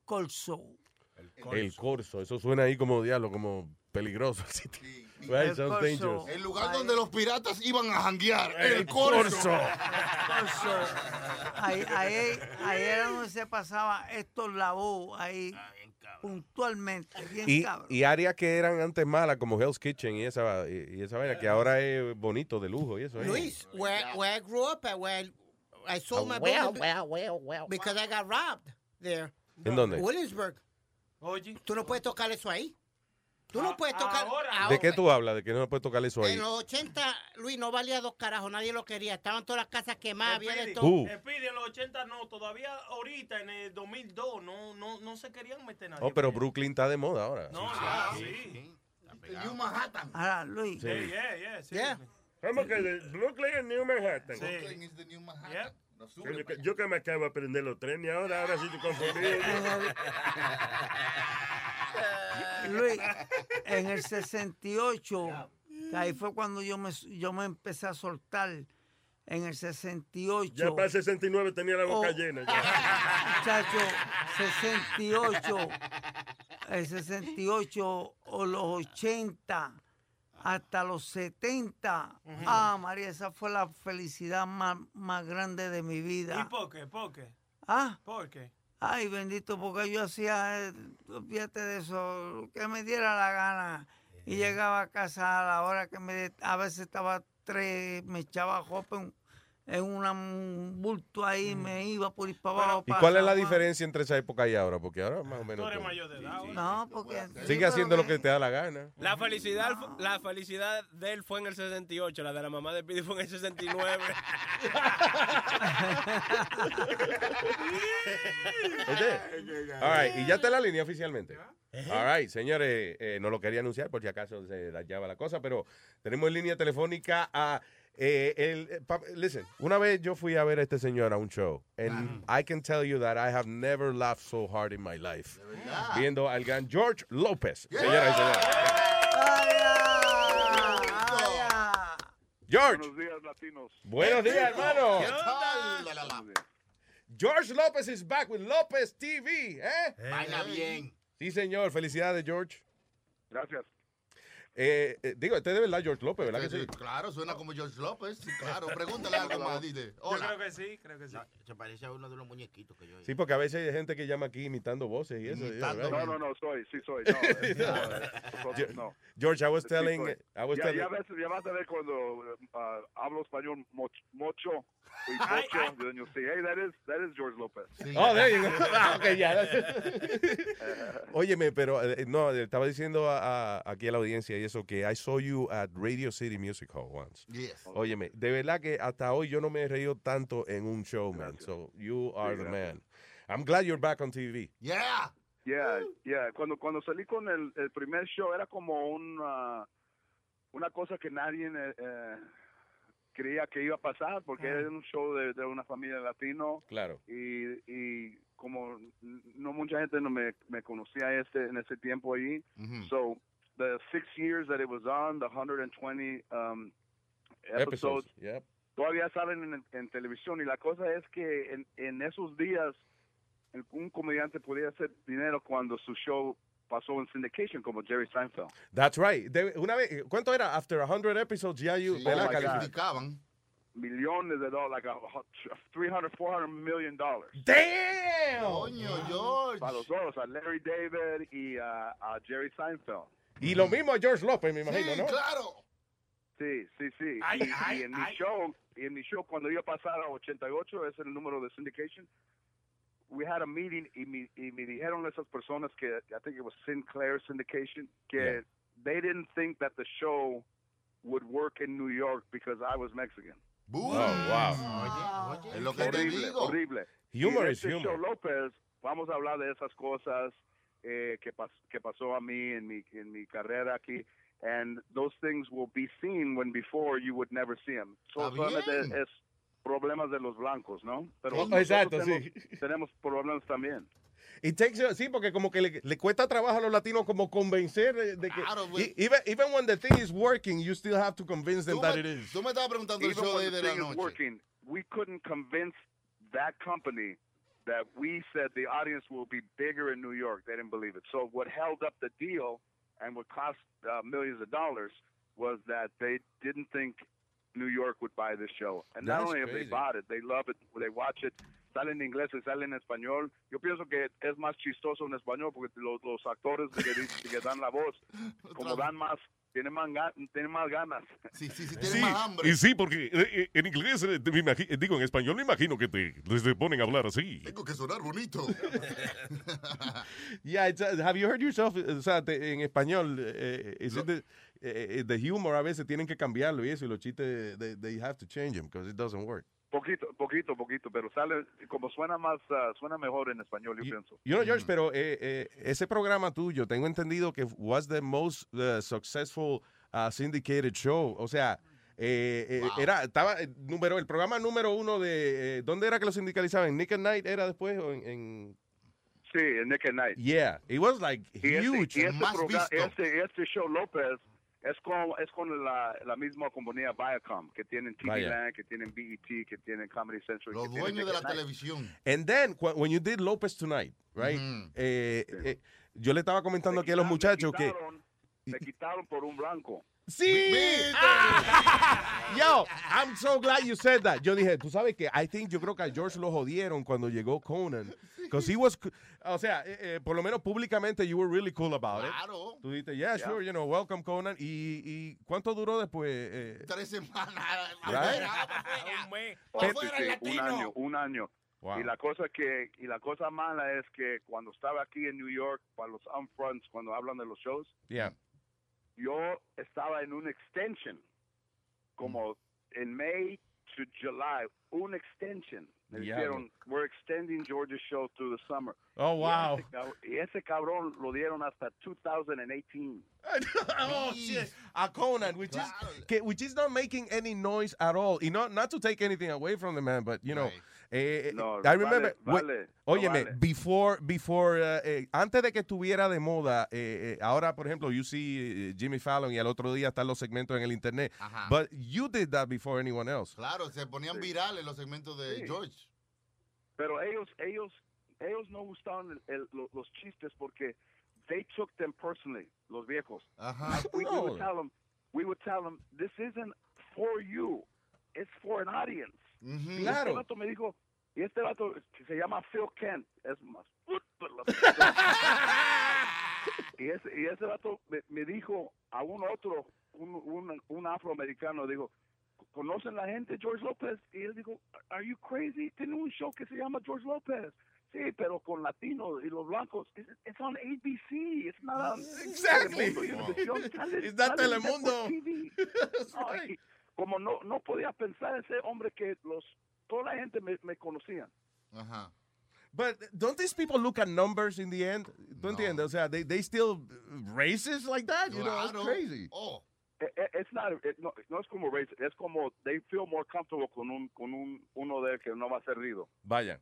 [SPEAKER 14] Corso.
[SPEAKER 7] El corso. Eso suena ahí como diablo, como peligroso. Right,
[SPEAKER 14] El
[SPEAKER 7] sounds
[SPEAKER 14] corso.
[SPEAKER 7] dangerous.
[SPEAKER 50] El lugar donde los piratas iban a janguear.
[SPEAKER 7] El
[SPEAKER 50] El, corso.
[SPEAKER 7] corso.
[SPEAKER 14] Corso. Ahí, ahí, ahí era donde se pasaba estos lavos ahí puntualmente, bien
[SPEAKER 7] Y,
[SPEAKER 14] cabrón.
[SPEAKER 7] y áreas que eran antes malas, como Hell's Kitchen y esa, y, y esa vaina, que ahora es bonito, de lujo y eso. ¿eh?
[SPEAKER 15] Luis, where, where I grew up at, where I, sold my
[SPEAKER 46] Well, well, well, well.
[SPEAKER 15] because I got robbed there.
[SPEAKER 7] ¿En dónde?
[SPEAKER 15] Williamsburg.
[SPEAKER 4] Oye.
[SPEAKER 15] Tú no puedes tocar eso ahí. Tú no puedes tocar.
[SPEAKER 7] ¿De qué tú hablas? ¿De que no puedes tocar eso ahí?
[SPEAKER 15] En los 80, Luis, no valía dos carajos, nadie lo quería. Estaban todas las casas quemadas, había de todo.
[SPEAKER 7] Uh.
[SPEAKER 4] En los 80 no, todavía ahorita en el 2002 no, no, no se querían meter nadie.
[SPEAKER 7] Oh, pero Brooklyn está de moda ahora.
[SPEAKER 4] No, ya, sí.
[SPEAKER 50] New Manhattan.
[SPEAKER 14] Ahora, Luis.
[SPEAKER 7] Sí.
[SPEAKER 4] Yeah, yeah, sí.
[SPEAKER 3] ¿Cómo que de Brooklyn en New Manhattan?
[SPEAKER 50] Brooklyn is the new Manhattan. No sube
[SPEAKER 3] Yo, que me acabo de aprender los trenes ahora, ahora sí te confundí.
[SPEAKER 14] Luis, en el 68, que ahí fue cuando yo me, yo me empecé a soltar. En el 68.
[SPEAKER 3] Ya para el 69 tenía la boca
[SPEAKER 14] Oh.
[SPEAKER 3] llena. ya.
[SPEAKER 14] Muchacho, 68, el 68 o los 80 hasta los 70. Ah, María, esa fue la felicidad más, más grande de mi
[SPEAKER 4] ¿Y
[SPEAKER 14] vida.
[SPEAKER 4] por qué? ¿Por qué?
[SPEAKER 14] Ah,
[SPEAKER 4] ¿Por qué?
[SPEAKER 14] ay, bendito, porque yo hacía, eh, fíjate de eso, que me diera la gana. Y llegaba a casa a la hora que me, a veces estaba tres, me echaba jopa en, en una- un bulto ahí, me iba por ir para abajo.
[SPEAKER 7] ¿Y cuál es la diferencia entre esa época y ahora? Porque ahora más o menos.
[SPEAKER 4] Tú eres mayor de edad.
[SPEAKER 14] No, porque...
[SPEAKER 7] Sigue haciendo lo que te da la gana.
[SPEAKER 47] La felicidad, la felicidad de él fue en el 68, la de la mamá de Pidi fue en el 69.
[SPEAKER 7] ¿Oye? All right, y ya está la línea oficialmente. All right, señores, eh, no lo quería anunciar por si acaso se dañaba la cosa, pero tenemos en línea telefónica a. eh, el, eh, pa- listen, una vez yo fui a ver a este señor a un show, and I can tell you that I have never laughed so hard in my life. Viendo al gran George López. Señoras y señores. George.
[SPEAKER 55] Buenos días, latinos.
[SPEAKER 7] Buenos días, hermano.
[SPEAKER 55] ¿Qué tal?
[SPEAKER 7] George López is back with López TV, ¿eh?
[SPEAKER 21] Baila bien.
[SPEAKER 7] Sí, señor. Felicidades, George.
[SPEAKER 55] Gracias.
[SPEAKER 7] Eh, eh, digo, este es de verdad George López, ¿verdad que
[SPEAKER 50] Sí,
[SPEAKER 7] sí?
[SPEAKER 50] sí, Claro, suena como George López. Sí, claro. Pregúntale algo más, dile. Hola.
[SPEAKER 4] Yo creo que sí, creo que sí.
[SPEAKER 21] Se parece a uno de los muñequitos que yo
[SPEAKER 7] Sí, porque a veces hay gente que llama aquí imitando voces y eso.
[SPEAKER 55] Imitando.
[SPEAKER 7] yeah?
[SPEAKER 55] No, no, no, soy, sí soy. No, eh, no, eh, no.
[SPEAKER 7] George, I was
[SPEAKER 55] Sí,
[SPEAKER 7] telling,
[SPEAKER 55] soy.
[SPEAKER 7] I was
[SPEAKER 55] ya,
[SPEAKER 7] telling,
[SPEAKER 55] ya, ves, ya vas a ver cuando uh, hablo español moch- mucho y mucho, then you'll see, hey, that is, that is George Lopez.
[SPEAKER 7] Oh, there you go. Ah, ok, ya. Óyeme, pero eh, no, estaba diciendo a- a- aquí a la audiencia y eso que I saw you at Radio City Music Hall once.
[SPEAKER 50] Yes.
[SPEAKER 7] Óyeme, de verdad que hasta hoy yo no me he reído tanto en un show, man. So you are
[SPEAKER 55] Sí,
[SPEAKER 7] the man. I'm glad you're back on TV.
[SPEAKER 50] Yeah.
[SPEAKER 55] Yeah, yeah. Cuando, cuando salí con el, el primer show era como una, una cosa que nadie eh, eh, creía que iba a pasar porque era un show de, de una familia latino
[SPEAKER 7] Claro.
[SPEAKER 55] y, y como no mucha gente no me, me conocía ese, en ese tiempo allí. So the six years that it was on, the 120 um, episodes,
[SPEAKER 7] Episodes. Yep.
[SPEAKER 55] todavía salen en, en televisión y la cosa es que en, en esos días el- un comediante podía hacer dinero cuando su show pasó en syndication como Jerry Seinfeld.
[SPEAKER 7] That's right. De- una vez, ¿cuánto era? After 100 episodes ya you,
[SPEAKER 55] Sí.
[SPEAKER 7] ¿verdad?
[SPEAKER 55] Oh.
[SPEAKER 7] Calificaban.
[SPEAKER 55] Millones de dólares, like a, hu- 300, 400 million dollars.
[SPEAKER 7] Damn!
[SPEAKER 50] Coño, George.
[SPEAKER 55] Para los dos, a Larry David y a, a Jerry Seinfeld.
[SPEAKER 7] Y lo mismo a George López, me imagino, ¿no?
[SPEAKER 50] claro.
[SPEAKER 55] Sí, sí, sí.
[SPEAKER 4] Ay,
[SPEAKER 55] y,
[SPEAKER 4] ay,
[SPEAKER 55] y en mi show, y en mi show cuando iba a pasar a 88, ese es el número de syndication. We had a meeting y me, y me dijeron esas personas que I think it was Sinclair Syndication que they didn't think that the show would work in New York because I was Mexican.
[SPEAKER 7] Oh, wow.
[SPEAKER 50] Es lo que te
[SPEAKER 55] horrible,
[SPEAKER 50] digo.
[SPEAKER 55] horrible.
[SPEAKER 7] Humor
[SPEAKER 55] y
[SPEAKER 7] is
[SPEAKER 55] este
[SPEAKER 7] humor.
[SPEAKER 55] show López, vamos a hablar de esas cosas eh, que, pas que pasó a mí en mi, en mi carrera aquí. And those things will be seen when before you would never see them. So,
[SPEAKER 50] Está
[SPEAKER 55] solamente
[SPEAKER 50] bien.
[SPEAKER 55] es problemas de los blancos, ¿no? Pero nosotros
[SPEAKER 7] exacto,
[SPEAKER 55] tenemos,
[SPEAKER 7] sí.
[SPEAKER 55] tenemos problemas también.
[SPEAKER 7] It takes, sí, porque como que le, le cuesta trabajo a los latinos como convencer de de que...
[SPEAKER 50] Claro, güey.
[SPEAKER 7] e- even, even when the thing is working, you still have to convince them
[SPEAKER 50] Tú
[SPEAKER 7] that it is.
[SPEAKER 50] tú me estabas preguntando el
[SPEAKER 55] Even
[SPEAKER 50] show
[SPEAKER 55] when
[SPEAKER 50] de,
[SPEAKER 55] the
[SPEAKER 50] de la
[SPEAKER 55] thing is
[SPEAKER 50] noche.
[SPEAKER 55] working, we couldn't convince that company that we said the audience will be bigger in New York. They didn't believe it. So what held up the deal and what cost uh, millions of dollars was that they didn't think New York would buy this show. And not
[SPEAKER 7] That's
[SPEAKER 55] only have they bought it, they love it, they watch it. Sale en inglés y sale en español. Yo pienso que es más chistoso en español porque los, los actores que, que dan la voz, como dan más, tienen más, ga- tienen más ganas.
[SPEAKER 50] Sí, sí, sí,
[SPEAKER 7] Sí,
[SPEAKER 50] tiene más hambre.
[SPEAKER 7] y sí, porque eh, eh, en inglés, eh, me imagi- eh, digo, en español me imagino que te, les te ponen a hablar así.
[SPEAKER 50] Tengo que sonar bonito.
[SPEAKER 7] Yeah, it's, uh, have you heard yourself, o sea, te- en español, eh, is it the, eh, the humor a veces tienen que cambiarlo y eso, y los chistes, they, they have to change them because it doesn't work.
[SPEAKER 55] Poquito, poquito, poquito, pero sale como suena más, ah, suena mejor en español, yo pienso.
[SPEAKER 7] Know, George, pero eh, eh, ese programa tuyo, tengo entendido que was the most uh, successful uh, syndicated show. O sea, eh, eh, era, estaba eh, número, el programa número uno de, eh, ¿dónde era que lo sindicalizaban? ¿En Nick at Night era después o en, en-
[SPEAKER 55] Sí, en Nick at Night.
[SPEAKER 7] Yeah, it was like
[SPEAKER 55] Y este,
[SPEAKER 7] huge.
[SPEAKER 55] y este, este, este show López es con, es con la, la misma compañía Viacom, que tienen TV
[SPEAKER 7] Vaya.
[SPEAKER 55] Land, que tienen BET, que tienen Comedy Central.
[SPEAKER 50] Los
[SPEAKER 55] que
[SPEAKER 50] dueños de la televisión.
[SPEAKER 7] And then, when you did Lopez Tonight, right? eh, eh, yo le estaba comentando aquí a los muchachos que...
[SPEAKER 55] Quitaron- Me quitaron por un blanco.
[SPEAKER 7] Sí. Yo, I'm so glad you said that. Yo dije, tú sabes que I think yo creo que a George lo jodieron cuando llegó Conan. Because he was, o sea, eh, eh, por lo menos públicamente you were really cool about it.
[SPEAKER 50] Claro.
[SPEAKER 7] Tú dijiste, yeah, sure, you know, welcome Conan. ¿Y, y cuánto duró después? eh?
[SPEAKER 50] Tres semanas.
[SPEAKER 7] Right.
[SPEAKER 55] Sí, un año, un año.
[SPEAKER 7] Wow.
[SPEAKER 55] Y la cosa que y la cosa mala es que cuando estaba aquí en New York para los upfronts, cuando hablan de los shows,
[SPEAKER 7] Yeah.
[SPEAKER 55] Yo estaba en un extension, como mm. en May to July, un extension. Me
[SPEAKER 7] Diablo.
[SPEAKER 55] dijeron, we're extending Georgia's show through the summer.
[SPEAKER 7] Oh,
[SPEAKER 55] Y
[SPEAKER 7] wow.
[SPEAKER 55] ese cab- Y ese cabrón lo dieron hasta 2018.
[SPEAKER 7] oh shit, a Conan, which is que- which is not making any noise at all. Y not not to take anything away from the man, but you know, eh,
[SPEAKER 55] No,
[SPEAKER 7] I remember.
[SPEAKER 55] vale,
[SPEAKER 7] wait,
[SPEAKER 55] vale, no
[SPEAKER 7] óyeme,
[SPEAKER 55] vale.
[SPEAKER 7] before before eh, eh, antes de que estuviera de moda, eh, eh, ahora por ejemplo, you see eh, Jimmy Fallon y al otro día están los segmentos en el internet.
[SPEAKER 50] Ajá.
[SPEAKER 7] But you did that before anyone else.
[SPEAKER 50] Claro, se ponían virales los segmentos de
[SPEAKER 55] Sí.
[SPEAKER 50] George.
[SPEAKER 55] Pero ellos, ellos, ellos no gustaban el- el- lo- los chistes porque they took them personally, los viejos.
[SPEAKER 50] Ajá.
[SPEAKER 55] We, we would tell them, we would tell them, this isn't for you, it's for an audience. Y
[SPEAKER 7] Claro.
[SPEAKER 55] este vato me dijo, y este vato que se llama Phil Kent, es más. y, ese, y ese vato me, me dijo a un otro, un, un, un afroamericano, dijo, ¿conocen la gente George López? Y él dijo, ¿Are you crazy? Tiene un show que se llama George López. Sí, pero con latinos y los blancos. It's, it's on ABC. It's not on
[SPEAKER 7] Exactly.
[SPEAKER 55] Telemundo. Sale-
[SPEAKER 7] It's not Telemundo.
[SPEAKER 55] Network TV. No, y como no, no podía pensar ese hombre que los toda la gente me, me conocía.
[SPEAKER 50] Ajá.
[SPEAKER 7] But don't these people look at numbers in the end? ¿Tú entiendes? O sea, they, they still racist like that? You know, it's
[SPEAKER 55] Claro.
[SPEAKER 7] crazy.
[SPEAKER 50] Oh.
[SPEAKER 55] Eh, eh, It's not, it- no, no es como race, es como they feel more comfortable con un con un uno de que no va a ser ruido.
[SPEAKER 7] Vaya.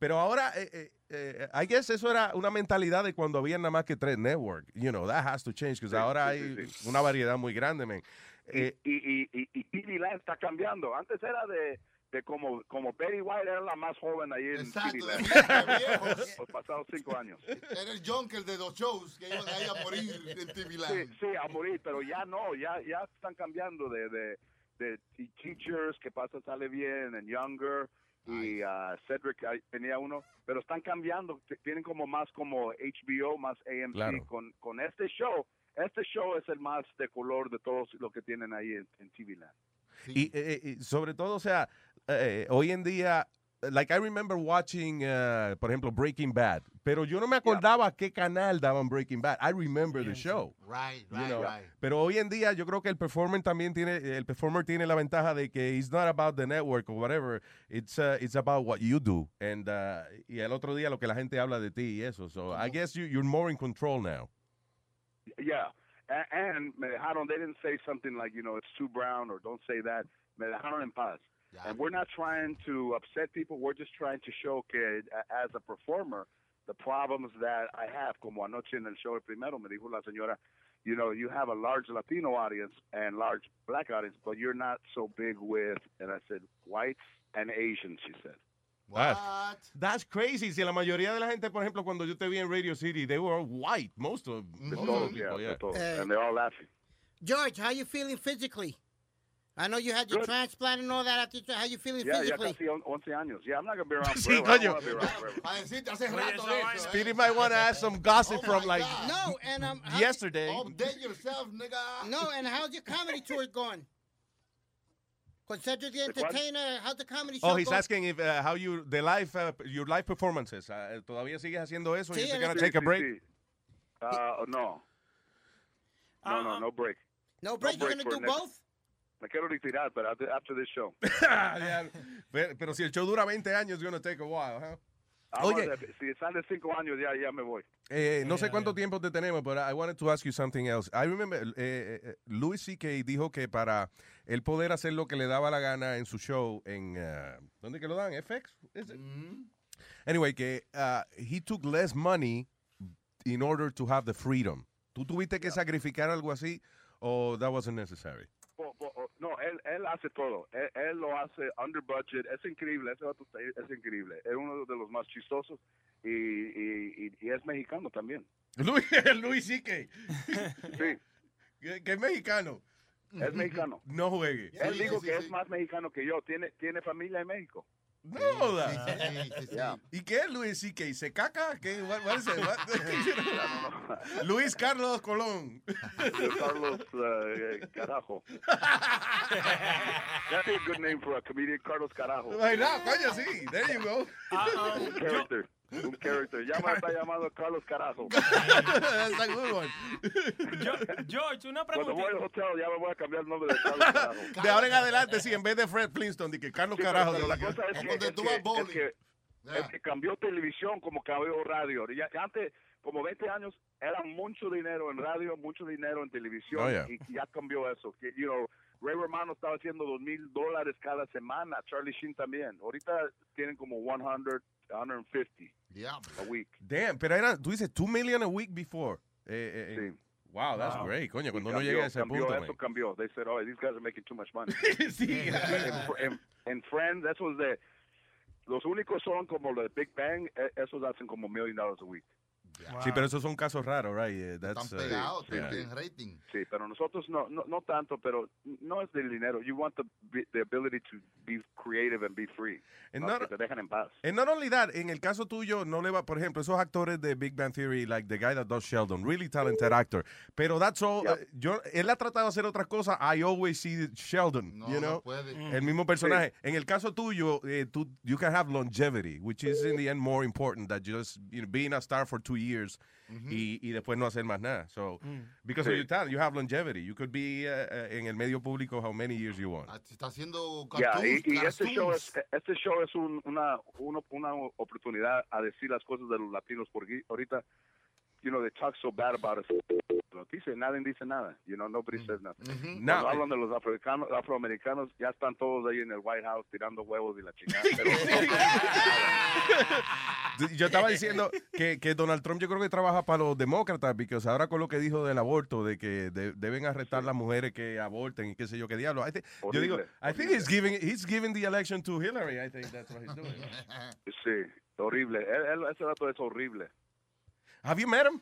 [SPEAKER 7] Pero ahora, eh, eh, eh, I guess eso era una mentalidad de cuando había nada más que tres network. You know, that has to change, because
[SPEAKER 55] Sí,
[SPEAKER 7] ahora
[SPEAKER 55] sí,
[SPEAKER 7] hay
[SPEAKER 55] sí,
[SPEAKER 7] una variedad muy grande, man. Eh,
[SPEAKER 55] y, y, y, y Land está cambiando. Antes era de, de como, como Betty White era la más joven ahí en
[SPEAKER 50] Exacto,
[SPEAKER 55] Land. Los pasados cinco años.
[SPEAKER 50] Era el Junker de los shows que iban ahí a morir en TV
[SPEAKER 55] Sí,
[SPEAKER 50] Land.
[SPEAKER 55] sí, a morir, pero ya no, ya, ya están cambiando de, de, de Teachers, que pasa, sale bien, en Younger, y ah, Cedric tenía uno, pero están cambiando, tienen como más como HBO, más AMC,
[SPEAKER 7] Claro.
[SPEAKER 55] con, con este show. Este show es el más de color de todos lo que tienen ahí en, en TV Land.
[SPEAKER 7] y, eh, eh, y sobre todo, o sea, eh, hoy en día like I remember watching, uh, por ejemplo, Breaking Bad, pero yo no me acordaba qué canal daban Breaking Bad. I remember the show.
[SPEAKER 50] Right,
[SPEAKER 7] you
[SPEAKER 50] right,
[SPEAKER 7] know.
[SPEAKER 50] right.
[SPEAKER 7] Pero hoy en día yo creo que el performer también tiene, el performer tiene la ventaja de que it's not about the network or whatever, it's uh, it's about what you do. And uh, y el otro día lo que la gente habla de ti y eso. So I guess you, you're more in control now.
[SPEAKER 55] Yeah. And me dejaron, they didn't say something like, you know, it's too brown or don't say that. Me dejaron en paz. And we're not trying to upset people. We're just trying to show a- as a performer, the problems that I have, como anoche en el show el primero, me dijo la señora, you know, you have a large Latino audience and large black audience, but you're not so big with, and I said, whites and Asians, she said.
[SPEAKER 7] That's, that's crazy. Si la mayoría de la gente, por ejemplo, cuando yo te vi en Radio City, they were all white, most of,
[SPEAKER 55] De
[SPEAKER 7] most of the
[SPEAKER 55] yeah,
[SPEAKER 7] people,
[SPEAKER 55] de
[SPEAKER 7] yeah.
[SPEAKER 55] todos.
[SPEAKER 15] Eh.
[SPEAKER 55] and they're all laughing.
[SPEAKER 15] George, how you feeling physically? I know you had your
[SPEAKER 55] Good.
[SPEAKER 15] transplant and all that. After you, how you feeling
[SPEAKER 55] Yeah, ya
[SPEAKER 15] physically?
[SPEAKER 55] casi on- 11 años. Yeah, I'm not going to be around
[SPEAKER 7] Sí,
[SPEAKER 55] forever. I don't
[SPEAKER 7] coño.
[SPEAKER 55] wanna be around forever.
[SPEAKER 50] A decirte hace rato de eso, eh.
[SPEAKER 7] Speedy might want to ask some gossip from like
[SPEAKER 15] No, and um, how-
[SPEAKER 7] yesterday.
[SPEAKER 50] Update yourself, nigga.
[SPEAKER 15] No, and how's your comedy tour going? Con Cedric the. Entertainer, how's the comedy show
[SPEAKER 7] Oh, he's
[SPEAKER 15] going?
[SPEAKER 7] asking if uh, how you the live uh, your live performances. Uh, ¿Todavía sigues haciendo eso?
[SPEAKER 15] Sí,
[SPEAKER 7] You're gonna
[SPEAKER 55] Sí,
[SPEAKER 7] take a break?
[SPEAKER 55] sí. Uh, no. No, no, no break.
[SPEAKER 15] No break, you're
[SPEAKER 55] break
[SPEAKER 15] gonna
[SPEAKER 55] for
[SPEAKER 15] do
[SPEAKER 55] next-
[SPEAKER 15] both?
[SPEAKER 55] Me quiero retirar, but after, this show.
[SPEAKER 7] Pero, pero si el show dura 20 años, it's gonna take a while, huh?
[SPEAKER 55] Vamos
[SPEAKER 7] Oye.
[SPEAKER 55] a- si están de cinco años, ya, ya me voy.
[SPEAKER 7] Eh, no sé cuánto tiempo te tenemos, pero I wanted to ask you something else. I remember, eh, eh, Louis C.K. dijo que para él poder hacer lo que le daba la gana en su show en, uh, ¿dónde que lo dan? FX? Is it? Anyway, que uh, he took less money in order to have the freedom. ¿Tú tuviste que sacrificar algo así o that wasn't necessary?
[SPEAKER 55] Po- po- o- no, él, él hace todo. Él, él lo hace under budget. Es increíble. Ese vato es increíble. Es uno de los más chistosos y, y, y, y es mexicano también.
[SPEAKER 7] Luis, Luis C.K.
[SPEAKER 55] Sí,
[SPEAKER 7] que, que es mexicano.
[SPEAKER 55] Es mexicano.
[SPEAKER 7] No juegue.
[SPEAKER 55] Él dijo que es más mexicano que yo. Tiene, tiene familia en México.
[SPEAKER 7] No joda. ¿Y qué es Luis C.K.? ¿Se caca? ¿Qué? What, what is it? What? Luis Carlos Colón.
[SPEAKER 55] Carlos uh, Carajo. That'd be a good name for a comedian, Carlos Carajo.
[SPEAKER 7] Ay, no, coño, sí. There you go.
[SPEAKER 55] Un character. Un character. Ya me está llamando Carlos.
[SPEAKER 7] That's a good one.
[SPEAKER 4] George, una
[SPEAKER 55] Cuando
[SPEAKER 4] pregunta.
[SPEAKER 55] voy al hotel ya me voy a cambiar el nombre de Carlos Carajo.
[SPEAKER 7] De ahora en adelante, sí, en vez de Fred Flintstone, de que Carlos
[SPEAKER 55] Sí,
[SPEAKER 7] Carajo.
[SPEAKER 55] pero la
[SPEAKER 7] la-
[SPEAKER 55] cosa es que, es que, es que- es que cambió televisión como cambió radio. Ya antes, como 20 años, era mucho dinero en radio, mucho dinero en televisión.
[SPEAKER 7] Oh, yeah.
[SPEAKER 55] Y ya cambió eso. Que, you know, Ray Romano estaba haciendo dos mil dólares cada semana. Charlie Sheen también. Ahorita tienen como 100, 150 yeah. a week.
[SPEAKER 7] Damn, pero era, tú dices 2 million a week before. Eh, eh, eh. Wow, that's
[SPEAKER 55] Wow.
[SPEAKER 7] great, coño, cuando
[SPEAKER 55] Y
[SPEAKER 7] uno
[SPEAKER 55] cambió,
[SPEAKER 7] llega a ese
[SPEAKER 55] cambió,
[SPEAKER 7] punto,
[SPEAKER 55] Eso
[SPEAKER 7] man.
[SPEAKER 55] cambió. They said, oh, these guys are making too much money.
[SPEAKER 7] sí.
[SPEAKER 55] en, en- en Friends, esos de... Los únicos son como los de Big Bang, esos hacen como million dollars a week.
[SPEAKER 7] Sí, pero esos son casos raros, right? That's,
[SPEAKER 50] Están
[SPEAKER 7] uh,
[SPEAKER 50] pegados,
[SPEAKER 7] yeah.
[SPEAKER 50] tienen rating.
[SPEAKER 55] Sí, pero nosotros no, no, no tanto, pero no es del dinero. You want the, the ability to be creative and be free.
[SPEAKER 7] And
[SPEAKER 55] No,
[SPEAKER 7] not-
[SPEAKER 55] que te dejan en paz.
[SPEAKER 7] And not only that, en el caso tuyo, no le va, por ejemplo, esos actores de Big Bang Theory, like the guy that does Sheldon, really talented actor. Pero that's all, eh, yo, él ha tratado de hacer otras cosas, I always see Sheldon,
[SPEAKER 50] No,
[SPEAKER 7] you
[SPEAKER 50] no
[SPEAKER 7] know?
[SPEAKER 50] puede.
[SPEAKER 7] El mismo personaje. En el caso tuyo, eh, tú, you can have longevity, which is in the end more important than just you know, being a star for two years y, y después no hacer más nada. So, because of
[SPEAKER 50] Sí.
[SPEAKER 7] your talent, you have longevity. You could be uh, uh, en el medio público how many years you want.
[SPEAKER 50] Se está haciendo
[SPEAKER 55] Ya,
[SPEAKER 50] cartoons,
[SPEAKER 55] y, y este show es, este show es un- una, una, una oportunidad a decir las cosas de los latinos, porque ahorita, you know, they talk so bad about us. Noticias, nadie dice nada. You know, nobody says nothing.
[SPEAKER 7] No,
[SPEAKER 55] Cuando hablan de los afroamericanos, afroamericanos, ya están todos ahí en el White House tirando huevos y la chingada.
[SPEAKER 7] Yo estaba diciendo que, que Donald Trump yo creo que trabaja para los demócratas, porque ahora con lo que dijo del aborto, de que de- deben arrestar las mujeres que aborten y qué sé yo qué diablo. I think- yo digo, I think he's giving, he's giving the election to Hillary. I think that's what he's doing.
[SPEAKER 55] sí, horrible. Él- él- ese dato es horrible.
[SPEAKER 7] Have you met him?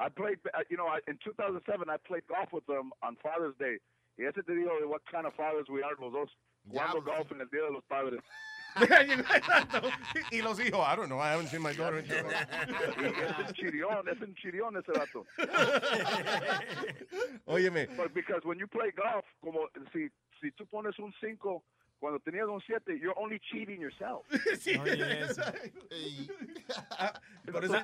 [SPEAKER 55] I played, uh, you know, I, in 2007, I played golf with them on Father's Day. Y ese te digo de what kind of fathers we are los dos. Jugando golf en el Día de los Padres.
[SPEAKER 7] Exacto. y los hijos, I don't know, I haven't seen my daughter. in so long.
[SPEAKER 55] Y es un chirión, es un chirión ese dato.
[SPEAKER 7] Óyeme.
[SPEAKER 55] But because when you play golf, como si, si tú pones un 5 cuando tenías un 7, you're only cheating yourself.
[SPEAKER 7] Por eso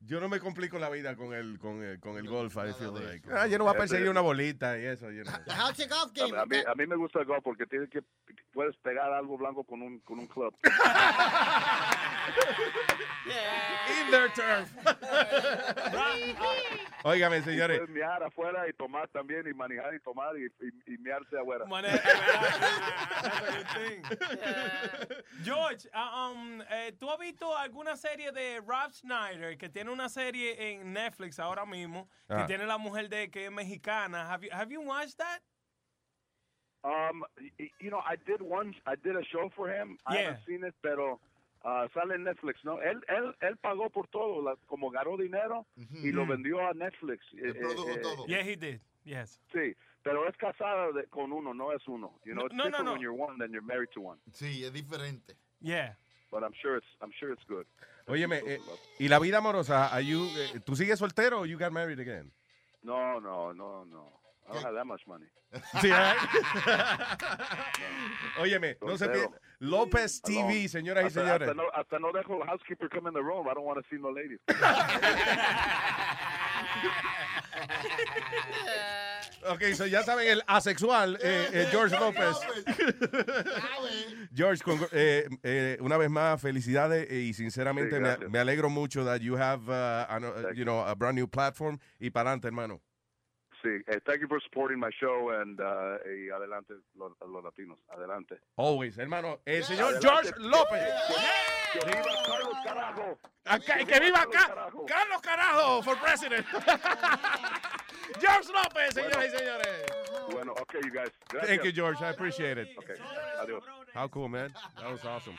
[SPEAKER 7] yo no me complico la vida con el, con el, con el golf. I feel like. Ah, yo no voy a perseguir una bolita y eso. you know.
[SPEAKER 15] How's your golf game?
[SPEAKER 55] A mí, a mí me gusta el golf porque tienes que puedes pegar algo blanco con un con un club.
[SPEAKER 7] In their turf. Óigame, señores.
[SPEAKER 55] Puedes mear afuera y tomar también y manejar y tomar y, y, y mearse afuera.
[SPEAKER 4] George, ah, um, eh, ¿tú has visto alguna serie de Rob Schneider que tiene una serie en Netflix ahora mismo que
[SPEAKER 55] Ah.
[SPEAKER 4] tiene la mujer de que es mexicana? Have you, have you watched that?
[SPEAKER 55] Um, you know, I did one, I did a show for him. I
[SPEAKER 4] Yeah.
[SPEAKER 55] haven't seen it, pero uh, sale en Netflix, ¿no? Él, él, él pagó por todo, la- como ganó dinero y lo
[SPEAKER 4] Mm.
[SPEAKER 55] vendió a Netflix. Eh, eh, eh,
[SPEAKER 4] Yeah, he did. Yes.
[SPEAKER 55] Sí, pero es casada de- con uno, no es uno. You know, it's
[SPEAKER 4] No, no,
[SPEAKER 55] different
[SPEAKER 4] no.
[SPEAKER 55] when you're one than you're married to one.
[SPEAKER 50] Sí, es diferente.
[SPEAKER 4] Yeah.
[SPEAKER 55] But I'm sure it's, I'm sure it's good.
[SPEAKER 7] Óyeme, eh, ¿y la vida amorosa? Are you, eh, ¿Tú sigues soltero o you got married again?
[SPEAKER 55] No, no, no, no. I don't have that much money.
[SPEAKER 7] Sí. Óyeme, no se pierda. López TV, señoras y señores.
[SPEAKER 55] Hasta no, hasta no dejo el housekeeper come in the room. I don't want to see no ladies.
[SPEAKER 7] Ok, so ya saben, el asexual, eh, eh, George López. George, con- eh, eh, una vez más, felicidades y sinceramente
[SPEAKER 55] Sí,
[SPEAKER 7] me,
[SPEAKER 55] gracias.
[SPEAKER 7] me alegro mucho that you have, uh, an- uh, you know, a brand new platform y para adelante, hermano.
[SPEAKER 55] Sí, eh, thank you for supporting my show and uh, y adelante los, los latinos, adelante.
[SPEAKER 7] Always, hermano. El señor
[SPEAKER 55] Adelante.
[SPEAKER 7] George López.
[SPEAKER 55] Que viva Carlos Carajo.
[SPEAKER 7] Acá- que viva acá. Carlos Carajo for president. George López, señoras y señores.
[SPEAKER 55] Bueno, okay, you guys.
[SPEAKER 7] Thank you, George. I appreciate it.
[SPEAKER 55] Okay, adiós.
[SPEAKER 7] How cool, man. That was awesome.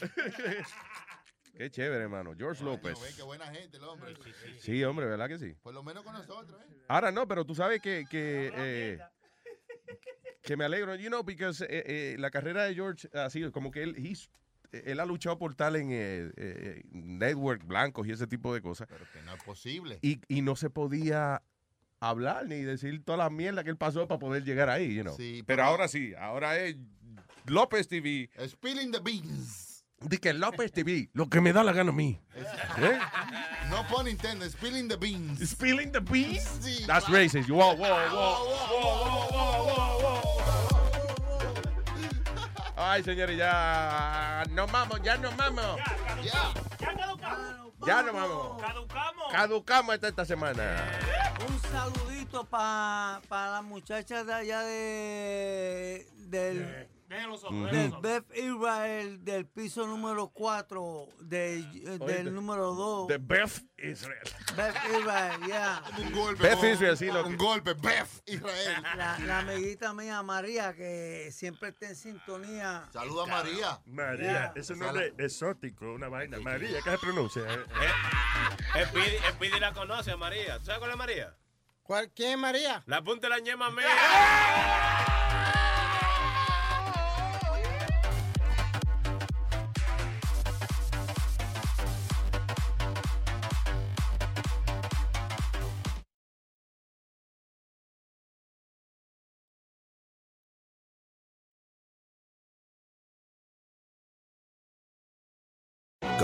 [SPEAKER 7] Qué chévere, hermano. George López.
[SPEAKER 50] No, ve, qué buena gente el hombre.
[SPEAKER 7] Sí, hombre, ¿verdad que sí?
[SPEAKER 50] Por lo menos con nosotros, ¿eh?
[SPEAKER 7] Ahora no, pero tú sabes que, que, eh, que me alegro, you know, because eh, eh, la carrera de George ha sido como que él, he's- él ha luchado por tal en eh, eh, network blancos y ese tipo de cosas.
[SPEAKER 50] Pero que no es posible.
[SPEAKER 7] Y, y no se podía hablar ni decir toda la mierda que él pasó para poder llegar ahí, you know.
[SPEAKER 50] Sí,
[SPEAKER 7] pero
[SPEAKER 50] pero-
[SPEAKER 7] ahora sí, ahora es López TV.
[SPEAKER 50] Spilling the beans.
[SPEAKER 7] De que López TV, lo que me da la gana a mí. ¿Eh?
[SPEAKER 50] No pun intended, spilling the beans.
[SPEAKER 7] Spilling the beans?
[SPEAKER 50] Sí.
[SPEAKER 7] That's racist. Whoa, whoa, whoa. Ay, señores, ya nos vamos, ya nos vamos.
[SPEAKER 50] Ya.
[SPEAKER 7] Ya nos vamos.
[SPEAKER 4] Caducamos.
[SPEAKER 7] Caducamos esta, esta semana.
[SPEAKER 14] Un saludito para la muchacha de allá de del,
[SPEAKER 4] Solo,
[SPEAKER 14] del
[SPEAKER 4] solo.
[SPEAKER 14] Beth Israel del piso número 4 de, eh, del número 2.
[SPEAKER 7] De Beth Israel.
[SPEAKER 14] Beth Israel, ya.
[SPEAKER 50] Un golpe.
[SPEAKER 7] Beth
[SPEAKER 50] con-
[SPEAKER 7] Israel, sí, lo
[SPEAKER 50] Un
[SPEAKER 7] que-
[SPEAKER 50] golpe, Beth Israel.
[SPEAKER 14] La, la amiguita mía María que siempre está en sintonía.
[SPEAKER 50] Saluda a María.
[SPEAKER 3] María, es un nombre exótico, una vaina. María, ¿qué se pronuncia?
[SPEAKER 47] El Pidi, el Pidi la conoce a María. ¿Tú ¿Sabes cuál es María?
[SPEAKER 15] ¿Cuál, ¿Quién es María?
[SPEAKER 47] La punta de la ñema mía.